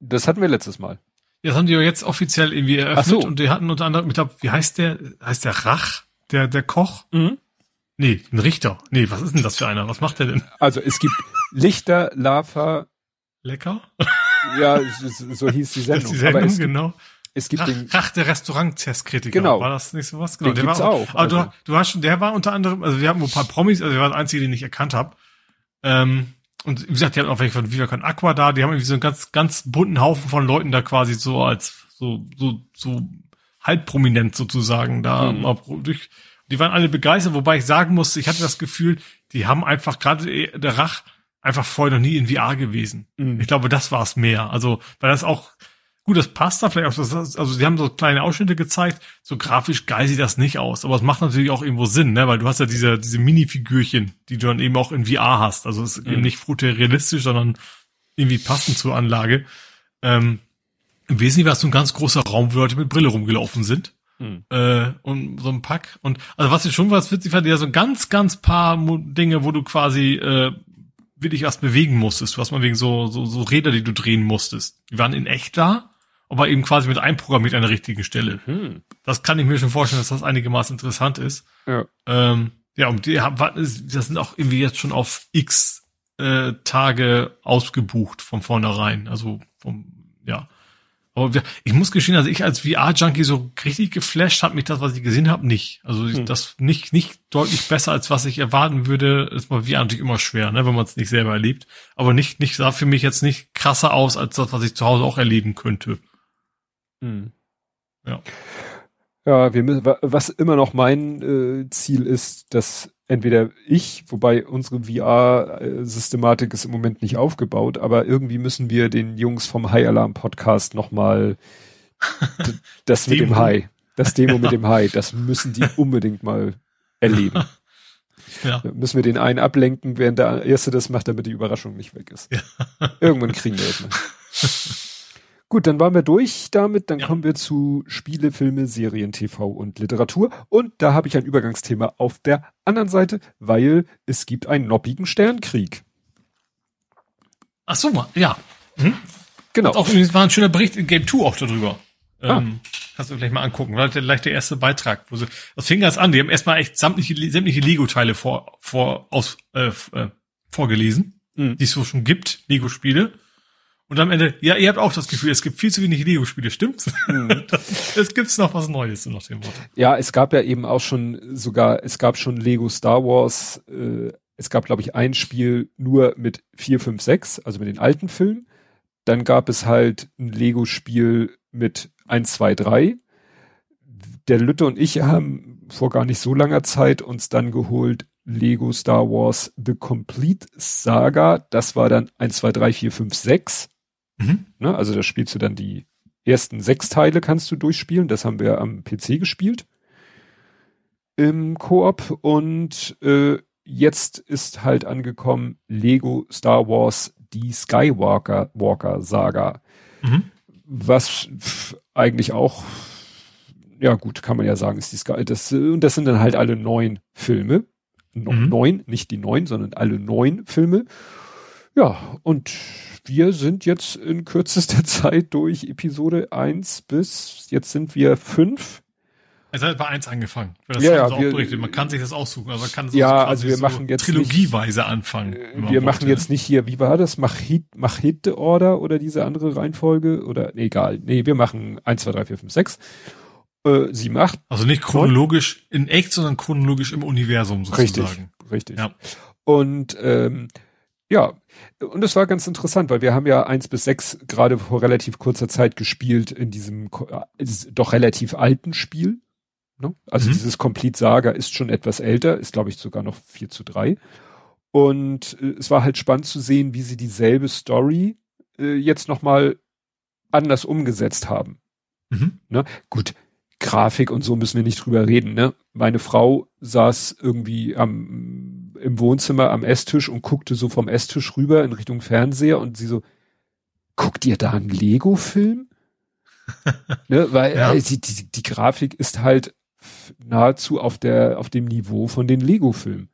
Das hatten wir letztes Mal. Ja, das haben die ja jetzt offiziell irgendwie eröffnet so. und die hatten unter anderem, ich glaube, wie heißt der? Heißt der Rach? Der, der Koch? Mhm. Nee, ein Richter. Nee, was ist denn das für einer? Was macht der denn? Also es gibt Lichter, Lava. Lecker? Ja, so hieß die Sendung. die Sendung, es genau. Gibt, es gibt Rach, den, Rach der Restaurant-Testkritiker. Genau. War das nicht so was? Genau. Den der war auch. Aber also. du, du hast schon, der war unter anderem, also wir haben ein paar Promis, also der war der einzige, den ich erkannt habe. Ähm, und wie gesagt, die hatten auch welche von Viva Con Aqua da, die haben irgendwie so einen ganz, ganz bunten Haufen von Leuten da quasi so als, so, so, so halb prominent sozusagen da mhm. durch, die waren alle begeistert, wobei ich sagen musste, ich hatte das Gefühl, die haben einfach gerade der Rach einfach vorher noch nie in VR gewesen. Mhm. Ich glaube, das war es mehr. Also, weil das auch, gut, das passt da vielleicht auch, also sie haben so kleine Ausschnitte gezeigt, so grafisch geil sieht das nicht aus, aber es macht natürlich auch irgendwo Sinn, ne, weil du hast ja diese, diese Mini-Figürchen, die du dann eben auch in VR hast. Also es ist mhm. eben nicht fotorealistisch, sondern irgendwie passend zur Anlage. Ähm, Im Wesentlichen war es so ein ganz großer Raum, wo Leute mit Brille rumgelaufen sind. Mhm. Äh, und so ein Pack. Und also was ich schon was witzig fand, ja so ganz, ganz paar Dinge, wo du quasi äh, wirklich was bewegen musstest. Du hast mal wegen so, so, so Räder, die du drehen musstest. Die waren in echt da, aber eben quasi mit einprogrammiert an der richtigen Stelle. Mhm. Das kann ich mir schon vorstellen, dass das einigermaßen interessant ist. Ja, ähm, ja und die haben, das sind auch irgendwie jetzt schon auf x äh, Tage ausgebucht von vornherein. Also vom, ja. Aber ich muss gestehen, also ich als VR-Junkie so richtig geflasht hat mich das, was ich gesehen habe, nicht. Also hm. das nicht nicht deutlich besser, als was ich erwarten würde. Ist mal VR natürlich immer schwer, ne, wenn man es nicht selber erlebt. Aber nicht nicht sah für mich jetzt nicht krasser aus, als das, was ich zu Hause auch erleben könnte. Hm. Ja. Ja, wir müssen, was immer noch mein äh, Ziel ist, dass entweder ich, wobei unsere VR-Systematik ist im Moment nicht aufgebaut, aber irgendwie müssen wir den Jungs vom High Alarm Podcast nochmal das mit dem High, das Demo ja. mit dem High, das müssen die unbedingt mal erleben. Ja. Müssen wir den einen ablenken, während der erste das macht, damit die Überraschung nicht weg ist. Ja. Irgendwann kriegen wir das mal. Gut, dann waren wir durch damit. Dann ja. kommen wir zu Spiele, Filme, Serien, TV und Literatur. Und da habe ich ein Übergangsthema auf der anderen Seite, weil es gibt einen noppigen Sternkrieg. Ach so, ja. Hm? Genau. Und auch übrigens war ein schöner Bericht in Game 2 auch darüber. Ah. Ähm, kannst du gleich mal angucken. War gleich der erste Beitrag. Wo sie, das fing ganz an. Die haben erstmal echt sämtliche, sämtliche Lego-Teile vor, vor, aus, äh, äh, vorgelesen, mhm. die es so schon gibt, Lego-Spiele. Und am Ende, ja, ihr habt auch das Gefühl, es gibt viel zu wenig Lego-Spiele, stimmt's? Mhm. es gibt's noch was Neues nach dem Wort. Ja, es gab ja eben auch schon sogar, es gab schon Lego Star Wars, äh, es gab, glaube ich, ein Spiel nur mit 4, 5, 6, also mit den alten Filmen. Dann gab es halt ein Lego-Spiel mit 1, 2, 3. Der Lütte und ich haben vor gar nicht so langer Zeit uns dann geholt Lego Star Wars The Complete Saga. Das war dann 1, 2, 3, 4, 5, 6. Mhm. Ne, also da spielst du dann die ersten sechs Teile kannst du durchspielen. Das haben wir am PC gespielt im Koop und äh, jetzt ist halt angekommen Lego Star Wars die Skywalker Walker Saga, mhm. was eigentlich auch ja gut kann man ja sagen ist die Sky das und das sind dann halt alle neun Filme mhm. neun nicht die neun sondern alle neun Filme ja und wir sind jetzt in kürzester Zeit durch Episode 1 bis jetzt sind wir 5. Es hat bei 1 angefangen. ja, ja, wir, man kann sich das aussuchen, aber man kann es ja, also wir so machen jetzt trilogieweise nicht, anfangen. Wir machen jetzt nicht hier, wie war das? Machete, Order oder diese andere Reihenfolge oder nee, egal. Nee, wir machen 1 2 3 4 5 6. Äh, 7 8. Also nicht chronologisch in echt, sondern chronologisch im Universum sozusagen. Richtig, richtig. Ja. Und ähm, ja, und es war ganz interessant, weil wir haben ja eins bis sechs gerade vor relativ kurzer Zeit gespielt in diesem äh, doch relativ alten Spiel. Ne? Also mhm. dieses Complete Saga ist schon etwas älter, ist glaube ich sogar noch vier zu drei. Und äh, es war halt spannend zu sehen, wie sie dieselbe Story äh, jetzt nochmal anders umgesetzt haben. Mhm. Ne? Gut, Grafik und so müssen wir nicht drüber reden. Ne? Meine Frau saß irgendwie am im Wohnzimmer am Esstisch und guckte so vom Esstisch rüber in Richtung Fernseher und sie so, guckt ihr da einen Lego-Film? ne, weil ja. äh, die, die, die Grafik ist halt nahezu auf der auf dem Niveau von den Lego-Filmen.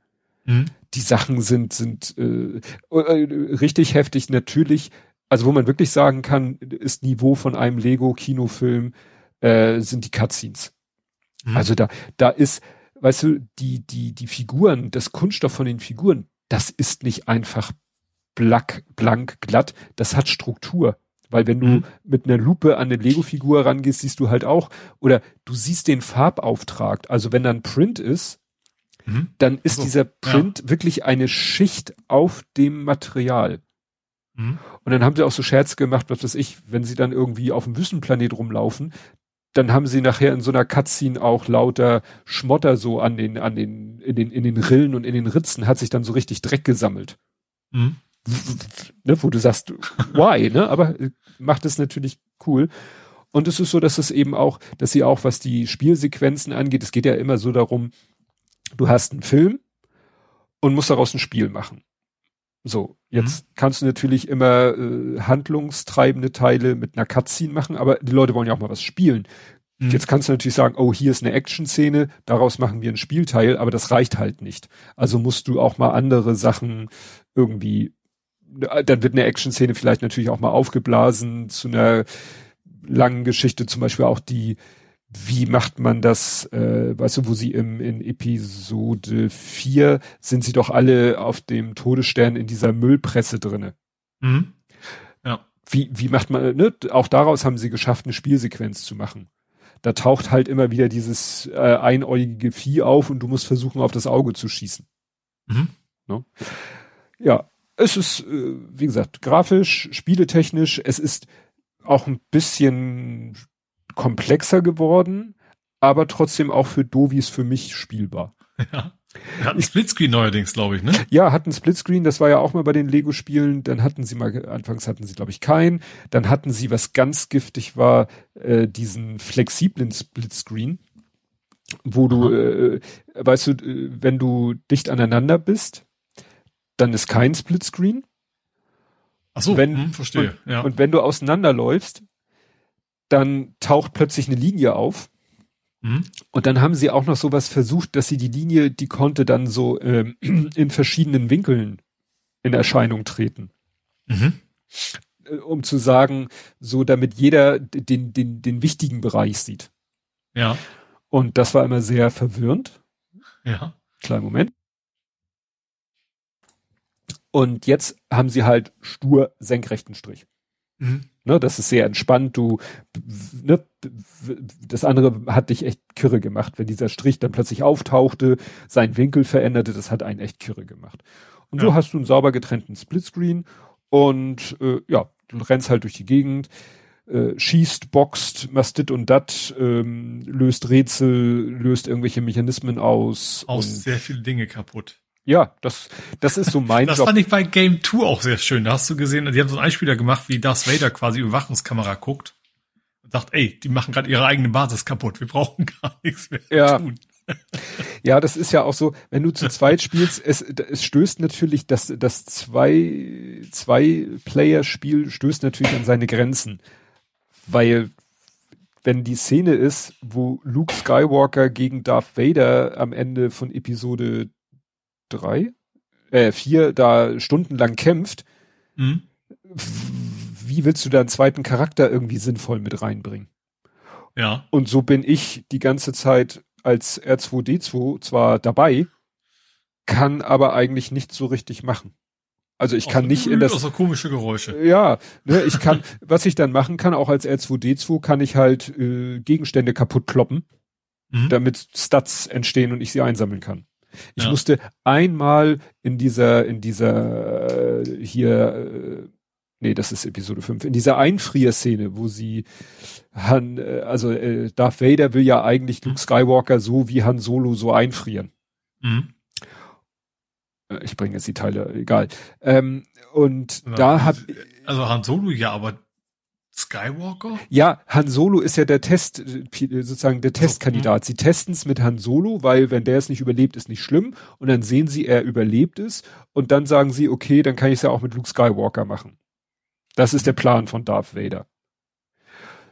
Mhm. Die Sachen sind sind äh, äh, richtig heftig natürlich. Also wo man wirklich sagen kann, ist Niveau von einem Lego-Kinofilm äh, sind die Cutscenes. Mhm. Also da da ist weißt du, die, die, die Figuren, das Kunststoff von den Figuren, das ist nicht einfach blank, blank, glatt, das hat Struktur. Weil wenn du mhm. mit einer Lupe an eine Lego-Figur rangehst, siehst du halt auch, oder du siehst den Farbauftrag. Also wenn da ein Print ist, mhm. dann ist so, dieser Print ja. wirklich eine Schicht auf dem Material. Mhm. Und dann haben sie auch so Scherz gemacht, was weiß ich, wenn sie dann irgendwie auf dem Wüstenplanet rumlaufen, dann haben sie nachher in so einer Cutscene auch lauter Schmotter so an den, an den, in den, in den Rillen und in den Ritzen hat sich dann so richtig Dreck gesammelt. Mhm. Ne, wo du sagst, why, ne? Aber äh, macht es natürlich cool. Und es ist so, dass es eben auch, dass sie auch, was die Spielsequenzen angeht, es geht ja immer so darum, du hast einen Film und musst daraus ein Spiel machen. So, jetzt mhm. kannst du natürlich immer äh, handlungstreibende Teile mit einer Cutscene machen, aber die Leute wollen ja auch mal was spielen. Mhm. Jetzt kannst du natürlich sagen, oh, hier ist eine Action-Szene, daraus machen wir ein Spielteil, aber das reicht halt nicht. Also musst du auch mal andere Sachen irgendwie, äh, dann wird eine Action-Szene vielleicht natürlich auch mal aufgeblasen zu einer langen Geschichte, zum Beispiel auch die wie macht man das, äh, weißt du, wo sie im, in Episode 4 sind sie doch alle auf dem Todesstern in dieser Müllpresse drinne. Mhm. Ja. Wie, wie macht man, ne? Auch daraus haben sie geschafft, eine Spielsequenz zu machen. Da taucht halt immer wieder dieses äh, einäugige Vieh auf und du musst versuchen, auf das Auge zu schießen. Mhm. Ne? Ja, es ist, äh, wie gesagt, grafisch, spieletechnisch, es ist auch ein bisschen komplexer geworden, aber trotzdem auch für Dovis für mich spielbar. Ja. Hatten Splitscreen neuerdings, glaube ich, ne? Ja, hatten Splitscreen, das war ja auch mal bei den Lego-Spielen. Dann hatten sie mal, anfangs hatten sie, glaube ich, keinen. Dann hatten sie, was ganz giftig war, äh, diesen flexiblen Splitscreen, wo du, äh, weißt du, äh, wenn du dicht aneinander bist, dann ist kein Splitscreen. Ach so, wenn, hm, verstehe. Und, ja. und wenn du auseinanderläufst, dann taucht plötzlich eine Linie auf. Mhm. Und dann haben sie auch noch sowas versucht, dass sie die Linie, die konnte dann so ähm, in verschiedenen Winkeln in Erscheinung treten. Mhm. Äh, um zu sagen, so damit jeder den, den, den wichtigen Bereich sieht. Ja. Und das war immer sehr verwirrend. Ja. Kleinen Moment. Und jetzt haben sie halt stur senkrechten Strich. Mhm. Ne, das ist sehr entspannt. Du, ne, das andere hat dich echt kirre gemacht, wenn dieser Strich dann plötzlich auftauchte, seinen Winkel veränderte, das hat einen echt kirre gemacht. Und ja. so hast du einen sauber getrennten Splitscreen und äh, ja, du rennst halt durch die Gegend, äh, schießt, boxt, machst dit und dat, ähm, löst Rätsel, löst irgendwelche Mechanismen aus. Aus sehr viele Dinge kaputt. Ja, das, das ist so mein das Job. Das fand ich bei Game 2 auch sehr schön. Da hast du gesehen, die haben so einen Einspieler gemacht, wie Darth Vader quasi Überwachungskamera guckt und sagt, ey, die machen gerade ihre eigene Basis kaputt. Wir brauchen gar nichts mehr ja. tun. Ja, das ist ja auch so, wenn du zu zweit spielst, es, es stößt natürlich, das, das zwei, zwei Player-Spiel stößt natürlich an seine Grenzen. Weil, wenn die Szene ist, wo Luke Skywalker gegen Darth Vader am Ende von Episode drei, äh, vier da stundenlang kämpft, mhm. wie willst du da einen zweiten Charakter irgendwie sinnvoll mit reinbringen? Ja. Und so bin ich die ganze Zeit als R2D2 zwar dabei, kann aber eigentlich nicht so richtig machen. Also ich kann nicht in das. so komische Geräusche. Ja, ne, ich kann, was ich dann machen kann, auch als R2D2, kann ich halt äh, Gegenstände kaputt kloppen, mhm. damit Stats entstehen und ich sie einsammeln kann. Ich ja. musste einmal in dieser, in dieser äh, hier, äh, nee, das ist Episode 5, in dieser Einfrierszene, wo sie Han, äh, also äh, Darth Vader will ja eigentlich Luke Skywalker so wie Han Solo so einfrieren. Mhm. Äh, ich bringe jetzt die Teile, egal. Ähm, und ja, da hat also Han Solo ja, aber Skywalker? Ja, Han Solo ist ja der Test, sozusagen der Testkandidat. Sie testen es mit Han Solo, weil wenn der es nicht überlebt, ist nicht schlimm. Und dann sehen sie, er überlebt es. Und dann sagen sie, okay, dann kann ich es ja auch mit Luke Skywalker machen. Das ist der Plan von Darth Vader.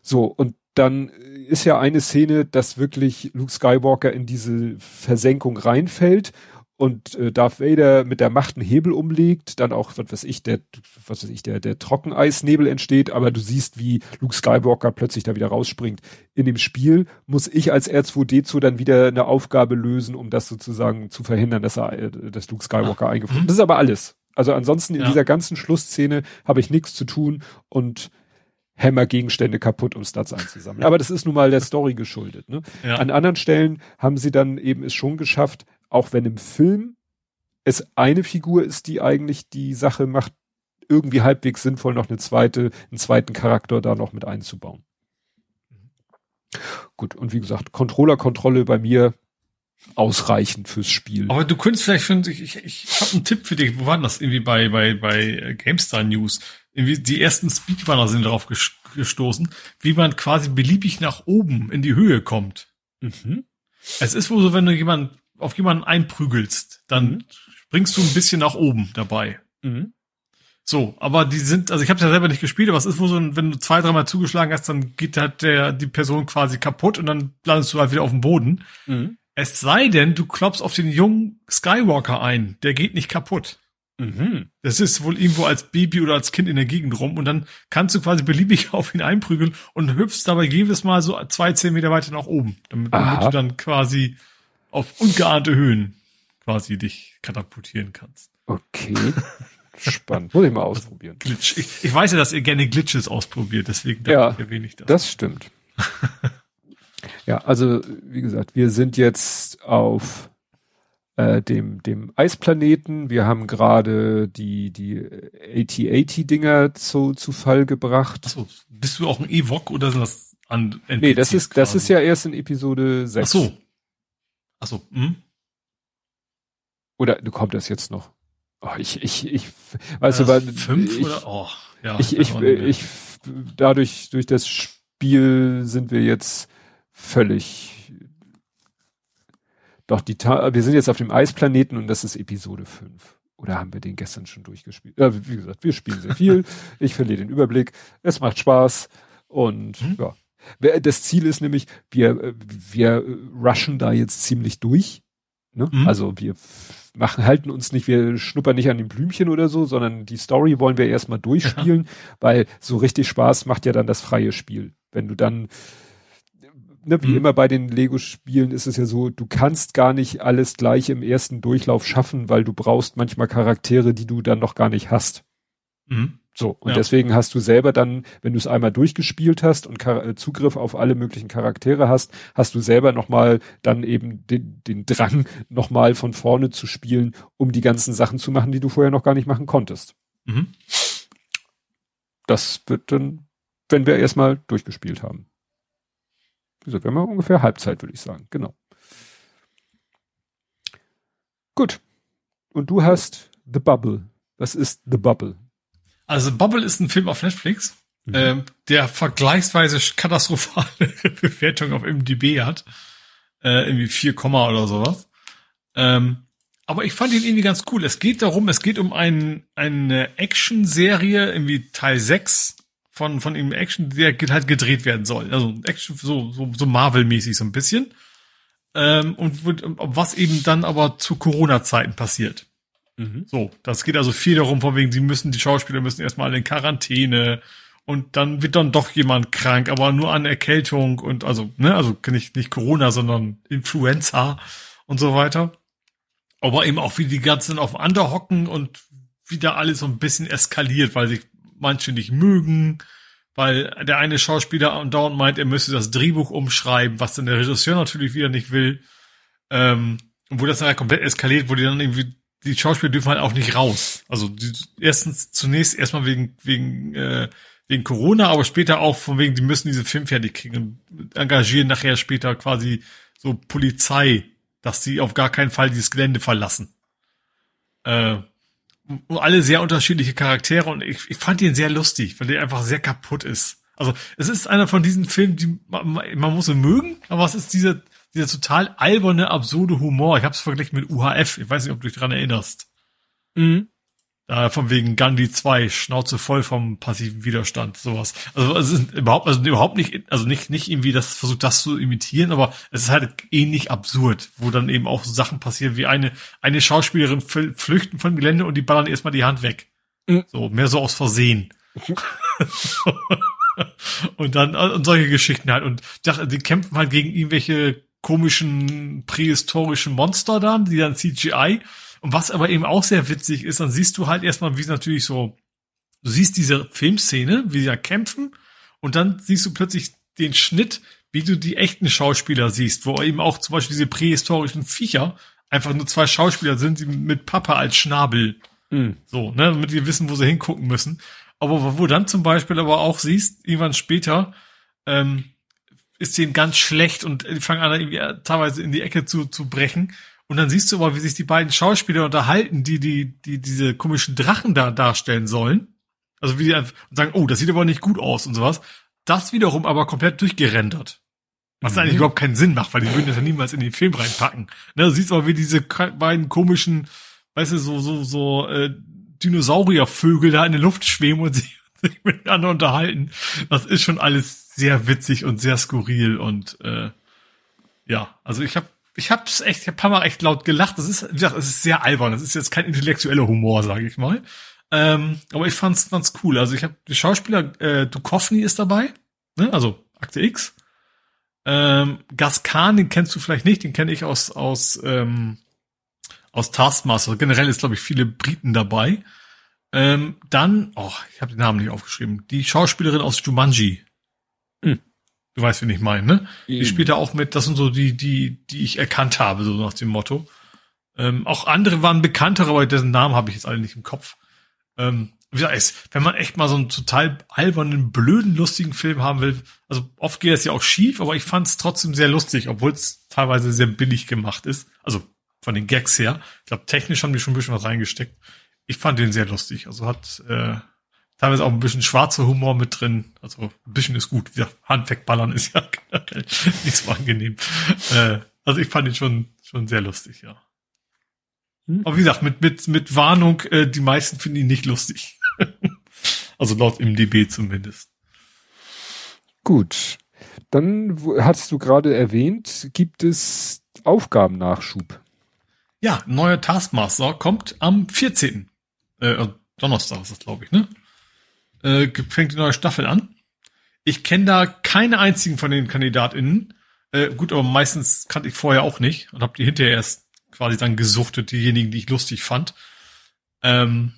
So, und dann ist ja eine Szene, dass wirklich Luke Skywalker in diese Versenkung reinfällt und äh, Darth Vader mit der Macht einen Hebel umlegt, dann auch, was weiß ich, der, was weiß ich, der, der Trockeneisnebel entsteht, aber du siehst, wie Luke Skywalker plötzlich da wieder rausspringt. In dem Spiel muss ich als R2D2 dann wieder eine Aufgabe lösen, um das sozusagen zu verhindern, dass er, äh, dass Luke Skywalker ah. eingefroren mhm. Das ist aber alles. Also ansonsten in ja. dieser ganzen Schlussszene habe ich nichts zu tun und Hammer Gegenstände kaputt, um Stats einzusammeln. Aber das ist nun mal der Story geschuldet. Ne? Ja. An anderen Stellen haben sie dann eben es schon geschafft, auch wenn im Film es eine Figur ist, die eigentlich die Sache macht, irgendwie halbwegs sinnvoll noch eine zweite, einen zweiten Charakter da noch mit einzubauen. Gut, und wie gesagt, Controller-Kontrolle bei mir ausreichend fürs Spiel. Aber du könntest vielleicht, finden, ich, ich, ich habe einen Tipp für dich, wo war das? Irgendwie bei, bei, bei GameStar News. Irgendwie die ersten Speedrunner sind darauf gestoßen, wie man quasi beliebig nach oben in die Höhe kommt. Mhm. Es ist wohl so, wenn du jemanden auf jemanden einprügelst, dann mhm. springst du ein bisschen nach oben dabei. Mhm. So, aber die sind, also ich habe ja selber nicht gespielt, aber es ist wohl so, wenn du zwei, dreimal zugeschlagen hast, dann geht halt der die Person quasi kaputt und dann landest du halt wieder auf dem Boden. Mhm. Es sei denn, du klopfst auf den jungen Skywalker ein, der geht nicht kaputt. Mhm. Das ist wohl irgendwo als Baby oder als Kind in der Gegend rum und dann kannst du quasi beliebig auf ihn einprügeln und hüpfst dabei jedes Mal so zwei, zehn Meter weiter nach oben, damit, damit du dann quasi auf ungeahnte Höhen quasi dich katapultieren kannst. Okay. Spannend. Muss ich mal ausprobieren. Glitch. Ich, ich, weiß ja, dass ihr gerne Glitches ausprobiert, deswegen ja, ich erwähne ich das. Das stimmt. ja, also wie gesagt, wir sind jetzt auf äh, dem, dem Eisplaneten. Wir haben gerade die, die AT-AT-Dinger zu, zu Fall gebracht. Achso, bist du auch ein Evok oder sind das an NPCs Nee, das ist, das ist ja erst in Episode 6. Ach so. Achso, hm? Oder kommt das jetzt noch? Oh, ich, ich, ich, weißt du, weil fünf ich, oder? Oh, ja. ich, ich, ich, dadurch, durch das Spiel sind wir jetzt völlig. Doch die, wir sind jetzt auf dem Eisplaneten und das ist Episode 5. Oder haben wir den gestern schon durchgespielt? Ja, wie gesagt, wir spielen sehr viel. ich verliere den Überblick. Es macht Spaß und mhm. ja. Das Ziel ist nämlich, wir, wir rushen da jetzt ziemlich durch. Ne? Mhm. Also wir machen, halten uns nicht, wir schnuppern nicht an den Blümchen oder so, sondern die Story wollen wir erstmal durchspielen, ja. weil so richtig Spaß macht ja dann das freie Spiel. Wenn du dann, ne, wie mhm. immer bei den Lego-Spielen ist es ja so, du kannst gar nicht alles gleich im ersten Durchlauf schaffen, weil du brauchst manchmal Charaktere, die du dann noch gar nicht hast. Mhm. So, und ja. deswegen hast du selber dann, wenn du es einmal durchgespielt hast und äh, Zugriff auf alle möglichen Charaktere hast, hast du selber nochmal dann eben den, den Drang, nochmal von vorne zu spielen, um die ganzen Sachen zu machen, die du vorher noch gar nicht machen konntest. Mhm. Das wird dann, wenn wir erstmal durchgespielt haben. Wie gesagt, wir haben ungefähr Halbzeit, würde ich sagen. Genau. Gut. Und du hast The Bubble. Was ist The Bubble? Also Bubble ist ein Film auf Netflix, mhm. ähm, der vergleichsweise katastrophale Bewertung auf MDB hat. Äh, irgendwie 4, oder sowas. Ähm, aber ich fand ihn irgendwie ganz cool. Es geht darum, es geht um ein, eine Action-Serie, irgendwie Teil 6 von, von ihm Action, der halt gedreht werden soll. Also Action, so, so, so Marvel-mäßig so ein bisschen. Ähm, und was eben dann aber zu Corona-Zeiten passiert. Mhm. So, das geht also viel darum, von wegen, sie müssen, die Schauspieler müssen erstmal in Quarantäne und dann wird dann doch jemand krank, aber nur an Erkältung und also, ne, also nicht, nicht Corona, sondern Influenza und so weiter. Aber eben auch wie die ganzen auf Ander hocken und wieder alles so ein bisschen eskaliert, weil sich manche nicht mögen, weil der eine Schauspieler andauernd meint, er müsste das Drehbuch umschreiben, was dann der Regisseur natürlich wieder nicht will. Ähm, und wo das dann halt komplett eskaliert, wo die dann irgendwie die Schauspieler dürfen halt auch nicht raus. Also die, erstens zunächst erstmal wegen wegen äh, wegen Corona, aber später auch von wegen, die müssen diese Film fertig kriegen und engagieren nachher später quasi so Polizei, dass sie auf gar keinen Fall dieses Gelände verlassen. Äh, alle sehr unterschiedliche Charaktere und ich, ich fand ihn sehr lustig, weil der einfach sehr kaputt ist. Also es ist einer von diesen Filmen, die man, man muss ihn mögen, aber es ist dieser dieser total alberne, absurde Humor. Ich habe es verglichen mit UHF. Ich weiß nicht, ob du dich dran erinnerst. Mhm. Da von wegen Gandhi 2, Schnauze voll vom passiven Widerstand, sowas. Also es ist überhaupt, also überhaupt nicht, also nicht, nicht irgendwie das versucht, das zu imitieren, aber es ist halt ähnlich absurd, wo dann eben auch so Sachen passieren, wie eine, eine Schauspielerin flüchten von Gelände und die ballern erstmal die Hand weg. Mhm. So, mehr so aus Versehen. und dann, und solche Geschichten halt. Und die kämpfen halt gegen irgendwelche komischen prähistorischen Monster da, die dann CGI. Und was aber eben auch sehr witzig ist, dann siehst du halt erstmal, wie es natürlich so, du siehst diese Filmszene, wie sie ja kämpfen, und dann siehst du plötzlich den Schnitt, wie du die echten Schauspieler siehst, wo eben auch zum Beispiel diese prähistorischen Viecher einfach nur zwei Schauspieler sind, die mit Papa als Schnabel. Mhm. So, ne, damit die wissen, wo sie hingucken müssen. Aber wo dann zum Beispiel aber auch siehst, irgendwann später, ähm, ist denen ganz schlecht und die fangen an, irgendwie teilweise in die Ecke zu, zu brechen. Und dann siehst du aber, wie sich die beiden Schauspieler unterhalten, die, die, die diese komischen Drachen da darstellen sollen. Also wie die einfach sagen, oh, das sieht aber nicht gut aus und sowas. Das wiederum aber komplett durchgerendert. Was mhm. eigentlich überhaupt keinen Sinn macht, weil die würden das ja niemals in den Film reinpacken. Ne, du siehst aber, wie diese beiden komischen, weißt du, so, so, so, äh, Dinosauriervögel da in der Luft schweben und sich, sich miteinander unterhalten. Das ist schon alles sehr witzig und sehr skurril und äh, ja, also ich habe ich hab's echt, ich hab paar Mal echt laut gelacht. Das ist, wie gesagt, es ist sehr albern. Das ist jetzt kein intellektueller Humor, sage ich mal. Ähm, aber ich fand's, fand's cool. Also ich habe die Schauspieler, äh, Duchovny ist dabei, ne? also Akte X. Ähm, Gaskan, den kennst du vielleicht nicht, den kenne ich aus aus ähm, aus Taskmaster. Generell ist glaube ich viele Briten dabei. Ähm, dann, oh, ich habe den Namen nicht aufgeschrieben. Die Schauspielerin aus Jumanji. Hm. Du weißt, wen ich meine, ne? Die spielt da auch mit, das sind so die, die, die ich erkannt habe, so nach dem Motto. Ähm, auch andere waren bekannter, aber dessen Namen habe ich jetzt alle nicht im Kopf. Ähm, wie gesagt, wenn man echt mal so einen total albernen, blöden, lustigen Film haben will, also oft geht es ja auch schief, aber ich fand es trotzdem sehr lustig, obwohl es teilweise sehr billig gemacht ist. Also von den Gags her. Ich glaube, technisch haben die schon ein bisschen was reingesteckt. Ich fand den sehr lustig. Also hat äh, teilweise auch ein bisschen schwarzer Humor mit drin. Also ein bisschen ist gut. Ja, Hand wegballern ist ja generell nicht so angenehm. Äh, also ich fand ihn schon, schon sehr lustig, ja. Hm? Aber wie gesagt, mit, mit, mit Warnung, äh, die meisten finden ihn nicht lustig. also laut MDB zumindest. Gut. Dann hast du gerade erwähnt, gibt es Aufgabennachschub. Ja, neuer Taskmaster kommt am 14. Äh, Donnerstag ist das, glaube ich, ne? Äh, fängt die neue Staffel an. Ich kenne da keine einzigen von den KandidatInnen. Äh, gut, aber meistens kannte ich vorher auch nicht und habe die hinterher erst quasi dann gesuchtet, diejenigen, die ich lustig fand. Ähm,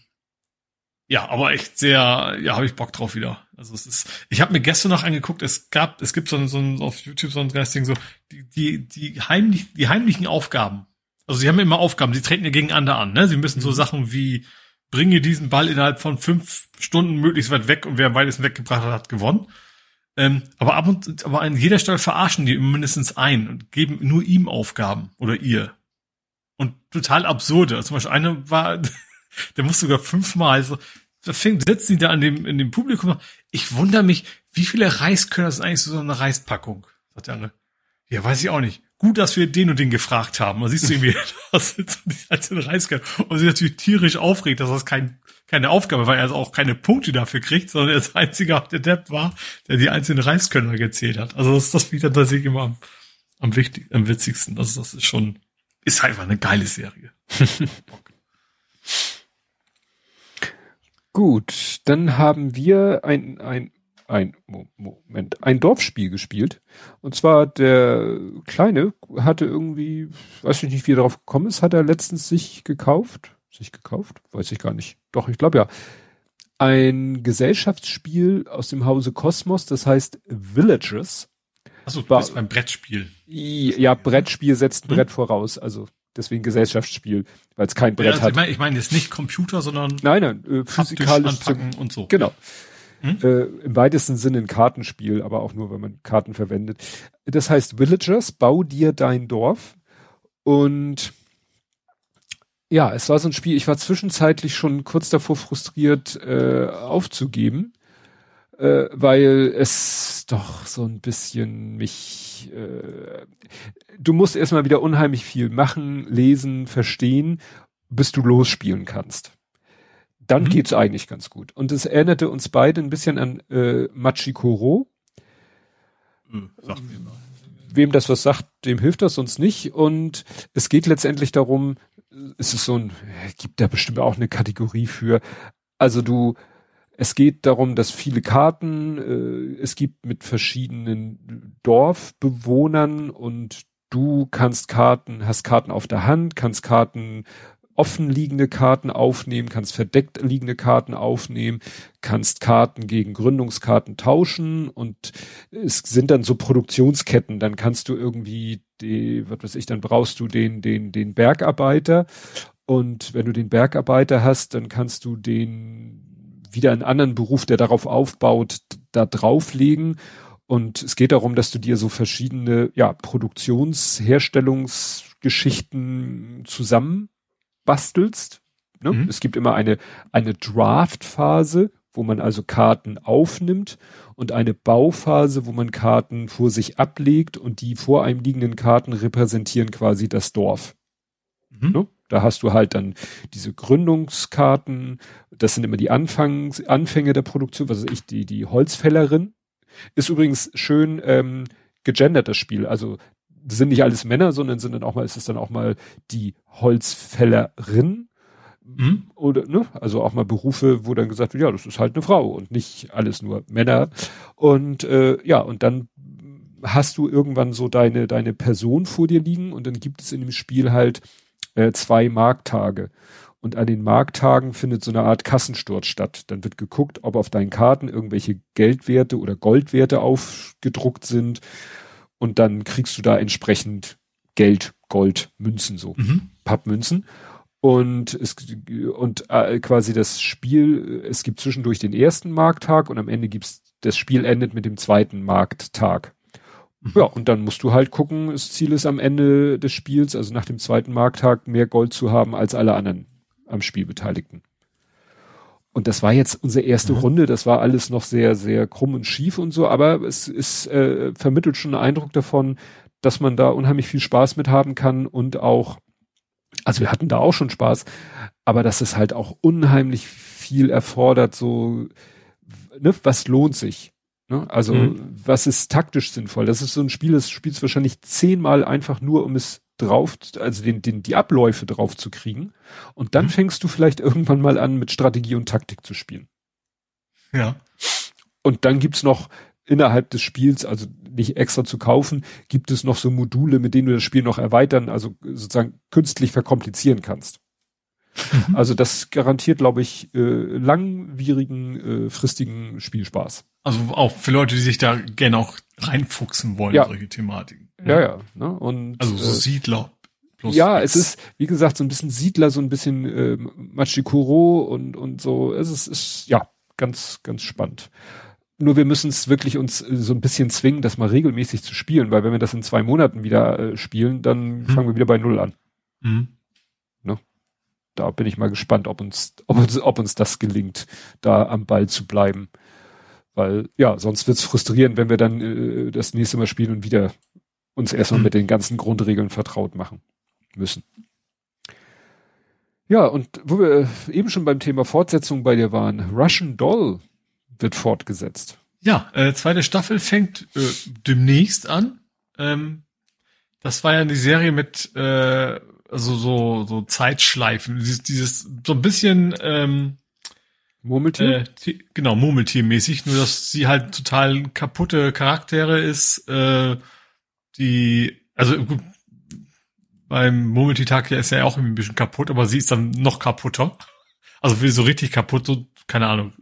ja, aber echt sehr, ja, habe ich Bock drauf wieder. Also es ist, ich habe mir gestern noch angeguckt, es gab, es gibt so ein, so ein auf YouTube so ein Ding so die die die heimlich die heimlichen Aufgaben. Also sie haben immer Aufgaben, sie treten ja gegeneinander an, ne? Sie müssen so mhm. Sachen wie bringe diesen Ball innerhalb von fünf Stunden möglichst weit weg und wer am weitesten weggebracht hat, hat gewonnen. Ähm, aber ab und aber an jeder Stelle verarschen die mindestens ein und geben nur ihm Aufgaben oder ihr. Und total absurde. Also zum Beispiel eine war, der muss sogar fünfmal so, da fängt, sitzen die da an dem, in dem Publikum. Ich wundere mich, wie viele Reiskörner sind eigentlich so eine Reispackung? Sagt der andere. Ja, weiß ich auch nicht. Gut, dass wir den und den gefragt haben. Man siehst du irgendwie, das sind so die einzelnen Reiskörner. Und sie natürlich tierisch aufregt, dass das kein, keine Aufgabe, weil er also auch keine Punkte dafür kriegt, sondern er ist einziger, der Depp war, der die einzelnen Reiskörner gezählt hat. Also das, das finde ich dann tatsächlich immer am, am, wichtig, am witzigsten. Also das ist schon, ist einfach eine geile Serie. Gut, dann haben wir ein, ein, ein Moment, ein Dorfspiel gespielt. Und zwar der Kleine hatte irgendwie, weiß ich nicht, wie er darauf gekommen ist, hat er letztens sich gekauft. Sich gekauft? Weiß ich gar nicht. Doch, ich glaube ja. Ein Gesellschaftsspiel aus dem Hause Kosmos, das heißt Villages. Achso, du bist beim Brettspiel. Ja, Brettspiel setzt ein hm? Brett voraus. Also deswegen Gesellschaftsspiel, weil es kein Brett ja, also hat. Ich meine, ich mein jetzt nicht Computer, sondern nein, nein, äh, physikalisch anpacken und so. Genau. Hm? Äh, Im weitesten Sinne ein Kartenspiel, aber auch nur, wenn man Karten verwendet. Das heißt Villagers, bau dir dein Dorf. Und ja, es war so ein Spiel, ich war zwischenzeitlich schon kurz davor frustriert äh, aufzugeben, äh, weil es doch so ein bisschen mich, äh, du musst erstmal wieder unheimlich viel machen, lesen, verstehen, bis du losspielen kannst. Dann mhm. geht's eigentlich ganz gut. Und es erinnerte uns beide ein bisschen an äh, Machikoro. Mhm, Wem das was sagt, dem hilft das uns nicht. Und es geht letztendlich darum, es ist so ein, gibt da bestimmt auch eine Kategorie für. Also du es geht darum, dass viele Karten äh, es gibt mit verschiedenen Dorfbewohnern und du kannst Karten, hast Karten auf der Hand, kannst Karten offen liegende Karten aufnehmen, kannst verdeckt liegende Karten aufnehmen, kannst Karten gegen Gründungskarten tauschen und es sind dann so Produktionsketten, dann kannst du irgendwie die, was weiß ich, dann brauchst du den, den, den Bergarbeiter und wenn du den Bergarbeiter hast, dann kannst du den wieder einen anderen Beruf, der darauf aufbaut, da drauflegen. Und es geht darum, dass du dir so verschiedene, ja, Produktionsherstellungsgeschichten zusammen bastelst. Ne? Mhm. Es gibt immer eine, eine Draft-Phase, wo man also Karten aufnimmt und eine Bauphase, wo man Karten vor sich ablegt und die vor einem liegenden Karten repräsentieren quasi das Dorf. Mhm. Ne? Da hast du halt dann diese Gründungskarten, das sind immer die Anfangs, Anfänge der Produktion, was weiß ich, die, die Holzfällerin. Ist übrigens schön ähm, gegendert, das Spiel. Also sind nicht alles Männer, sondern sind dann auch mal, ist es dann auch mal die Holzfällerin. Mhm. Oder, ne? Also auch mal Berufe, wo dann gesagt wird, ja, das ist halt eine Frau und nicht alles nur Männer. Und äh, ja, und dann hast du irgendwann so deine, deine Person vor dir liegen und dann gibt es in dem Spiel halt äh, zwei Markttage. Und an den Markttagen findet so eine Art Kassensturz statt. Dann wird geguckt, ob auf deinen Karten irgendwelche Geldwerte oder Goldwerte aufgedruckt sind. Und dann kriegst du da entsprechend Geld, Gold, Münzen so, mhm. Pappmünzen. Und es und äh, quasi das Spiel, es gibt zwischendurch den ersten Markttag und am Ende gibt's das Spiel endet mit dem zweiten Markttag. Ja, und dann musst du halt gucken, das Ziel ist am Ende des Spiels, also nach dem zweiten Markttag, mehr Gold zu haben als alle anderen am Spiel Beteiligten. Und das war jetzt unsere erste mhm. Runde, das war alles noch sehr, sehr krumm und schief und so, aber es ist äh, vermittelt schon einen Eindruck davon, dass man da unheimlich viel Spaß mit haben kann und auch, also wir hatten da auch schon Spaß, aber dass es halt auch unheimlich viel erfordert, so, ne, was lohnt sich? Ne? Also, mhm. was ist taktisch sinnvoll? Das ist so ein Spiel, das spielst wahrscheinlich zehnmal einfach nur, um es drauf, also den, den, die Abläufe drauf zu kriegen. Und dann mhm. fängst du vielleicht irgendwann mal an, mit Strategie und Taktik zu spielen. Ja. Und dann gibt's noch innerhalb des Spiels, also nicht extra zu kaufen, gibt es noch so Module, mit denen du das Spiel noch erweitern, also sozusagen künstlich verkomplizieren kannst. Mhm. Also das garantiert, glaube ich, äh, langwierigen, äh, fristigen Spielspaß. Also auch für Leute, die sich da gerne auch reinfuchsen wollen, ja. solche Thematiken. Ja, ja. Ne? Und, also so äh, Siedler. ja, es ist, wie gesagt, so ein bisschen Siedler, so ein bisschen äh, Machikuro und, und so. Es ist, ist ja ganz, ganz spannend. Nur wir müssen es wirklich uns äh, so ein bisschen zwingen, das mal regelmäßig zu spielen, weil wenn wir das in zwei Monaten wieder äh, spielen, dann mhm. fangen wir wieder bei Null an. Mhm da bin ich mal gespannt, ob uns, ob uns, ob uns das gelingt, da am Ball zu bleiben. Weil, ja, sonst wird's frustrierend, wenn wir dann äh, das nächste Mal spielen und wieder uns erstmal mit den ganzen Grundregeln vertraut machen müssen. Ja, und wo wir eben schon beim Thema Fortsetzung bei dir waren, Russian Doll wird fortgesetzt. Ja, äh, zweite Staffel fängt äh, demnächst an. Ähm, das war ja die Serie mit äh, also so, so Zeitschleifen, dieses, dieses so ein bisschen ähm, Murmeltier? Äh, genau, Murmeltier-mäßig, nur dass sie halt total kaputte Charaktere ist, äh, die, also gut, beim Murmeltier-Tag ist ja auch irgendwie ein bisschen kaputt, aber sie ist dann noch kaputter. Also will so richtig kaputt, so, keine Ahnung,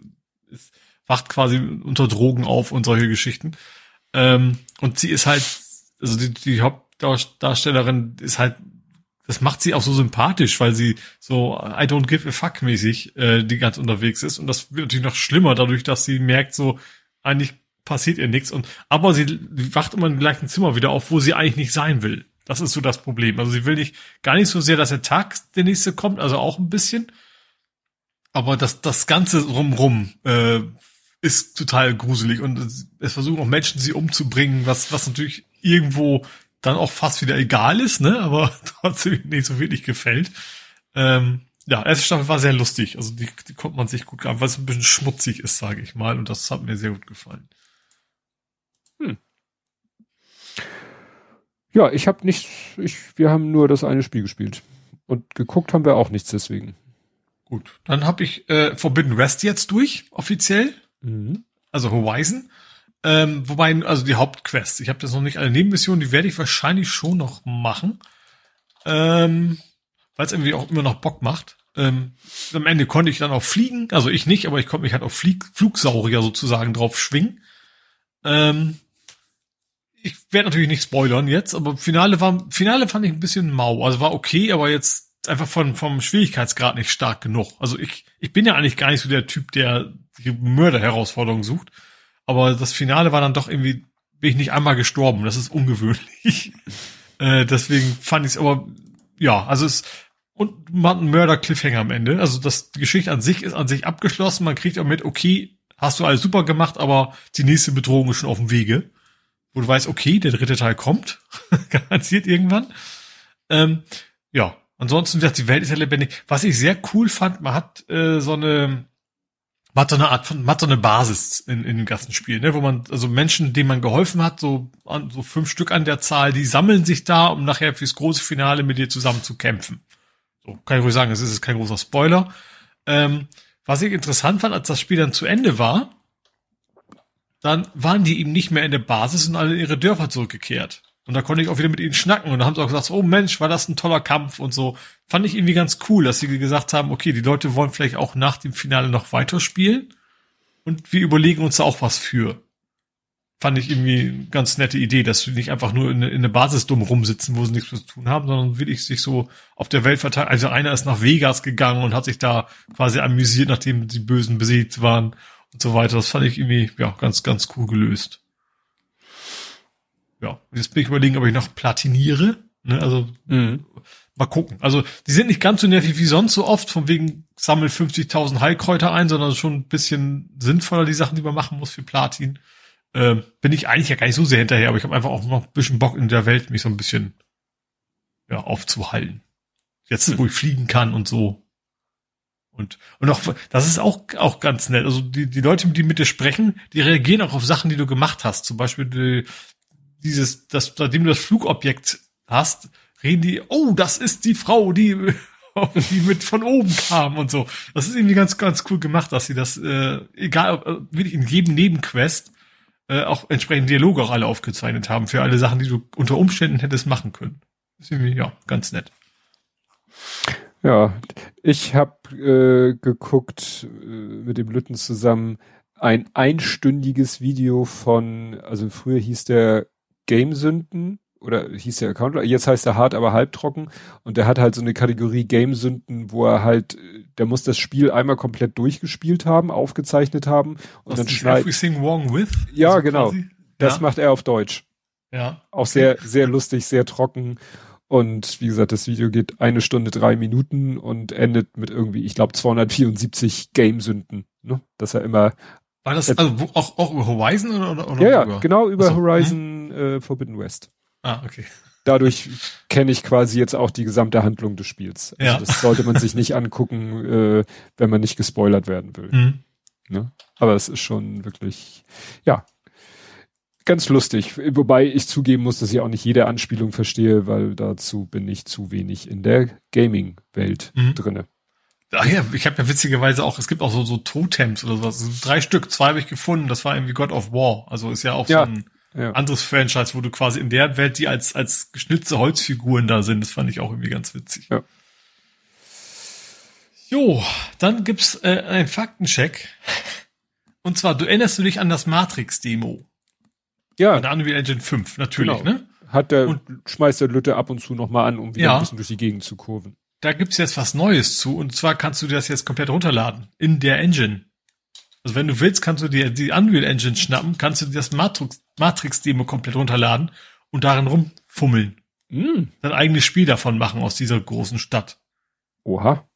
ist, wacht quasi unter Drogen auf und solche Geschichten. Ähm, und sie ist halt, also die, die Hauptdarstellerin ist halt das macht sie auch so sympathisch, weil sie so I don't give a fuck mäßig äh, die ganz unterwegs ist. Und das wird natürlich noch schlimmer, dadurch, dass sie merkt, so eigentlich passiert ihr nichts. Und aber sie wacht immer im gleichen Zimmer wieder auf, wo sie eigentlich nicht sein will. Das ist so das Problem. Also sie will nicht gar nicht so sehr, dass der Tag der nächste kommt, also auch ein bisschen. Aber das, das Ganze rumrum äh, ist total gruselig und es versuchen auch Menschen, sie umzubringen, was, was natürlich irgendwo dann auch fast wieder egal ist, ne, aber trotzdem nicht so wirklich gefällt. Ähm, ja, erste Staffel war sehr lustig, also die, die konnte man sich gut greifen, weil es ein bisschen schmutzig ist, sage ich mal, und das hat mir sehr gut gefallen. Ja, ich habe nicht, ich, wir haben nur das eine Spiel gespielt und geguckt haben wir auch nichts deswegen. Gut, dann habe ich äh, Forbidden West jetzt durch, offiziell. Mhm. Also Horizon. Ähm, wobei, also die Hauptquest. Ich habe das noch nicht alle Nebenmissionen, die werde ich wahrscheinlich schon noch machen. Ähm, Weil es irgendwie auch immer noch Bock macht. Ähm, am Ende konnte ich dann auch fliegen. Also ich nicht, aber ich konnte mich halt auf Flieg Flugsaurier sozusagen drauf schwingen. Ähm, ich werde natürlich nicht spoilern jetzt, aber Finale war, Finale fand ich ein bisschen mau. Also war okay, aber jetzt einfach von, vom Schwierigkeitsgrad nicht stark genug. Also ich, ich bin ja eigentlich gar nicht so der Typ, der die Mörderherausforderungen sucht. Aber das Finale war dann doch irgendwie, bin ich nicht einmal gestorben. Das ist ungewöhnlich. äh, deswegen fand ich es aber, ja, also es, und man hat einen Mörder-Cliffhanger am Ende. Also das, die Geschichte an sich ist an sich abgeschlossen. Man kriegt auch mit, okay, hast du alles super gemacht, aber die nächste Bedrohung ist schon auf dem Wege. Wo du weißt, okay, der dritte Teil kommt. Garantiert irgendwann. Ähm, ja, ansonsten, die Welt ist ja lebendig. Was ich sehr cool fand, man hat äh, so eine man hat so eine Art von, man hat so eine Basis in, in dem ganzen Spiel, ne, wo man, also Menschen, denen man geholfen hat, so, an, so fünf Stück an der Zahl, die sammeln sich da, um nachher fürs große Finale mit dir zusammen zu kämpfen. So, kann ich ruhig sagen, es ist kein großer Spoiler. Ähm, was ich interessant fand, als das Spiel dann zu Ende war, dann waren die eben nicht mehr in der Basis und alle in ihre Dörfer zurückgekehrt. Und da konnte ich auch wieder mit ihnen schnacken und da haben sie auch gesagt, oh Mensch, war das ein toller Kampf und so. Fand ich irgendwie ganz cool, dass sie gesagt haben, okay, die Leute wollen vielleicht auch nach dem Finale noch weiterspielen und wir überlegen uns da auch was für. Fand ich irgendwie eine ganz nette Idee, dass sie nicht einfach nur in, in eine Basis dumm rumsitzen, wo sie nichts mehr zu tun haben, sondern wirklich sich so auf der Welt verteilen. Also einer ist nach Vegas gegangen und hat sich da quasi amüsiert, nachdem die Bösen besiegt waren und so weiter. Das fand ich irgendwie, ja, ganz, ganz cool gelöst. ja, jetzt bin ich überlegen, ob ich noch platiniere. Ne? Also mhm. mal gucken. Also die sind nicht ganz so nervig wie sonst so oft, von wegen sammel 50.000 Heilkräuter ein, sondern schon ein bisschen sinnvoller die Sachen, die man machen muss für Platin. Äh, bin ich eigentlich ja gar nicht so sehr hinterher, aber ich habe einfach auch noch ein bisschen Bock in der Welt, mich so ein bisschen ja, aufzuhalten. Jetzt, hm. wo ich fliegen kann und so. Und, und auch, das ist auch, auch ganz nett. Also die, die Leute, die mit dir sprechen, die reagieren auch auf Sachen, die du gemacht hast. Zum Beispiel die, dieses, das, seitdem du das Flugobjekt hast, reden die, oh, das ist die Frau, die, die mit von oben kam und so. Das ist irgendwie ganz, ganz cool gemacht, dass sie das, äh, egal, äh, wirklich in jedem Nebenquest, äh, auch entsprechend Dialoge auch alle aufgezeichnet haben für alle Sachen, die du unter Umständen hättest machen können. Das ist irgendwie, ja, ganz nett. Ja, ich habe äh, geguckt äh, mit dem Lütten zusammen ein einstündiges Video von, also früher hieß der Gamesünden oder hieß der Account, jetzt heißt er hart, aber halbtrocken und der hat halt so eine Kategorie Gamesünden, wo er halt, der muss das Spiel einmal komplett durchgespielt haben, aufgezeichnet haben und Was dann schneidet. Everything Wrong With? Ja, also genau. Quasi? Das ja. macht er auf Deutsch. Ja. Auch sehr, sehr lustig, sehr trocken und wie gesagt, das Video geht eine Stunde, drei Minuten und endet mit irgendwie, ich glaube, 274 Gamesünden. Ne? Dass er immer. War das also auch, auch über Horizon oder, oder Ja, ja, genau über Achso. Horizon äh, Forbidden West. Ah, okay. Dadurch kenne ich quasi jetzt auch die gesamte Handlung des Spiels. Also ja. das sollte man sich nicht angucken, äh, wenn man nicht gespoilert werden will. Mhm. Ne? Aber es ist schon wirklich, ja, ganz lustig. Wobei ich zugeben muss, dass ich auch nicht jede Anspielung verstehe, weil dazu bin ich zu wenig in der Gaming-Welt mhm. drinne. Ach ja, ich habe ja witzigerweise auch, es gibt auch so, so Totems oder sowas. Drei Stück, zwei habe ich gefunden. Das war irgendwie God of War. Also ist ja auch ja, so ein ja. anderes Franchise, wo du quasi in der Welt, die als, als geschnitzte Holzfiguren da sind. Das fand ich auch irgendwie ganz witzig. Ja. Jo, dann gibt's äh, einen Faktencheck. Und zwar, du erinnerst du dich an das Matrix-Demo? Ja. Der Unreal Engine 5, natürlich, genau. ne? Hat der, und, schmeißt der Lütte ab und zu nochmal an, um wieder ja, ein bisschen durch die Gegend zu kurven. Da gibt's jetzt was Neues zu, und zwar kannst du das jetzt komplett runterladen. In der Engine. Also wenn du willst, kannst du dir die Unreal Engine schnappen, kannst du dir das Matrix, Matrix-Demo komplett runterladen und darin rumfummeln. Mm. Dein eigenes Spiel davon machen aus dieser großen Stadt. Oha.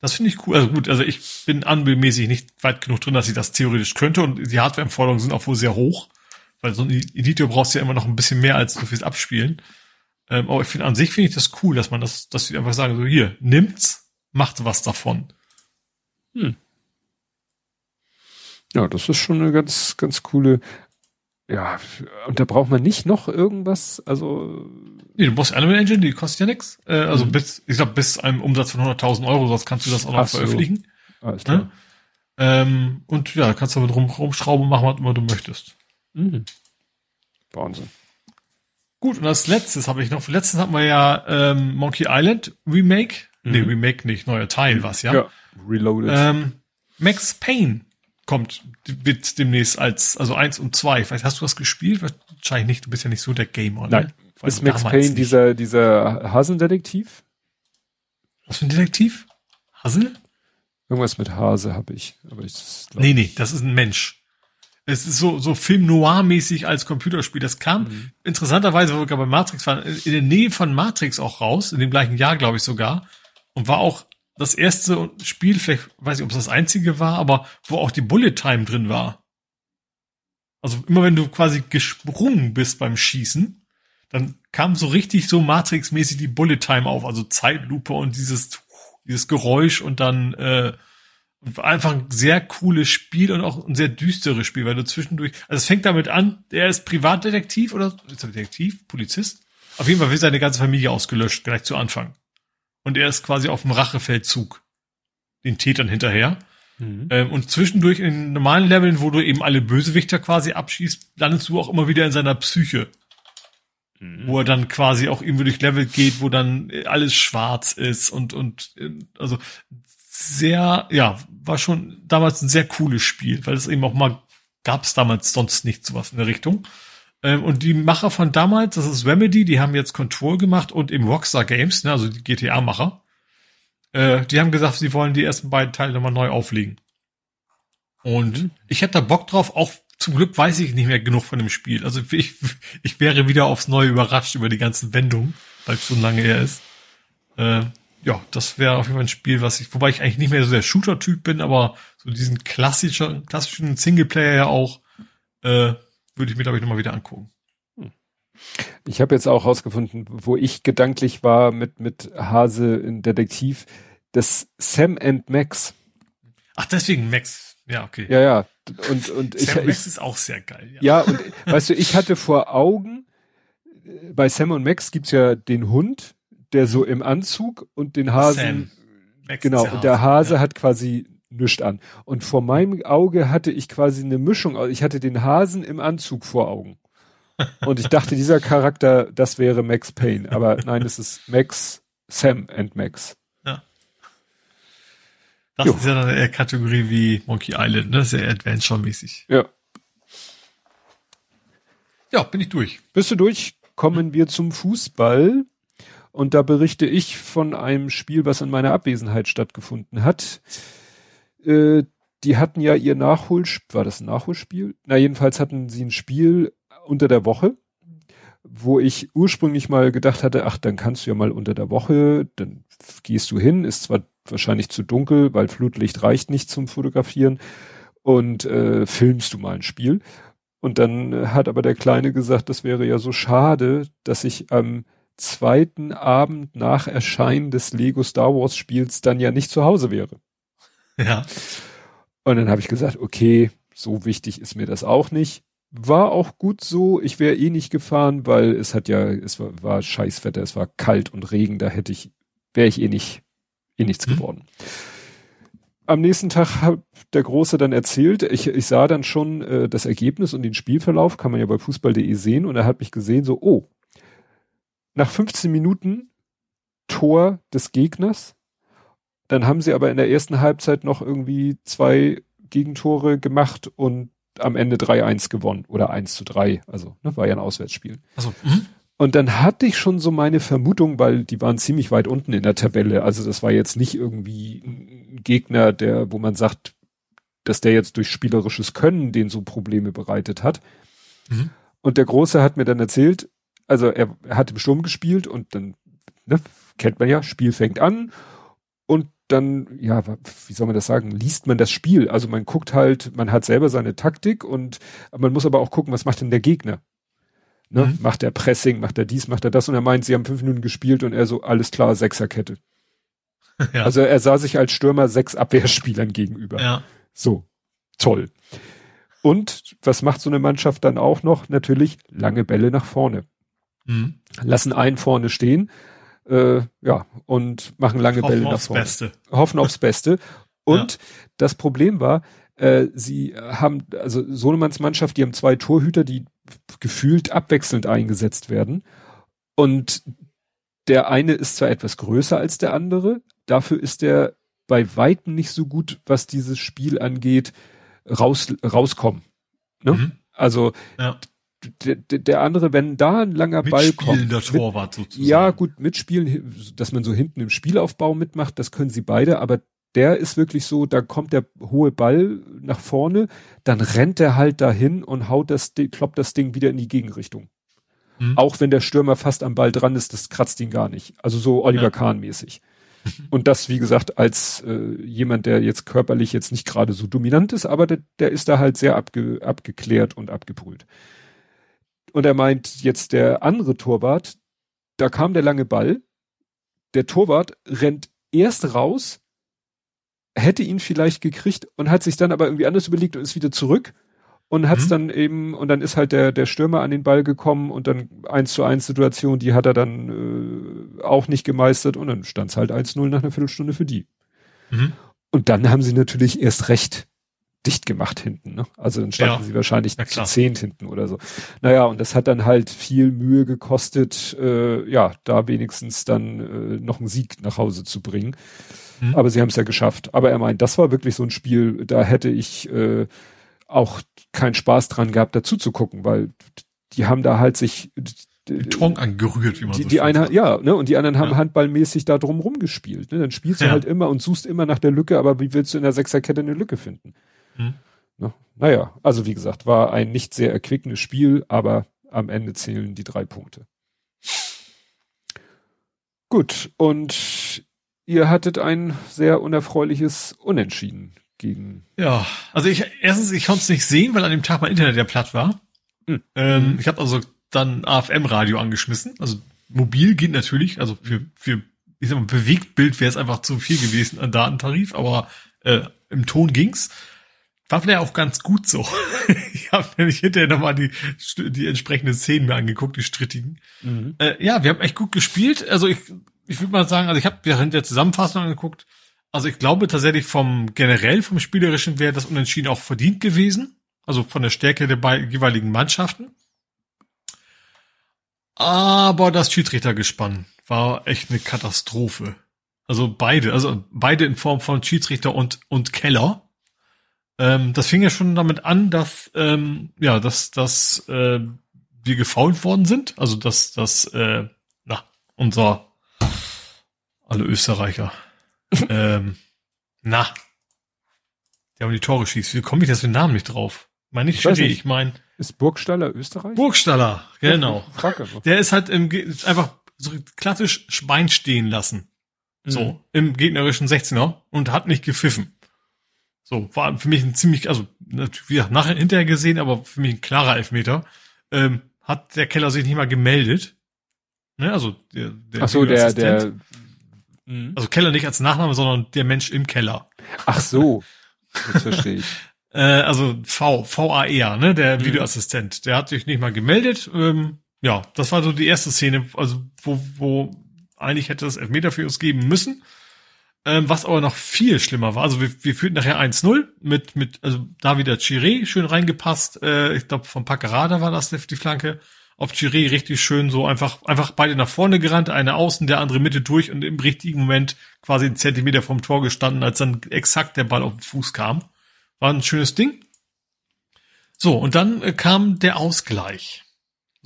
Das finde ich cool. Also gut, also ich bin Unreal-mäßig nicht weit genug drin, dass ich das theoretisch könnte und die Hardware-Anforderungen sind auch wohl sehr hoch. Weil so ein Editor brauchst du ja immer noch ein bisschen mehr als so fürs Abspielen. Ähm, aber ich finde an sich finde ich das cool, dass man das, dass wir einfach sagen, so hier, nimmt's, macht was davon. Hm. Ja, das ist schon eine ganz, ganz coole, ja, und da braucht man nicht noch irgendwas, also. Nee, du brauchst Animal Engine, die kostet ja nichts. Äh, also mhm. bis, ich glaube, bis einem Umsatz von 100.000 Euro, sonst kannst du das auch noch Ach veröffentlichen. So. Alles klar. Ja? Ähm, und ja, kannst du damit rum, rumschrauben, machen, was immer du möchtest. Mhm. Wahnsinn. Gut, und als letztes habe ich noch, letztens hatten wir ja ähm, Monkey Island Remake. Mhm. Nee, Remake nicht, neuer Teil was, ja? Ja, Reloaded. Ähm, Max Payne kommt, wird demnächst als, also eins und zwei. Vielleicht hast du das gespielt? Wahrscheinlich nicht, du bist ja nicht so der Gamer, ne? Nein. Ist Max Payne dieser, dieser Hasendetektiv? Was für ein Detektiv? Hasel? Irgendwas mit Hase habe ich, aber ich. Nee, nee, das ist ein Mensch. Es ist so, so Film Noir-mäßig als Computerspiel. Das kam mhm. interessanterweise, wo wir bei Matrix waren, in der Nähe von Matrix auch raus, in dem gleichen Jahr, glaube ich sogar. Und war auch das erste Spiel, vielleicht weiß ich, ob es das einzige war, aber wo auch die Bullet Time drin war. Also immer wenn du quasi gesprungen bist beim Schießen, dann kam so richtig so Matrix-mäßig die Bullet Time auf, also Zeitlupe und dieses, dieses Geräusch und dann äh, einfach ein sehr cooles Spiel und auch ein sehr düsteres Spiel, weil du zwischendurch, also es fängt damit an, er ist Privatdetektiv oder ist er Detektiv, Polizist? Auf jeden Fall wird seine ganze Familie ausgelöscht, gleich zu Anfang. Und er ist quasi auf dem Rachefeldzug den Tätern hinterher. Mhm. Ähm, und zwischendurch in normalen Leveln, wo du eben alle Bösewichter quasi abschießt, landest du auch immer wieder in seiner Psyche. Mhm. Wo er dann quasi auch irgendwie durch Level geht, wo dann alles schwarz ist und, und, äh, also sehr, ja, war schon damals ein sehr cooles Spiel, weil es eben auch mal gab es damals sonst nicht sowas in der Richtung. Ähm, und die Macher von damals, das ist Remedy, die haben jetzt Control gemacht und eben Rockstar Games, ne, also die GTA-Macher, äh, die haben gesagt, sie wollen die ersten beiden Teile nochmal neu auflegen. Und mhm. ich hätte da Bock drauf, auch zum Glück weiß ich nicht mehr genug von dem Spiel. Also ich, ich wäre wieder aufs Neue überrascht über die ganzen Wendungen, weil es schon lange her ist. Äh, ja, das wäre auf jeden Fall ein Spiel, was ich, wobei ich eigentlich nicht mehr so der Shooter-Typ bin, aber so diesen klassischen, klassischen Singleplayer ja auch, äh, würde ich mir, glaube ich, nochmal wieder angucken. Hm. Ich habe jetzt auch rausgefunden, wo ich gedanklich war mit, mit Hase in Detektiv, das Sam and Max. Ach, deswegen Max. Ja, okay. Ja, ja. Und, und Sam ich, Max ich, ist auch sehr geil. Ja, ja und weißt du, ich hatte vor Augen, äh, bei Sam und Max gibt's ja den Hund, der so im Anzug und den Hasen. Sam. genau, und der Hase ja. hat quasi nichts an. Und vor meinem Auge hatte ich quasi eine Mischung. Ich hatte den Hasen im Anzug vor Augen. Und ich dachte, dieser Charakter, das wäre Max Payne. Aber nein, es ist Max, Sam and Max. Das jo. ist ja dann eher Kategorie wie Monkey Island, ne? Sehr Adventure-mäßig. Ja. Ja, bin ich durch. Bist du durch? Kommen wir zum Fußball. Und da berichte ich von einem Spiel, was in meiner Abwesenheit stattgefunden hat. Äh, die hatten ja ihr Nachholspiel, war das ein Nachholspiel? Na, jedenfalls hatten sie ein Spiel unter der Woche, wo ich ursprünglich mal gedacht hatte, ach, dann kannst du ja mal unter der Woche, dann gehst du hin, ist zwar wahrscheinlich zu dunkel, weil Flutlicht reicht nicht zum Fotografieren und äh, filmst du mal ein Spiel. Und dann hat aber der Kleine gesagt, das wäre ja so schade, dass ich am zweiten Abend nach Erscheinen des Lego Star Wars Spiels dann ja nicht zu Hause wäre. Ja. Und dann habe ich gesagt, okay, so wichtig ist mir das auch nicht. War auch gut so. Ich wäre eh nicht gefahren, weil es hat ja, es war, war Scheißwetter, es war kalt und Regen, da hätte ich, wäre ich eh nicht eh nichts mhm. geworden. Am nächsten Tag hat der Große dann erzählt, ich, ich sah dann schon äh, das Ergebnis und den Spielverlauf, kann man ja bei fußball.de sehen, und er hat mich gesehen, so, oh, nach 15 Minuten Tor des Gegners, dann haben sie aber in der ersten Halbzeit noch irgendwie zwei Gegentore gemacht und am Ende 3-1 gewonnen oder 1 zu 3, also ne, war ja ein Auswärtsspiel. Also, mhm. Und dann hatte ich schon so meine Vermutung, weil die waren ziemlich weit unten in der Tabelle. Also das war jetzt nicht irgendwie ein Gegner, der, wo man sagt, dass der jetzt durch spielerisches Können den so Probleme bereitet hat. Mhm. Und der Große hat mir dann erzählt, also er, er hat im Sturm gespielt und dann, ne, kennt man ja, Spiel fängt an und dann, ja, wie soll man das sagen, liest man das Spiel. Also man guckt halt, man hat selber seine Taktik und man muss aber auch gucken, was macht denn der Gegner. Ne? Mhm. Macht er Pressing, macht er dies, macht er das und er meint, sie haben fünf Minuten gespielt und er so, alles klar, Sechserkette. Ja. Also er sah sich als Stürmer sechs Abwehrspielern gegenüber. Ja. So, toll. Und was macht so eine Mannschaft dann auch noch? Natürlich lange Bälle nach vorne. Mhm. Lassen einen vorne stehen, äh, ja, und machen lange Hoffen Bälle nach vorne. Hoffen aufs Beste. Hoffen aufs Beste. Und ja. das Problem war, äh, sie haben, also Sohnemanns Mannschaft, die haben zwei Torhüter, die gefühlt abwechselnd eingesetzt werden. Und der eine ist zwar etwas größer als der andere, dafür ist er bei weitem nicht so gut, was dieses Spiel angeht, raus, rauskommen. Ne? Mhm. Also ja. Der andere, wenn da ein langer Ball kommt. Der Torwart sozusagen. Ja, gut, mitspielen, dass man so hinten im Spielaufbau mitmacht, das können sie beide, aber der ist wirklich so, da kommt der hohe Ball nach vorne, dann rennt er halt dahin und haut das, kloppt das Ding wieder in die Gegenrichtung. Mhm. Auch wenn der Stürmer fast am Ball dran ist, das kratzt ihn gar nicht. Also so Oliver ja. Kahn mäßig. Und das, wie gesagt, als äh, jemand, der jetzt körperlich jetzt nicht gerade so dominant ist, aber der, der ist da halt sehr abge, abgeklärt und abgebrüht. Und er meint jetzt der andere Torwart, da kam der lange Ball, der Torwart rennt erst raus, hätte ihn vielleicht gekriegt und hat sich dann aber irgendwie anders überlegt und ist wieder zurück und hat's mhm. dann eben, und dann ist halt der, der Stürmer an den Ball gekommen und dann eins zu eins Situation, die hat er dann äh, auch nicht gemeistert und dann stand's halt 1-0 nach einer Viertelstunde für die. Mhm. Und dann haben sie natürlich erst recht dicht gemacht hinten. Ne? Also dann standen ja. sie wahrscheinlich zu zehn hinten oder so. Naja, und das hat dann halt viel Mühe gekostet, äh, ja, da wenigstens dann äh, noch einen Sieg nach Hause zu bringen. Mhm. Aber sie haben es ja geschafft. Aber er meint, das war wirklich so ein Spiel, da hätte ich äh, auch keinen Spaß dran gehabt, dazu zu gucken, weil die haben da halt sich Beton angerührt, wie man die, so die eine, ja, ne, und die anderen haben ja. handballmäßig da drum rumgespielt. Ne? Dann spielst du ja. halt immer und suchst immer nach der Lücke, aber wie willst du in der Sechserkette eine Lücke finden? Hm. Ne? Naja, also wie gesagt, war ein nicht sehr erquickendes Spiel, aber am Ende zählen die drei Punkte. Gut, und ihr hattet ein sehr unerfreuliches Unentschieden gegen. Ja, also ich erstens, ich konnte es nicht sehen, weil an dem Tag mein Internet ja platt war. Hm. Ähm, ich habe also dann AFM-Radio angeschmissen. Also mobil geht natürlich, also für, für ich sag mal, Bewegtbild wäre es einfach zu viel gewesen an Datentarif, aber äh, im Ton ging's. War vielleicht auch ganz gut so. ich habe nämlich hinterher nochmal die, die entsprechenden Szenen mir angeguckt, die strittigen. Mhm. Äh, ja, wir haben echt gut gespielt. Also ich, ich würde mal sagen, also ich habe während der Zusammenfassung angeguckt. Also ich glaube tatsächlich vom generell vom spielerischen wäre das Unentschieden auch verdient gewesen. Also von der Stärke der beiden jeweiligen Mannschaften. Aber das Schiedsrichtergespann war echt eine Katastrophe. Also beide, also beide in Form von Schiedsrichter und, und Keller. Ähm, das fing ja schon damit an, dass, ähm, ja, dass, dass äh, wir gefault worden sind. Also dass, dass äh, na, unser alle Österreicher. ähm, na. Der haben die Tore schießt. Wie komme ich das für den Namen nicht drauf? Meine nicht Schiri, ich meine. Ist Burgstaller Österreich? Burgstaller, genau. Der ist halt im, einfach so klassisch Schwein stehen lassen. So, mhm. im gegnerischen 16er und hat nicht gepfiffen. So, war für mich ein ziemlich, also natürlich nachher hinterher gesehen, aber für mich ein klarer Elfmeter. Ähm, hat der Keller sich nicht mal gemeldet. Ne, also der, der Ach so, der, der, mhm. also Keller nicht als Nachname, sondern der Mensch im Keller. Ach so, das verstehe ich. äh, also V, VAR, ne, der mhm. Videoassistent, der hat sich nicht mal gemeldet. Ähm, ja, das war so die erste Szene, also wo, wo eigentlich hätte es Elfmeter für uns geben müssen. Ähm, was aber noch viel schlimmer war, also wir, wir führten nachher 1-0 mit, mit, also da wieder Chiré schön reingepasst, äh, ich glaube vom Packerada war das die Flanke, auf Chiré richtig schön so einfach, einfach beide nach vorne gerannt, eine außen, der andere Mitte durch und im richtigen Moment quasi einen Zentimeter vom Tor gestanden, als dann exakt der Ball auf den Fuß kam. War ein schönes Ding. So, und dann äh, kam der Ausgleich.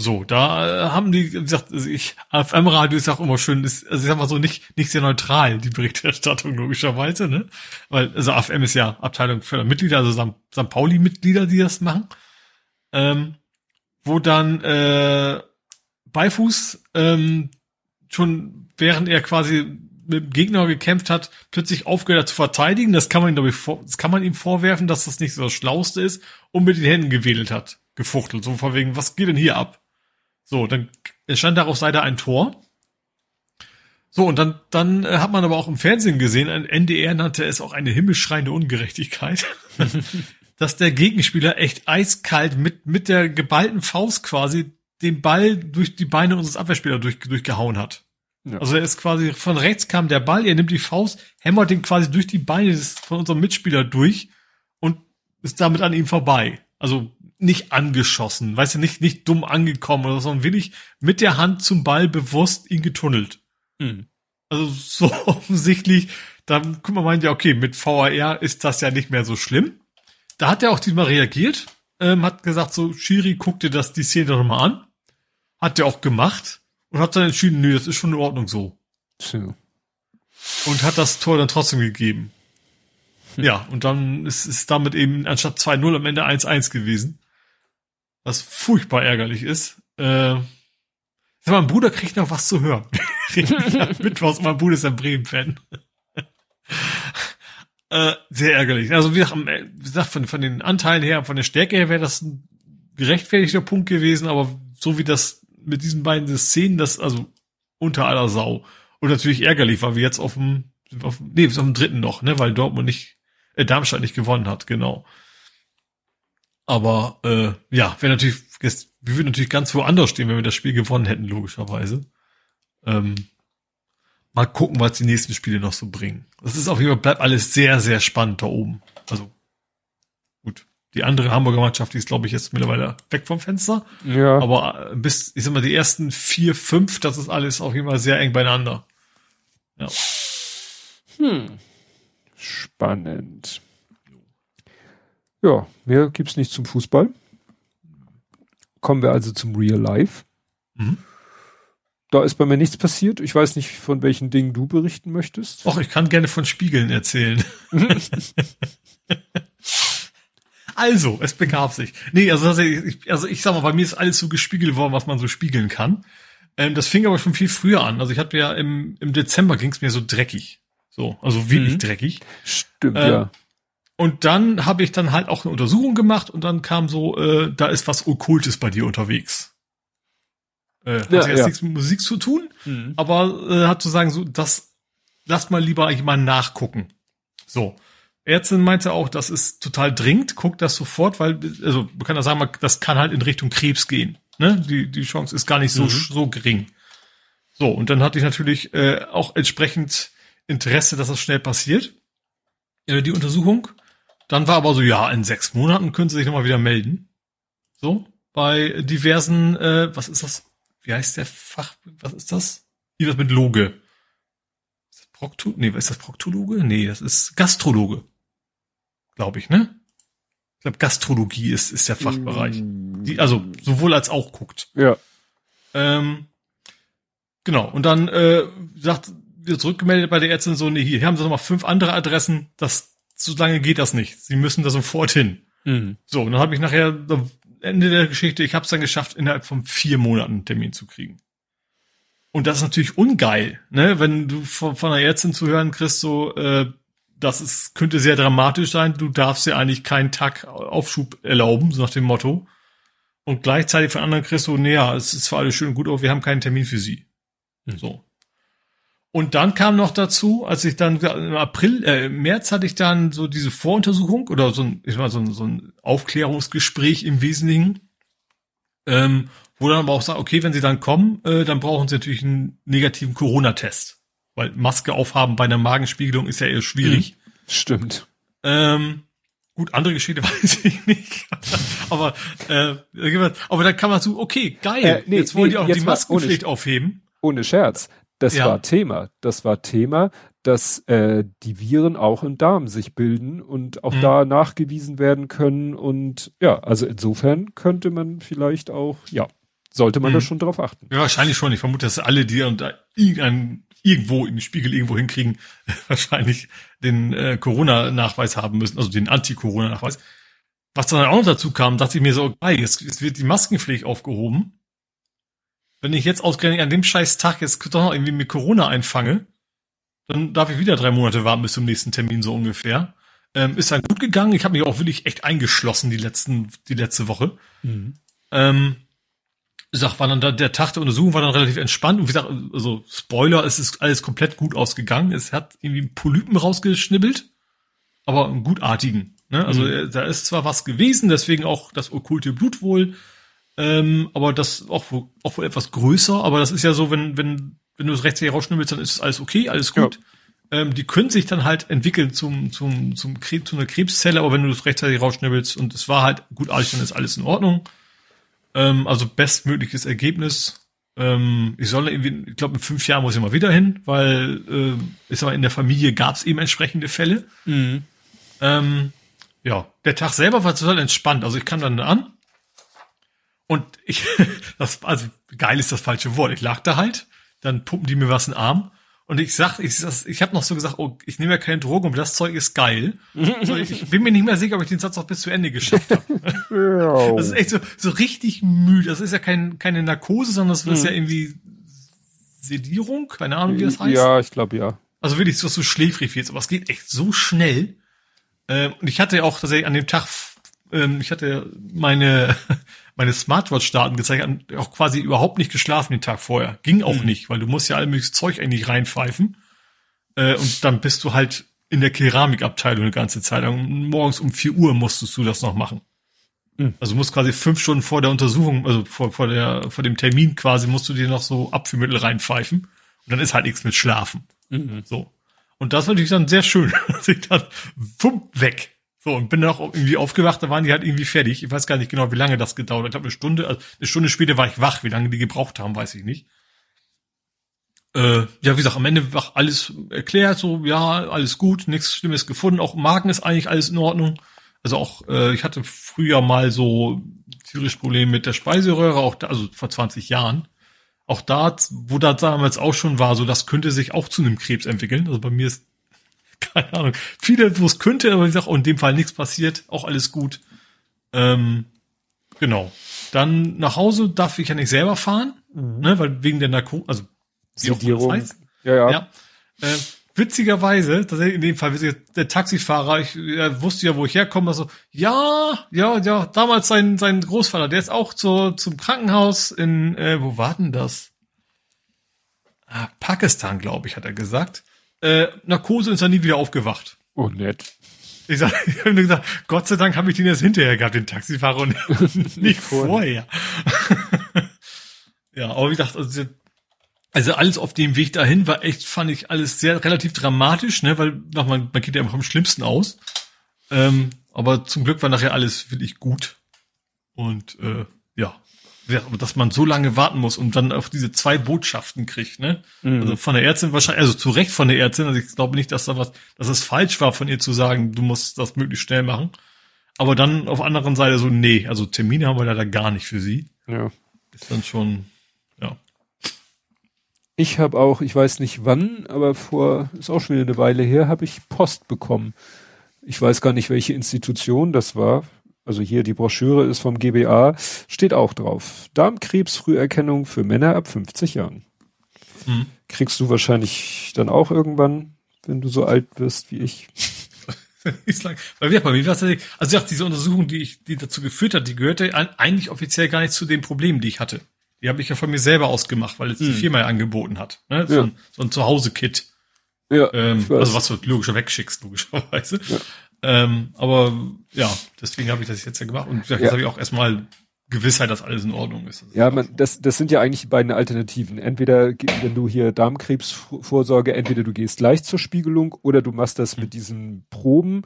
So, da äh, haben die, wie gesagt, also ich, FM-Radio ist auch immer schön, ist, also ich sag mal so, nicht, nicht sehr neutral, die Berichterstattung logischerweise, ne? Weil, also AFM ist ja Abteilung für Mitglieder, also St. Pauli-Mitglieder, die das machen. Ähm, wo dann äh, Beifuß ähm, schon während er quasi mit dem Gegner gekämpft hat, plötzlich aufgehört hat zu verteidigen. Das kann man ihm, glaube ich, vor, das kann man ihm vorwerfen, dass das nicht so das Schlauste ist und mit den Händen gewedelt hat, gefuchtelt. So von wegen, was geht denn hier ab? So, dann stand darauf Seite ein Tor. So, und dann, dann äh, hat man aber auch im Fernsehen gesehen, ein NDR nannte es auch eine himmelschreiende Ungerechtigkeit, dass der Gegenspieler echt eiskalt mit, mit der geballten Faust quasi den Ball durch die Beine unseres Abwehrspielers durch, durchgehauen hat. Ja. Also er ist quasi, von rechts kam der Ball, er nimmt die Faust, hämmert den quasi durch die Beine des, von unserem Mitspieler durch und ist damit an ihm vorbei. Also nicht angeschossen, weißt du, nicht, nicht dumm angekommen oder so, sondern wirklich mit der Hand zum Ball bewusst ihn getunnelt. Mhm. Also so offensichtlich, dann guck mal, meint ja, okay, mit VAR ist das ja nicht mehr so schlimm. Da hat er auch diesmal reagiert, ähm, hat gesagt so, Shiri, guck dir das, die Szene doch mal an. Hat er auch gemacht und hat dann entschieden, nö, das ist schon in Ordnung so. Tja. Und hat das Tor dann trotzdem gegeben. Hm. Ja, und dann ist es damit eben anstatt 2-0 am Ende 1-1 gewesen was furchtbar ärgerlich ist. Äh, sag mein Bruder kriegt noch was zu hören. Mittwochs, mein Bruder ist ein Bremen-Fan. äh, sehr ärgerlich. Also wie gesagt, wie gesagt, von, von den Anteilen her, von der Stärke her wäre das ein gerechtfertigter Punkt gewesen, aber so wie das mit diesen beiden Szenen, das also unter aller Sau. Und natürlich ärgerlich, weil wir jetzt auf dem, auf, nee, auf dem dritten noch, ne, weil Dortmund nicht, äh, Darmstadt nicht gewonnen hat, genau. Aber äh, ja, wäre natürlich, wir würden natürlich ganz woanders stehen, wenn wir das Spiel gewonnen hätten, logischerweise. Ähm, mal gucken, was die nächsten Spiele noch so bringen. Das ist auf jeden Fall, bleibt alles sehr, sehr spannend da oben. Also gut. Die andere Hamburger Mannschaft, die ist, glaube ich, jetzt mittlerweile weg vom Fenster. Ja. Aber äh, bis, ich sag mal, die ersten vier, fünf, das ist alles auf jeden Fall sehr eng beieinander. Ja. Hm. Spannend. Ja, mehr gibt's nicht zum Fußball. Kommen wir also zum Real Life. Mhm. Da ist bei mir nichts passiert. Ich weiß nicht, von welchen Dingen du berichten möchtest. Och, ich kann gerne von Spiegeln erzählen. Also, es begab sich. Nee, also, also ich, ich sag mal, bei mir ist alles so gespiegelt worden, was man so spiegeln kann. Ähm, das fing aber schon viel früher an. Also ich hatte ja im, im Dezember ging es mir so dreckig. So, also wirklich mhm. dreckig. Stimmt, äh, ja. Und dann habe ich dann halt auch eine Untersuchung gemacht und dann kam so, äh, da ist was Okkultes bei dir unterwegs. Äh, hat ja, jetzt ja. nichts mit Musik zu tun, mhm. aber äh, hat zu sagen, so, das lass mal lieber jemand nachgucken. So. Ärztin meinte auch, das ist total dringend, guckt das sofort, weil, also man kann ja sagen, das kann halt in Richtung Krebs gehen. Ne? Die, die Chance ist gar nicht so, mhm. so gering. So, und dann hatte ich natürlich äh, auch entsprechend Interesse, dass das schnell passiert. Äh, die Untersuchung. Dann war aber so, ja, in sechs Monaten können Sie sich nochmal wieder melden. So, bei diversen, äh, was ist das? Wie heißt der Fach, was ist das? Wie was mit Loge? Ist das Prokto nee, was ist das Proktologe? Nee, das ist Gastrologe. Glaube ich, ne? Ich glaube, Gastrologie ist, ist der Fachbereich. Die, also sowohl als auch guckt. Ja. Ähm, genau. Und dann äh, sagt wieder zurückgemeldet bei der Ärztin so, nee, hier, hier haben sie nochmal fünf andere Adressen, das so lange geht das nicht. Sie müssen da sofort hin. Mhm. So, und dann habe ich nachher Ende der Geschichte, ich habe es dann geschafft, innerhalb von vier Monaten einen Termin zu kriegen. Und das ist natürlich ungeil, ne? Wenn du von, von einer Ärztin zu hören kriegst, so, äh, das ist, könnte sehr dramatisch sein, du darfst dir eigentlich keinen Tag Aufschub erlauben, so nach dem Motto. Und gleichzeitig von anderen kriegst du, naja, es ist zwar alles schön und gut, aber wir haben keinen Termin für sie. Mhm. So. Und dann kam noch dazu, als ich dann im April, äh, im März hatte ich dann so diese Voruntersuchung oder so ein, ich mal, so ein, so ein Aufklärungsgespräch im Wesentlichen, ähm, wo dann aber auch sagt, okay, wenn Sie dann kommen, äh, dann brauchen Sie natürlich einen negativen Corona-Test. Weil Maske aufhaben bei einer Magenspiegelung ist ja eher schwierig. Hm, stimmt. Ähm, gut, andere Geschichte weiß ich nicht. aber, äh, aber dann kann man so, okay, geil, äh, nee, jetzt wollen nee, die auch die Maskenpflicht aufheben. Ohne Scherz. Das ja. war Thema. Das war Thema, dass äh, die Viren auch im Darm sich bilden und auch mhm. da nachgewiesen werden können. Und ja, also insofern könnte man vielleicht auch, ja, sollte man mhm. da schon drauf achten. Ja, wahrscheinlich schon. Ich vermute, dass alle, die da irgendein, irgendwo im Spiegel irgendwo hinkriegen, wahrscheinlich den äh, Corona-Nachweis haben müssen, also den Anti-Corona-Nachweis. Was dann auch noch dazu kam, dachte ich mir so, okay, jetzt, jetzt wird die Maskenpflicht aufgehoben wenn ich jetzt ausgerechnet an dem scheiß Tag jetzt doch noch irgendwie mit Corona einfange, dann darf ich wieder drei Monate warten bis zum nächsten Termin so ungefähr. Ähm, ist dann gut gegangen. Ich habe mich auch wirklich echt eingeschlossen die letzten, die letzte Woche. Mhm. Ähm, sag, war dann da, der Tag der Untersuchung war dann relativ entspannt und wie gesagt, also Spoiler, es ist alles komplett gut ausgegangen. Es hat irgendwie Polypen rausgeschnibbelt, aber einen gutartigen. Ne? Also mhm. Äh, da ist zwar was gewesen, deswegen auch das okkulte Blut wohl ähm, aber das auch, auch wohl etwas größer, aber das ist ja so, wenn, wenn, wenn du es rechtzeitig rausschnibbelst, dann ist alles okay, alles gut. Ja. Ähm, die können sich dann halt entwickeln zum, zum, zum Krebs, zu einer Krebszelle, aber wenn du es rechtzeitig rausschnibbelst und es war halt gutartig, dann ist alles in Ordnung. Ähm, also bestmögliches Ergebnis. Ähm, ich soll irgendwie, ich glaube, in fünf Jahren muss ich mal wieder hin, weil äh, ich sag mal, in der Familie gab es eben entsprechende Fälle. Mhm. Ähm, ja, der Tag selber war total entspannt. Also ich kam dann an, und ich, das, also geil ist das falsche Wort. Ich lag da halt, dann pumpen die mir was in den Arm. Und ich sag, ich, ich habe noch so gesagt, oh, ich nehme ja keine Drogen, aber das Zeug ist geil. so, ich, ich, bin mir nicht mehr sicher, ob ich den Satz auch bis zu Ende geschafft habe. das ist echt so, so richtig müde. Das ist ja kein, keine Narkose, sondern das ist mhm. ja irgendwie Sedierung, keine Ahnung, wie das heißt. Ja, ich glaube ja. Also wirklich so, so schläfrig jetzt, aber es geht echt so schnell. Ähm, und ich hatte ja auch tatsächlich an dem Tag, ähm, ich hatte meine meine Smartwatch-Daten gezeigt, auch quasi überhaupt nicht geschlafen den Tag vorher. Ging auch mhm. nicht, weil du musst ja all mögliches Zeug eigentlich reinpfeifen. Äh, und dann bist du halt in der Keramikabteilung eine ganze Zeit. Und morgens um vier Uhr musstest du das noch machen. Mhm. Also musst quasi fünf Stunden vor der Untersuchung, also vor, vor, der, vor dem Termin quasi, musst du dir noch so Abführmittel reinpfeifen. Und dann ist halt nichts mit Schlafen. Mhm. So. Und das war natürlich dann sehr schön. dass ich dann wumm, weg. So, und bin dann auch irgendwie aufgewacht, da waren die halt irgendwie fertig. Ich weiß gar nicht genau, wie lange das gedauert hat. Ich glaube, eine Stunde, also eine Stunde später war ich wach. Wie lange die gebraucht haben, weiß ich nicht. Äh, ja, wie gesagt, am Ende war alles erklärt, so, ja, alles gut, nichts Schlimmes gefunden. Auch Magen ist eigentlich alles in Ordnung. Also auch, äh, ich hatte früher mal so tierisch Probleme mit der Speiseröhre, auch da, also vor 20 Jahren. Auch da, wo da damals auch schon war, so das könnte sich auch zu einem Krebs entwickeln. Also bei mir ist keine Ahnung, viele, wo es könnte, aber ich sage, oh, in dem Fall nichts passiert, auch alles gut. Ähm, genau. Dann nach Hause darf ich ja nicht selber fahren, mhm. ne, weil wegen der Narkose, also Sedierung. Ja, ja. ja. Äh, witzigerweise, tatsächlich in dem Fall, der Taxifahrer, ich er wusste ja, wo ich herkomme, also, ja, ja, ja, damals sein, sein Großvater, der ist auch zur, zum Krankenhaus in, äh, wo war denn das? Ah, Pakistan, glaube ich, hat er gesagt. Äh, Narkose ist er nie wieder aufgewacht. Oh, nett. Ich, sag, ich habe nur gesagt, Gott sei Dank habe ich den erst hinterher gehabt, den Taxifahrer, und nicht vorher. ja, aber wie gesagt, also, also alles auf dem Weg dahin war echt, fand ich alles sehr relativ dramatisch, ne, weil man, man geht ja immer vom Schlimmsten aus. Ähm, aber zum Glück war nachher alles wirklich gut. Und äh, ja, dass man so lange warten muss und dann auf diese zwei Botschaften kriegt, ne? Mhm. Also von der Ärztin wahrscheinlich, also zu Recht von der Ärztin, also ich glaube nicht, dass da was, dass es falsch war von ihr zu sagen, du musst das möglichst schnell machen. Aber dann auf anderen Seite so, nee, also Termine haben wir leider gar nicht für sie. Ja. Ist dann schon, ja. Ich habe auch, ich weiß nicht wann, aber vor, ist auch schon wieder eine Weile her, habe ich Post bekommen. Ich weiß gar nicht, welche Institution das war also hier die Broschüre ist vom GBA, steht auch drauf. Darmkrebsfrüherkennung für Männer ab 50 Jahren. Mhm. Kriegst du wahrscheinlich dann auch irgendwann, wenn du so alt wirst wie ich. Weil wir bei mir also dachte, diese Untersuchung, die ich, die dazu geführt hat, die gehörte eigentlich offiziell gar nicht zu den Problemen, die ich hatte. Die habe ich ja von mir selber ausgemacht, weil es die hm. Firma ja angeboten hat. Ne? So, ja. ein, so ein Zuhause-Kit. Ja, ähm, also was du logischer wegschickst, logischerweise. Ja. Ähm, aber ja, deswegen habe ich das jetzt ja gemacht und jetzt ja. habe ich auch erstmal Gewissheit, dass alles in Ordnung ist. Das ja, man, das, das sind ja eigentlich die beiden Alternativen. Entweder, wenn du hier Darmkrebsvorsorge, entweder du gehst gleich zur Spiegelung oder du machst das mit diesen Proben.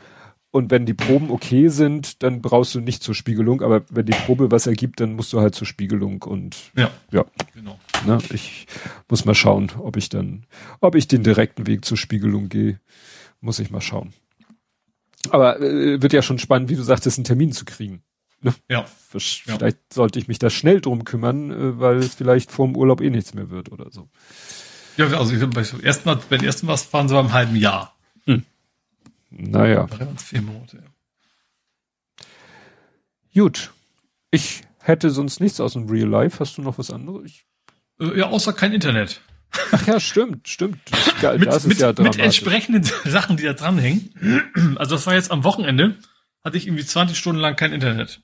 Und wenn die Proben okay sind, dann brauchst du nicht zur Spiegelung. Aber wenn die Probe was ergibt, dann musst du halt zur Spiegelung. Und ja, ja. genau. Ne, ich muss mal schauen, ob ich dann, ob ich den direkten Weg zur Spiegelung gehe. Muss ich mal schauen. Aber äh, wird ja schon spannend, wie du sagtest, einen Termin zu kriegen. Ne? Ja. Vielleicht ja. sollte ich mich da schnell drum kümmern, äh, weil es vielleicht vorm Urlaub eh nichts mehr wird oder so. Ja, also ich, beim ersten Mal, beim ersten Mal fahren sie beim halben Jahr. Hm. Naja. Vier Monate. Gut. Ich hätte sonst nichts aus dem Real Life. Hast du noch was anderes? Ich äh, ja, außer kein Internet. Ach ja, stimmt, stimmt. Ja, mit, das ist mit, ja mit entsprechenden Sachen, die da dranhängen. Also das war jetzt am Wochenende, hatte ich irgendwie 20 Stunden lang kein Internet.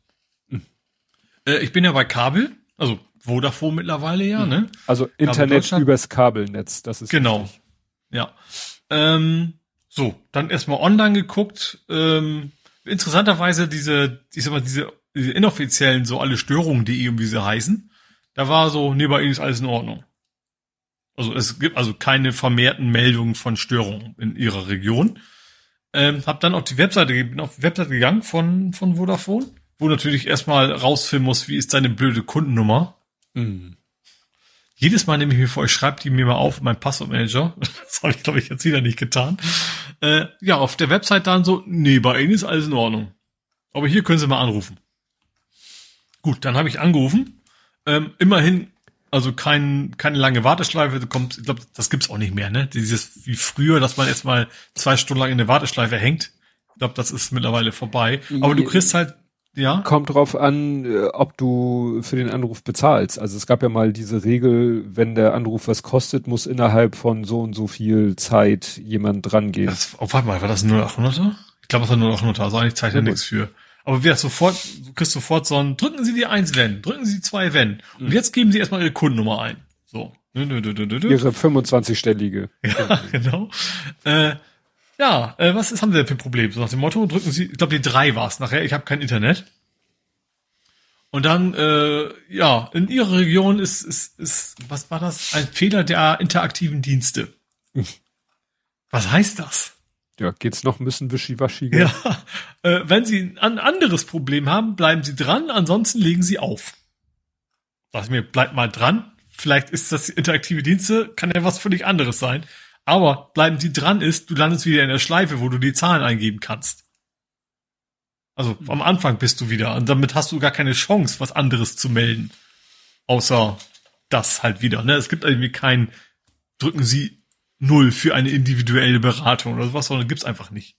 Äh, ich bin ja bei Kabel, also Vodafone mittlerweile ja, hm. ne? Also Internet übers Kabelnetz, das ist Genau. Richtig. Ja. Ähm, so, dann erstmal online geguckt. Ähm, interessanterweise diese, ich sag mal, diese, diese inoffiziellen, so alle Störungen, die irgendwie sie heißen. Da war so, nee, bei ihnen ist alles in Ordnung. Also es gibt also keine vermehrten Meldungen von Störungen in ihrer Region. Ähm, hab dann auf die Webseite, bin auf die Webseite gegangen von, von Vodafone, wo natürlich erstmal rausfinden muss, wie ist deine blöde Kundennummer. Mhm. Jedes Mal nehme ich mir vor, ich schreibe die mir mal auf, mein Passwortmanager. Das habe ich, glaube ich, jetzt wieder nicht getan. Äh, ja, auf der Website dann so, nee, bei Ihnen ist alles in Ordnung. Aber hier können Sie mal anrufen. Gut, dann habe ich angerufen. Ähm, immerhin also kein, keine lange Warteschleife. Du kommst, ich glaube, das gibt's auch nicht mehr, ne? Dieses wie früher, dass man erstmal zwei Stunden lang in der Warteschleife hängt. Ich glaube, das ist mittlerweile vorbei. Aber du kriegst halt, ja. Kommt drauf an, äh, ob du für den Anruf bezahlst. Also es gab ja mal diese Regel, wenn der Anruf was kostet, muss innerhalb von so und so viel Zeit jemand dran gehen. Das, oh, warte mal, war das nur 800er? Ich glaube, das war nur 800er. Also eigentlich zeigt er nichts für. Aber wer sofort, du kriegst sofort so ein, drücken Sie die eins wenn, drücken Sie die zwei wenn. Und jetzt geben Sie erstmal Ihre Kundennummer ein. So. Ihre 25-stellige. Ja, genau. Äh, ja, äh, was ist, haben Sie denn für ein Problem? So nach dem Motto, drücken Sie, ich glaube die drei war es nachher, ich habe kein Internet. Und dann, äh, ja, in Ihrer Region ist, ist, ist, was war das? Ein Fehler der interaktiven Dienste. Was heißt das? Ja, geht's noch ein bisschen wischiwaschi? Ja, äh, wenn Sie ein anderes Problem haben, bleiben Sie dran, ansonsten legen Sie auf. Sag mir, bleibt mal dran. Vielleicht ist das interaktive Dienste, kann ja was völlig anderes sein. Aber bleiben Sie dran ist, du landest wieder in der Schleife, wo du die Zahlen eingeben kannst. Also mhm. am Anfang bist du wieder und damit hast du gar keine Chance, was anderes zu melden. Außer das halt wieder. Ne? Es gibt irgendwie kein, drücken Sie null für eine individuelle Beratung oder sowas, sondern gibt's einfach nicht.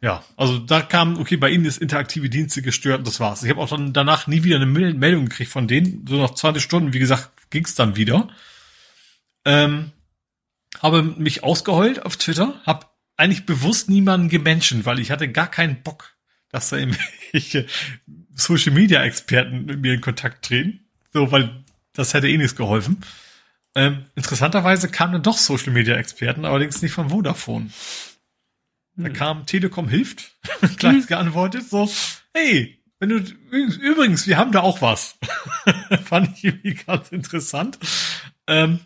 ja, also da kam, okay, bei ihnen ist interaktive Dienste gestört, das war's. Ich habe auch dann danach nie wieder eine Meldung gekriegt von denen. So nach 20 Stunden, wie gesagt, ging's dann wieder. Ähm, habe mich ausgeheult auf Twitter, habe eigentlich bewusst niemanden gemenschen, weil ich hatte gar keinen Bock, dass da irgendwelche Social Media Experten mit mir in Kontakt treten. So, weil das hätte eh nichts geholfen. Ähm, interessanterweise kamen dann doch Social Media Experten, allerdings nicht von Vodafone. Da hm. kam Telekom hilft, gleich hm. geantwortet, so, hey, wenn du, übrigens, wir haben da auch was. Fand ich irgendwie ganz interessant. Ähm,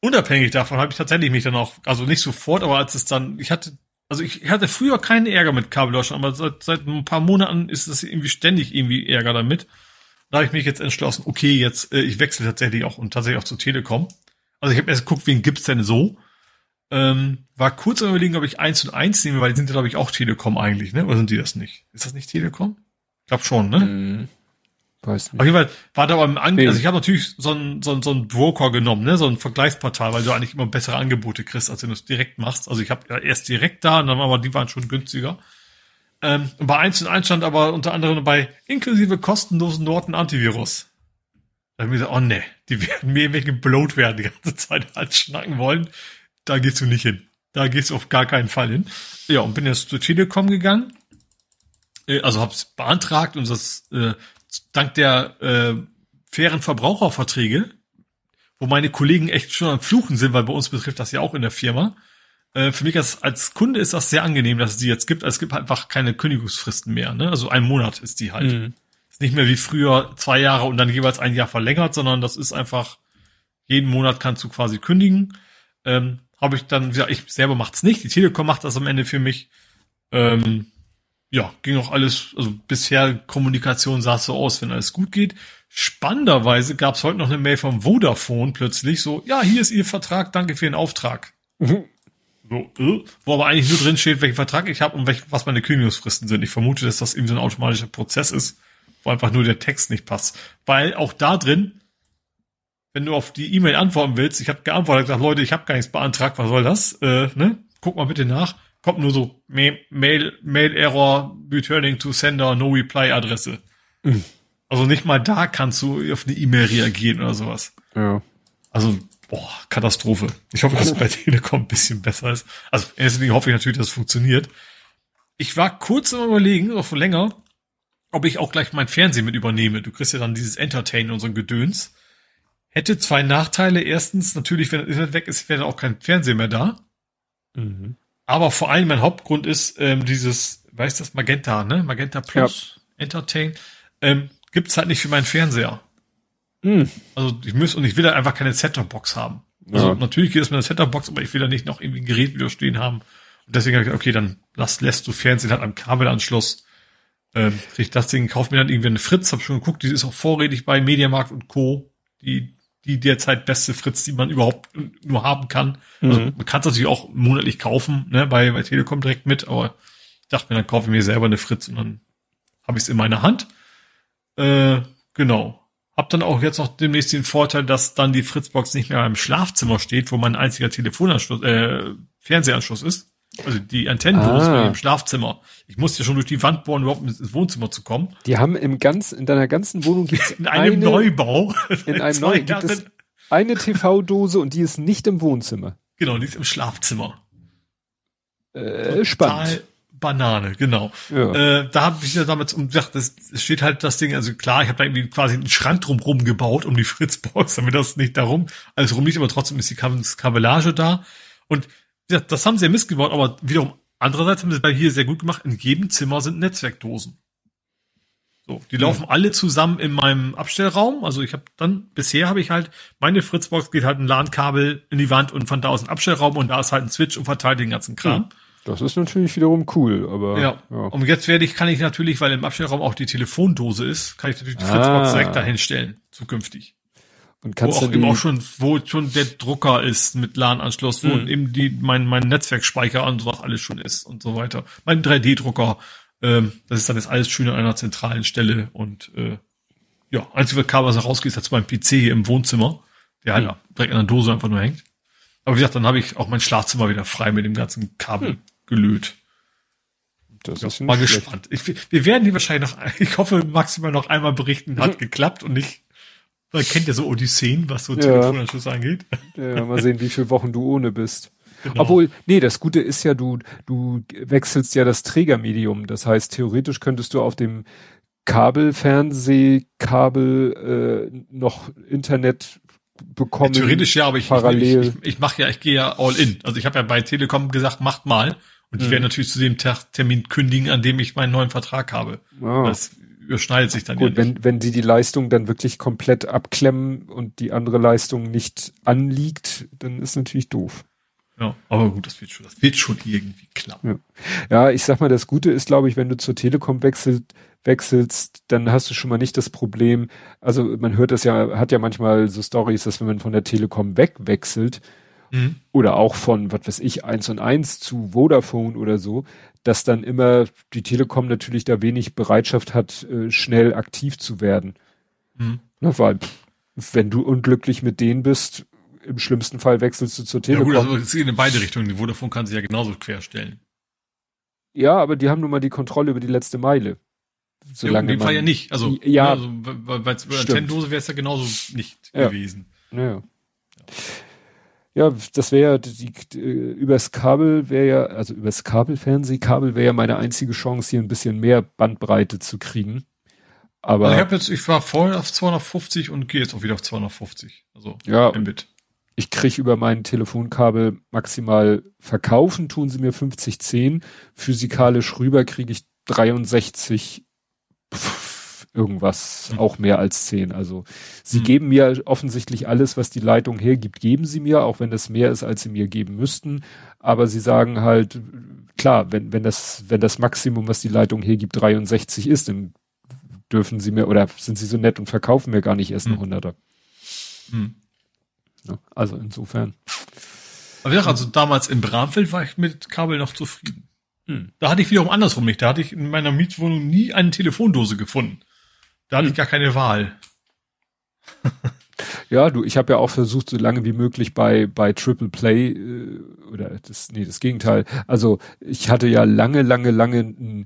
unabhängig davon habe ich tatsächlich mich dann auch, also nicht sofort, aber als es dann, ich hatte, also ich hatte früher keinen Ärger mit Kabellöschen, aber seit, seit ein paar Monaten ist es irgendwie ständig irgendwie Ärger damit. Da habe ich mich jetzt entschlossen, okay, jetzt, äh, ich wechsle tatsächlich auch und tatsächlich auch zu Telekom. Also ich habe erst geguckt, wen gibt's denn so? Ähm, war kurz am überlegen, ob ich eins und eins nehme, weil die sind ja, glaube ich, auch Telekom eigentlich, ne? Oder sind die das nicht? Ist das nicht Telekom? Ich glaube schon, ne? Hm, weiß nicht. Auf jeden Fall war da beim Angebot, also ich habe natürlich so einen so einen, so einen Broker genommen, ne? So ein Vergleichsportal, weil du eigentlich immer bessere Angebote kriegst, als wenn du es direkt machst. Also ich habe ja erst direkt da und dann aber die waren schon günstiger. Ähm, bei eins und eins stand aber unter anderem dabei inklusive kostenlosen Norton Antivirus. Da habe ich gesagt, oh ne, die werden mir irgendwelche Bloat werden die ganze Zeit halt schnacken wollen da gehst du nicht hin. Da gehst du auf gar keinen Fall hin. Ja, und bin jetzt zu Telekom gegangen. Äh, also hab's beantragt und das äh, dank der äh, fairen Verbraucherverträge, wo meine Kollegen echt schon am Fluchen sind, weil bei uns betrifft das ja auch in der Firma. Äh, für mich als, als Kunde ist das sehr angenehm, dass es die jetzt gibt. Es gibt einfach keine Kündigungsfristen mehr. Ne? Also ein Monat ist die halt. Mhm. Ist nicht mehr wie früher zwei Jahre und dann jeweils ein Jahr verlängert, sondern das ist einfach jeden Monat kannst du quasi kündigen. Ähm, habe ich dann, ja, ich selber macht's nicht, die Telekom macht das am Ende für mich. Ähm, ja, ging auch alles, also bisher Kommunikation sah so aus, wenn alles gut geht. Spannenderweise gab es heute noch eine Mail vom Vodafone plötzlich so, ja, hier ist Ihr Vertrag, danke für den Auftrag. Mhm. Äh, wo aber eigentlich nur drin steht, welchen Vertrag ich habe und welch, was meine Kündigungsfristen sind. Ich vermute, dass das eben so ein automatischer Prozess ist, wo einfach nur der Text nicht passt. Weil auch da drin wenn du auf die E-Mail antworten willst, ich habe geantwortet, gesagt, Leute, ich habe gar nichts beantragt, was soll das? Äh, ne? Guck mal bitte nach. Kommt nur so Mail, Mail Error, returning to sender, no reply Adresse. Mhm. Also nicht mal da kannst du auf eine E-Mail reagieren oder sowas. Ja. Also, boah, Katastrophe. Ich hoffe, dass es bei Telekom ein bisschen besser ist. Also, erstens hoffe ich natürlich, dass es funktioniert. Ich war kurz im Überlegen, auch länger, ob ich auch gleich mein Fernsehen mit übernehme. Du kriegst ja dann dieses Entertain und so ein Gedöns. Hätte zwei Nachteile. Erstens, natürlich, wenn das Internet weg ist, wäre auch kein Fernseher mehr da. Mhm. Aber vor allem mein Hauptgrund ist ähm, dieses, weißt du das, Magenta, ne? Magenta Plus ja. Entertain. Ähm, gibt's halt nicht für meinen Fernseher. Mhm. Also ich muss und ich will da einfach keine Set-Top-Box haben. Also ja. natürlich geht es mit einer Set-Top-Box, aber ich will da nicht noch irgendwie ein Gerät wieder stehen haben. Und deswegen habe ich gesagt, okay, dann lass, lässt du Fernsehen halt am Kabelanschluss. Ähm, krieg das Ding, kauf mir dann irgendwie eine Fritz, hab schon geguckt, die ist auch vorrätig bei Mediamarkt und Co. Die die derzeit beste Fritz, die man überhaupt nur haben kann. Also mhm. man kann es natürlich auch monatlich kaufen, ne, bei, bei Telekom direkt mit, aber ich dachte mir, dann kaufe ich mir selber eine Fritz und dann habe ich es in meiner Hand. Äh, genau. Hab dann auch jetzt noch demnächst den Vorteil, dass dann die Fritzbox nicht mehr im Schlafzimmer steht, wo mein einziger Telefonanschluss, äh, Fernsehanschluss ist. Also die Antennendose ah. im Schlafzimmer. Ich musste ja schon durch die Wand bohren, überhaupt ins Wohnzimmer zu kommen. Die haben im ganzen, in deiner ganzen Wohnung gibt's in einem eine, Neubau. In einem neuen gibt es eine TV-Dose und die ist nicht im Wohnzimmer. Genau, die ist im Schlafzimmer. Äh, spannend. Banane, genau. Ja. Äh, da habe ich ja damals um gesagt, das steht halt das Ding, also klar, ich habe da irgendwie quasi einen Schrank drumrum gebaut um die Fritzbox, damit das nicht darum alles rum liegt, aber trotzdem ist die Kabellage da. Und ja, das haben sie ja missgebaut, aber wiederum andererseits haben sie bei hier sehr gut gemacht. In jedem Zimmer sind Netzwerkdosen. So, die mhm. laufen alle zusammen in meinem Abstellraum. Also ich habe dann, bisher habe ich halt, meine Fritzbox geht halt ein LAN-Kabel in die Wand und von da aus ein Abstellraum und da ist halt ein Switch und verteilt den ganzen Kram. Das ist natürlich wiederum cool, aber. Ja. ja. Und jetzt werde ich, kann ich natürlich, weil im Abstellraum auch die Telefondose ist, kann ich natürlich die Fritzbox ah. direkt dahin stellen, zukünftig. Und kannst wo auch eben auch schon, wo schon der Drucker ist mit LAN-Anschluss, wo mhm. eben die, mein, mein Netzwerkspeicher und sowas alles schon ist und so weiter. Mein 3D-Drucker, ähm, das ist dann jetzt alles schön an einer zentralen Stelle und äh, ja, einzige Kabel, was da rausgeht, ist jetzt mein PC hier im Wohnzimmer, der halt mhm. direkt an der Dose einfach nur hängt. Aber wie gesagt, dann habe ich auch mein Schlafzimmer wieder frei mit dem ganzen Kabel mhm. Gelöt. Das ja, ist mal schlecht. gespannt. Ich, wir werden die wahrscheinlich noch, ich hoffe maximal noch einmal berichten, hat geklappt und nicht, man kennt ja so Odysseen, was so ja. Telefonanschluss angeht. Ja, mal sehen, wie viele Wochen du ohne bist. Genau. Obwohl, nee, das Gute ist ja, du, du wechselst ja das Trägermedium. Das heißt, theoretisch könntest du auf dem Kabelfernsehkabel äh, noch Internet bekommen. Theoretisch ja, aber ich, parallel. ich, ich, ich mache ja, ich gehe ja all in. Also ich habe ja bei Telekom gesagt, macht mal. Und ich mhm. werde natürlich zu dem Termin kündigen, an dem ich meinen neuen Vertrag habe. Ah. Das überschneidet sich dann Gut, ja wenn, wenn die die Leistung dann wirklich komplett abklemmen und die andere Leistung nicht anliegt, dann ist natürlich doof. Ja, aber gut, das wird schon, das wird schon irgendwie klappen. Ja. ja, ich sag mal, das Gute ist, glaube ich, wenn du zur Telekom wechselst, wechselst, dann hast du schon mal nicht das Problem. Also man hört das ja, hat ja manchmal so Stories, dass wenn man von der Telekom wegwechselt mhm. oder auch von, was weiß ich, eins und eins zu Vodafone oder so, dass dann immer die Telekom natürlich da wenig Bereitschaft hat, äh, schnell aktiv zu werden. Mhm. Na, weil, wenn du unglücklich mit denen bist, im schlimmsten Fall wechselst du zur Telekom. Ja gut, also es geht in beide Richtungen. Die Vodafone kann sich ja genauso querstellen. Ja, aber die haben nun mal die Kontrolle über die letzte Meile. Solange ja, in dem Fall ja nicht. Also, ja, also, bei der Antennendose wäre es ja genauso nicht ja. gewesen. Ja. Ja, das wäre die, die, übers Kabel wäre ja, also übers Kabelfernsehkabel wäre ja meine einzige Chance, hier ein bisschen mehr Bandbreite zu kriegen. Aber also ich habe jetzt, ich war vorher auf 250 und gehe jetzt auch wieder auf 250. Also ja, Mbit. Ich kriege über mein Telefonkabel maximal verkaufen, tun sie mir 5010. Physikalisch rüber kriege ich 63 irgendwas, auch mehr als zehn. Also sie mhm. geben mir offensichtlich alles, was die Leitung hergibt, geben sie mir, auch wenn das mehr ist, als sie mir geben müssten. Aber sie sagen halt, klar, wenn, wenn das, wenn das Maximum, was die Leitung hergibt, 63 ist, dann dürfen sie mir, oder sind sie so nett und verkaufen mir gar nicht erst mhm. eine Hunderter. Mhm. Ja, also insofern. Aber ja, also damals in Bramfeld war ich mit Kabel noch zufrieden. Hm. Da hatte ich wiederum andersrum nicht. Da hatte ich in meiner Mietwohnung nie eine Telefondose gefunden. Da hatte hm. ich gar keine Wahl. ja, du, ich habe ja auch versucht, so lange wie möglich bei bei Triple Play äh, oder das nee, das Gegenteil. Also ich hatte ja lange, lange, lange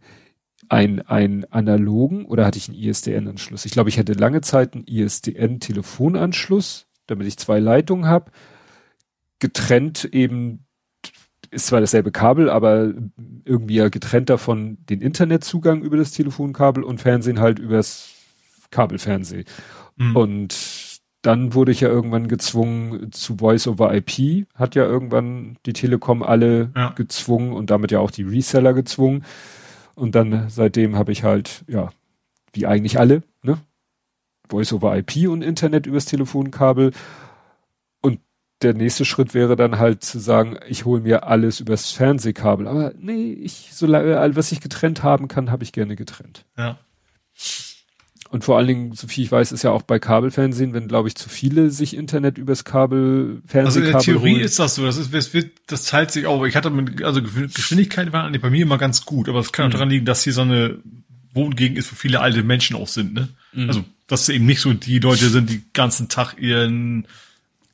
ein ein analogen oder hatte ich einen ISDN-Anschluss? Ich glaube, ich hatte lange Zeit einen ISDN-Telefonanschluss, damit ich zwei Leitungen habe, getrennt eben ist zwar dasselbe Kabel, aber irgendwie ja getrennt davon den Internetzugang über das Telefonkabel und Fernsehen halt übers Kabelfernsehen. Mhm. Und dann wurde ich ja irgendwann gezwungen zu Voice over IP, hat ja irgendwann die Telekom alle ja. gezwungen und damit ja auch die Reseller gezwungen. Und dann seitdem habe ich halt, ja, wie eigentlich alle, ne? Voice over IP und Internet übers Telefonkabel der nächste Schritt wäre dann halt zu sagen, ich hole mir alles übers Fernsehkabel. Aber nee, ich, solange, was ich getrennt haben kann, habe ich gerne getrennt. Ja. Und vor allen Dingen, so viel ich weiß, ist ja auch bei Kabelfernsehen, wenn, glaube ich, zu viele sich Internet übers Kabel, Fernsehkabel Also in der Theorie holen. ist das so, das ist, das wird, das teilt sich auch. Ich hatte mit, also Geschwindigkeit war bei mir immer ganz gut, aber es kann auch mhm. daran liegen, dass hier so eine Wohngegend ist, wo viele alte Menschen auch sind, ne? Mhm. Also, dass eben nicht so die Leute sind, die ganzen Tag ihren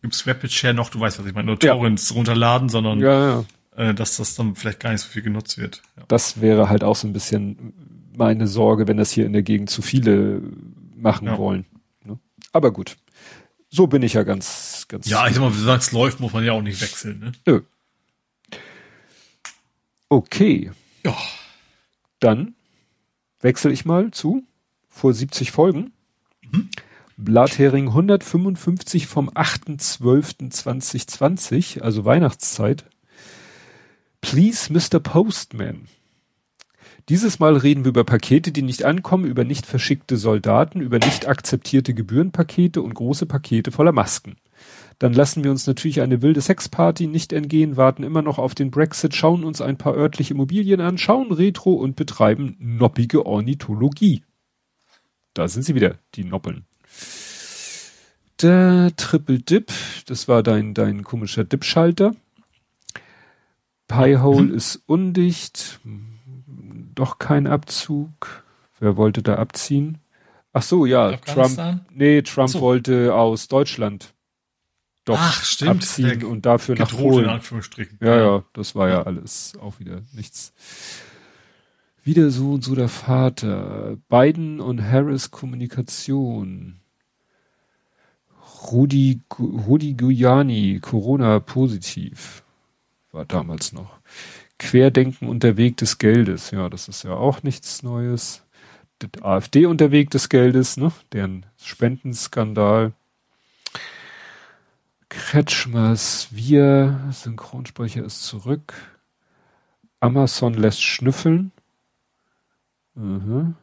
gibt's Rapid Share noch, du weißt, was ich meine, nur Torrents ja. runterladen, sondern ja, ja. Äh, dass das dann vielleicht gar nicht so viel genutzt wird. Das wäre halt auch so ein bisschen meine Sorge, wenn das hier in der Gegend zu viele machen ja. wollen. Ne? Aber gut. So bin ich ja ganz, ganz. Ja, ich sag mal, wenn es läuft, muss man ja auch nicht wechseln, ne? Nö. Okay. Ja. Dann wechsle ich mal zu vor 70 Folgen. Mhm. Blathering 155 vom 8.12.2020, also Weihnachtszeit. Please, Mr. Postman. Dieses Mal reden wir über Pakete, die nicht ankommen, über nicht verschickte Soldaten, über nicht akzeptierte Gebührenpakete und große Pakete voller Masken. Dann lassen wir uns natürlich eine wilde Sexparty nicht entgehen, warten immer noch auf den Brexit, schauen uns ein paar örtliche Immobilien an, schauen Retro und betreiben noppige Ornithologie. Da sind sie wieder, die Noppeln. Der Triple Dip, das war dein, dein komischer Dip-Schalter. Piehole mhm. ist undicht. Doch kein Abzug. Wer wollte da abziehen? Ach so, ja, Trump. Nee, Trump so. wollte aus Deutschland doch Ach, stimmt. abziehen und dafür nach Polen. In Anführungsstrichen. Ja, ja, das war ja alles auch wieder nichts Wieder so und so der Vater. Biden und Harris Kommunikation. Rudi, Rudi Giuliani, Corona positiv. War damals noch. Querdenken unter Weg des Geldes. Ja, das ist ja auch nichts Neues. Das AfD unter Weg des Geldes, ne? Deren Spendenskandal. Kretschmers Wir, Synchronsprecher ist zurück. Amazon lässt schnüffeln. Mhm.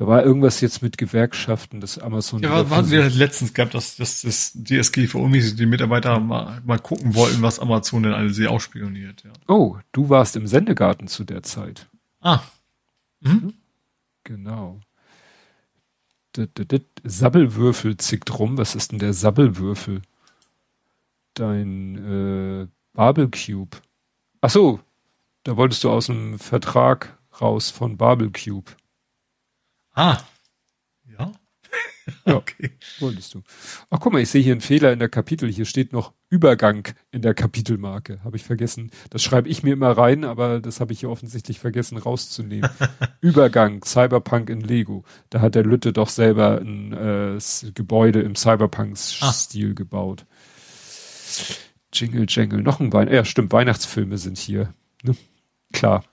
Da war irgendwas jetzt mit Gewerkschaften, das Amazon. Ja, war, war wir letztens gab, dass, dass das DSGVO-mäßig die Mitarbeiter mal, mal gucken wollten, was Amazon denn alle sie ausspioniert. Ja. Oh, du warst im Sendegarten zu der Zeit. Ah. Mhm. Genau. Sabbelwürfel zickt rum. Was ist denn der Sabbelwürfel? Dein äh, Barbecube. Ach so, da wolltest du aus dem Vertrag raus von Barbecube. Ah. Ja. ja, okay. Wolltest du. Ach guck mal, ich sehe hier einen Fehler in der Kapitel. Hier steht noch Übergang in der Kapitelmarke. Habe ich vergessen. Das schreibe ich mir immer rein, aber das habe ich hier offensichtlich vergessen rauszunehmen. Übergang, Cyberpunk in Lego. Da hat der Lütte doch selber ein äh, Gebäude im Cyberpunk-Stil ah. gebaut. Jingle Jangle, noch ein Wein. Ja, stimmt, Weihnachtsfilme sind hier. Ne? Klar.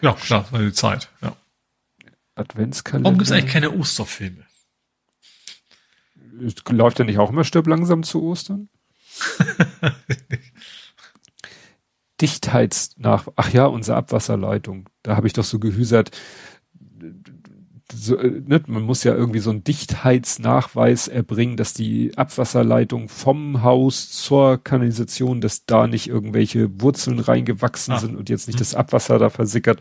Ja, klar, die Zeit, ja. Adventskalender. Warum gibt es eigentlich keine Osterfilme? Läuft ja nicht auch immer Stirb langsam zu Ostern? Dichtheitsnach, ach ja, unsere Abwasserleitung. Da habe ich doch so gehüsert, so, äh, ne, man muss ja irgendwie so einen Dichtheitsnachweis erbringen, dass die Abwasserleitung vom Haus zur Kanalisation, dass da nicht irgendwelche Wurzeln reingewachsen ah. sind und jetzt nicht hm. das Abwasser da versickert.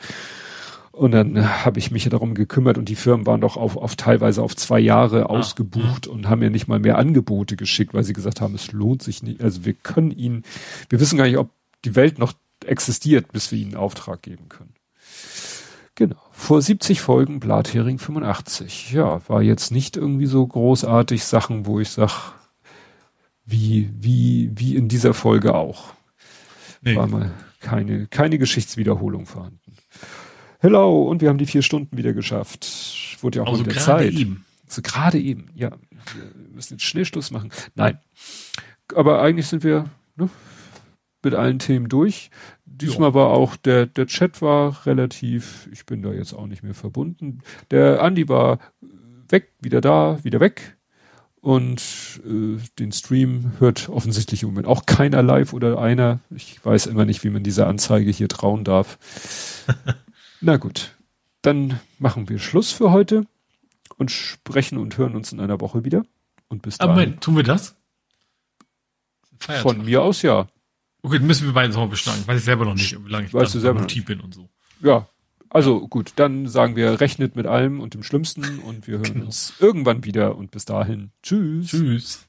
Und dann habe ich mich darum gekümmert und die Firmen waren doch auf, auf teilweise auf zwei Jahre ah. ausgebucht mhm. und haben mir nicht mal mehr Angebote geschickt, weil sie gesagt haben, es lohnt sich nicht. Also wir können ihnen, wir wissen gar nicht, ob die Welt noch existiert, bis wir ihnen Auftrag geben können. Genau. Vor 70 Folgen Blathering 85. Ja, war jetzt nicht irgendwie so großartig Sachen, wo ich sag, wie, wie, wie in dieser Folge auch. Nee. War mal keine, keine Geschichtswiederholung vorhanden. Hello, und wir haben die vier Stunden wieder geschafft. Wurde ja auch also mal wieder Zeit. Eben. So gerade eben, ja. Wir müssen jetzt Schnellschluss machen. Nein. Aber eigentlich sind wir ne, mit allen Themen durch. Diesmal jo. war auch der, der Chat war relativ, ich bin da jetzt auch nicht mehr verbunden. Der Andi war weg, wieder da, wieder weg. Und äh, den Stream hört offensichtlich im Moment auch keiner live oder einer. Ich weiß immer nicht, wie man dieser Anzeige hier trauen darf. Na gut, dann machen wir Schluss für heute und sprechen und hören uns in einer Woche wieder. Und bis dahin. Aber Moment, tun wir das? Feiertag. Von mir aus ja. Okay, dann müssen wir beide nochmal beschneiden. Weiß ich selber noch nicht, wie lange ich weißt du selber Motiv bin und so. Ja, also gut, dann sagen wir, rechnet mit allem und dem Schlimmsten und wir hören genau. uns irgendwann wieder und bis dahin. Tschüss. Tschüss.